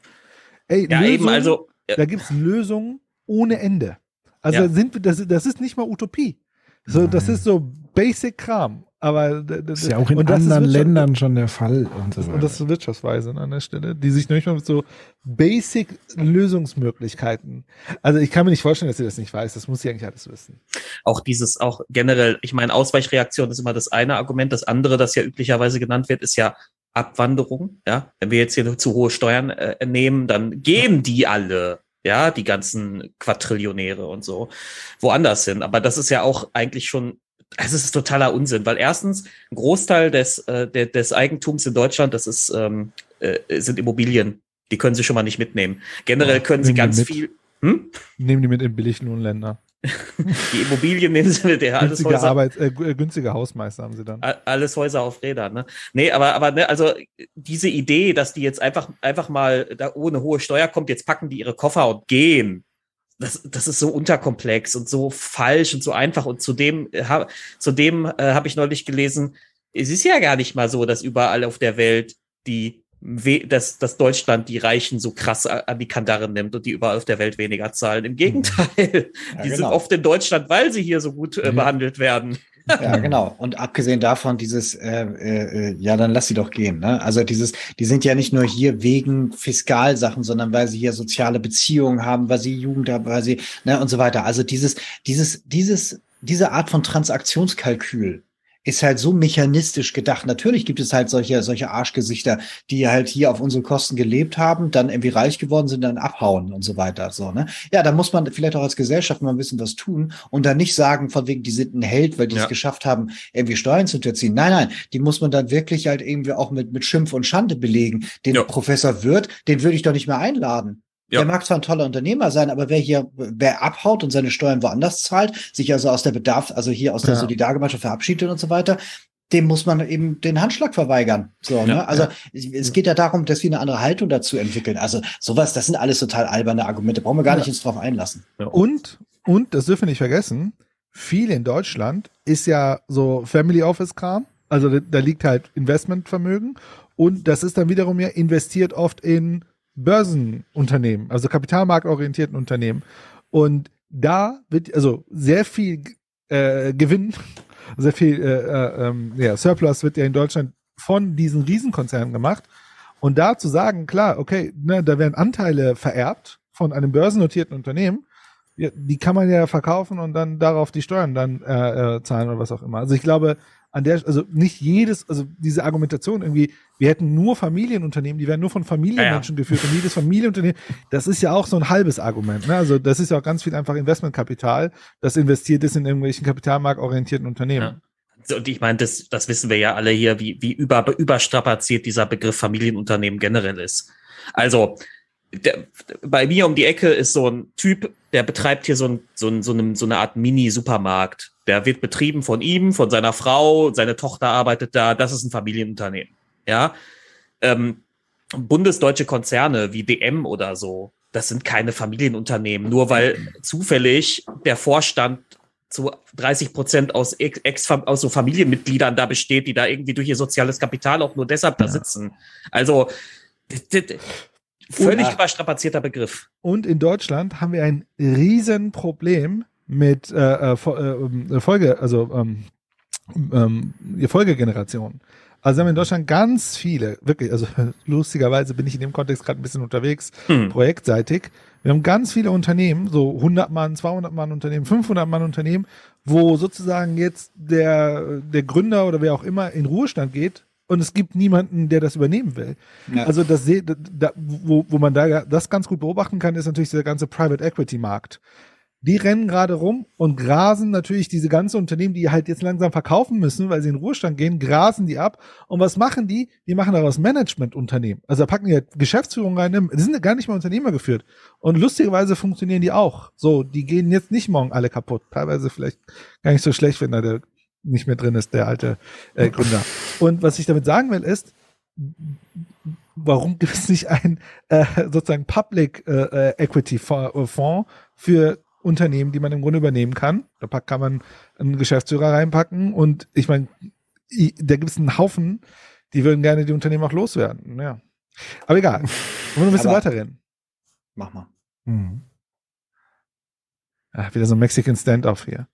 Ey, Ja, eben, also, Da gibt's Lösungen ohne Ende. Also Ja. sind wir, das, das ist nicht mal Utopie. So, das ist so Basic Kram. Aber d- d- Das ist ja auch in das anderen Ländern schon der Fall und so Und das ist Wirtschaftsweise an der Stelle, die sich noch nicht mal mit so Basic Lösungsmöglichkeiten. Also ich kann mir nicht vorstellen, dass sie das nicht weiß. Das muss sie eigentlich alles wissen. auch dieses, auch generell, ich meine, Ausweichreaktion ist immer das eine Argument. Das andere, das ja üblicherweise genannt wird, ist ja Abwanderung. Ja, wenn wir jetzt hier zu hohe Steuern äh, nehmen, dann gehen die alle. Ja, die ganzen Quadrillionäre und so woanders hin. Aber das ist ja auch eigentlich schon, also es ist totaler Unsinn, weil erstens ein Großteil des, äh, der, des Eigentums in Deutschland, das ist, ähm, äh, sind Immobilien. Die können sie schon mal nicht mitnehmen. Generell können sie Nehmen die ganz mit. viel, hm? Nehmen die mit in Billiglohnländer. die Immobilien nehmen sie mit, ja, alles Günstige Häuser. Arbeit, äh, äh, günstige Hausmeister haben sie dann. Alles Häuser auf Rädern, ne? Nee, aber, aber, ne, also diese Idee, dass die jetzt einfach, einfach mal da ohne hohe Steuer kommt, jetzt packen die ihre Koffer und gehen. Das, das ist so unterkomplex und so falsch und so einfach. Und zudem, äh, ha, zudem äh, habe ich neulich gelesen, es ist ja gar nicht mal so, dass überall auf der Welt die dass, dass Deutschland die Reichen so krass an die Kandare nimmt und die überall auf der Welt weniger zahlen. Im Gegenteil, die sind genau. oft in Deutschland, weil sie hier so gut äh, behandelt werden. Ja, genau. Und abgesehen davon, dieses, äh, äh, äh, ja, dann lass sie doch gehen. Ne? Also dieses, die sind ja nicht nur hier wegen Fiskalsachen, sondern weil sie hier soziale Beziehungen haben, weil sie Jugend haben, weil sie, ne, und so weiter. Also dieses, dieses, dieses, diese Art von Transaktionskalkül ist halt so mechanistisch gedacht. Natürlich gibt es halt solche, solche Arschgesichter, die halt hier auf unsere Kosten gelebt haben, dann irgendwie reich geworden sind, dann abhauen und so weiter. So, ne? Ja, da muss man vielleicht auch als Gesellschaft mal ein bisschen was tun und dann nicht sagen, von wegen, die sind ein Held, weil die Ja. es geschafft haben, irgendwie Steuern zu unterziehen. Nein, nein, die muss man dann wirklich halt irgendwie auch mit, mit Schimpf und Schande belegen. Den Professor Wirth, den würde ich doch nicht mehr einladen. Ja. Der mag zwar ein toller Unternehmer sein, aber wer hier, wer abhaut und seine Steuern woanders zahlt, sich also aus der Bedarf, also hier aus der Ja. Solidargemeinschaft verabschiedet und so weiter, dem muss man eben den Handschlag verweigern. So, Ja, ne? Also es- es geht ja darum, dass wir eine andere Haltung dazu entwickeln. Also sowas, das sind alles total alberne Argumente. Brauchen wir gar nicht uns drauf einlassen. Und, und, das dürfen wir nicht vergessen, viel in Deutschland ist ja so Family Office Kram. Also da, da liegt halt Investmentvermögen und das ist dann wiederum ja investiert oft in Börsenunternehmen, also kapitalmarktorientierten Unternehmen. Und da wird also sehr viel äh, Gewinn, sehr viel äh, äh, ähm, ja, Surplus wird ja in Deutschland von diesen Riesenkonzernen gemacht. Und da zu sagen, klar, okay, ne, da werden Anteile vererbt von einem börsennotierten Unternehmen, ja, die kann man ja verkaufen und dann darauf die Steuern dann äh, äh, zahlen oder was auch immer. Also ich glaube, an der, also nicht jedes, also diese Argumentation irgendwie, wir hätten nur Familienunternehmen, die werden nur von Familienmenschen geführt und jedes Familienunternehmen, das ist ja auch so ein halbes Argument. Ne? Also das ist ja auch ganz viel einfach Investmentkapital, das investiert ist in irgendwelchen kapitalmarktorientierten Unternehmen. So, Und ich meine, das, das wissen wir ja alle hier, wie, wie über, überstrapaziert dieser Begriff Familienunternehmen generell ist. Also, der, bei mir um die Ecke ist so ein Typ, der betreibt hier so, ein, so, ein, so, eine, so eine Art Mini-Supermarkt. Der wird betrieben von ihm, von seiner Frau, seine Tochter arbeitet da. Das ist ein Familienunternehmen. Ja. Ähm, bundesdeutsche Konzerne wie DM oder so, das sind keine Familienunternehmen, nur weil zufällig der Vorstand zu 30 Prozent aus, Ex, aus so Familienmitgliedern da besteht, die da irgendwie durch ihr soziales Kapital auch nur deshalb da sitzen. Also völlig Und- überstrapazierter Begriff. Und in Deutschland haben wir ein Riesenproblem mit äh, äh, Fo- äh, Folge, also ähm, ähm, Folgegenerationen. Also wir haben in Deutschland ganz viele, wirklich, also lustigerweise bin ich in dem Kontext gerade ein bisschen unterwegs, Hm. projektseitig. Wir haben ganz viele Unternehmen, so 100 Mann, 200 Mann Unternehmen, 500 Mann Unternehmen, wo sozusagen jetzt der, der Gründer oder wer auch immer in Ruhestand geht und es gibt niemanden, der das übernehmen will. Ja. Also das, da, wo, wo man da das ganz gut beobachten kann, ist natürlich der ganze Private Equity Markt. Die rennen gerade rum und grasen natürlich diese ganzen Unternehmen, die halt jetzt langsam verkaufen müssen, weil sie in Ruhestand gehen, grasen die ab. Und was machen die? Die machen daraus Managementunternehmen. Also da packen die halt Geschäftsführung rein, die sind gar nicht mehr Unternehmer geführt. Und lustigerweise funktionieren die auch. So, die gehen jetzt nicht morgen alle kaputt. Teilweise vielleicht gar nicht so schlecht, wenn da der nicht mehr drin ist, der alte äh, Gründer. Und was ich damit sagen will, ist, warum gibt es nicht einen äh, sozusagen Public äh, äh, Equity Fonds äh, Fonds für Unternehmen, die man im Grunde übernehmen kann? Da pack- kann man einen Geschäftsführer reinpacken und ich meine, da gibt es einen Haufen, die würden gerne die Unternehmen auch loswerden. Ja. Aber egal. Wollen wir ein bisschen Aber- weiterreden? Mach mal. Hm. Ah, wieder so ein Mexican Standoff hier.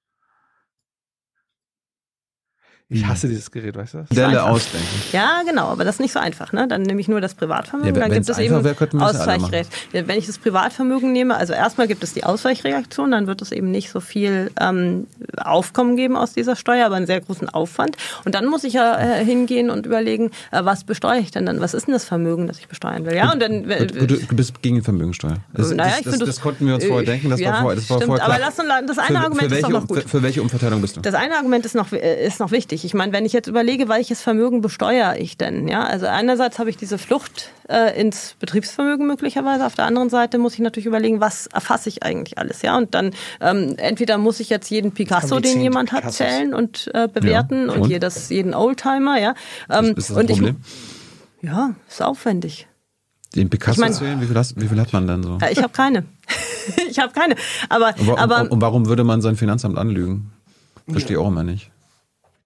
Ich hasse dieses Gerät, weißt du? das? Modelle ausdenken. Ja, genau, aber das ist nicht so einfach. Ne? Dann nehme ich nur das Privatvermögen, Ja, dann gibt es eben machen. Ausweichrecht. Wenn ich das Privatvermögen nehme, also erstmal gibt es die Ausweichreaktion, dann wird es eben nicht so viel ähm, Aufkommen geben aus dieser Steuer, aber einen sehr großen Aufwand. Und dann muss ich ja äh, hingehen und überlegen, äh, was besteuere ich denn dann? Was ist denn das Vermögen, das ich besteuern will? Ja, und dann äh, Gut, gut, du bist gegen die Vermögensteuer. Das, Naja, das, ich das, das, das- konnten wir uns vorher denken. Das ja, war vorher, das war stimmt, vorher aber klar. lass uns- das eine für, Argument für ist welche, doch noch gut. Für, für welche Umverteilung bist du? Das eine Argument ist noch, äh, ist noch wichtig. Ich meine, wenn ich jetzt überlege, welches Vermögen besteuere ich denn? Ja, also einerseits habe ich diese Flucht äh, ins Betriebsvermögen möglicherweise. Auf der anderen Seite muss ich natürlich überlegen, was erfasse ich eigentlich alles? Ja, und dann ähm, entweder muss ich jetzt jeden Picasso, den jemand hat, Picassos. zählen und äh, bewerten Ja, und, und? jedes jeden Oldtimer. Ja, ähm, Ist das ein und ich, Problem? ja, ist aufwendig. Den Picasso Ich mein- zählen? Wie viel, hast, wie viel hat man denn so? Äh, ich habe keine. ich habe keine. Aber, Und, wa- aber und, und warum würde man sein Finanzamt anlügen? Verstehe ich auch immer nicht.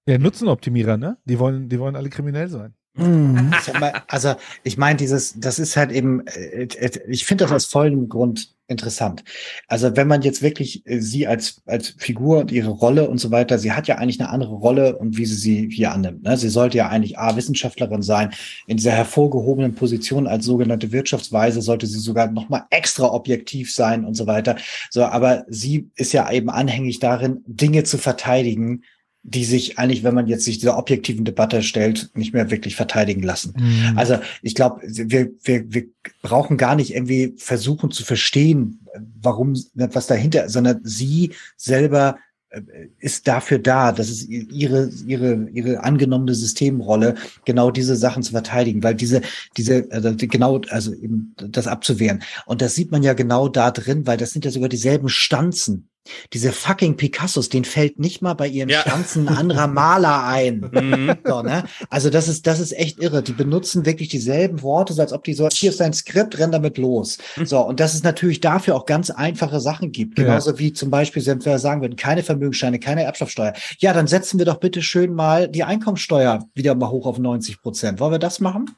Ja, Nutzenoptimierer, ne? Die wollen, die wollen alle kriminell sein. Mal, also ich meine, dieses, das ist halt eben, äh, äh, ich finde das aus vollem Grund interessant. Also wenn man jetzt wirklich äh, sie als als Figur und ihre Rolle und so weiter, sie hat ja eigentlich eine andere Rolle und wie sie sie hier annimmt. Ne? Sie sollte ja eigentlich A, Wissenschaftlerin sein. In dieser hervorgehobenen Position als sogenannte Wirtschaftsweise sollte sie sogar noch mal extra objektiv sein und so weiter. So, aber sie ist ja eben anhängig darin, Dinge zu verteidigen, die sich eigentlich, wenn man jetzt sich dieser objektiven Debatte stellt, nicht mehr wirklich verteidigen lassen. Mhm. Also ich glaube, wir, wir, wir brauchen gar nicht irgendwie versuchen zu verstehen, warum was dahinter, sondern sie selber äh, ist dafür da, das ist ihre, ihre, ihre angenommene Systemrolle, genau diese Sachen zu verteidigen, weil diese, diese, also genau, also eben das abzuwehren. Und das sieht man ja genau da drin, weil das sind ja sogar dieselben Stanzen. Diese fucking Picassos, denen fällt nicht mal bei ihren Ja. Stanzen ein anderer Maler ein. Mhm. So, ne? Also das ist, das ist echt irre. Die benutzen wirklich dieselben Worte, so als ob die so, hier ist dein Skript, renn damit los. So, und dass es natürlich dafür auch ganz einfache Sachen gibt. Ja. Genauso wie zum Beispiel, wenn wir sagen würden, keine Vermögensscheine, keine Erbschaftssteuer. Ja, dann setzen wir doch bitte schön mal die Einkommensteuer wieder mal hoch auf 90 Prozent. Wollen wir das machen?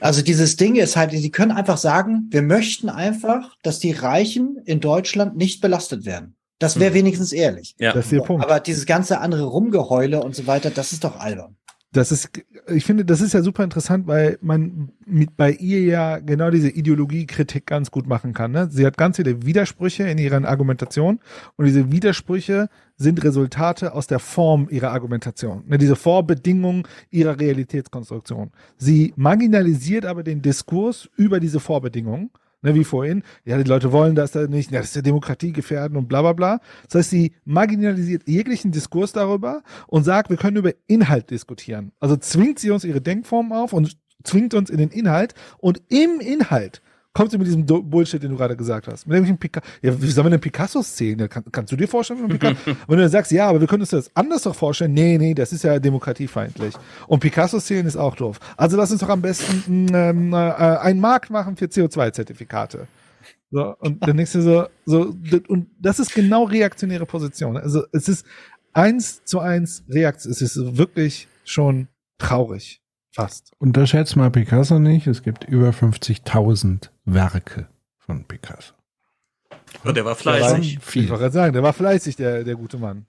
Also dieses Ding ist halt, sie können einfach sagen, wir möchten einfach, dass die Reichen in Deutschland nicht belastet werden. Das wäre wenigstens ehrlich. Ja. Das ist der Punkt. Aber dieses ganze andere Rumgeheule und so weiter, das ist doch albern. Das ist, ich finde, das ist ja super interessant, weil man mit bei ihr ja genau diese Ideologiekritik ganz gut machen kann. Ne? Sie hat ganz viele Widersprüche in ihrer Argumentation und diese Widersprüche sind Resultate aus der Form ihrer Argumentation. Ne? Diese Vorbedingungen ihrer Realitätskonstruktion. Sie marginalisiert aber den Diskurs über diese Vorbedingungen. Ne, wie vorhin, ja, die Leute wollen das da nicht, ja, das ist ja Demokratie gefährden und bla bla bla. Das heißt, sie marginalisiert jeglichen Diskurs darüber und sagt, wir können über Inhalt diskutieren. Also zwingt sie uns ihre Denkform auf und zwingt uns in den Inhalt und im Inhalt kommt sie mit diesem Bullshit, den du gerade gesagt hast. Mit irgendwelchen Pica ja, wie sollen wir denn Picassos zählen? Ja, kann, kannst du dir vorstellen, ein Picasso? Wenn du dann sagst, ja, aber wir können uns das anders doch vorstellen. Nee, nee, das ist ja demokratiefeindlich. Und Picassos zählen ist auch doof. Also lass uns doch am besten ähm, äh, einen Markt machen für CO2-Zertifikate. So, und dann denkst du so, so, und das ist genau reaktionäre Position. Also es ist eins zu eins Reaktion. Es ist wirklich schon traurig. Fast. Unterschätzt mal Picasso nicht. Es gibt über 50.000 Werke von Picasso. Und der war Der war, fleißig. ich wollte gerade sagen, der war fleißig, der, der gute Mann.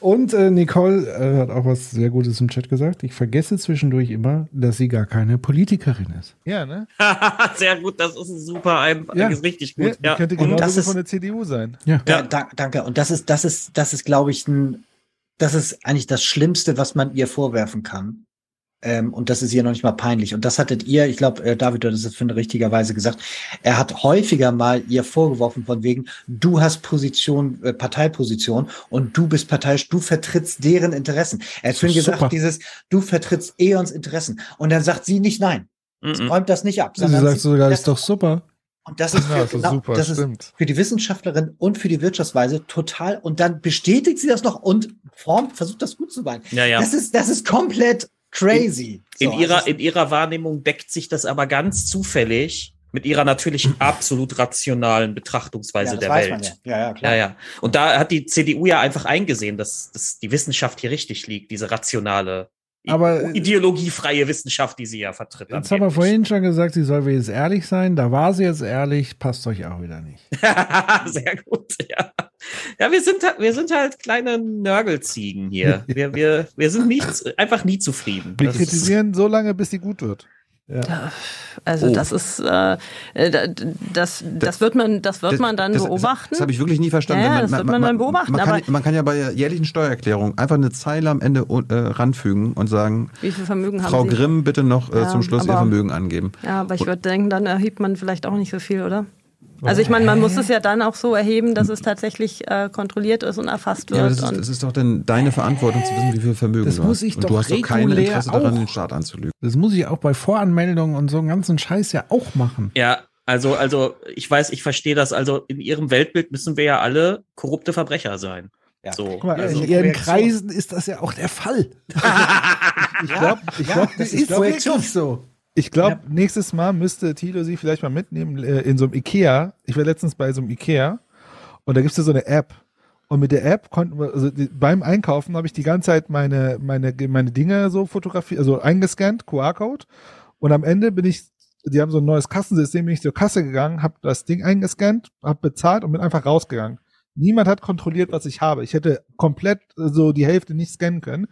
Und äh, Nicole äh, hat auch was sehr Gutes im Chat gesagt. Ich vergesse zwischendurch immer, dass sie gar keine Politikerin ist. Ja, ne? Sehr gut, das ist ein super, ein, Ja. ist richtig Ja, gut. die Ja. könnte genau das ist- von der CDU sein. Ja. Ja, da, danke. Und das ist, das ist, das ist, glaube ich, ein, das ist eigentlich das Schlimmste, was man ihr vorwerfen kann. Ähm, und das ist ihr noch nicht mal peinlich. Und das hattet ihr, ich glaube, äh, David hat es finde richtigerweise gesagt. Er hat häufiger mal ihr vorgeworfen von wegen, du hast Position, äh, Parteiposition und du bist parteiisch, du vertrittst deren Interessen. Er hat Super. gesagt, dieses, du vertrittst Eons Interessen. Und dann sagt sie nicht nein. Sie räumt das nicht ab. Sie sagt sogar, ist doch super. und das ist, Ja, für, das ist genau, super, das ist für die Wissenschaftlerin und für die Wirtschaftsweise total. Und dann bestätigt sie das noch und formt, versucht das gut zu meinen. Ja, ja. Das ist, das ist komplett crazy. In, So, ihrer, also in ihrer Wahrnehmung deckt sich das aber ganz zufällig mit ihrer natürlich absolut rationalen Betrachtungsweise ja, der Welt. ja. Ja. Ja, ja. Und da hat die CDU ja einfach eingesehen, dass, dass die Wissenschaft hier richtig liegt, diese rationale, Aber- äh, ideologiefreie Wissenschaft, die sie ja vertritt. Jetzt haben wir vorhin schon gesagt, sie soll jetzt ehrlich sein. Da war sie jetzt ehrlich, passt euch auch wieder nicht. Sehr gut, ja. Ja, wir sind, halt- wir sind halt kleine Nörgelziegen hier. Wir, wir, wir sind nicht, einfach nie zufrieden. Wir Das kritisieren so lange, bis die gut wird. Also Oh. das ist, äh, äh, da- das, das wird man, das wird man dann das, beobachten. Das, das habe ich wirklich nie verstanden. Ja, Wenn das wird man dann beobachten, Man kann, aber- man kann ja bei der jährlichen Steuererklärung einfach eine Zeile am Ende äh, ranfügen und sagen, Wie viel Vermögen haben Frau Sie? Grimm, bitte noch äh, Ja, zum Schluss Ihr aber- Vermögen angeben. Ja, aber ich würde denken, dann erhebt man vielleicht auch nicht so viel, oder? Also ich meine, man muss es ja dann auch so erheben, dass es tatsächlich äh, kontrolliert ist und erfasst Ja, wird. aber das, ist, und das ist doch dann deine Verantwortung zu wissen, wie viel Vermögen Das du muss hast. ich und doch du hast doch kein Interesse daran, auch. den Staat anzulügen. Das muss ich auch bei Voranmeldungen und so einen ganzen Scheiß ja auch machen. Ja, also, also, ich weiß, ich verstehe das. Also, in ihrem Weltbild müssen wir ja alle korrupte Verbrecher sein. Ja. So. Guck mal, also, in ihren. Kreisen ist das ja auch der Fall. Ich glaube, ich ja, glaub, das ich ist glaub, wirklich so. Ich glaube, nächstes Mal müsste Tilo sie vielleicht mal mitnehmen äh, in so einem Ikea. Ich war letztens bei so einem Ikea und da gibt es ja so eine App. Und mit der App konnten wir, also die, beim Einkaufen habe ich die ganze Zeit meine, meine, meine Dinge so fotografiert, also eingescannt, QR-Code. Und am Ende bin ich, die haben so ein neues Kassensystem, bin ich zur Kasse gegangen, habe das Ding eingescannt, habe bezahlt und bin einfach rausgegangen. Niemand hat kontrolliert, was ich habe. Ich hätte komplett äh, so die Hälfte nicht scannen können.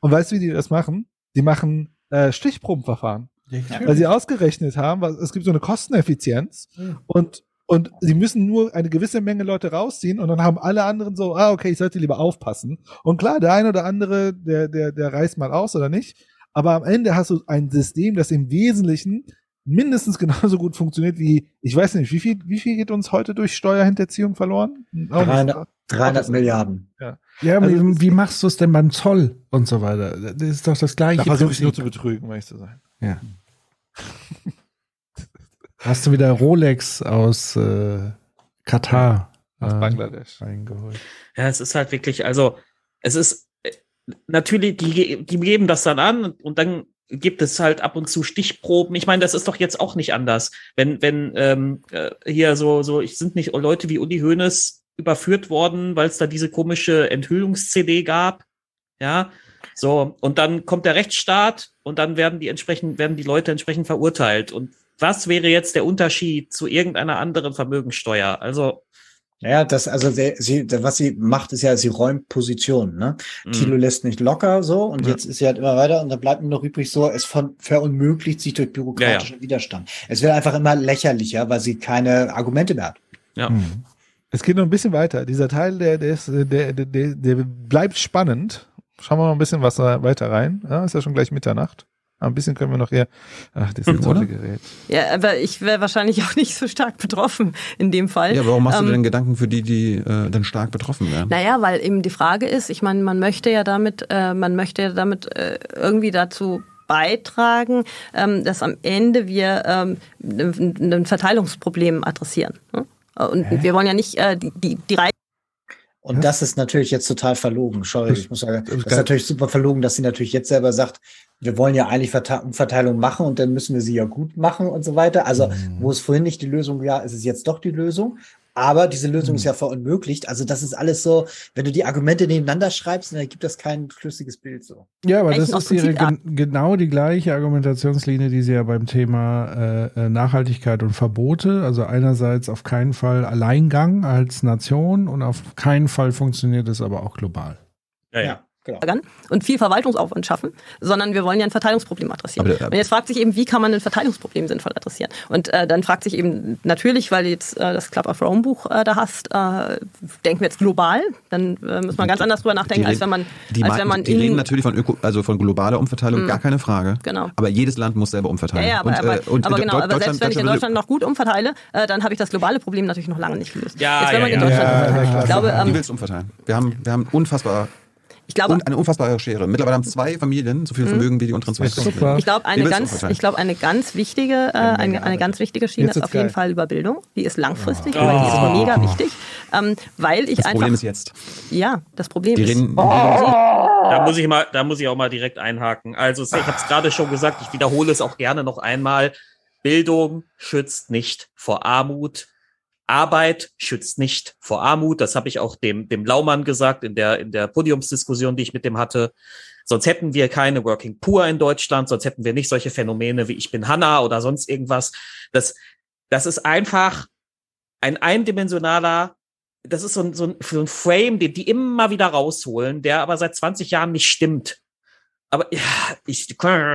Und weißt du, wie die das machen? Die machen äh, Stichprobenverfahren weil sie ausgerechnet haben, was, es gibt so eine Kosteneffizienz und und sie müssen nur eine gewisse Menge Leute rausziehen und dann haben alle anderen so, ah, okay, ich sollte lieber aufpassen. Und klar, der eine oder andere, der, der, der reißt mal aus oder nicht. Aber am Ende hast du ein System, das im Wesentlichen mindestens genauso gut funktioniert wie, ich weiß nicht, wie viel, wie viel geht uns heute durch Steuerhinterziehung verloren? Auch nicht. 300, 300 Milliarden. Ja. Ja, Also wie, wie machst du es denn beim Zoll und so weiter? Das ist doch das gleiche. Da versuche ich nur zu betrügen, um ehrlich zu sein. Ja. Hast du wieder Rolex aus äh, Katar Aus äh, Bangladesch. reingeholt? Ja, es ist halt wirklich, also es ist äh, natürlich, die, die geben das dann an und, und dann gibt es halt ab und zu Stichproben. Ich meine, das ist doch jetzt auch nicht anders. Wenn, wenn ähm, äh, hier so, so, ich sind nicht Leute wie Uli Hoeneß überführt worden, weil es da diese komische Enthüllungs-CD gab. Ja, so, und dann kommt der Rechtsstaat und dann werden die entsprechend, werden die Leute entsprechend verurteilt. Und was wäre jetzt der Unterschied zu irgendeiner anderen Vermögensteuer? Also, Ja, das, also der, sie, was sie macht, ist ja, sie räumt Positionen. Ne? Mhm. Thilo lässt nicht locker so und Ja. jetzt ist sie halt immer weiter und dann bleibt nur noch übrig so, es von verunmöglicht sich durch bürokratischen Widerstand. Es wird einfach immer lächerlicher, weil sie keine Argumente mehr hat. ja. Es geht noch ein bisschen weiter. Dieser Teil, der, der, ist, der, der, der, der bleibt spannend. Schauen wir mal ein bisschen was da weiter rein. Ja, ist ja schon gleich Mitternacht. Ein bisschen können wir noch hier. Ach, das ist tolle Gerät. ja, aber ich wäre wahrscheinlich auch nicht so stark betroffen in dem Fall. Ja, aber warum machst du Ähm, dir denn Gedanken für die, die äh, dann stark betroffen werden? Naja, weil eben die Frage ist, ich meine, man möchte ja damit, äh, man möchte ja damit äh, irgendwie dazu beitragen, ähm, dass am Ende wir ähm, ein, Verteilungsproblem adressieren. Ne? Und wir wollen ja nicht äh, die, die, die Reichen Und das ist natürlich jetzt total verlogen. Sorry, ich muss sagen, das ist natürlich super verlogen, dass sie natürlich jetzt selber sagt, wir wollen ja eigentlich Verte- Umverteilung machen und dann müssen wir sie ja gut machen und so weiter. Also, wo es vorhin nicht die Lösung war, ist es jetzt doch die Lösung. Aber diese Lösung ist ja verunmöglicht. Also das ist alles so, wenn du die Argumente nebeneinander schreibst, dann ergibt das kein schlüssiges Bild so. Ja, aber das Eigentlich aus ist ihre, gen genau die gleiche Argumentationslinie, die sie ja beim Thema äh, äh, Nachhaltigkeit und Verbote, also einerseits auf keinen Fall Alleingang als Nation und auf keinen Fall funktioniert es aber auch global. Ja, ja. Ärgern und viel Verwaltungsaufwand schaffen, sondern wir wollen ja ein Verteilungsproblem adressieren. Aber und jetzt fragt sich eben, wie kann man ein Verteilungsproblem sinnvoll adressieren? Und äh, dann fragt sich eben natürlich, weil du jetzt äh, das Club of Rome Buch äh, da hast, äh, denken wir jetzt global, dann äh, muss man ganz anders drüber nachdenken, als wenn man, die, als wenn man die in, reden natürlich von, Öko, also von globaler Umverteilung, Mhm. gar keine Frage. Genau. Aber jedes Land muss selber ja, umverteilen. ja, aber, und, aber, äh, und aber genau, aber selbst wenn ich in Deutschland- noch gut umverteile, äh, dann habe ich das globale Problem natürlich noch lange nicht gelöst. Ja, jetzt, wenn man ja, in ja. Deutschland Ja, umverteilt. ja, ich glaube, Wie ähm, willst du umverteilen? Wir haben, wir haben unfassbar, ich glaube, un, eine unfassbare Schere. Mittlerweile haben zwei Familien so viel Mhm. Vermögen wie die unteren zwei. Ich glaube, eine ganz, ich glaube, eine ganz wichtige, äh, eine, eine ganz wichtige Schiene ist auf jeden geil. Fall über Bildung. Die ist langfristig, Oh. aber die ist mega wichtig, ähm, weil ich Das einfach. Problem ist jetzt. Ja, das Problem Die ist. reden- Da muss ich mal, da muss ich auch mal direkt einhaken. Also ich habe es gerade schon gesagt, ich wiederhole es auch gerne noch einmal. Bildung schützt nicht vor Armut. Arbeit schützt nicht vor Armut. Das habe ich auch dem, dem Laumann gesagt in der, in der Podiumsdiskussion, die ich mit dem hatte. Sonst hätten wir keine Working Poor in Deutschland, sonst hätten wir nicht solche Phänomene wie ich bin Hanna oder sonst irgendwas. Das, das ist einfach ein eindimensionaler, das ist so ein, so ein, so ein Frame, den die immer wieder rausholen, der aber seit 20 Jahren nicht stimmt. Aber ja, ich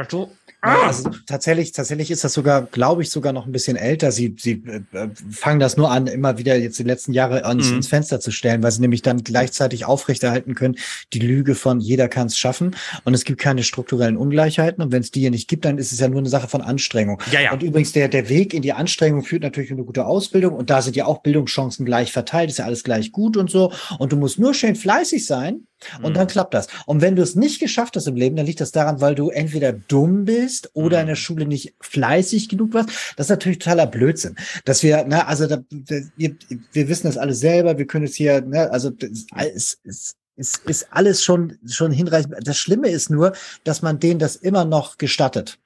so, Ja, also tatsächlich, tatsächlich ist das sogar, glaube ich, sogar noch ein bisschen älter. Sie, sie äh, fangen das nur an, immer wieder jetzt die letzten Jahre ans, Mhm. ins Fenster zu stellen, weil sie nämlich dann gleichzeitig aufrechterhalten können, die Lüge von jeder kann es schaffen und es gibt keine strukturellen Ungleichheiten und wenn es die hier nicht gibt, dann ist es ja nur eine Sache von Anstrengung. Ja, ja. Und übrigens, der, der Weg in die Anstrengung führt natürlich in eine gute Ausbildung und da sind ja auch Bildungschancen gleich verteilt, ist ja alles gleich gut und so und du musst nur schön fleißig sein und Mhm. dann klappt das. Und wenn du es nicht geschafft hast im Leben, dann liegt das daran, weil du entweder dumm bist oder Mhm. in der Schule nicht fleißig genug warst. Das ist natürlich totaler Blödsinn. Dass wir, ne, also da, wir, wir wissen das alles selber, wir können es hier, ne, also das ist, alles- ist, alles schon, schon hinreichend. Das Schlimme ist nur, dass man denen das immer noch gestattet.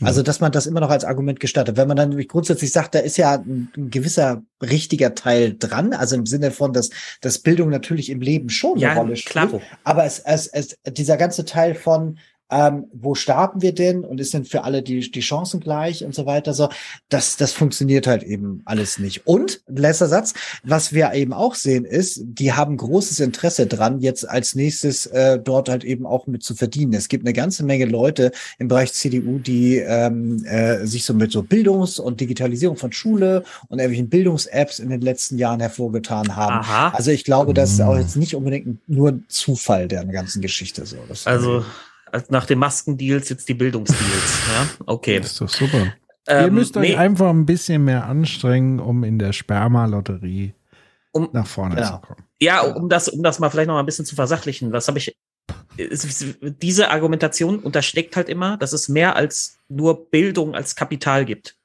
Also, dass man das immer noch als Argument gestattet. Wenn man dann nämlich grundsätzlich sagt, da ist ja ein, ein gewisser richtiger Teil dran, also im Sinne von, dass, dass Bildung natürlich im Leben schon Ja, eine Rolle spielt. klaro. Aber es, es, es, dieser ganze Teil von, ähm, wo starten wir denn und ist denn für alle die, die Chancen gleich und so weiter, so, das, das funktioniert halt eben alles nicht. Und, letzter Satz, was wir eben auch sehen ist, die haben großes Interesse dran, jetzt als nächstes äh, dort halt eben auch mit zu verdienen. Es gibt eine ganze Menge Leute im Bereich CDU, die ähm, äh, sich so mit so Bildungs- und Digitalisierung von Schule und irgendwelchen Bildungs-Apps in den letzten Jahren hervorgetan haben. Aha. Also ich glaube, das ist auch jetzt nicht unbedingt nur ein Zufall der ganzen Geschichte so. Das Also als nach den Maskendeals jetzt die Bildungsdeals. ja, okay. Das ist doch super. Ihr Ähm, müsst euch nee. einfach ein bisschen mehr anstrengen, um in der Sperma-Lotterie nach vorne Genau. zu kommen. Ja, um das, um das mal vielleicht noch mal ein bisschen zu versachlichen, was habe ich. Diese Argumentation unterschlägt halt immer, dass es mehr als nur Bildung als Kapital gibt.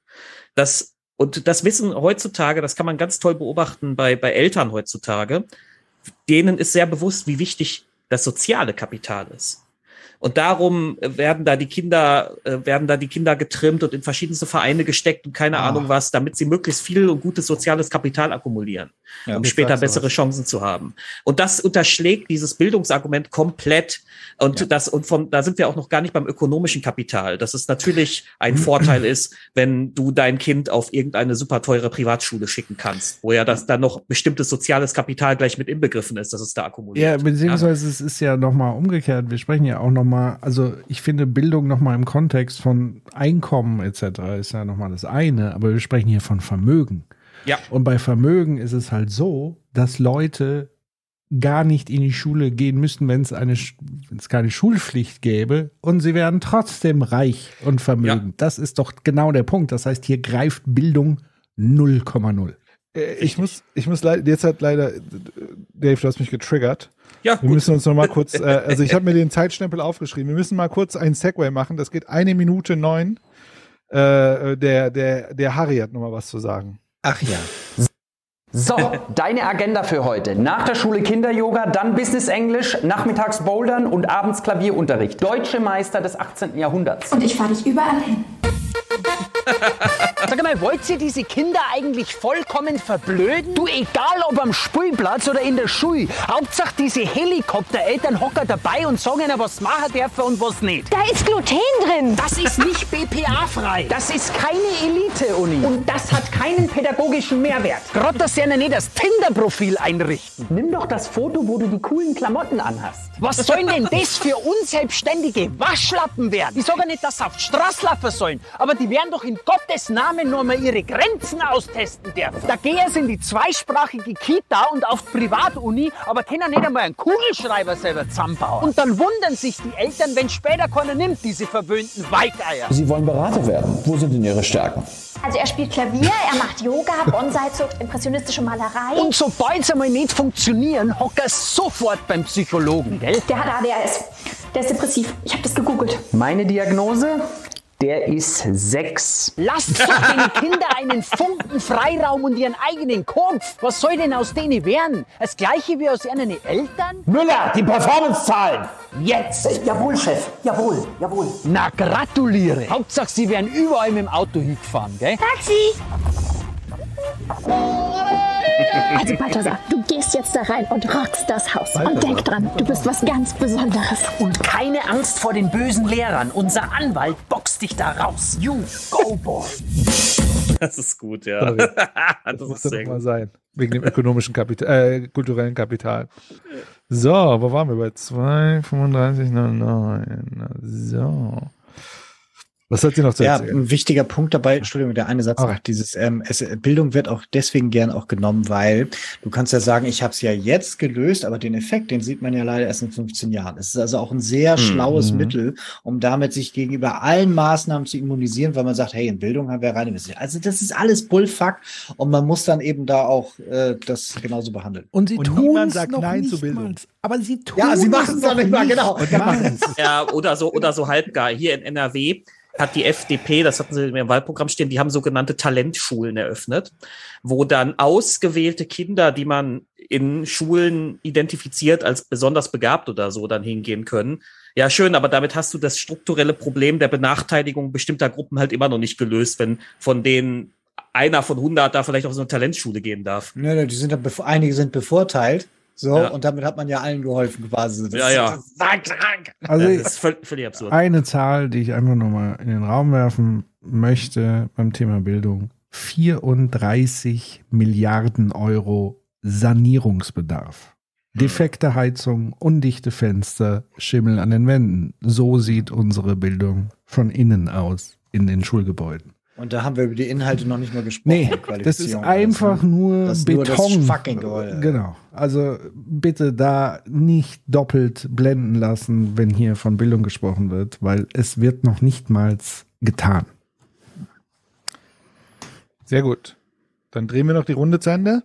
Das, und das Wissen heutzutage, das kann man ganz toll beobachten bei, bei Eltern heutzutage. Denen ist sehr bewusst, wie wichtig das soziale Kapital ist. Und darum äh, werden da die Kinder, äh, werden da die Kinder getrimmt und in verschiedenste Vereine gesteckt und keine Ah. Ahnung was, damit sie möglichst viel und gutes soziales Kapital akkumulieren, Ja, um später bessere was. Chancen zu haben. Und das unterschlägt dieses Bildungsargument komplett. Und das, und von, da sind wir auch noch gar nicht beim ökonomischen Kapital, dass es natürlich ein Vorteil ist, wenn du dein Kind auf irgendeine super teure Privatschule schicken kannst, wo ja das dann noch bestimmtes soziales Kapital gleich mit inbegriffen ist, dass es da akkumuliert. Ja, beziehungsweise es ist ja nochmal umgekehrt. Wir sprechen ja auch nochmal, also ich finde Bildung nochmal im Kontext von Einkommen etc. ist ja nochmal das eine, aber wir sprechen hier von Vermögen. Ja. Und bei Vermögen ist es halt so, dass Leute gar nicht in die Schule gehen müssten, wenn es eine, wenn es keine Schulpflicht gäbe und sie wären trotzdem reich und vermögend. Das ist doch genau der Punkt. Das heißt, hier greift Bildung 0,0. Äh, Ich muss, ich muss leider, jetzt hat leider, Dave, du hast mich getriggert. Ja, Wir müssen uns noch mal kurz, äh, also ich habe mir den Zeitstempel aufgeschrieben. Wir müssen mal kurz einen Segway machen. Das geht eine Minute neun. Äh, der, der, der Harry hat noch mal was zu sagen. Ach ja. So, deine Agenda für heute. Nach der Schule Kinder-Yoga, dann Business Englisch, nachmittags Bouldern und abends Klavierunterricht. Deutsche Meister des 18. Jahrhunderts. Und ich fahre dich überall hin. Sag mal, wollt ihr diese Kinder eigentlich vollkommen verblöden? Du, egal ob am Spielplatz oder in der Schule, Hauptsache diese Helikoptereltern hocken dabei und sagen ihnen, was machen dürfen und was nicht. Da ist Gluten drin. Das ist nicht BPA-frei. Das ist keine Elite-Uni. Und das hat keinen pädagogischen Mehrwert. Gerade, dass sie ihnen nicht das Tinder-Profil einrichten. Nimm doch das Foto, wo du die coolen Klamotten anhast. Was sollen denn das für unselbstständige Waschlappen werden? Ich sage nicht, dass sie auf laufen sollen, aber die werden doch in Gottes Namen nur mal ihre Grenzen austesten dürfen. Da gehen sie in die zweisprachige Kita und auf die Privatuni, aber können nicht einmal einen Kugelschreiber selber zusammenbauen. Und dann wundern sich die Eltern, wenn später keiner nimmt, diese verwöhnten Weigeier. Sie wollen Berater werden. Wo sind denn Ihre Stärken? Also er spielt Klavier, er macht Yoga, Bonsai-Zucht, impressionistische Malerei. Und sobald sie mal nicht funktionieren, hockt er sofort beim Psychologen, gell? Der hat ADHS. Der ist depressiv. Ich habe das gegoogelt. Meine Diagnose? Der ist sechs. Lasst doch den Kindern einen Funken Freiraum und ihren eigenen Kopf. Was soll denn aus denen werden? Das gleiche wie aus ihren Eltern? Müller, die Performance-Zahlen! Jetzt! Jawohl, Chef. Jawohl, jawohl. Na, gratuliere. Hauptsache, sie werden überall mit dem Auto hingefahren, gell? Taxi! Also Balthasar, du gehst jetzt da rein und rockst das Haus. Und denk dran, du bist was ganz Besonderes. Und keine Angst vor den bösen Lehrern. Unser Anwalt boxt dich da raus. You go, boy. Das ist gut, ja. Sorry. das, Das muss dann mal sein. Wegen dem ökonomischen Kapital, äh, kulturellen Kapital. So, wo waren wir? Bei 2,35,09. So. Was hat sie noch zu Ja, erzählen? ein wichtiger Punkt dabei, Entschuldigung, der eine Satz noch, dieses ähm, es, Bildung wird auch deswegen gern auch genommen, weil du kannst ja sagen, ich habe es ja jetzt gelöst, aber den Effekt, den sieht man ja leider erst in 15 Jahren. Es ist also auch ein sehr Mhm. schlaues Mittel, um damit sich gegenüber allen Maßnahmen zu immunisieren, weil man sagt, hey, in Bildung haben wir rein investiert. Also das ist alles Bullfuck und man muss dann eben da auch äh, das genauso behandeln. Und sie Und tun sagt noch Nein nicht zu Bildung. mal. Aber sie tun Ja, sie es machen es noch nicht mal, genau. Ja, oder so, oder so halbgar. Hier in NRW hat die FDP, das hatten sie im Wahlprogramm stehen, die haben sogenannte Talentschulen eröffnet, wo dann ausgewählte Kinder, die man in Schulen identifiziert als besonders begabt oder so, dann hingehen können. Ja, schön, aber damit hast du das strukturelle Problem der Benachteiligung bestimmter Gruppen halt immer noch nicht gelöst, wenn von denen einer von 100 da vielleicht auf so eine Talentschule gehen darf. Nö, die sind dann, einige sind bevorteilt. So, Ja. und damit hat man ja allen geholfen quasi. Das Ja, ja. Das ist krank. Also das ist völ- völlig absurd. eine Zahl, die ich einfach nochmal in den Raum werfen möchte beim Thema Bildung. 34 Milliarden Euro Sanierungsbedarf. Defekte Heizung, undichte Fenster, Schimmel an den Wänden. So sieht unsere Bildung von innen aus in den Schulgebäuden. Und da haben wir über die Inhalte noch nicht mal gesprochen. Nee, das ist einfach nur Das ist nur das Beton. fucking Gebäude. Genau. Also bitte da nicht doppelt blenden lassen, wenn hier von Bildung gesprochen wird, weil es wird noch nicht mal getan. Sehr gut. Dann drehen wir noch die Runde zu Ende.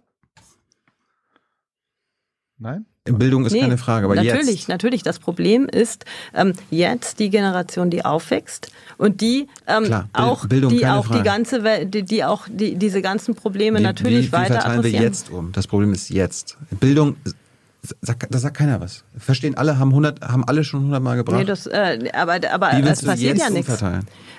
Nein? Bildung ist Nee, keine Frage, aber natürlich, jetzt. natürlich. Das Problem ist ähm, jetzt die Generation, die aufwächst und die ähm, Klar, Bild- auch, Bildung, die auch die ganze, Welt, die, die auch die, diese ganzen Probleme Wie- natürlich wie weiter verteilen wir jetzt um? Das Problem ist jetzt. Bildung, sag, da sagt keiner was. Verstehen alle, haben, 100, haben alle schon 100 Mal gebracht. Nee, das, äh, aber aber Wie es passiert jetzt ja nichts.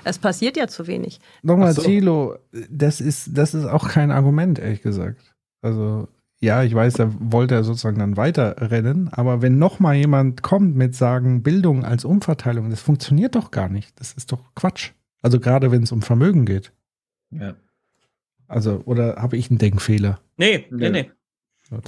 Es passiert ja zu wenig. Nochmal, so. Thilo, das ist, das ist auch kein Argument, ehrlich gesagt. Also, ja, ich weiß, da wollte er sozusagen dann weiterrennen, aber wenn nochmal jemand kommt mit sagen, Bildung als Umverteilung, das funktioniert doch gar nicht. Das ist doch Quatsch. Also gerade wenn es um Vermögen geht. Ja. Also, oder habe ich einen Denkfehler? Nee, nee, nee.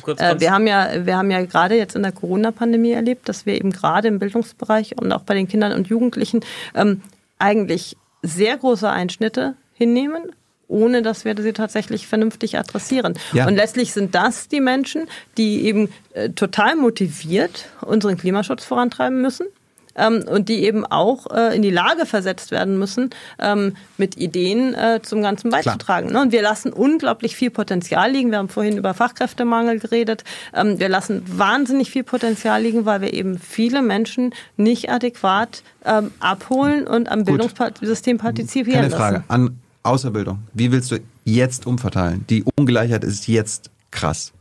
Kurz, Äh, wir haben ja, wir haben ja gerade jetzt in der Corona-Pandemie erlebt, dass wir eben gerade im Bildungsbereich und auch bei den Kindern und Jugendlichen ähm, eigentlich sehr große Einschnitte hinnehmen, ohne dass wir sie tatsächlich vernünftig adressieren. Ja. Und letztlich sind das die Menschen, die eben äh, total motiviert unseren Klimaschutz vorantreiben müssen. Ähm, und die eben auch äh, in die Lage versetzt werden müssen, ähm, mit Ideen äh, zum Ganzen beizutragen. Ne? Und wir lassen unglaublich viel Potenzial liegen. Wir haben vorhin über Fachkräftemangel geredet. Ähm, wir lassen wahnsinnig viel Potenzial liegen, weil wir eben viele Menschen nicht adäquat ähm, abholen und am Bildungssystem partizipieren Keine Frage. lassen. An Außerbildung. Wie willst du jetzt umverteilen? Die Ungleichheit ist jetzt krass.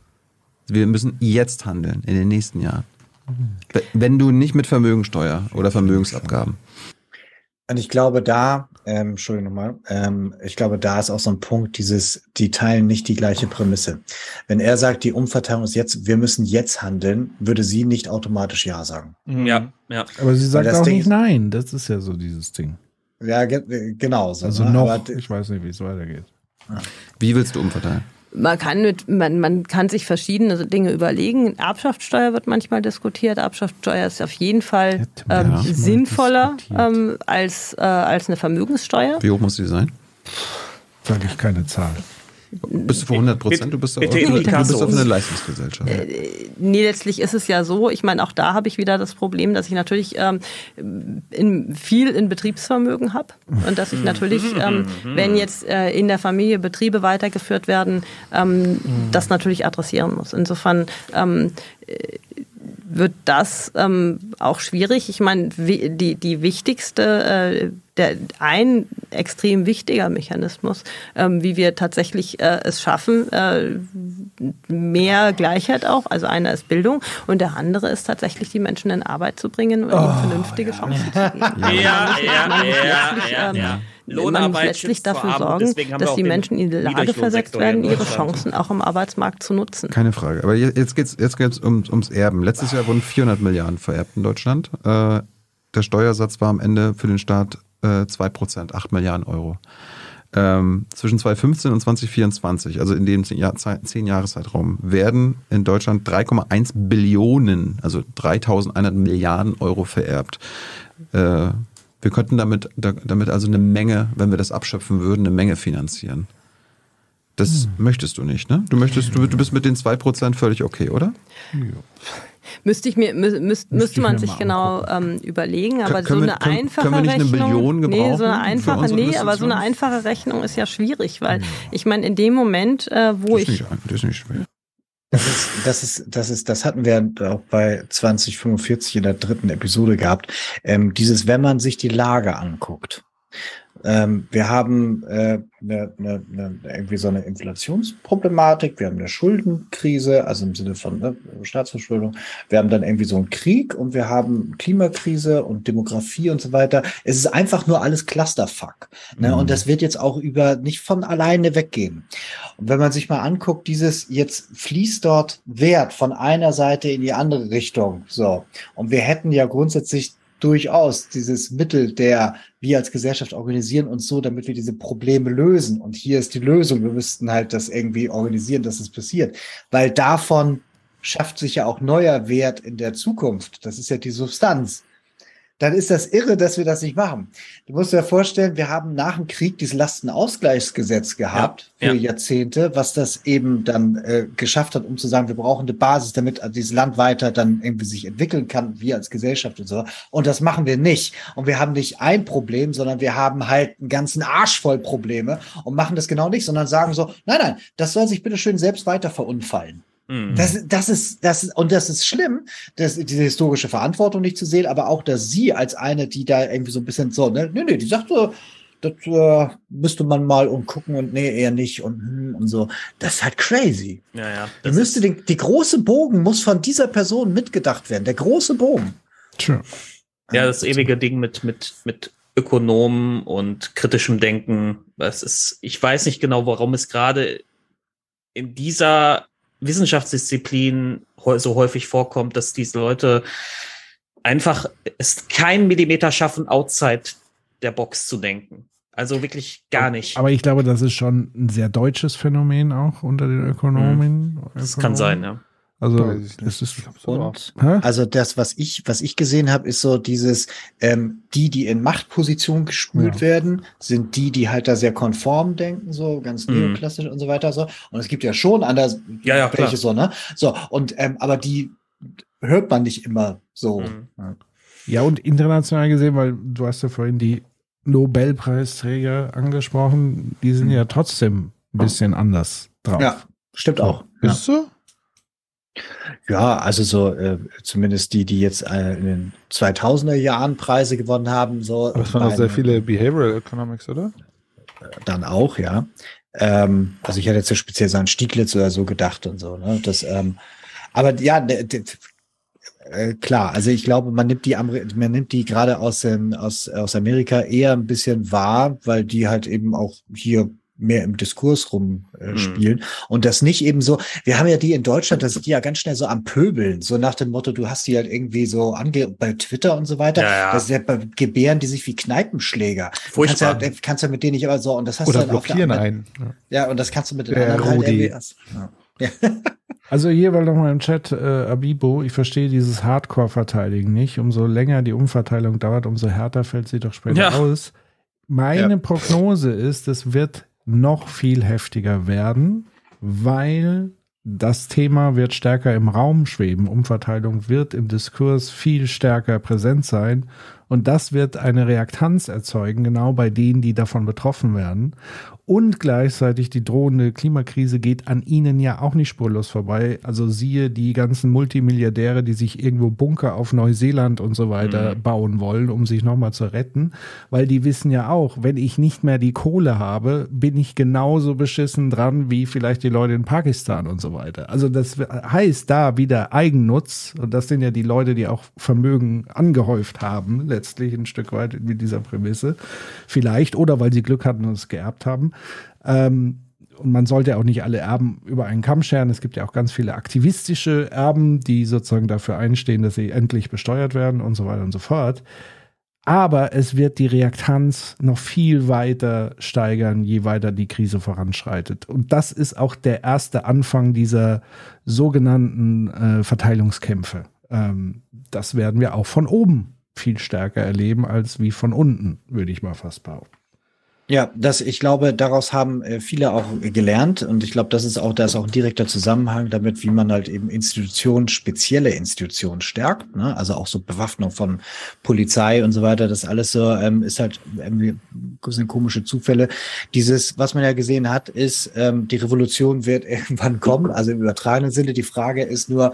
Wir müssen jetzt handeln in den nächsten Jahren. Wenn du nicht mit Vermögensteuer oder Vermögensabgaben Und ich glaube, da, ähm, Entschuldigung nochmal, ähm, ich glaube, da ist auch so ein Punkt, dieses, die teilen nicht die gleiche Prämisse. Wenn er sagt, die Umverteilung ist jetzt, wir müssen jetzt handeln, würde sie nicht automatisch Ja sagen. Ja, ja. Aber sie sagt das auch Ding nicht ist- nein. Das ist ja so dieses Ding. Ja, ge genau so. Also ne? noch, Aber ich weiß nicht, wie es weitergeht. Wie willst du umverteilen? Man kann, mit, man, man kann sich verschiedene Dinge überlegen. Erbschaftssteuer wird manchmal diskutiert. Erbschaftssteuer ist auf jeden Fall ähm, sinnvoller ähm, als, äh, als eine Vermögenssteuer. Wie hoch muss die sein? Sage ich keine Zahl. Bist du für 100 Prozent? Du bist, auf, du bist auf eine Leistungsgesellschaft. Nee, letztlich ist es ja so, ich meine, auch da habe ich wieder das Problem, dass ich natürlich ähm, in, viel in Betriebsvermögen habe und dass ich natürlich, ähm, wenn jetzt äh, in der Familie Betriebe weitergeführt werden, ähm, das natürlich adressieren muss. Insofern ähm, äh, wird das ähm, auch schwierig. Ich meine, die, die wichtigste, äh, der, ein extrem wichtiger Mechanismus, ähm, wie wir tatsächlich äh, es schaffen, äh, mehr Gleichheit auch. Also einer ist Bildung und der andere ist tatsächlich die Menschen in Arbeit zu bringen und ihnen vernünftige Chancen zu geben. Ja, ja, ja, Man muss ja, ähm, ja. man muss Lohnarbeit letztlich vor dafür sorgen, dass die Menschen in die Lage versetzt werden, ihre. Chancen auch im Arbeitsmarkt zu nutzen. Keine Frage. Aber je- jetzt geht's jetzt geht's um, ums Erben. Letztes Jahr wurden 400 Milliarden vererbt in Deutschland. Äh, der Steuersatz war am Ende für den Staat äh, 2%, 8 Milliarden Euro. Ähm, zwischen 2015 und 2024, also in dem 10 Jahr, 10 Jahreszeitraum, werden in Deutschland 3,1 Billionen, also 3100 Milliarden Euro vererbt. Äh, wir könnten damit, da- damit also eine Menge, wenn wir das abschöpfen würden, eine Menge finanzieren. Das möchtest du nicht, ne? Du möchtest, du, du bist mit den 2% völlig okay, oder? Müsste ich mir, mü- müsst, müsste ich man mir sich genau ähm, überlegen, aber Können so wir- eine können- einfache können wir nicht eine Rechnung. Billion nee, so gebrauchen eine einfache, nee, aber so eine einfache Rechnung ist ja schwierig, weil ich meine, in dem Moment, äh, wo Das ist ich nicht, das ist nicht schwer. Das ist, das ist, das ist, das hatten wir auch bei 2045 in der dritten Episode gehabt. Ähm, dieses, wenn man sich die Lage anguckt. Ähm, wir haben äh, ne, ne, ne, irgendwie so eine Inflationsproblematik, wir haben eine Schuldenkrise, also im Sinne von ne, Staatsverschuldung, wir haben dann irgendwie so einen Krieg und wir haben Klimakrise und Demografie und so weiter. Es ist einfach nur alles Clusterfuck. Ne? Mhm. Und das wird jetzt auch über nicht von alleine weggehen. Und wenn man sich mal anguckt, dieses jetzt fließt dort Wert von einer Seite in die andere Richtung. So. Und wir hätten ja grundsätzlich durchaus dieses Mittel der, wir als Gesellschaft organisieren uns so, damit wir diese Probleme lösen. Und hier ist die Lösung. Wir müssten halt das irgendwie organisieren, dass es passiert. Weil davon schafft sich ja auch neuer Wert in der Zukunft. Das ist ja die Substanz. Dann ist das irre, dass wir das nicht machen. Du musst dir ja vorstellen, wir haben nach dem Krieg dieses Lastenausgleichsgesetz gehabt Ja, für ja. Jahrzehnte, was das eben dann äh, geschafft hat, um zu sagen, wir brauchen eine Basis, damit dieses Land weiter dann irgendwie sich entwickeln kann, wir als Gesellschaft und so. Und das machen wir nicht. Und wir haben nicht ein Problem, sondern wir haben halt einen ganzen Arsch voll Probleme und machen das genau nicht, sondern sagen so, nein, nein, das soll sich bitte schön selbst weiter verunfallen. Mhm. Das, das ist, das ist, und das ist schlimm, dass diese historische Verantwortung nicht zu sehen, aber auch, dass sie als eine, die da irgendwie so ein bisschen so, ne, nee, nee, die sagt so, das äh, müsste man mal umgucken und nee, eher nicht und, hm, und so. Das ist halt crazy. Ja, ja. Die müsste den, die große Bogen muss von dieser Person mitgedacht werden. Der große Bogen. Tja. Ja, das ewige Ding mit, mit, mit Ökonomen und kritischem Denken. Das ist, ich weiß nicht genau, warum es gerade in dieser Wissenschaftsdisziplin so häufig vorkommt, dass diese Leute einfach es keinen Millimeter schaffen, outside der Box zu denken. Also wirklich gar nicht. Aber ich glaube, das ist schon ein sehr deutsches Phänomen auch unter den Ökonomen. Das kann sein, ja. Also es ist Und Hä? also das, was ich, was ich gesehen habe, ist so dieses, ähm, die, die in Machtpositionen gespült Ja. werden, sind die, die halt da sehr konform denken, so ganz Mhm. neoklassisch und so weiter. So. Und es gibt ja schon anders, Ja, ja, klar. welche so, ne? So, und ähm, aber die hört man nicht immer so. Mhm. Ja. Und international gesehen, weil du hast ja vorhin die Nobelpreisträger angesprochen, die sind ja trotzdem ein bisschen anders drauf. Ja, stimmt auch. Ja. Ist so? Ja, also so äh, zumindest die, die jetzt äh, in den 2000er Jahren Preise gewonnen haben, so. Aber es waren auch sehr viele Behavioral Economics, oder? dann auch, ja. Ähm, also ich hätte jetzt so speziell so an Stieglitz oder so gedacht und so, ne? Das, ähm, aber ja, Äh, klar, also ich glaube, man nimmt die Ameri man nimmt die gerade aus, ähm, aus, aus Amerika eher ein bisschen wahr, weil die halt eben auch hier mehr im Diskurs rumspielen äh, spielen. und das nicht eben so, wir haben ja die in Deutschland, das sind die ja ganz schnell so am Pöbeln, so nach dem Motto, du hast die halt irgendwie so ange bei Twitter und so weiter, Ja, ja. das ist ja bei gebären die sich wie Kneipenschläger. Du kannst Furchtbar. ja, kannst ja mit denen nicht aber so und das hast Oder du dann auf der blockieren anderen- einen. Ja, und das kannst du mit den Der anderen halt Rudi. irgendwie- ja. Ja. Also hier weil nochmal im Chat, äh, Abibo, ich verstehe dieses Hardcore-Verteidigen nicht. Umso länger die Umverteilung dauert, umso härter fällt sie doch später Ja. aus. Meine Ja. Prognose ist, es wird noch viel heftiger werden, weil das Thema wird stärker im Raum schweben. Umverteilung wird im Diskurs viel stärker präsent sein. Und das wird eine Reaktanz erzeugen, genau bei denen, die davon betroffen werden. Und gleichzeitig die drohende Klimakrise geht an ihnen ja auch nicht spurlos vorbei. Also siehe die ganzen Multimilliardäre, die sich irgendwo Bunker auf Neuseeland und so weiter bauen wollen, um sich nochmal zu retten. Weil die wissen ja auch, wenn ich nicht mehr die Kohle habe, bin ich genauso beschissen dran wie vielleicht die Leute in Pakistan und so weiter. Also das heißt da wieder Eigennutz. Und das sind ja die Leute, die auch Vermögen angehäuft haben, letztlich ein Stück weit mit dieser Prämisse. Vielleicht oder weil sie Glück hatten und es geerbt haben. Ähm, und man sollte auch nicht alle Erben über einen Kamm scheren. Es gibt ja auch ganz viele aktivistische Erben, die sozusagen dafür einstehen, dass sie endlich besteuert werden und so weiter und so fort. Aber es wird die Reaktanz noch viel weiter steigern, je weiter die Krise voranschreitet. Und das ist auch der erste Anfang dieser sogenannten äh, Verteilungskämpfe. Ähm, das werden wir auch von oben viel stärker erleben als wie von unten, würde ich mal fast behaupten. Ja, das, ich glaube, daraus haben äh, viele auch gelernt und ich glaube, das ist auch, da ist auch ein direkter Zusammenhang damit, wie man halt eben Institutionen, spezielle Institutionen stärkt, ne? also auch so Bewaffnung von Polizei und so weiter, das alles so ähm, ist halt irgendwie sind komische Zufälle. Dieses, was man ja gesehen hat, ist, ähm, die Revolution wird irgendwann kommen, also im übertragenen Sinne. Die Frage ist nur,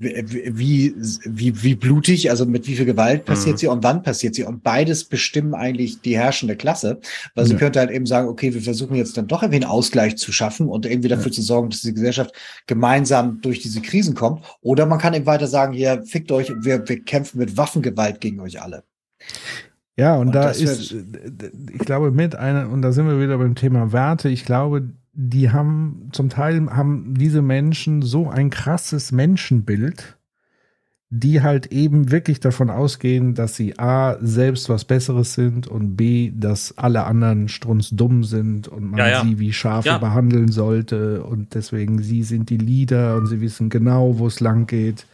wie, wie, wie blutig, also mit wie viel Gewalt passiert Mhm. sie und wann passiert sie. Und beides bestimmen eigentlich die herrschende Klasse. Weil sie Ja. könnte halt eben sagen, okay, wir versuchen jetzt dann doch irgendwie einen Ausgleich zu schaffen und irgendwie dafür zu sorgen, dass die Gesellschaft gemeinsam durch diese Krisen kommt. Oder man kann eben weiter sagen, hier, fickt euch, wir, wir kämpfen mit Waffengewalt gegen euch alle. Ja, und, Und da ist, äh, ich glaube, mit einer, und da sind wir wieder beim Thema Werte, ich glaube, die haben, zum Teil haben diese Menschen so ein krasses Menschenbild, die halt eben wirklich davon ausgehen, dass sie A, selbst was Besseres sind und B, dass alle anderen strunzdumm sind und man Ja, ja. sie wie Schafe Ja. behandeln sollte und deswegen sie sind die Leader und sie wissen genau, wo es lang geht.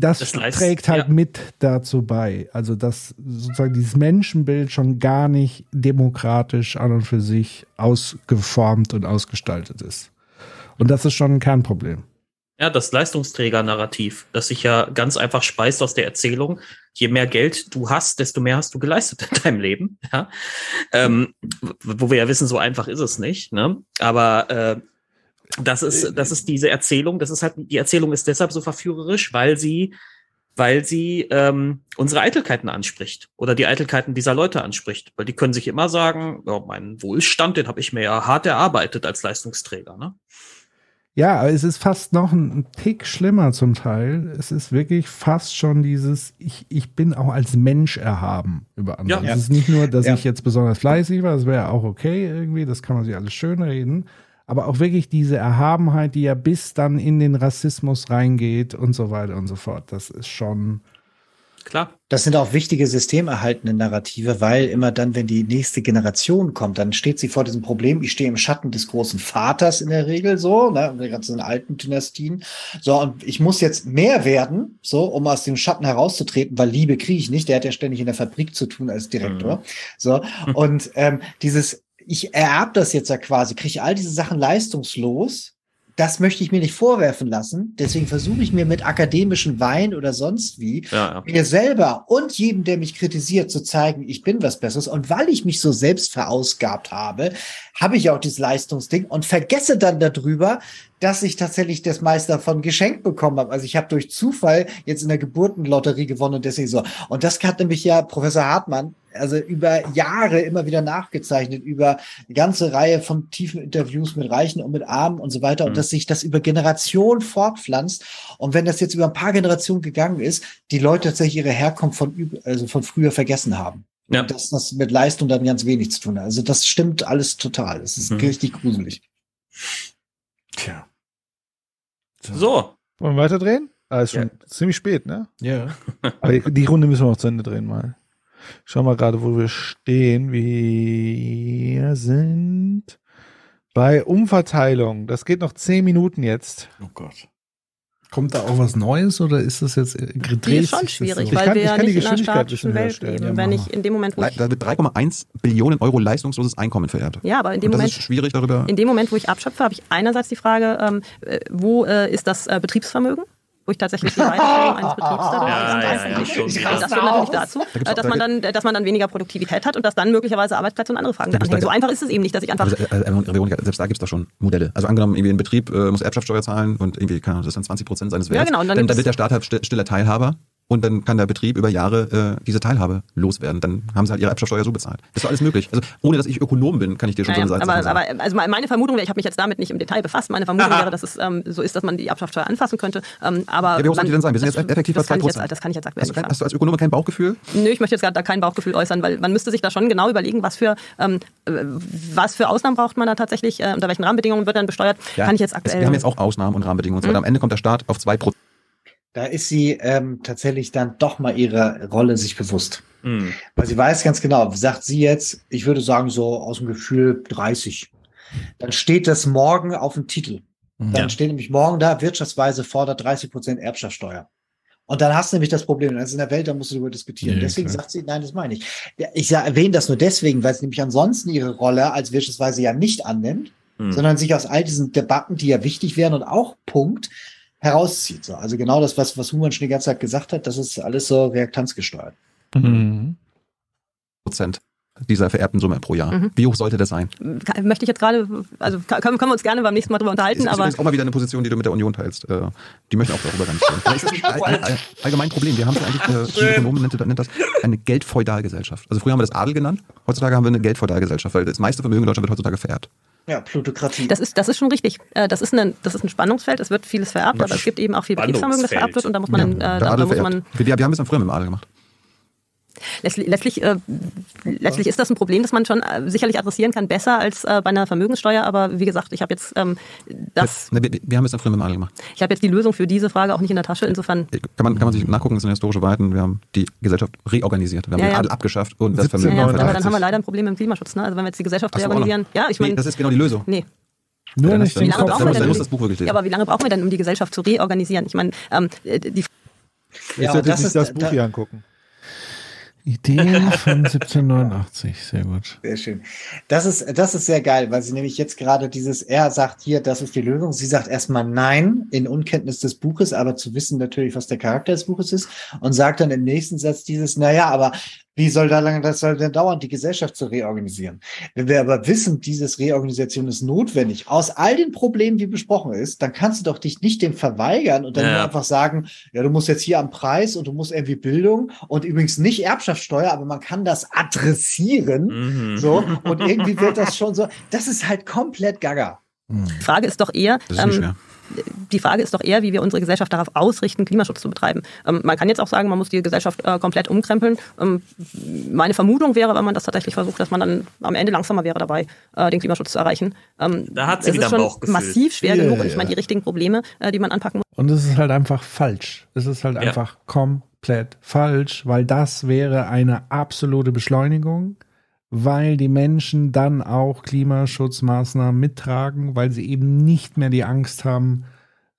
Das, Das leist- trägt halt ja. mit dazu bei. Also, dass sozusagen dieses Menschenbild schon gar nicht demokratisch an und für sich ausgeformt und ausgestaltet ist. Und das ist schon ein Kernproblem. Ja, das Leistungsträger-Narrativ, das sich ja ganz einfach speist aus der Erzählung. Je mehr Geld du hast, desto mehr hast du geleistet in deinem Leben. Ja? Ähm, wo wir ja wissen, so einfach ist es nicht. Ne? Aber äh, das ist, das ist diese Erzählung. Das ist halt die Erzählung ist deshalb so verführerisch, weil sie, weil sie ähm, unsere Eitelkeiten anspricht oder die Eitelkeiten dieser Leute anspricht, weil die können sich immer sagen, ja, meinen Wohlstand, den habe ich mir ja hart erarbeitet als Leistungsträger. Ne? Ja, aber es ist fast noch ein Tick schlimmer zum Teil. Es ist wirklich fast schon dieses, ich, ich bin auch als Mensch erhaben über andere. Ja. Es ist nicht nur, dass Ja. ich jetzt besonders fleißig war, das wäre auch okay irgendwie, das kann man sich alles schön reden. Aber auch wirklich diese Erhabenheit, die ja bis dann in den Rassismus reingeht und so weiter und so fort. Das ist schon. Klar. Das sind auch wichtige systemerhaltende Narrative, weil immer dann, wenn die nächste Generation kommt, dann steht sie vor diesem Problem. Ich stehe im Schatten des großen Vaters in der Regel so, ne, und die ganzen alten Dynastien. So, und ich muss jetzt mehr werden, so, um aus dem Schatten herauszutreten, weil Liebe kriege ich nicht. Der hat ja ständig in der Fabrik zu tun als Direktor. So, und ähm, dieses, ich ererb das jetzt ja quasi, kriege all diese Sachen leistungslos. Das möchte ich mir nicht vorwerfen lassen. Deswegen versuche ich mir mit akademischen Wein oder sonst wie Ja, ja. mir selber und jedem, der mich kritisiert, zu zeigen, ich bin was Besseres. Und weil ich mich so selbst verausgabt habe, habe ich auch dieses Leistungsding und vergesse dann darüber, dass ich tatsächlich das meiste davon geschenkt bekommen habe. Also ich habe durch Zufall jetzt in der Geburtenlotterie gewonnen und deswegen so. Und das hat nämlich ja Professor Hartmann also über Jahre immer wieder nachgezeichnet, über eine ganze Reihe von tiefen Interviews mit Reichen und mit Armen und so weiter. Und dass sich das über Generationen fortpflanzt. Und wenn das jetzt über ein paar Generationen gegangen ist, die Leute tatsächlich ihre Herkunft von, also von früher vergessen haben. Ja. Und dass das mit Leistung dann ganz wenig zu tun hat. Also das stimmt alles total. Es ist Mhm. richtig gruselig. Tja. So. Wollen wir weiterdrehen? Ah, ist schon ziemlich spät, ne? Ja. Aber die, die Runde müssen wir noch zu Ende drehen mal. Schau mal gerade, wo wir stehen. Wir sind bei Umverteilung. Das geht noch zehn Minuten jetzt. Oh Gott. Kommt da auch was Neues oder ist das jetzt Die gedreht? ist schon schwierig, Ich weil kann- wir ja die nicht in einer statischen Welt leben. Ja, Wenn ich in dem Moment, wo ich, Da wird 3,1 Billionen Euro leistungsloses Einkommen vererbt. ja, aber in dem Moment, ist schwierig darüber. in dem Moment, wo ich abschöpfe, habe ich einerseits die Frage, ähm, äh, wo äh, ist das äh, Betriebsvermögen? Wo ich tatsächlich die Weiterführung eines Betriebs dadurch Ja, ja, ja. Und das führt natürlich dazu, gibt's äh, dass da man dann, dass man dann weniger Produktivität hat und dass dann möglicherweise Arbeitsplätze und andere Fragen Da gibt's- anhängen. So da- einfach ist es eben nicht, dass ich einfach Also, äh, äh, selbst da gibt es doch schon Modelle. Also angenommen, irgendwie ein Betrieb äh, muss Erbschaftssteuer zahlen und irgendwie, keine Ahnung, das ist dann 20 Prozent seines Ja, Werts. genau, und dann dann, dann wird der Staat halt still- stiller Teilhaber und dann kann der Betrieb über Jahre äh, diese Teilhabe loswerden. Dann haben sie halt ihre Erbschaftssteuer so bezahlt. Das ist alles möglich. Also ohne, dass ich Ökonom bin, kann ich dir schon Ja, so ja, eine Seite aber, sagen. aber also meine Vermutung wäre, ich habe mich jetzt damit nicht im Detail befasst, meine Vermutung Aha. wäre, dass es ähm, so ist, dass man die Erbschaftssteuer anfassen könnte. Ähm, aber Ja, wie hoch soll die denn sein? Wir sind jetzt effektiv bei das kann, ich 2%. jetzt, das kann ich jetzt aktuell Hast du, nicht kein, sagen. hast du als Ökonom kein Bauchgefühl? Nö, ich möchte jetzt gerade da kein Bauchgefühl äußern, weil man müsste sich da schon genau überlegen, was für, ähm, äh, was für Ausnahmen braucht man da tatsächlich, äh, unter welchen Rahmenbedingungen wird dann besteuert, kann ich jetzt es- aktuell... Wir haben jetzt auch Ausnahmen und Rahmenbedingungen und so. Mhm. Am Ende kommt der Staat auf 2 Prozent. Da ist sie ähm, tatsächlich dann doch mal ihrer Rolle sich bewusst. Hm. Weil sie weiß ganz genau, sagt sie jetzt, ich würde sagen so aus dem Gefühl 30. Dann steht das morgen auf dem Titel. Dann Ja. steht nämlich morgen da, Wirtschaftsweise fordert 30 Prozent Erbschaftssteuer. Und dann hast du nämlich das Problem, das ist in der Welt, da musst du darüber diskutieren. Ja, deswegen klar. sagt sie, nein, das meine ich. Ich erwähne das nur deswegen, weil es nämlich ansonsten ihre Rolle als Wirtschaftsweise ja nicht annimmt, Hm. sondern sich aus all diesen Debatten, die ja wichtig wären und auch Punkt, herauszieht. So, also genau das, was, was Human schon die ganze Zeit gesagt hat, das ist alles so reaktanzgesteuert. Mhm. Prozent dieser vererbten Summe pro Jahr. Mhm. Wie hoch sollte das sein? Möchte ich jetzt gerade, also können, können wir uns gerne beim nächsten Mal drüber unterhalten, ist aber auch mal wieder eine Position, die du mit der Union teilst. Äh, Die möchten auch darüber gar nicht reden. Vielleicht ist das ein all, all, allgemein Problem. Wir haben ja eigentlich, äh, die Ökonomen nennt, nennt das eine Geldfeudalgesellschaft. Also früher haben wir das Adel genannt, heutzutage haben wir eine Geldfeudalgesellschaft, weil das meiste Vermögen in Deutschland wird heutzutage vererbt. Ja, Plutokratie. Das ist, das ist schon richtig. Äh, Das ist, ein, das ist ein Spannungsfeld. Es wird vieles vererbt, aber es gibt eben auch viel Betriebsvermögen, das vererbt wird. Und da muss man, dann, äh, da, muss man Wir, wir haben es dann früher mit dem Adel gemacht. Letztlich, letztlich, äh, letztlich ist das ein Problem, das man schon äh, sicherlich adressieren kann, besser als äh, bei einer Vermögenssteuer. Aber wie gesagt, ich habe jetzt ähm, das, Ne, wir, wir haben es früher mit dem Adel gemacht. ich habe jetzt die Lösung für diese Frage auch nicht in der Tasche. Insofern Kann man, kann man sich nachgucken, das sind historische Weiten. Wir haben die Gesellschaft reorganisiert. Wir haben Ja, den ja. Adel abgeschafft und das 17, Vermögen ja, aber dann haben wir leider ein Problem mit dem Klimaschutz. Ne? Also wenn wir jetzt die Gesellschaft Ach reorganisieren, ja, ich meine, Nee, das ist genau die Lösung. nee. Nur Ja, nicht Wie lange brauchen wir dann denn, muss um das Buch wirklich die, lesen. ja, aber wie lange brauchen wir denn, um die Gesellschaft zu reorganisieren? Ich meine, ähm, äh, die Ich Ja, sollte das sich ist- das Buch da- hier angucken. Ideen von 1789, sehr gut. Sehr schön. Das ist, das ist sehr geil, weil sie nämlich jetzt gerade dieses, er sagt hier, das ist die Lösung. Sie sagt erstmal nein in Unkenntnis des Buches, aber zu wissen natürlich, was der Charakter des Buches ist und sagt dann im nächsten Satz dieses, naja, aber wie soll da lange das soll denn dauern, die Gesellschaft zu reorganisieren? Wenn wir aber wissen, dieses Reorganisation ist notwendig, aus all den Problemen, wie besprochen ist, dann kannst du doch dich nicht dem verweigern und dann Ja. nur einfach sagen, ja, du musst jetzt hier am Preis und du musst irgendwie Bildung und übrigens nicht Erbschaftssteuer, aber man kann das adressieren. Mhm. So, und irgendwie wird das schon so, das ist halt komplett gaga. Die Frage ist doch eher, ist ähm. Die Frage ist doch eher, wie wir unsere Gesellschaft darauf ausrichten, Klimaschutz zu betreiben. Ähm, man kann jetzt auch sagen, man muss die Gesellschaft äh, komplett umkrempeln. Ähm, meine Vermutung wäre, wenn man das tatsächlich versucht, dass man dann am Ende langsamer wäre dabei, äh, den Klimaschutz zu erreichen. Ähm, Da hat sie es wieder ist schon Bauchgefühl. massiv schwer Ja, genug und ich meine, die richtigen Probleme, äh, die man anpacken muss. Und es ist halt einfach falsch. Es ist halt Ja. einfach komplett falsch, weil das wäre eine absolute Beschleunigung, weil die Menschen dann auch Klimaschutzmaßnahmen mittragen, weil sie eben nicht mehr die Angst haben,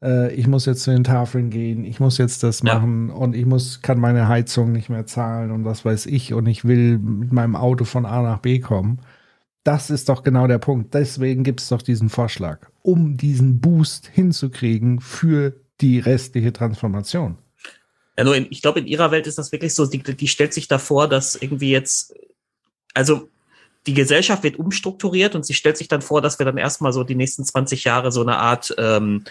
äh, ich muss jetzt zu den Tafeln gehen, ich muss jetzt das Ja. machen und ich muss, kann meine Heizung nicht mehr zahlen und was weiß ich und ich will mit meinem Auto von A nach B kommen. Das ist doch genau der Punkt. Deswegen gibt es doch diesen Vorschlag, um diesen Boost hinzukriegen für die restliche Transformation. Ja, nur in, ich glaube, in ihrer Welt ist das wirklich so, die, die stellt sich davor, dass irgendwie jetzt, also die Gesellschaft wird umstrukturiert und sie stellt sich dann vor, dass wir dann erstmal so die nächsten 20 Jahre so eine Art ähm,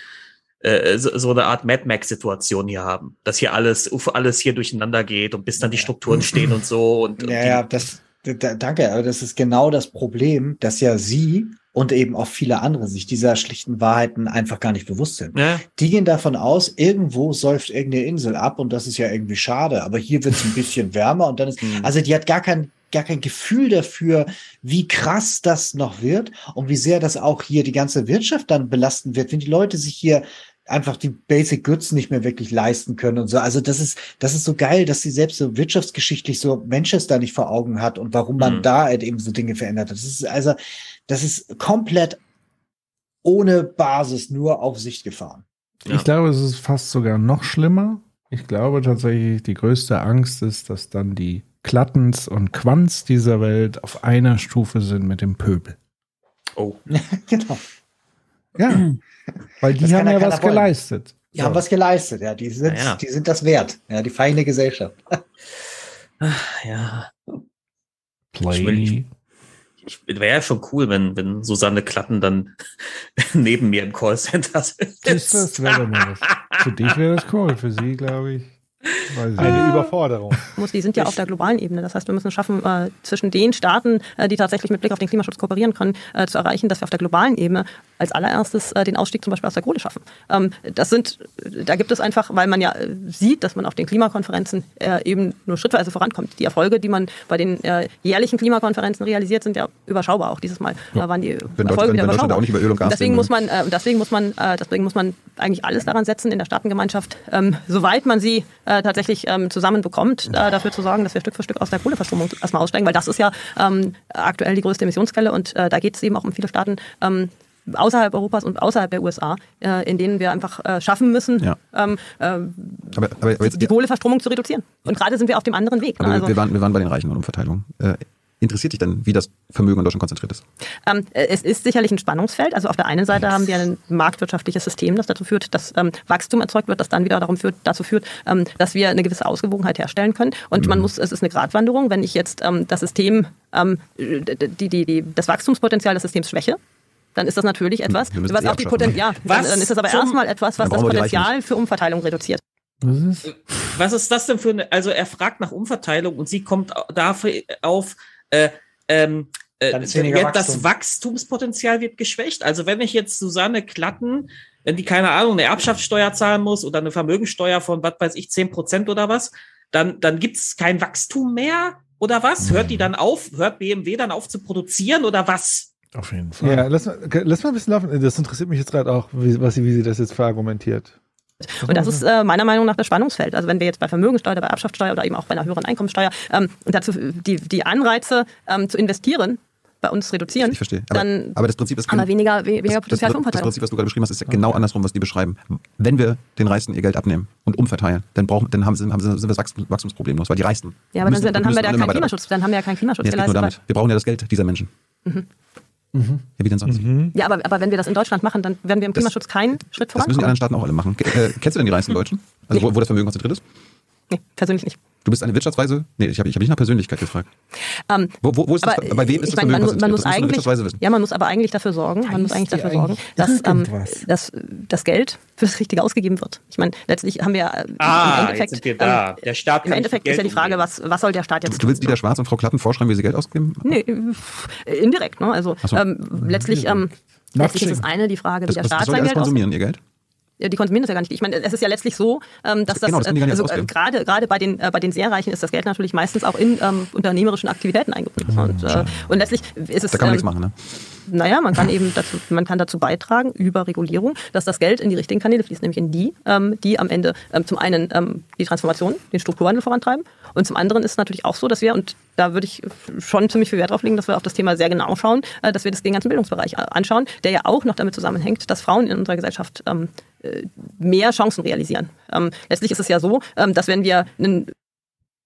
äh, so, so eine Art Mad Max-Situation hier haben, dass hier alles, alles hier durcheinander geht und bis dann die Strukturen stehen und so. Und, und Ja, ja, das, da, danke, aber das ist genau das Problem, dass ja sie und eben auch viele andere sich dieser schlichten Wahrheiten einfach gar nicht bewusst sind. Ja. Die gehen davon aus, irgendwo säuft irgendeine Insel ab und das ist ja irgendwie schade, aber hier wird es ein bisschen wärmer und dann ist, also die hat gar kein gar kein Gefühl dafür, wie krass das noch wird und wie sehr das auch hier die ganze Wirtschaft dann belasten wird, wenn die Leute sich hier einfach die Basic Goods nicht mehr wirklich leisten können und so. Also das ist, das ist so geil, dass sie selbst so wirtschaftsgeschichtlich so Manchester nicht vor Augen hat und warum man Mhm. da halt eben so Dinge verändert hat. Das ist also, das ist komplett ohne Basis, nur auf Sicht gefahren. Ich glaube, es ist fast sogar noch schlimmer. Ich glaube tatsächlich, die größte Angst ist, dass dann die Klattens und Quants dieser Welt auf einer Stufe sind mit dem Pöbel. Oh. genau. Ja, weil die Das haben ja was wollen. geleistet. Die haben was geleistet, ja. Die sind, Ja. die sind das wert. Ja, die feine Gesellschaft. ja. Play. Ich will- Ich, wäre ja schon cool, wenn, wenn Susanne Klatten dann neben mir im Callcenter sitzt. Du, das wäre. Für dich wäre das cool, für sie glaube ich. Eine. Überforderung. muss, die sind ja auf der globalen Ebene. Das heißt, wir müssen es schaffen, äh, zwischen den Staaten, äh, die tatsächlich mit Blick auf den Klimaschutz kooperieren können, äh, zu erreichen, dass wir auf der globalen Ebene als allererstes äh, den Ausstieg zum Beispiel aus der Kohle schaffen. Ähm, das sind, da gibt es einfach, weil man ja äh, sieht, dass man auf den Klimakonferenzen äh, eben nur schrittweise vorankommt. Die Erfolge, die man bei den äh, jährlichen Klimakonferenzen realisiert, sind ja überschaubar. Auch dieses Mal äh, waren die Wenn Erfolge wieder überschaubar. auch nicht über Öl und Gas deswegen muss man, äh, deswegen muss man, deswegen muss man eigentlich alles daran setzen in der Staatengemeinschaft, ähm, soweit man sie tatsächlich ähm, zusammenbekommt, dafür zu sorgen, dass wir Stück für Stück aus der Kohleverstromung erstmal aussteigen, weil das ist ja ähm, aktuell die größte Emissionsquelle und da geht es eben auch um viele Staaten ähm, außerhalb Europas und außerhalb der USA, äh, in denen wir einfach äh, schaffen müssen, Ja. ähm, ähm, Aber, aber, jetzt, die Kohleverstromung zu reduzieren. Und gerade sind wir auf dem anderen Weg. Ne? aber Also, wir, waren, wir waren bei den Reichen und Umverteilung. Äh, interessiert dich denn, wie das Vermögen in Deutschland konzentriert ist? Ähm, äh, es ist sicherlich ein Spannungsfeld. Also auf der einen Seite haben wir ein marktwirtschaftliches System, das dazu führt, dass ähm, Wachstum erzeugt wird, das dann wieder darum führt, dazu führt, ähm, dass wir eine gewisse Ausgewogenheit herstellen können. Und man muss, es ist eine Gratwanderung, wenn ich jetzt ähm, das System, ähm, die, die, die, das Wachstumspotenzial des Systems schwäche. Dann ist das natürlich etwas, was auch die Poten ja, Was dann, dann ist das aber erstmal etwas, was das Potenzial für Umverteilung reduziert. Was ist? Was ist das denn für eine, also er fragt nach Umverteilung und sie kommt dafür auf, äh, ähm, äh, Dann ist weniger ja, das Wachstum. Wachstumspotenzial wird geschwächt. Also wenn ich jetzt Susanne Klatten, wenn die keine Ahnung, eine Erbschaftssteuer zahlen muss oder eine Vermögensteuer von, was weiß ich, 10 Prozent oder was, dann, dann gibt's kein Wachstum mehr oder was? Hört die dann auf, hört BMW dann auf zu produzieren oder was? Auf jeden Fall. Ja, lass mal, lass mal ein bisschen laufen. Das interessiert mich jetzt gerade auch, wie, was sie, wie sie das jetzt verargumentiert. Und das ist äh, meiner Meinung nach das Spannungsfeld. Also wenn wir jetzt bei Vermögensteuer, bei Erbschaftssteuer oder eben auch bei einer höheren Einkommensteuer ähm, dazu die, die Anreize ähm, zu investieren bei uns reduzieren, Ich verstehe. Aber, dann aber das Prinzip ist haben wir weniger, we- weniger das, das, Potenzial für das Umverteilung. Prinzip, was du gerade beschrieben hast, ist ja genau andersrum, was die beschreiben. Wenn wir den Reichsten ihr Geld abnehmen und umverteilen, dann brauchen, dann haben, sie- haben, sie- sind wir das Wachstum- Wachstumsproblem los, weil die Reichsten. Ja, aber dann, müssen- sind- dann haben wir alle keinen Klimaschutz. Dann haben wir ja keinen Klimaschutz Nee, geht nur geleistet. damit. Wir brauchen ja das Geld dieser Menschen. Mhm. Ja, wie denn sonst? Ja, aber, aber wenn wir das in Deutschland machen, dann werden wir im Das- Klimaschutz keinen Schritt Das müssen die vorankommen. anderen Staaten auch alle machen. Äh, kennst du denn die reichsten Deutschen? Also wo, wo das Vermögen konzentriert ist? Nee, persönlich nicht. Du bist eine Wirtschaftsweise? Nee, ich habe ich hab dich nach Persönlichkeit gefragt. Ähm, Wo, wo, wo ist aber, das, bei wem ist ich das meine, Vermögen man, man muss Das eigentlich, ja, man muss aber eigentlich dafür sorgen, man muss eigentlich dafür sorgen, dass, ähm, dass das Geld für das Richtige ausgegeben wird. Ich meine, letztlich haben wir äh, Ah, im jetzt Endeffekt, sind wir da. ähm, Der Staat im Endeffekt nicht ist ja die Frage, was, was soll der Staat jetzt Du willst Dieter Schwarz und Frau Klatten vorschreiben, wie sie Geld ausgeben? Nee, indirekt. Ne? Also so. ähm, letztlich, ähm, letztlich ist es eine die Frage, wie Das, der was, was Staat sein Geld ausgibt. konsumieren, ihr Geld? Die konsumieren das ja gar nicht. Ich meine, es ist ja letztlich so, ähm, dass das, Genau, das nicht also, äh, gerade gerade bei den äh, bei den sehr Reichen ist das Geld natürlich meistens auch in ähm, unternehmerischen Aktivitäten eingebunden. Und, äh, und letztlich ist es Da kann man ähm, nichts machen, ne? Naja, man kann eben dazu, man kann dazu beitragen über Regulierung, dass das Geld in die richtigen Kanäle fließt, nämlich in die, ähm, die am Ende ähm, zum einen ähm, die Transformation, den Strukturwandel vorantreiben und zum anderen ist es natürlich auch so, dass wir, und da würde ich schon ziemlich viel Wert drauf legen, dass wir auf das Thema sehr genau schauen, äh, dass wir das den ganzen Bildungsbereich äh, anschauen, der ja auch noch damit zusammenhängt, dass Frauen in unserer Gesellschaft ähm, äh, mehr Chancen realisieren. Ähm, letztlich ist es ja so, ähm, dass wenn wir einen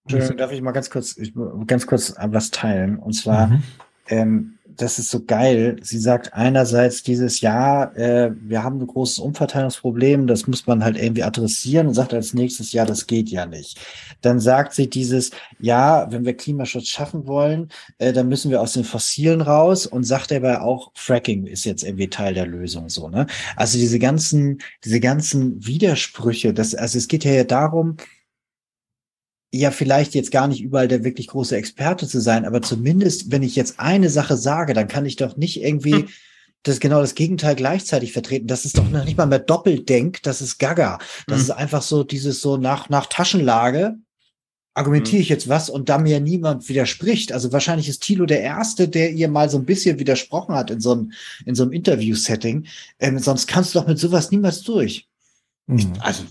Entschuldigung, darf ich mal ganz kurz, ich, ganz kurz was teilen? Und zwar, ähm, das ist so geil. Sie sagt einerseits dieses Jahr, äh, wir haben ein großes Umverteilungsproblem, das muss man halt irgendwie adressieren und sagt als nächstes, ja, das geht ja nicht. Dann sagt sie dieses, ja, wenn wir Klimaschutz schaffen wollen, äh, dann müssen wir aus den Fossilen raus und sagt dabei auch, Fracking ist jetzt irgendwie Teil der Lösung, so, ne? Also diese ganzen, diese ganzen Widersprüche, das, also es geht ja darum, ja vielleicht jetzt gar nicht überall der wirklich große Experte zu sein, aber zumindest, wenn ich jetzt eine Sache sage, dann kann ich doch nicht irgendwie hm. das genau das Gegenteil gleichzeitig vertreten. Das ist doch noch nicht mal mehr Doppeldenk, das ist Gaga. Das hm. ist einfach so dieses so nach, nach Taschenlage argumentiere hm. ich jetzt was und da mir niemand widerspricht. Also wahrscheinlich ist Thilo der Erste, der ihr mal so ein bisschen widersprochen hat in so einem, in so einem Interview-Setting. Ähm, sonst kannst du doch mit sowas niemals durch. Ich, mhm. also,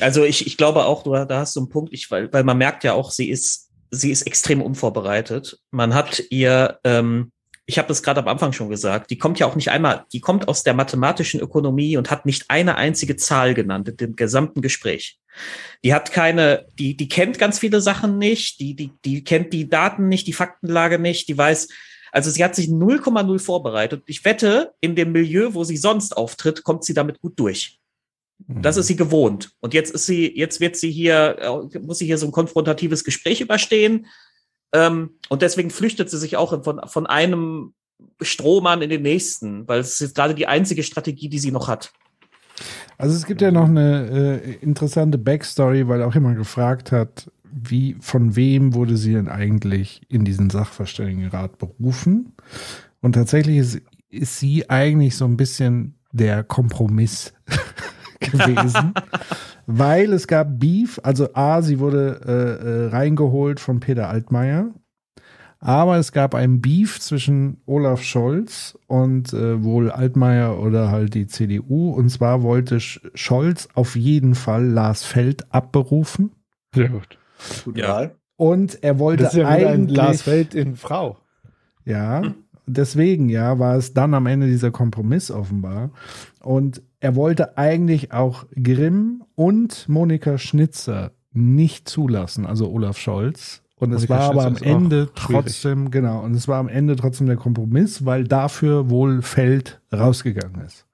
also ich, ich glaube auch, du, da hast du einen Punkt, ich, weil, weil man merkt ja auch, sie ist, sie ist extrem unvorbereitet. Man hat ihr, ähm, ich habe das gerade am Anfang schon gesagt, die kommt ja auch nicht einmal, die kommt aus der mathematischen Ökonomie und hat nicht eine einzige Zahl genannt in dem gesamten Gespräch. Die hat keine, die, die kennt ganz viele Sachen nicht, die, die, die kennt die Daten nicht, die Faktenlage nicht, die weiß, also sie hat sich 0,0 vorbereitet. Ich wette, in dem Milieu, wo sie sonst auftritt, kommt sie damit gut durch. Das ist sie gewohnt. Und jetzt ist sie, jetzt wird sie hier, äh, muss sie hier so ein konfrontatives Gespräch überstehen. Ähm, und deswegen flüchtet sie sich auch von, von einem Strohmann in den nächsten, weil es ist gerade die einzige Strategie, die sie noch hat. Also es gibt ja noch eine äh, interessante Backstory, weil auch jemand gefragt hat, wie, von wem wurde sie denn eigentlich in diesen Sachverständigenrat berufen? Und tatsächlich ist, ist sie eigentlich so ein bisschen der Kompromiss gewesen, weil es gab Beef. Also A, sie wurde äh, äh, reingeholt von Peter Altmaier. Aber es gab einen Beef zwischen Olaf Scholz und äh, wohl Altmaier oder halt die CDU. Und zwar wollte Scholz auf jeden Fall Lars Feld abberufen. Sehr gut. Gute ja. Wahl. Und er wollte das ist ja eigentlich Lars Feld in Frau. Ja, hm. deswegen ja war es dann am Ende dieser Kompromiss offenbar. Und er wollte eigentlich auch Grimm und Monika Schnitzer nicht zulassen, also Olaf Scholz. Und es war aber am Ende trotzdem, genau, und es war am Ende trotzdem der Kompromiss, weil dafür wohl Feld rausgegangen ist.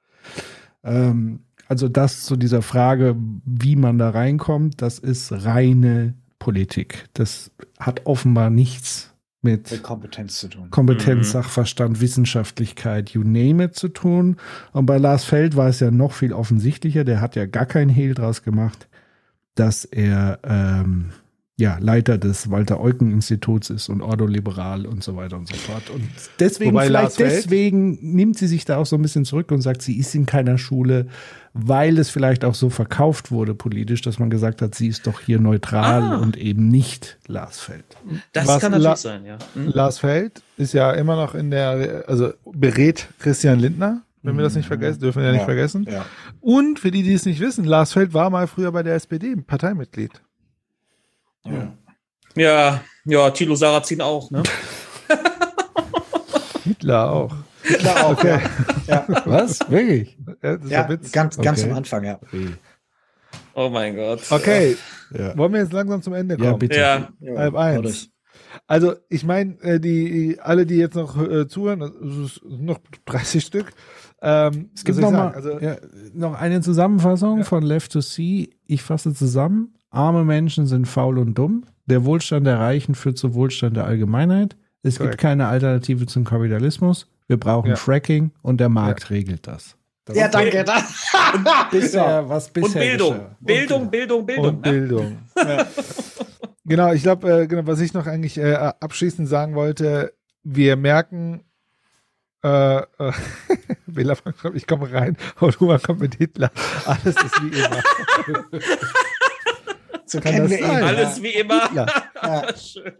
Ähm, also das zu dieser Frage, wie man da reinkommt, das ist reine Politik. Das hat offenbar nichts mit, mit Kompetenz zu tun. Kompetenz, mhm. Sachverstand, Wissenschaftlichkeit, you name it zu tun. Und bei Lars Feld war es ja noch viel offensichtlicher. Der hat ja gar keinen Hehl draus gemacht, dass er ähm, ja, Leiter des Walter-Eucken-Instituts ist und Ordo-Liberal und so weiter und so fort. Und deswegen, Wobei vielleicht deswegen nimmt sie sich da auch so ein bisschen zurück und sagt, sie ist in keiner Schule, weil es vielleicht auch so verkauft wurde politisch, dass man gesagt hat, sie ist doch hier neutral ah. und eben nicht Lars Feld. Das Was kann natürlich La sein, ja. Mhm. Lars Feld ist ja immer noch in der, also berät Christian Lindner, wenn wir das nicht vergessen, dürfen wir ja nicht vergessen. Ja. Und für die, die es nicht wissen, Lars Feld war mal früher bei der SPD Parteimitglied. Ja. Ja, ja, Thilo Sarrazin auch, ne? Hitler auch. Hitler auch, okay. ja. ja. Was? Wirklich? Ja, ja ganz, ganz okay. am Anfang, ja. Oh mein Gott. Okay. Ja. Wollen wir jetzt langsam zum Ende kommen? Ja, bitte. Ja. Halb eins. Also, ich meine, äh, die, alle, die jetzt noch äh, zuhören, das sind noch 30 Stück. Ähm, es gibt noch, mal, also, ja, noch eine Zusammenfassung ja. von Left to See. Ich fasse zusammen. Arme Menschen sind faul und dumm. Der Wohlstand der Reichen führt zu Wohlstand der Allgemeinheit. Es Correct. gibt keine Alternative zum Kapitalismus. Wir brauchen ja. Fracking und der Markt ja. regelt das. das ja, danke. bisher, was bisher und Bildung. Bildung, Bildung, Bildung, Und Bildung. Ja. genau, ich glaube, äh, genau, was ich noch eigentlich äh, abschließend sagen wollte, wir merken, äh, äh, ich komme rein und Human kommt mit Hitler. Alles ist wie immer. So Kann kennen wir ihn. Alles wie immer. Ja. Schön.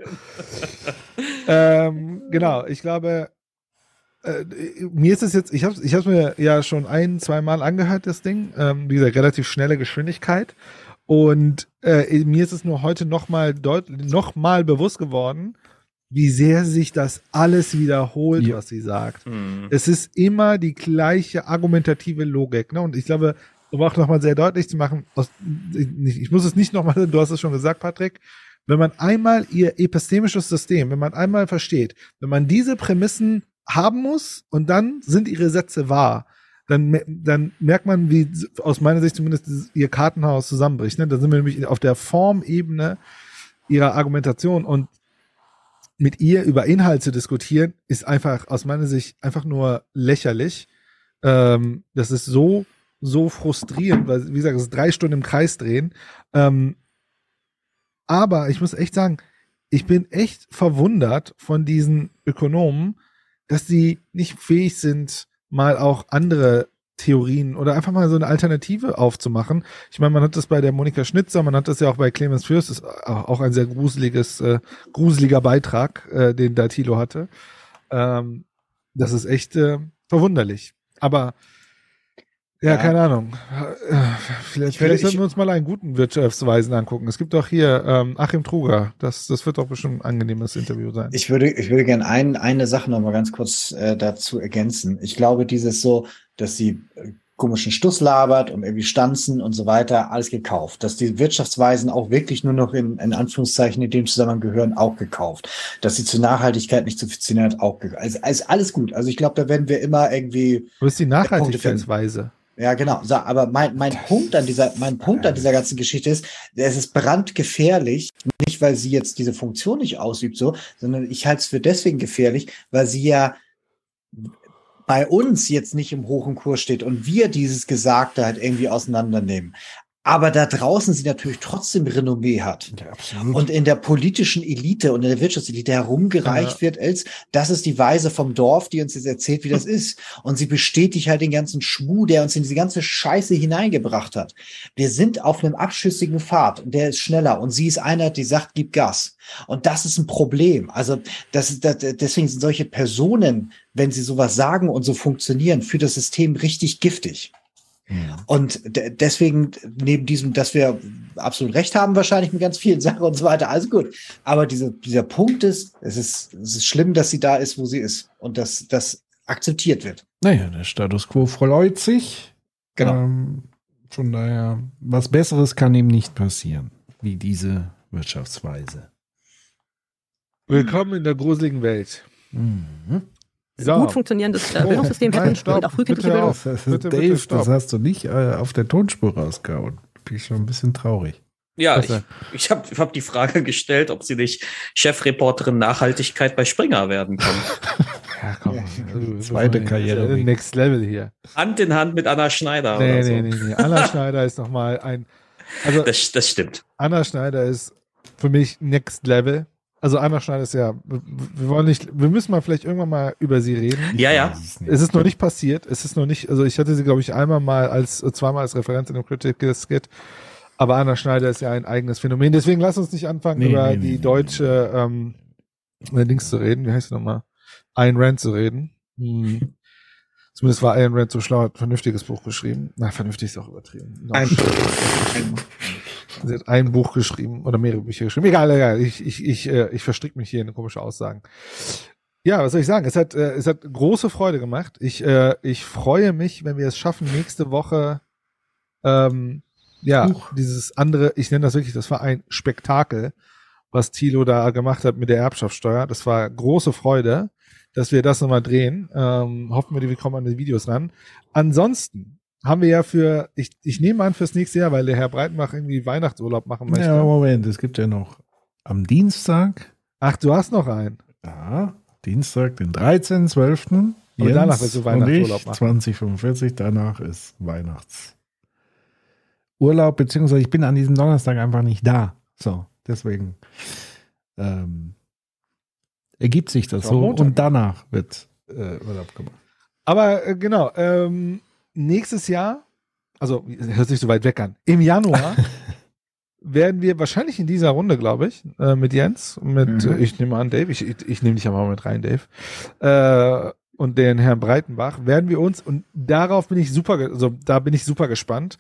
Ähm, genau, ich glaube, äh, mir ist es jetzt, ich habe ich es mir ja schon ein, zwei Mal angehört, das Ding. Ähm, wie gesagt, relativ schnelle Geschwindigkeit. Und äh, mir ist es nur heute nochmal deutlich, nochmal bewusst geworden, wie sehr sich das alles wiederholt, ja. was sie sagt. Mhm. Es ist immer die gleiche argumentative Logik. Ne? Und ich glaube, um auch nochmal sehr deutlich zu machen, aus, ich, ich muss es nicht nochmal, du hast es schon gesagt, Patrick, wenn man einmal ihr epistemisches System, wenn man einmal versteht, wenn man diese Prämissen haben muss und dann sind ihre Sätze wahr, dann, dann merkt man, wie aus meiner Sicht zumindest ihr Kartenhaus zusammenbricht. Ne? Da sind wir nämlich auf der Formebene ihrer Argumentation und mit ihr über Inhalt zu diskutieren, ist einfach aus meiner Sicht einfach nur lächerlich. Ähm, das ist so, so frustrierend, weil, wie gesagt, es ist drei Stunden im Kreis drehen. Ähm, aber ich muss echt sagen, ich bin echt verwundert von diesen Ökonomen, dass sie nicht fähig sind, mal auch andere Theorien oder einfach mal so eine Alternative aufzumachen. Ich meine, man hat das bei der Monika Schnitzer, man hat das ja auch bei Clemens Fürst, ist auch ein sehr gruseliges, äh, gruseliger Beitrag, äh, den da Thilo hatte. Ähm, das ist echt äh, verwunderlich. Aber ja, Ja. keine Ahnung. Äh, Vielleicht, vielleicht sollten wir uns mal einen guten Wirtschaftsweisen angucken. Es gibt doch hier ähm, Achim Truger. Das, das wird doch bestimmt ein angenehmes Interview sein. Ich würde, ich würde gerne ein, eine Sache noch mal ganz kurz äh, dazu ergänzen. Ich glaube, dieses so, dass sie äh, komischen Stuss labert und irgendwie stanzen und so weiter, alles gekauft. Dass die Wirtschaftsweisen auch wirklich nur noch in, in Anführungszeichen in dem Zusammenhang gehören, auch gekauft. Dass sie zur Nachhaltigkeit nicht zu viel hat, auch gekauft. Also, also alles gut. Also ich glaube, da werden wir immer irgendwie Wo ist die. Nachhaltigkeitsweise? Ja, genau. So, aber mein, mein Punkt an dieser, mein Punkt an dieser ganzen Geschichte ist, es ist brandgefährlich, nicht weil sie jetzt diese Funktion nicht ausübt, so, sondern ich halte es für deswegen gefährlich, weil sie ja bei uns jetzt nicht im hohen Kurs steht und wir dieses Gesagte halt irgendwie auseinandernehmen. Aber da draußen sie natürlich trotzdem Renommee hat. und in der politischen Elite und in der Wirtschaftselite herumgereicht Ja. wird, als das ist die Weise vom Dorf, die uns jetzt erzählt, wie das ist. Und sie bestätigt halt den ganzen Schmuh, der uns in diese ganze Scheiße hineingebracht hat. Wir sind auf einem abschüssigen Pfad und der ist schneller und sie ist einer, die sagt, gib Gas. Und das ist ein Problem. Also das ist, das, deswegen sind solche Personen, wenn sie sowas sagen und so funktionieren, für das System richtig giftig. Und de- deswegen, neben diesem, dass wir absolut recht haben, wahrscheinlich mit ganz vielen Sachen und so weiter, alles gut. Aber diese, dieser Punkt ist, es ist, es ist schlimm, dass sie da ist, wo sie ist. Und dass das akzeptiert wird. Naja, der Status quo freut sich. Genau. Ähm, von daher, was Besseres kann ihm nicht passieren, wie diese Wirtschaftsweise. Willkommen in der gruseligen Welt. Mhm. Gut funktionierendes äh, Bildungssystem Nein, hätten stopp. und auch frühkindliche Bitte Bildung. auf. Das, Bitte, Dave, bitte, das hast du nicht äh, auf der Tonspur rausgehauen. Bin ich schon ein bisschen traurig. Ja, Was ich, ich habe ich hab die Frage gestellt, ob sie nicht Chefreporterin Nachhaltigkeit bei Springer werden kann. Ja, komm. Zweite Karriere. Next Level hier. Hand in Hand mit Anna Schneider Nee, oder so. nee, nee, nee. Anna Schneider ist nochmal ein. Also, Das, das stimmt. Anna Schneider ist für mich Next Level. Also Anna Schneider ist ja, wir wollen nicht, wir müssen mal vielleicht irgendwann mal über sie reden. Ja, ja. Es ist noch nicht passiert. Es ist noch nicht, also ich hatte sie, glaube ich, einmal mal als, äh, zweimal als Referent in dem Critical Skit. Aber Anna Schneider ist ja ein eigenes Phänomen. Deswegen lass uns nicht anfangen, Nee, über nee, die nee, deutsche, ähm, äh, Dings zu reden. Wie heißt sie nochmal? Ayn Rand zu reden. Hm. Zumindest war Ayn Rand so schlau, hat ein vernünftiges Buch geschrieben. Na, vernünftig ist auch übertrieben. Noch Ein- Sie hat ein Buch geschrieben oder mehrere Bücher geschrieben. Egal, egal. Ich, ich, ich, äh, ich verstricke mich hier in komische Aussagen. Ja, was soll ich sagen? Es hat, äh, es hat große Freude gemacht. Ich, äh, ich freue mich, wenn wir es schaffen, nächste Woche ähm, ja, dieses andere, ich nenne das wirklich, das war ein Spektakel, was Thilo da gemacht hat mit der Erbschaftssteuer. Das war große Freude, dass wir das nochmal drehen. Ähm, hoffen wir, wir kommen an die Videos ran. Ansonsten haben wir ja für, ich, ich nehme an fürs nächste Jahr, weil der Herr Breitenbach irgendwie Weihnachtsurlaub machen möchte. Ja, Moment, es gibt ja noch am Dienstag. Ach, du hast noch einen. Ja, Dienstag, den 13.12. Aber Jens danach willst du und Weihnachtsurlaub machen. 2045, danach ist Weihnachtsurlaub, beziehungsweise ich bin an diesem Donnerstag einfach nicht da. So, deswegen ähm, ergibt sich das so Montag. und danach wird äh, Urlaub gemacht. Aber äh, genau, ähm, nächstes Jahr, also hört sich so weit weg an, im Januar werden wir wahrscheinlich in dieser Runde, glaube ich, äh, mit Jens, mit, Mhm. äh, ich nehme an, Dave, ich, ich, ich nehme dich aber mal mit rein, Dave, äh, und den Herrn Breitenbach, werden wir uns, und darauf bin ich super, also da bin ich super gespannt,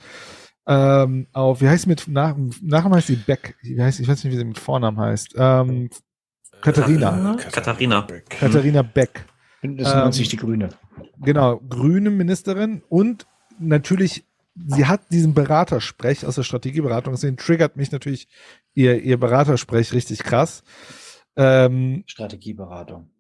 ähm, auf, wie heißt sie mit, nach, Nachnamen heißt sie Beck, wie heißt, ich weiß nicht, wie sie mit Vornamen heißt, ähm, Katharina. Katharina. Katharina Beck. Bündnis Ähm, 90 die Grüne. Genau, grüne Ministerin und natürlich, sie hat diesen Beratersprech aus der Strategieberatung, deswegen triggert mich natürlich ihr, ihr Beratersprech richtig krass. Ähm, Strategieberatung.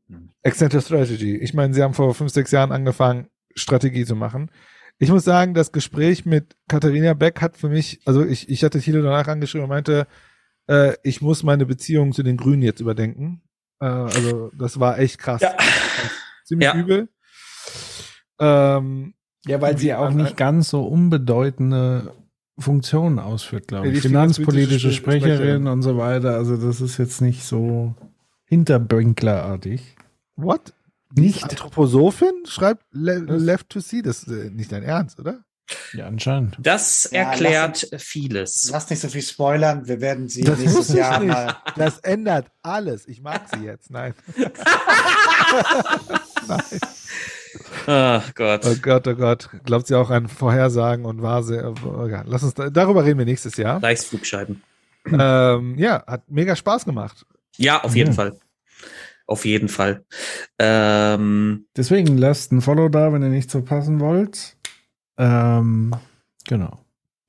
Accenture Strategy. Ich meine, sie haben vor fünf, sechs Jahren angefangen, Strategie zu machen. Ich muss sagen, das Gespräch mit Katharina Beck hat für mich, also ich, ich hatte Thilo danach angeschrieben und meinte, äh, ich muss meine Beziehung zu den Grünen jetzt überdenken. Äh, also das war echt krass. Ja. Ziemlich Ja. übel. Ähm, Ja, weil sie auch nicht ganz so unbedeutende Funktionen ausführt, glaube ich. Finanzpolitische Sprecherin Sprecherin. und so weiter. Also das ist jetzt nicht so Hinterbrinklerartig. What? Nicht. Anthroposophin schreibt Le Left to See. Das ist äh, nicht dein Ernst, oder? Ja, anscheinend. Das Ja, erklärt vieles. Lass nicht so viel spoilern. Wir werden sie Das nächstes Jahr nicht. mal. Das ändert alles. Ich mag sie jetzt. Nein. Nein. Ach Gott. Oh Gott, oh Gott. Glaubt sie auch an Vorhersagen und Vase? Oh, ja. Lass uns, da- darüber reden wir nächstes Jahr. Reichsflugscheiben. Ähm, ja, hat mega Spaß gemacht. Ja, auf jeden Mhm. Fall. Auf jeden Fall. Ähm, Deswegen lasst ein Follow da, wenn ihr nichts verpassen wollt. Ähm, genau.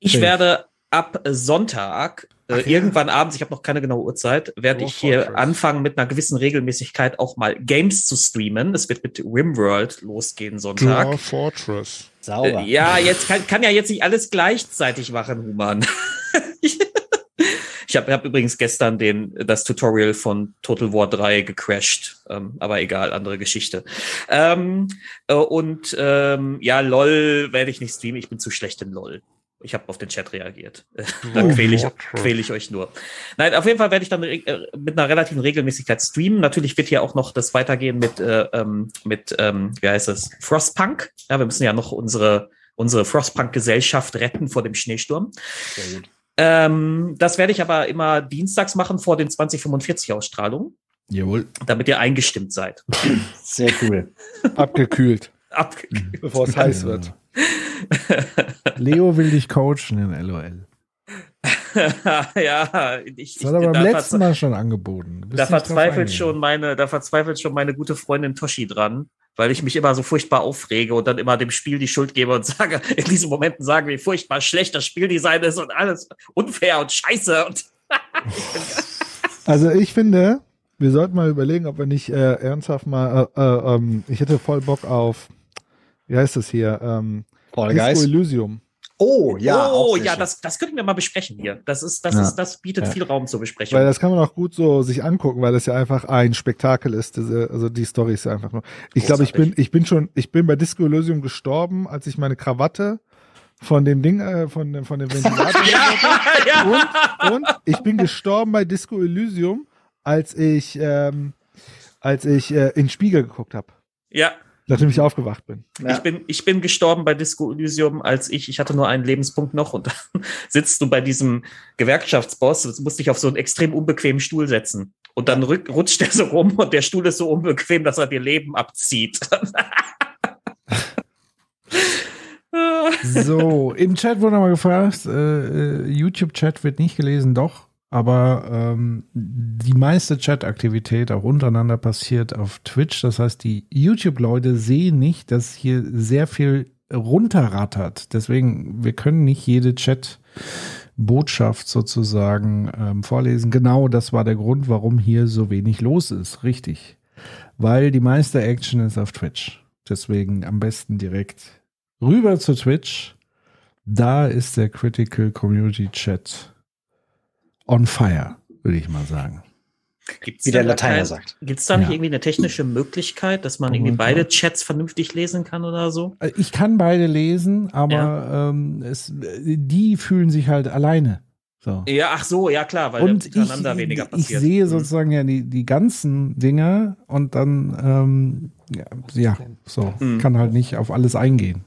ich Safe. werde ab Sonntag, äh, irgendwann abends, ich habe noch keine genaue Uhrzeit, werde Dwarf ich hier Fortress. anfangen mit einer gewissen Regelmäßigkeit auch mal Games zu streamen. Es wird mit Rimworld losgehen Sonntag. Fortress. Sauber. Äh, ja, jetzt kann, kann ja jetzt nicht alles gleichzeitig machen, Human. ich habe hab übrigens gestern den, das Tutorial von Total War 3 gecrashed, ähm, aber egal, andere Geschichte. Ähm, äh, und ähm, ja, LOL werde ich nicht streamen, ich bin zu schlecht in LOL. Ich habe auf den Chat reagiert. da quäle ich, quäl ich euch nur. Nein, auf jeden Fall werde ich dann äh, mit einer relativen Regelmäßigkeit streamen. Natürlich wird hier auch noch das weitergehen mit, äh, ähm, mit ähm, wie heißt es, Frostpunk. Ja, wir müssen ja noch unsere, unsere Frostpunk-Gesellschaft retten vor dem Schneesturm. Sehr gut. Ähm, das werde ich aber immer dienstags machen vor den 2045-Ausstrahlungen, Jawohl. damit ihr eingestimmt seid. Sehr cool. Abgekühlt, Abgekühlt. bevor es heiß wird. Leo will dich coachen in LOL. ja, ich, Das hat er beim letzten Mal schon angeboten. Da verzweifelt schon meine, da verzweifelt schon meine gute Freundin Toshi dran, weil ich mich immer so furchtbar aufrege und dann immer dem Spiel die Schuld gebe und sage, in diesen Momenten sagen, wie furchtbar schlecht das Spieldesign ist und alles unfair und scheiße und Also ich finde, wir sollten mal überlegen, ob wir nicht äh, ernsthaft mal, äh, äh, ähm, ich hätte voll Bock auf, wie heißt das hier? Ähm, Fall Disco Guys. Elysium. Oh, ja. oh ja, das, das könnten wir mal besprechen hier. Das ist, das Ja. ist, das bietet Ja. viel Raum zur Besprechung. Weil das kann man auch gut so sich angucken, weil das ja einfach ein Spektakel ist. Diese, also die Story ist ja einfach nur. Ich glaube, ich bin, ich bin schon, ich bin bei Disco Elysium gestorben, als ich meine Krawatte von dem Ding, äh, von, dem- von dem Ventilator. ja, und, und ich bin gestorben bei Disco Elysium, als ich, ähm, als ich äh, in den Spiegel geguckt habe, ja. Nachdem ich aufgewacht bin. Ich Ja. bin, ich bin gestorben bei Disco Elysium, als ich, ich hatte nur einen Lebenspunkt noch und dann sitzt du bei diesem Gewerkschaftsboss, das musste ich auf so einen extrem unbequemen Stuhl setzen. Und dann rück, rutscht der so rum und der Stuhl ist so unbequem, dass er dir Leben abzieht. So, im Chat wurde mal gefragt, äh, äh, YouTube-Chat wird nicht gelesen, doch, aber ähm, die meiste Chat-Aktivität auch untereinander passiert auf Twitch. Das heißt, die YouTube-Leute sehen nicht, dass hier sehr viel runterrattert. Deswegen, wir können nicht jede Chat-Botschaft sozusagen ähm, vorlesen. Genau das war der Grund, warum hier so wenig los ist. Richtig. Weil die meiste Action ist auf Twitch. Deswegen am besten direkt rüber zu Twitch. Da ist der Critical Community Chat on fire, würde ich mal sagen. Gibt's Wie der Lateiner kein- sagt. Gibt's da nicht Ja. irgendwie eine technische Möglichkeit, dass man irgendwie Oh, beide ja. Chats vernünftig lesen kann oder so? Äh, Ich kann beide lesen, aber ähm, es, die fühlen sich halt alleine. So. Ja, ach so, ja klar, weil Und ich, untereinander weniger ich passiert. sehe Hm. sozusagen ja die, die ganzen Dinge und dann, ähm, ja, ja, so, Hm. kann halt nicht auf alles eingehen.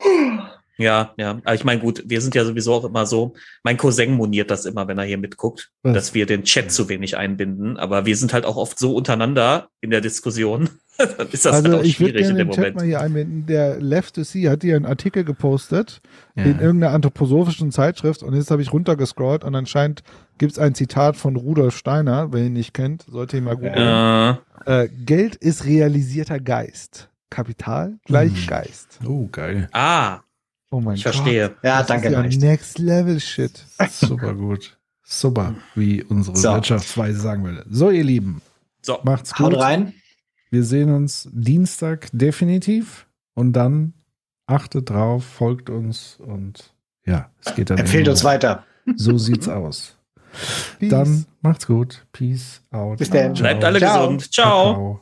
Ja, ja. Aber ich meine, gut, wir sind ja sowieso auch immer so. Mein Cousin moniert das immer, wenn er hier mitguckt, Was? dass wir den Chat zu wenig einbinden. Aber wir sind halt auch oft so untereinander in der Diskussion. Dann ist das halt also auch ich würde schwierig in dem den Chat Moment. mal hier einbinden. Der Left to See hat hier einen Artikel gepostet Ja. in irgendeiner anthroposophischen Zeitschrift und jetzt habe ich runtergescrollt und anscheinend gibt es ein Zitat von Rudolf Steiner, wer ihn nicht kennt, sollte ihn mal googeln. Äh, Äh, Geld ist realisierter Geist. Kapital gleich Hm. Geist. Oh, geil. ah, Oh mein ich Gott. verstehe. Ja, Das danke. ist ja. Next Level Shit. Super gut. Super, wie unsere So. Wirtschaftsweise sagen würde. So, ihr Lieben, So, macht's gut. haut rein. Wir sehen uns Dienstag definitiv und dann achtet drauf, folgt uns und ja, es geht dann. Empfehlt uns weiter. So sieht's aus. Peace. Dann macht's gut. Peace out. Bis dann. Bleibt alle Ciao. gesund. Ciao. Ciao.